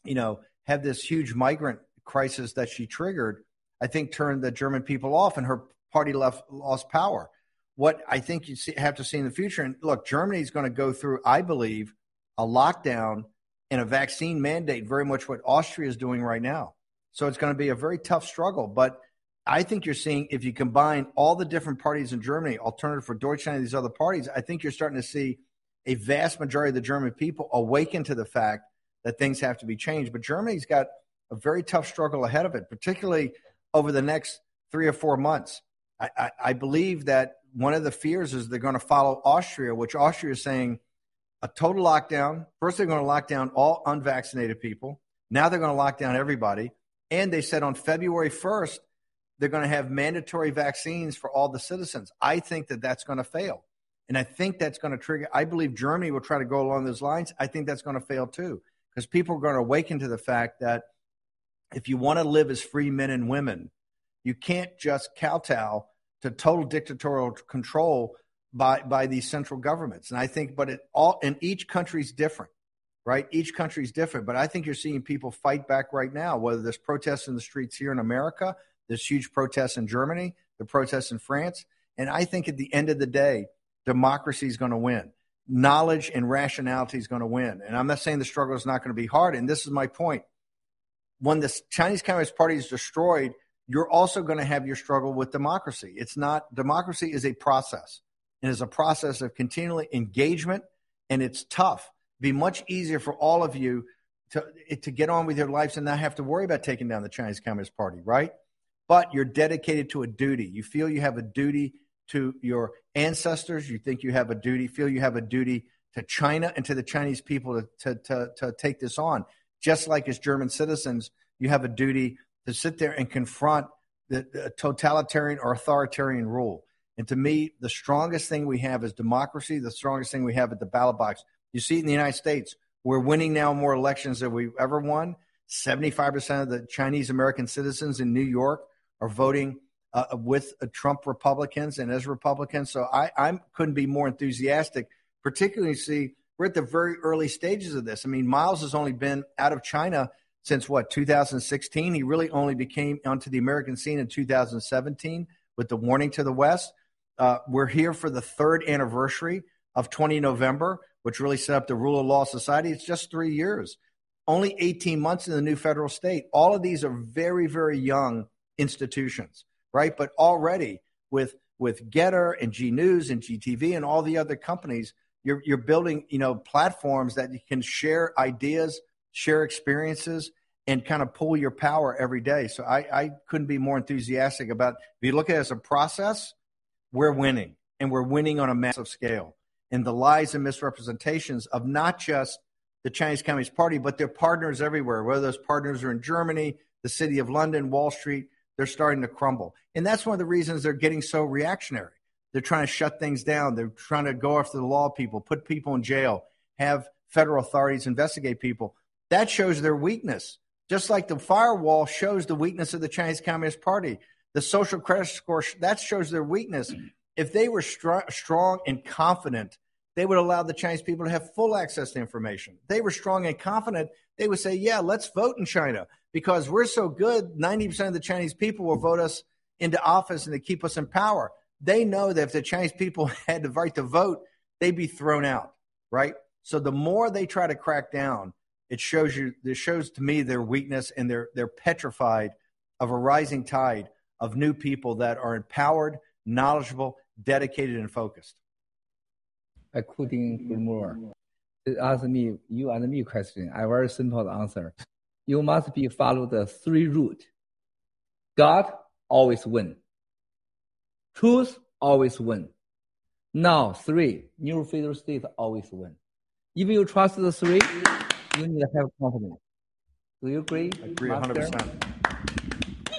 you know, have this huge migrant crisis that she triggered, I think turned the German people off, and her party left lost power. What I think you see, have to see in the future, and look, Germany is going to go through, I believe, a lockdown and a vaccine mandate, very much what Austria is doing right now. So it's going to be a very tough struggle. But I think you're seeing, if you combine all the different parties in Germany, Alternative for Deutschland, these other parties, I think you're starting to see a vast majority of the German people awaken to the fact that things have to be changed. But Germany's got a very tough struggle ahead of it, particularly over the next three or four months. I, I, I believe that one of the fears is they're going to follow Austria, which Austria is saying a total lockdown. First, they're going to lock down all unvaccinated people. Now they're going to lock down everybody. And they said on February 1st, they're going to have mandatory vaccines for all the citizens. I think that that's going to fail. And I think that's going to trigger, I believe Germany will try to go along those lines. I think that's going to fail too, because people are going to awaken to the fact that if you want to live as free men and women, you can't just kowtow to total dictatorial control by by these central governments. And I think, but it all and each country's different, right? Each country is different. But I think you're seeing people fight back right now. Whether there's protests in the streets here in America, there's huge protests in Germany, the protests in France, and I think at the end of the day, democracy is going to win. Knowledge and rationality is going to win. And I'm not saying the struggle is not going to be hard. And this is my point. When the Chinese Communist Party is destroyed, you're also going to have your struggle with democracy. It's not democracy is a process. It is a process of continually engagement, and it's tough. Be much easier for all of you to to get on with your lives and not have to worry about taking down the Chinese Communist Party, right? But you're dedicated to a duty. You feel you have a duty to your ancestors. You think you have a duty. Feel you have a duty to China and to the Chinese people to to to, to take this on. Just like as German citizens, you have a duty to sit there and confront the, the totalitarian or authoritarian rule. And to me, the strongest thing we have is democracy. The strongest thing we have at the ballot box. You see in the United States. We're winning now more elections than we've ever won. 75% of the Chinese American citizens in New York are voting uh, with uh, Trump Republicans and as Republicans. So I, I'm, couldn't be more enthusiastic, particularly see we're at the very early stages of this. I mean, Miles has only been out of China since what 2016. He really only became onto the American scene in 2017 with the warning to the West. Uh, we're here for the third anniversary of 20 November, which really set up the rule of law society. It's just three years, only 18 months in the new federal state. All of these are very, very young institutions, right? But already with with GETTR and G News and GTV and all the other companies, you're you're building you know platforms that you can share ideas, share experiences, and kind of pull your power every day. So I, I couldn't be more enthusiastic about. If you look at it as a process, we're winning, and we're winning on a massive scale. And the lies and misrepresentations of not just the Chinese Communist Party, but their partners everywhere, whether those partners are in Germany, the city of London, Wall Street, they're starting to crumble. And that's one of the reasons they're getting so reactionary. They're trying to shut things down. They're trying to go after the law people, put people in jail, have federal authorities investigate people. That shows their weakness. Just like the firewall shows the weakness of the Chinese Communist Party, the social credit score that shows their weakness. If they were str- strong and confident, they would allow the Chinese people to have full access to information. They were strong and confident. They would say, "Yeah, let's vote in China because we're so good. Ninety percent of the Chinese people will vote us into office and they keep us in power." They know that if the Chinese people had the right to vote, they'd be thrown out, right? So the more they try to crack down, it shows you this shows to me their weakness and they're they're petrified of a rising tide of new people that are empowered, knowledgeable, dedicated, and focused.
I couldn't agree more. Ask me, you and me question. I very simple answer. You must be follow the three route. God always win. Truth always win. Now three, new federal state always win. If you trust the three, you need to have confidence. Do you agree?
I Agree 100 percent.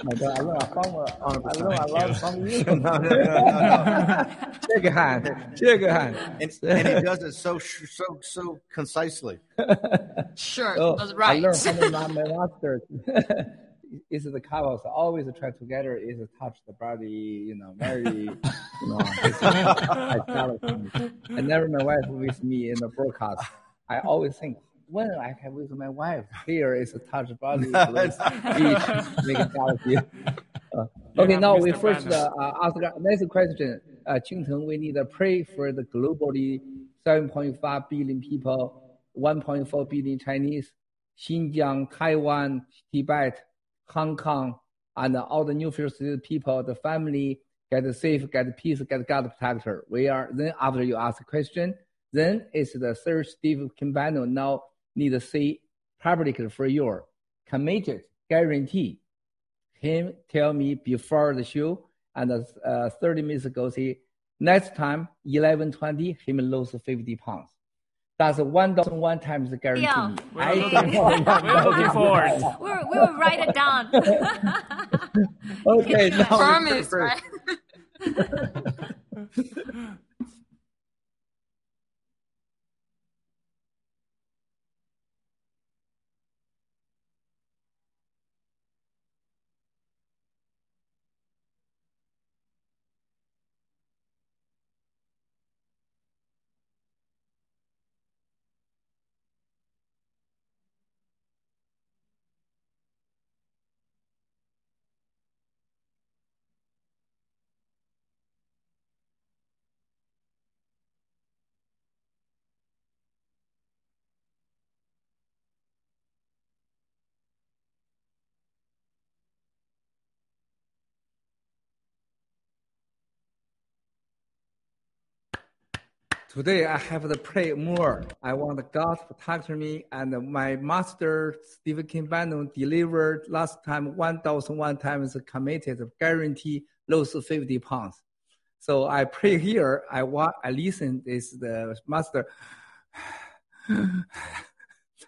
My God, I love from uh, I learned a lot from you.
no, no, no, no, no.
Shake a hand. Shake a hand.
And, and he does it so so so concisely.
Sure,
Oh,
that's
I
right.
learned from my, my master. is the couples always try together is touch the body, you know, very, you know. I jealous of. I never my wife with me in the broadcast. I always think when I have with my wife here is a touch body, close, each make. Uh, okay,
Yeah,
now we first uh, ask the next question. Uh, Qingteng, we need to pray for the globally 7.5 billion people, 1.4 billion Chinese, Xinjiang, Taiwan, Tibet, Hong Kong, and all the new first people, the family get safe, get peace, get God protector. We are then after you ask a question, then it's the third Steve K. Bannon now need to say publicly for your committed guarantee him tell me before the show and uh, 30 minutes ago say next time 11:20 him lose 50 pounds. That's one thousand one times the guarantee.
Yeah. We're
don't
looking- we're looking
thousand
forward. We're, we will write it down.
Okay, now
Promise, right?
Today I have to pray more. I want God to protect me and my master Stephen K. Bannon delivered last time 1,001 times committed guarantee lose 50 pounds. So I pray here. I want I listen this the master.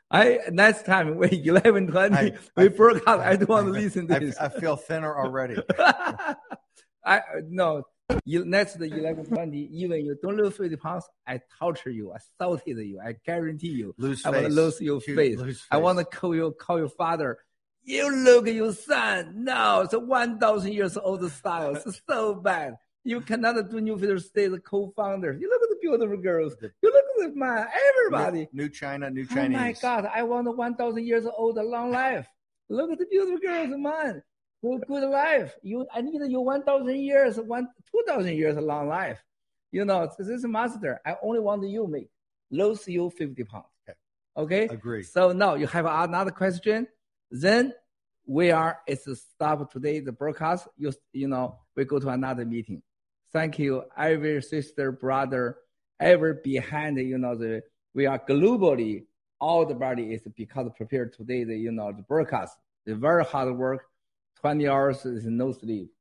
I next time when eleven twenty
I-
we broke out. I don't want to listen to
I,
this.
I feel thinner already.
I no You, next 11, 20, even you don't lose 50 pounds, I torture you, I assaulted you, I guarantee you.
Lose
I want to lose your face.
lose
I want to call you, call your father. You look at your son. No, it's a 1,000 years old style. It's so bad. You cannot do New Federal State co-founder. You look at the beautiful girls. You look at the man, everybody.
New, new China, new Chinese.
Oh my God, I want a 1,000 years old long life. Look at the beautiful girls, man. Good, good life. You, I need you 1,000 years, one, 2,000 years long life. You know, this is master. I only want you make lose you 50 pounds. Okay.
Agree.
So now you have another question. Then we are, it's a stop today, the broadcast. You, you know, we go to another meeting. Thank you, every sister, brother, ever behind, you know, the, we are globally, all the body is because prepared today, the, you know, the broadcast, the very hard work, 20 hours is no sleep.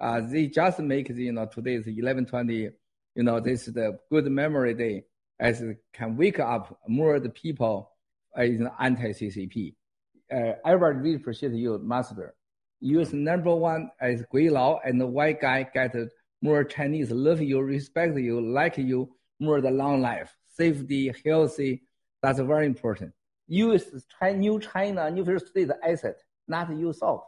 Uh, they just make, you know, today is 1120, you know, this is the good memory day as it can wake up more the people in anti-CCP. Uh, everybody really appreciate you, master. You is number one as Gui Lao and the white guy get more Chinese love you, respect you, like you, more the long life, safety, healthy. That's very important. You is China, new China, new first state asset, not yourself.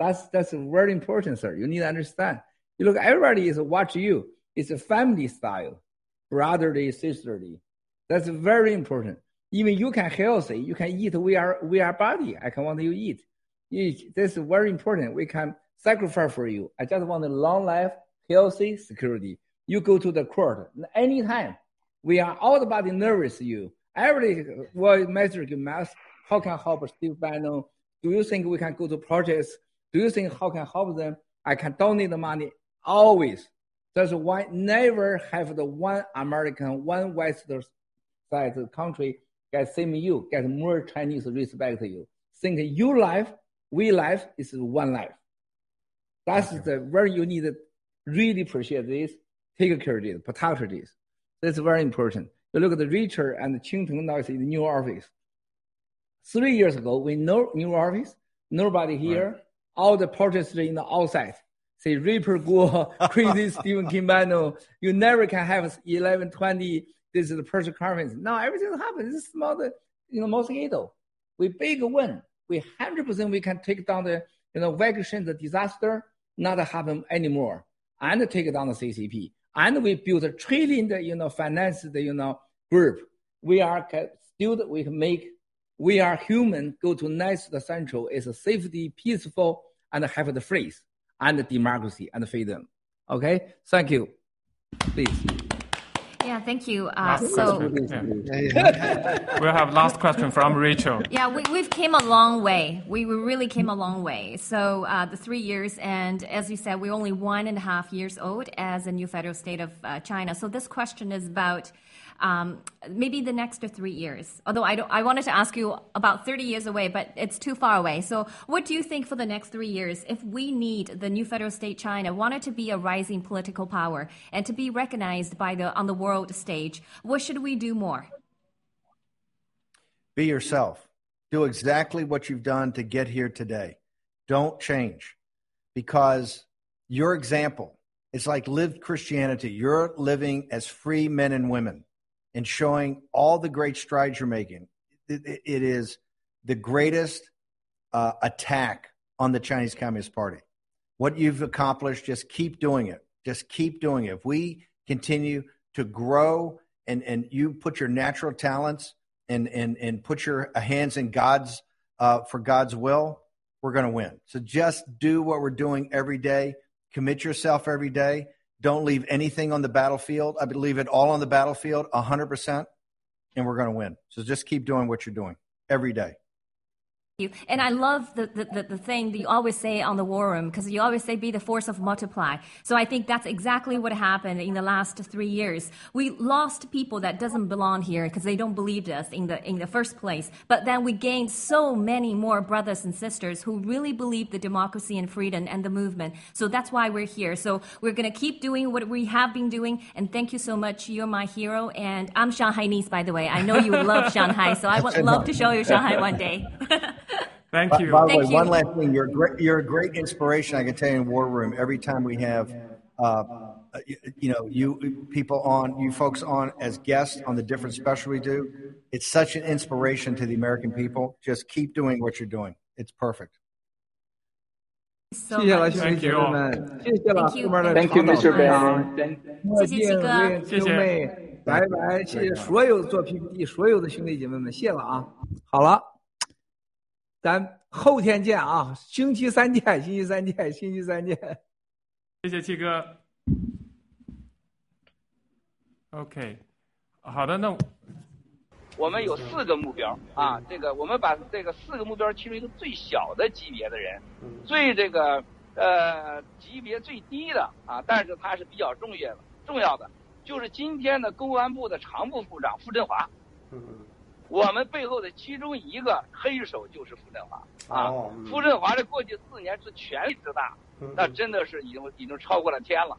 That's that's very important, sir. You need to understand. You look, everybody is watch you. It's a family style, brotherly, sisterly. That's very important. Even you can healthy, you can eat. We are we are body. I can want you eat. You, this is very important. We can sacrifice for you. I just want a long life, healthy, security. You go to the court anytime. We are all the body nervous. You every well metric math. How can help Steve Bannon? Do you think we can go to projects? Do you think how can I help them? I can donate the money always. That's why never have the one American, one Western side country get same you, get more Chinese respect you. Think your life, we life is one life. That's the very you need to really appreciate this, take care of this, protect this. That's very important. You look at the Richard and Qingpeng now is in the new office. Three years ago, we know new office, nobody here, right. All the protesters in the outside. Say Reaper Guo, crazy Stephen K. Bannon, you never can have 11, 20, this is the press conference. Now everything happens. This is small, you know, mosquito. We big win. We 100% we can take down the, you know, vacation, the disaster, not happen anymore. And take down the CCP. And we build a trillion, you know, finance, the, you know, group. We are still, we can make, we are human, go to nice the central is a safety, peaceful, and have the freeze and democracy and freedom. Okay. Thank you. Please.
Yeah, thank you. Uh, so.
Yeah. we'll have last question from Rachel.
yeah, we, we've came a long way. We, we really came a long way. So uh, the three years, and as you said, we're only one and a half years old as a new federal state of uh, China. So this question is about um, maybe the next three years. Although I I wanted to ask you about 30 years away, but it's too far away. So what do you think for the next three years, if we need the new federal state China wanted to be a rising political power and to be recognized by the on the world stage, what should we do more?
Be yourself. Do exactly what you've done to get here today. Don't change because your example, is like lived Christianity. You're living as free men and women and showing all the great strides you're making. it, it, is the greatest uh, attack on the Chinese Communist Party. What you've accomplished, just keep doing it. Just keep doing it. If we continue to grow and, and you put your natural talents and, and, and put your hands in God's uh, for God's will, we're going to win. So just do what we're doing every day. Commit yourself every day. Don't leave anything on the battlefield. I believe it all on the battlefield, 100%, and we're going to win. So just keep doing what you're doing every day.
You. And I love the, the, the, the, thing that you always say on the war room, because you always say be the force of multiply. So I think that's exactly what happened in the last three years. We lost people that doesn't belong here because they don't believe us in the, in the first place. But then we gained so many more brothers and sisters who really believe the democracy and freedom and the movement. So that's why we're here. So we're going to keep doing what we have been doing. And thank you so much. You're my hero. And I'm Shanghainese, by the way. I know you love Shanghai. So I would love to show you Shanghai one day.
Thank you.
By, by the
Thank
way,
you.
one last thing. You're a great, you're a great inspiration. I can tell you in War Room every time we have uh, you, you know, you people on, you folks on as guests on the different special we do. It's such an inspiration to the American people. Just keep doing what you're doing. It's perfect.
谢谢了，兄弟姐妹们，谢谢了，后面的
Thank you,
长
Mr.
岛
Ben.
墨镜、
谢谢七哥
瑞秋妹，拜拜，谢谢所有做 PPT 所有的兄弟姐妹们，谢了啊！好了， 咱后天见啊，星期三见，星期三见，星期三见。
谢谢七哥。OK，好的，那
我们有四个目标啊，这个我们把这个四个目标其中一个最小的级别的人，最这个呃级别最低的啊，但是他是比较重要的重要的，就是今天的公安部的常务副部长傅振华。我们背后的其中一个黑手就是傅振华啊，傅振华的过去四年之权力之大，那真的是已经已经超过了天了。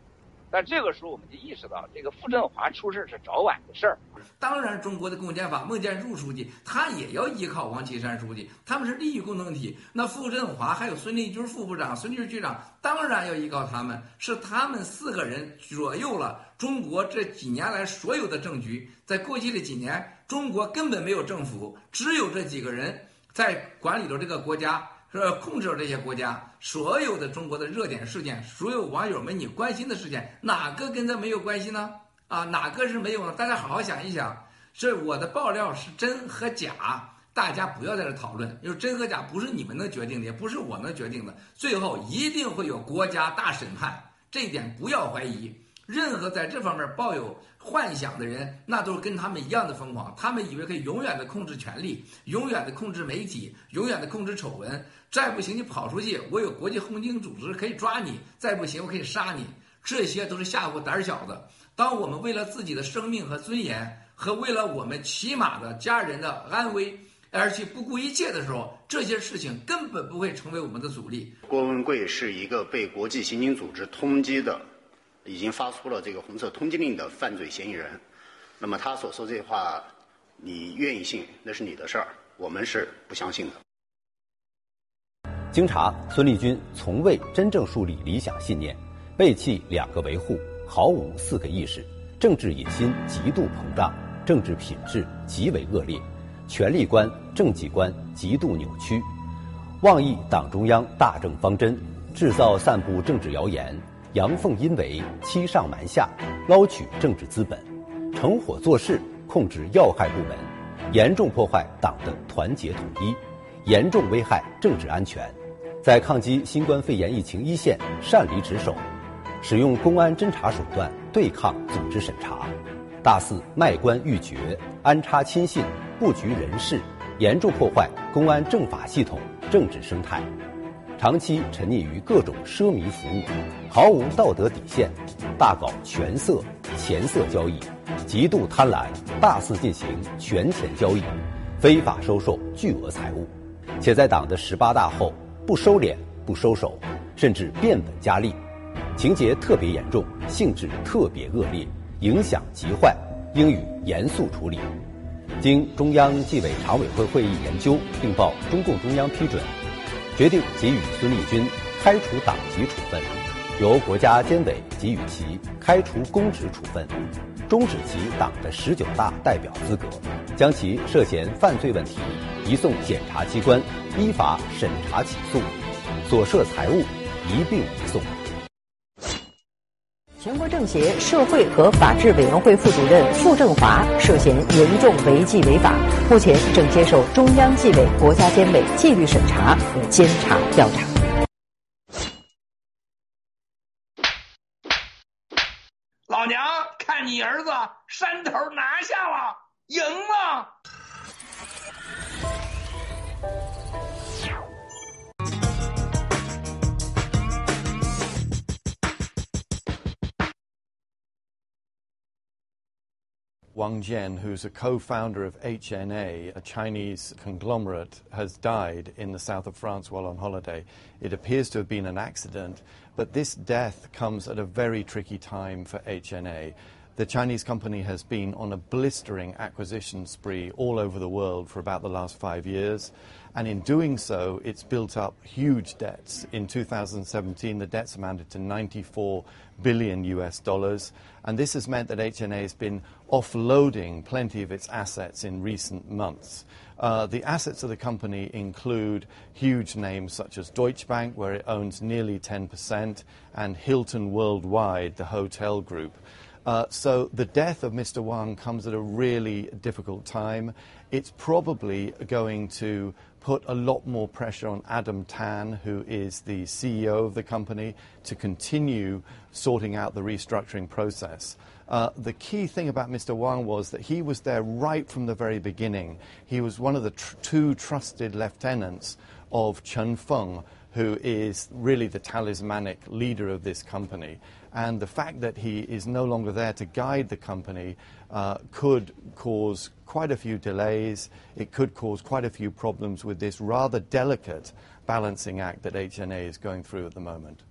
但这个时候我们就意识到，这个傅振华出事是早晚的事儿。
当然，中国的共建法，孟建柱书记他也要依靠王岐山书记，他们是利益共同体。那傅振华还有孙立军副部长、孙立局长，当然要依靠他们，是他们四个人左右了中国这几年来所有的政局。在过去的几年，中国根本没有政府，只有这几个人在管理着这个国家。是控制着这些国家所有的中国的热点事件，所有网友们你关心的事件，哪个跟这没有关系呢？啊，哪个是没有呢？大家好好想一想，是我的爆料是真和假，大家不要在这讨论，因为真和假不是你们能决定的，也不是我能决定的，最后一定会有国家大审判，这一点不要怀疑。任何在这方面抱有幻想的人，那都是跟他们一样的疯狂。他们以为可以永远的控制权力，永远的控制媒体，永远的控制丑闻。再不行，你跑出去，我有国际红警组织可以抓你；再不行，我可以杀你。这些都是吓唬胆小的。当我们为了自己的生命和尊严，和为了我们起码的家人的安危而去不顾一切的时候，这些事情根本不会成为我们的阻力。
郭文贵是一个被国际刑警组织通缉的。已经发出了这个红色通缉令的犯罪嫌疑人，那么他所说这话，你愿意信那是你的事儿，我们是不相信的。
经查，孙立军从未真正树立理想信念，背弃两个维护，毫无四个意识，政治野心极度膨胀，政治品质极为恶劣，权力观、政绩观极度扭曲，妄议党中央大政方针，制造散布政治谣言，阳奉阴违，欺上瞒下，捞取政治资本，乘火做事，控制要害部门，严重破坏党的团结统一，严重危害政治安全。在抗击新冠肺炎疫情一线擅离职守，使用公安侦查手段对抗组织审查，大肆卖官鬻爵、安插亲信、布局人事，严重破坏公安政法系统政治生态，长期沉溺于各种奢靡服务，毫无道德底线，大搞权色、钱色交易，极度贪婪，大肆进行权钱交易，非法收受巨额财物，且在党的十八大后。不收敛，不收手，甚至变本加厉，情节特别严重，性质特别恶劣，影响极坏，应予严肃处理。经中央纪委常委会会议研究，并报中共中央批准，决定给予孙立军开除党籍处分，由国家监委给予其开除公职处分，终止其党的十九大代表资格，将其涉嫌犯罪问题移送检察机关依法审查起诉，所涉财物一并移送。
全国政协社会和法制委员会副主任傅政华涉嫌严重违纪违法，目前正接受中央纪委国家监委纪律审查和监察调查。
老娘看你儿子山头拿下了，赢了。
Wang Jian, who's a co-founder of HNA, a Chinese conglomerate, has died in the south of France while on holiday. It appears to have been an accident, but this death comes at a very tricky time for HNA. the Chinese company has been on a blistering acquisition spree all over the world for about the last five years. And in doing so, it's built up huge debts. In 2017, the debts amounted to 94 billion US dollars. And this has meant that HNA has been offloading plenty of its assets in recent months. Uh, the assets of the company include huge names such as Deutsche Bank, where it owns nearly 10%, and Hilton Worldwide, the hotel group. Uh, so the death of Mr. Wang comes at a really difficult time. It's probably going to put a lot more pressure on Adam Tan, who is the CEO of the company, to continue sorting out the restructuring process. Uh, the key thing about Mr. Wang was that he was there right from the very beginning. He was one of the tr- two trusted lieutenants of Chen Feng, who is really the talismanic leader of this company. And the fact that he is no longer there to guide the company uh, could cause quite a few delays. It could cause quite a few problems with this rather delicate balancing act that HNA is going through at the moment.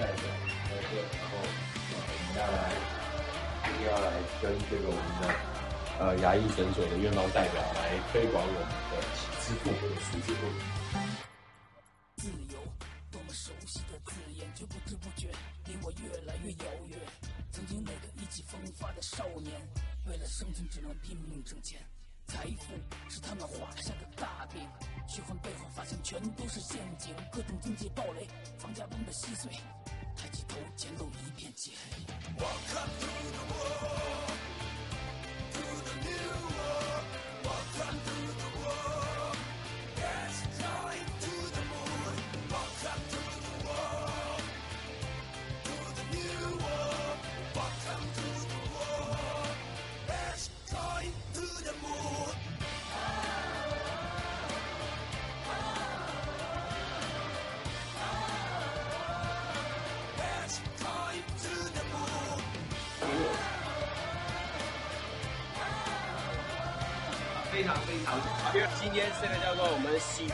代表在这，然后，我们要来，今天要来跟这个我们的呃牙医诊所的院方代表来推广我们的支付或者数字付。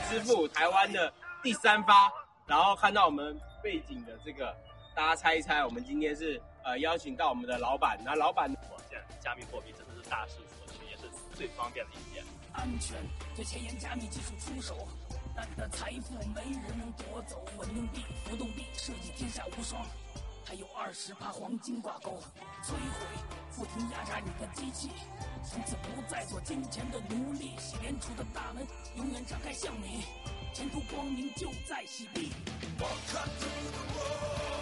师傅台湾的第三发，然后看到我们背景的这个，大家猜一猜，我们今天是呃邀请到我们的老板，那老板
现在加密货币真的是大势所趋，也是最方便的一件。
安全最前沿加密技术出手，但你的财富没人能夺走。稳定币、浮动币设计天下无双，还有二十趴黄金挂钩，摧毁不停压榨你的机器，从此不再做金钱的奴隶。洗脸储的大门永远敞开向你，前途光明就在洗地。Welcome to the world,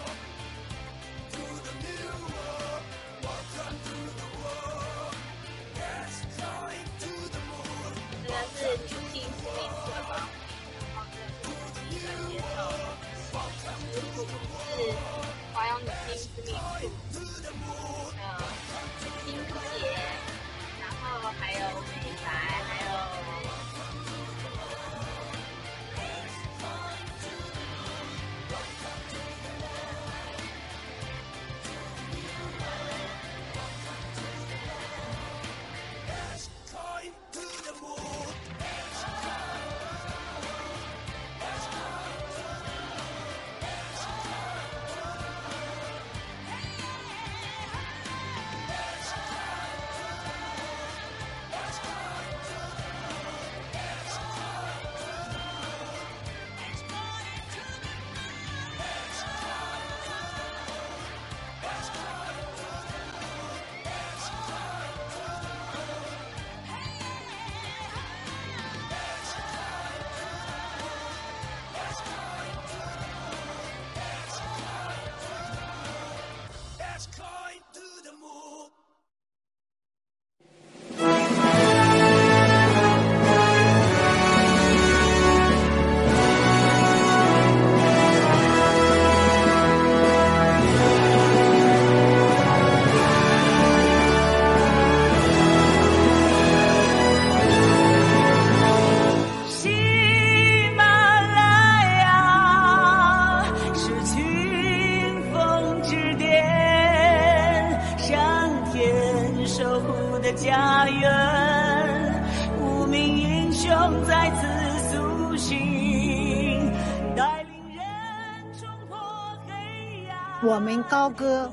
歌，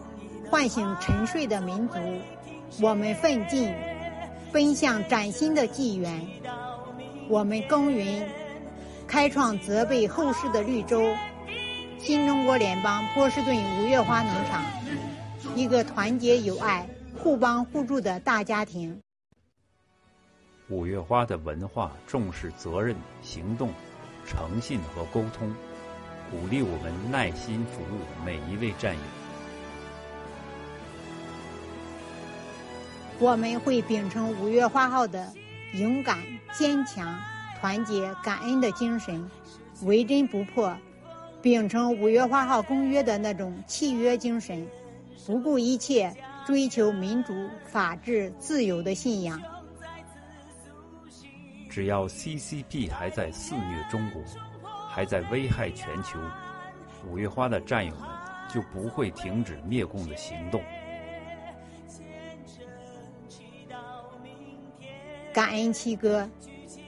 唤醒沉睡的民族；我们奋进，奔向崭新的纪元；我们耕耘，开创泽北后世的绿洲。新中国联邦波士顿五月花农场，一个团结友爱、互帮互助的大家庭。
五月花的文化重视责任、行动、诚信和沟通，鼓励我们耐心服务每一位战友。
我们会秉承五月花号的勇敢、坚强、团结、感恩的精神，为真不破。秉承五月花号公约的那种契约精神，不顾一切追求民主、法治、自由的信仰。
只要 CCP 还在肆虐中国，还在危害全球，五月花的战友们就不会停止灭共的行动。
感恩七哥，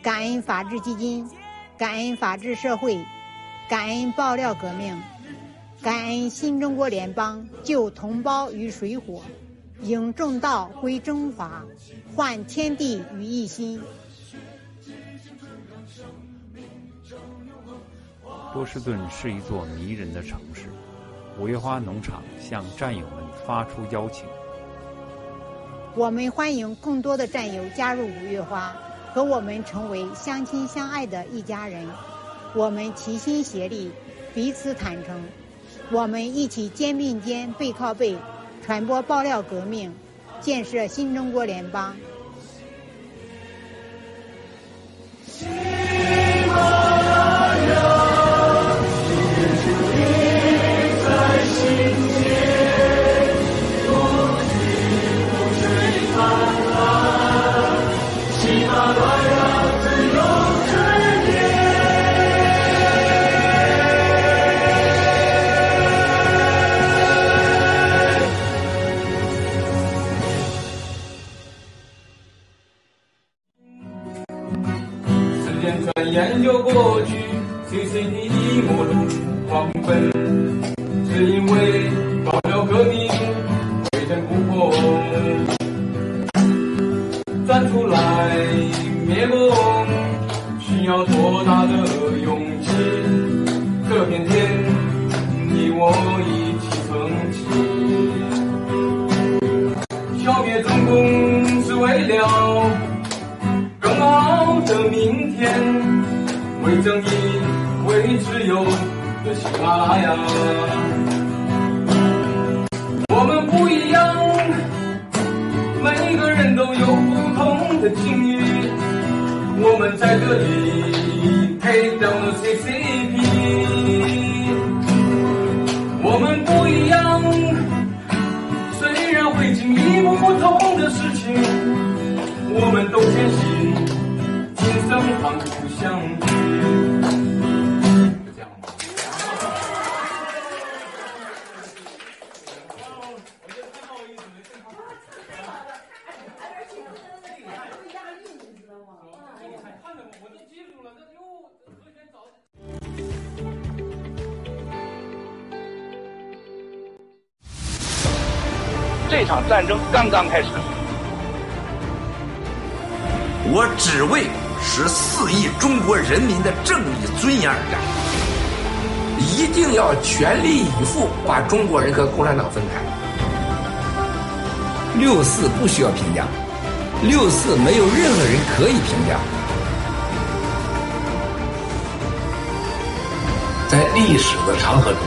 感恩法治基金，感恩法治社会。感恩爆料革命，感恩新中国联邦救同胞于水火，迎正道归中华，换天地于一心。
波士顿是一座迷人的城市，五月花农场向战友们发出邀请。
我们欢迎更多的战友加入五月花，和我们成为相亲相爱的一家人。我们齐心协力，彼此坦诚，我们一起肩并肩、背靠背，传播爆料革命，建设新中国联邦。
长河中，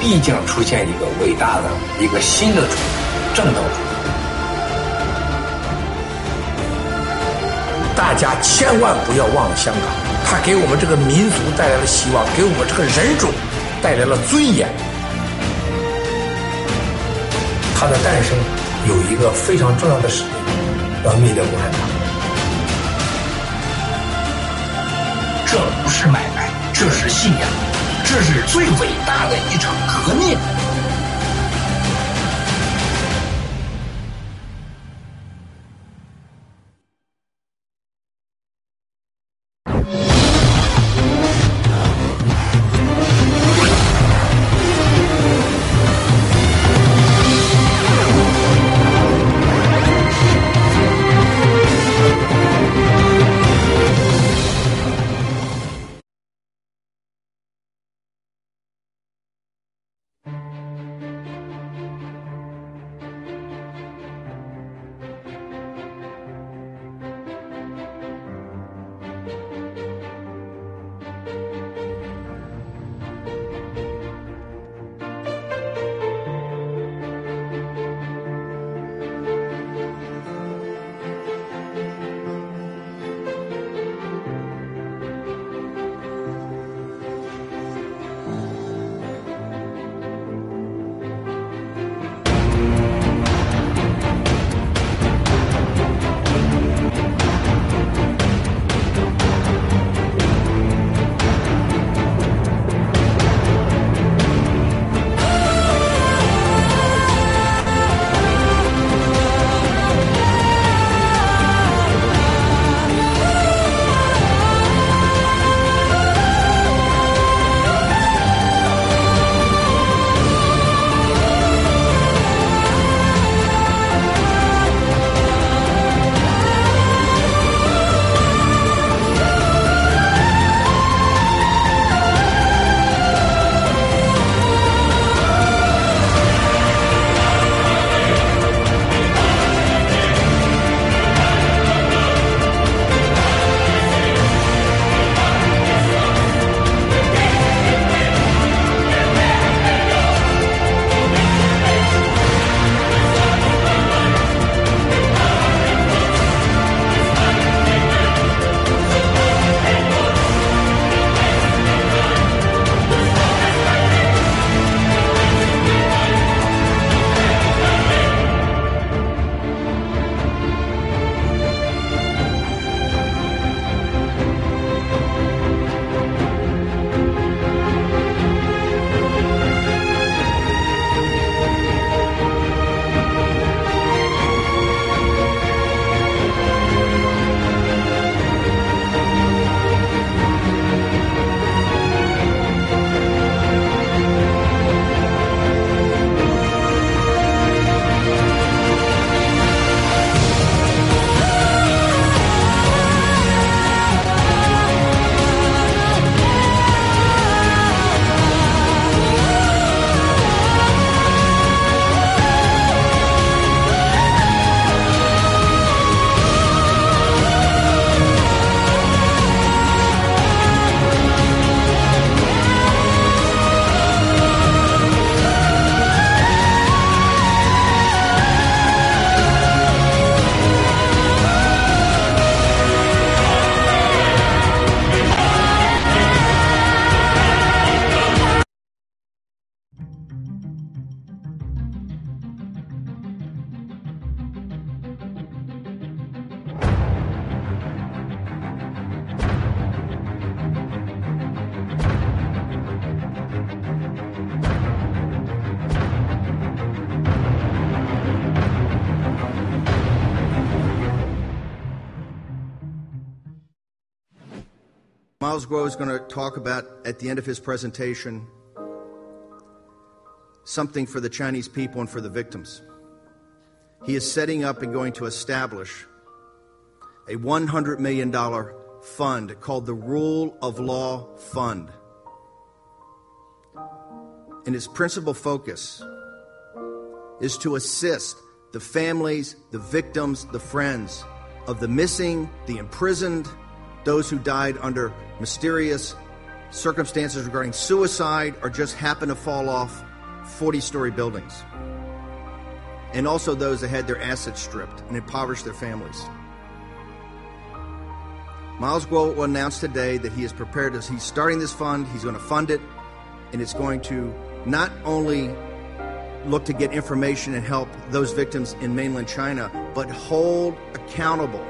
必将出现一个伟大的、一个新的主义。正道主义，大家千万不要忘了香港，它给我们这个民族带来了希望，给我们这个人种带来了尊严。它的诞生有一个非常重要的使命，要灭掉共产党。这不是买卖，这是信仰，这是最伟大的一场革命。
Miles Guo is going to talk about at the end of his presentation something for the Chinese people and for the victims. He is setting up and going to establish a $100 million fund called the Rule of Law Fund. And its principal focus is to assist the families, the victims, the friends of the missing, the imprisoned, those who died under mysterious circumstances regarding suicide or just happened to fall off 40 story buildings. And also those that had their assets stripped and impoverished their families. Miles Guo will announce today that he is prepared as he's starting this fund, he's going to fund it, and it's going to not only look to get information and help those victims in mainland China, but hold accountable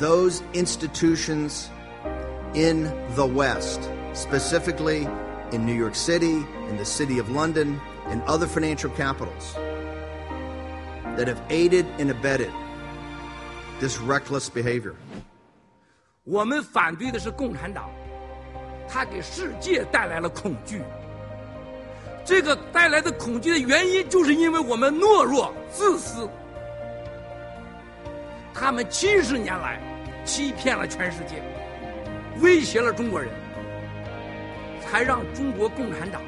those institutions in the West, specifically in New York City, in the City of London, and other financial capitals, that have aided and abetted this reckless behavior.
我们反对的是共产党，他给世界带来了恐惧。这个带来的恐惧的原因，就是因为我们懦弱、自私。他们七十年来 欺骗了全世界，威胁了中国人，才让中国共产党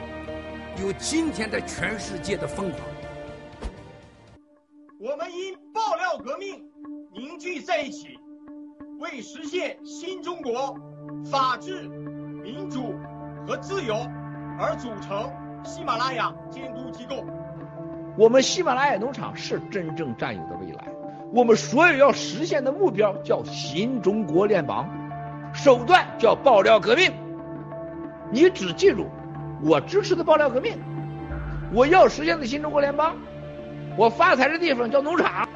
有今天在全世界的疯狂。
我们因爆料革命凝聚在一起，为实现新中国法治、民主和自由而组成喜马拉雅监督机构。
我们喜马拉雅农场是真正占有的未来。我们所有要实现的目标叫新中国联邦，手段叫爆料革命。你只记住，我支持的爆料革命，我要实现的新中国联邦，我发财的地方叫农场。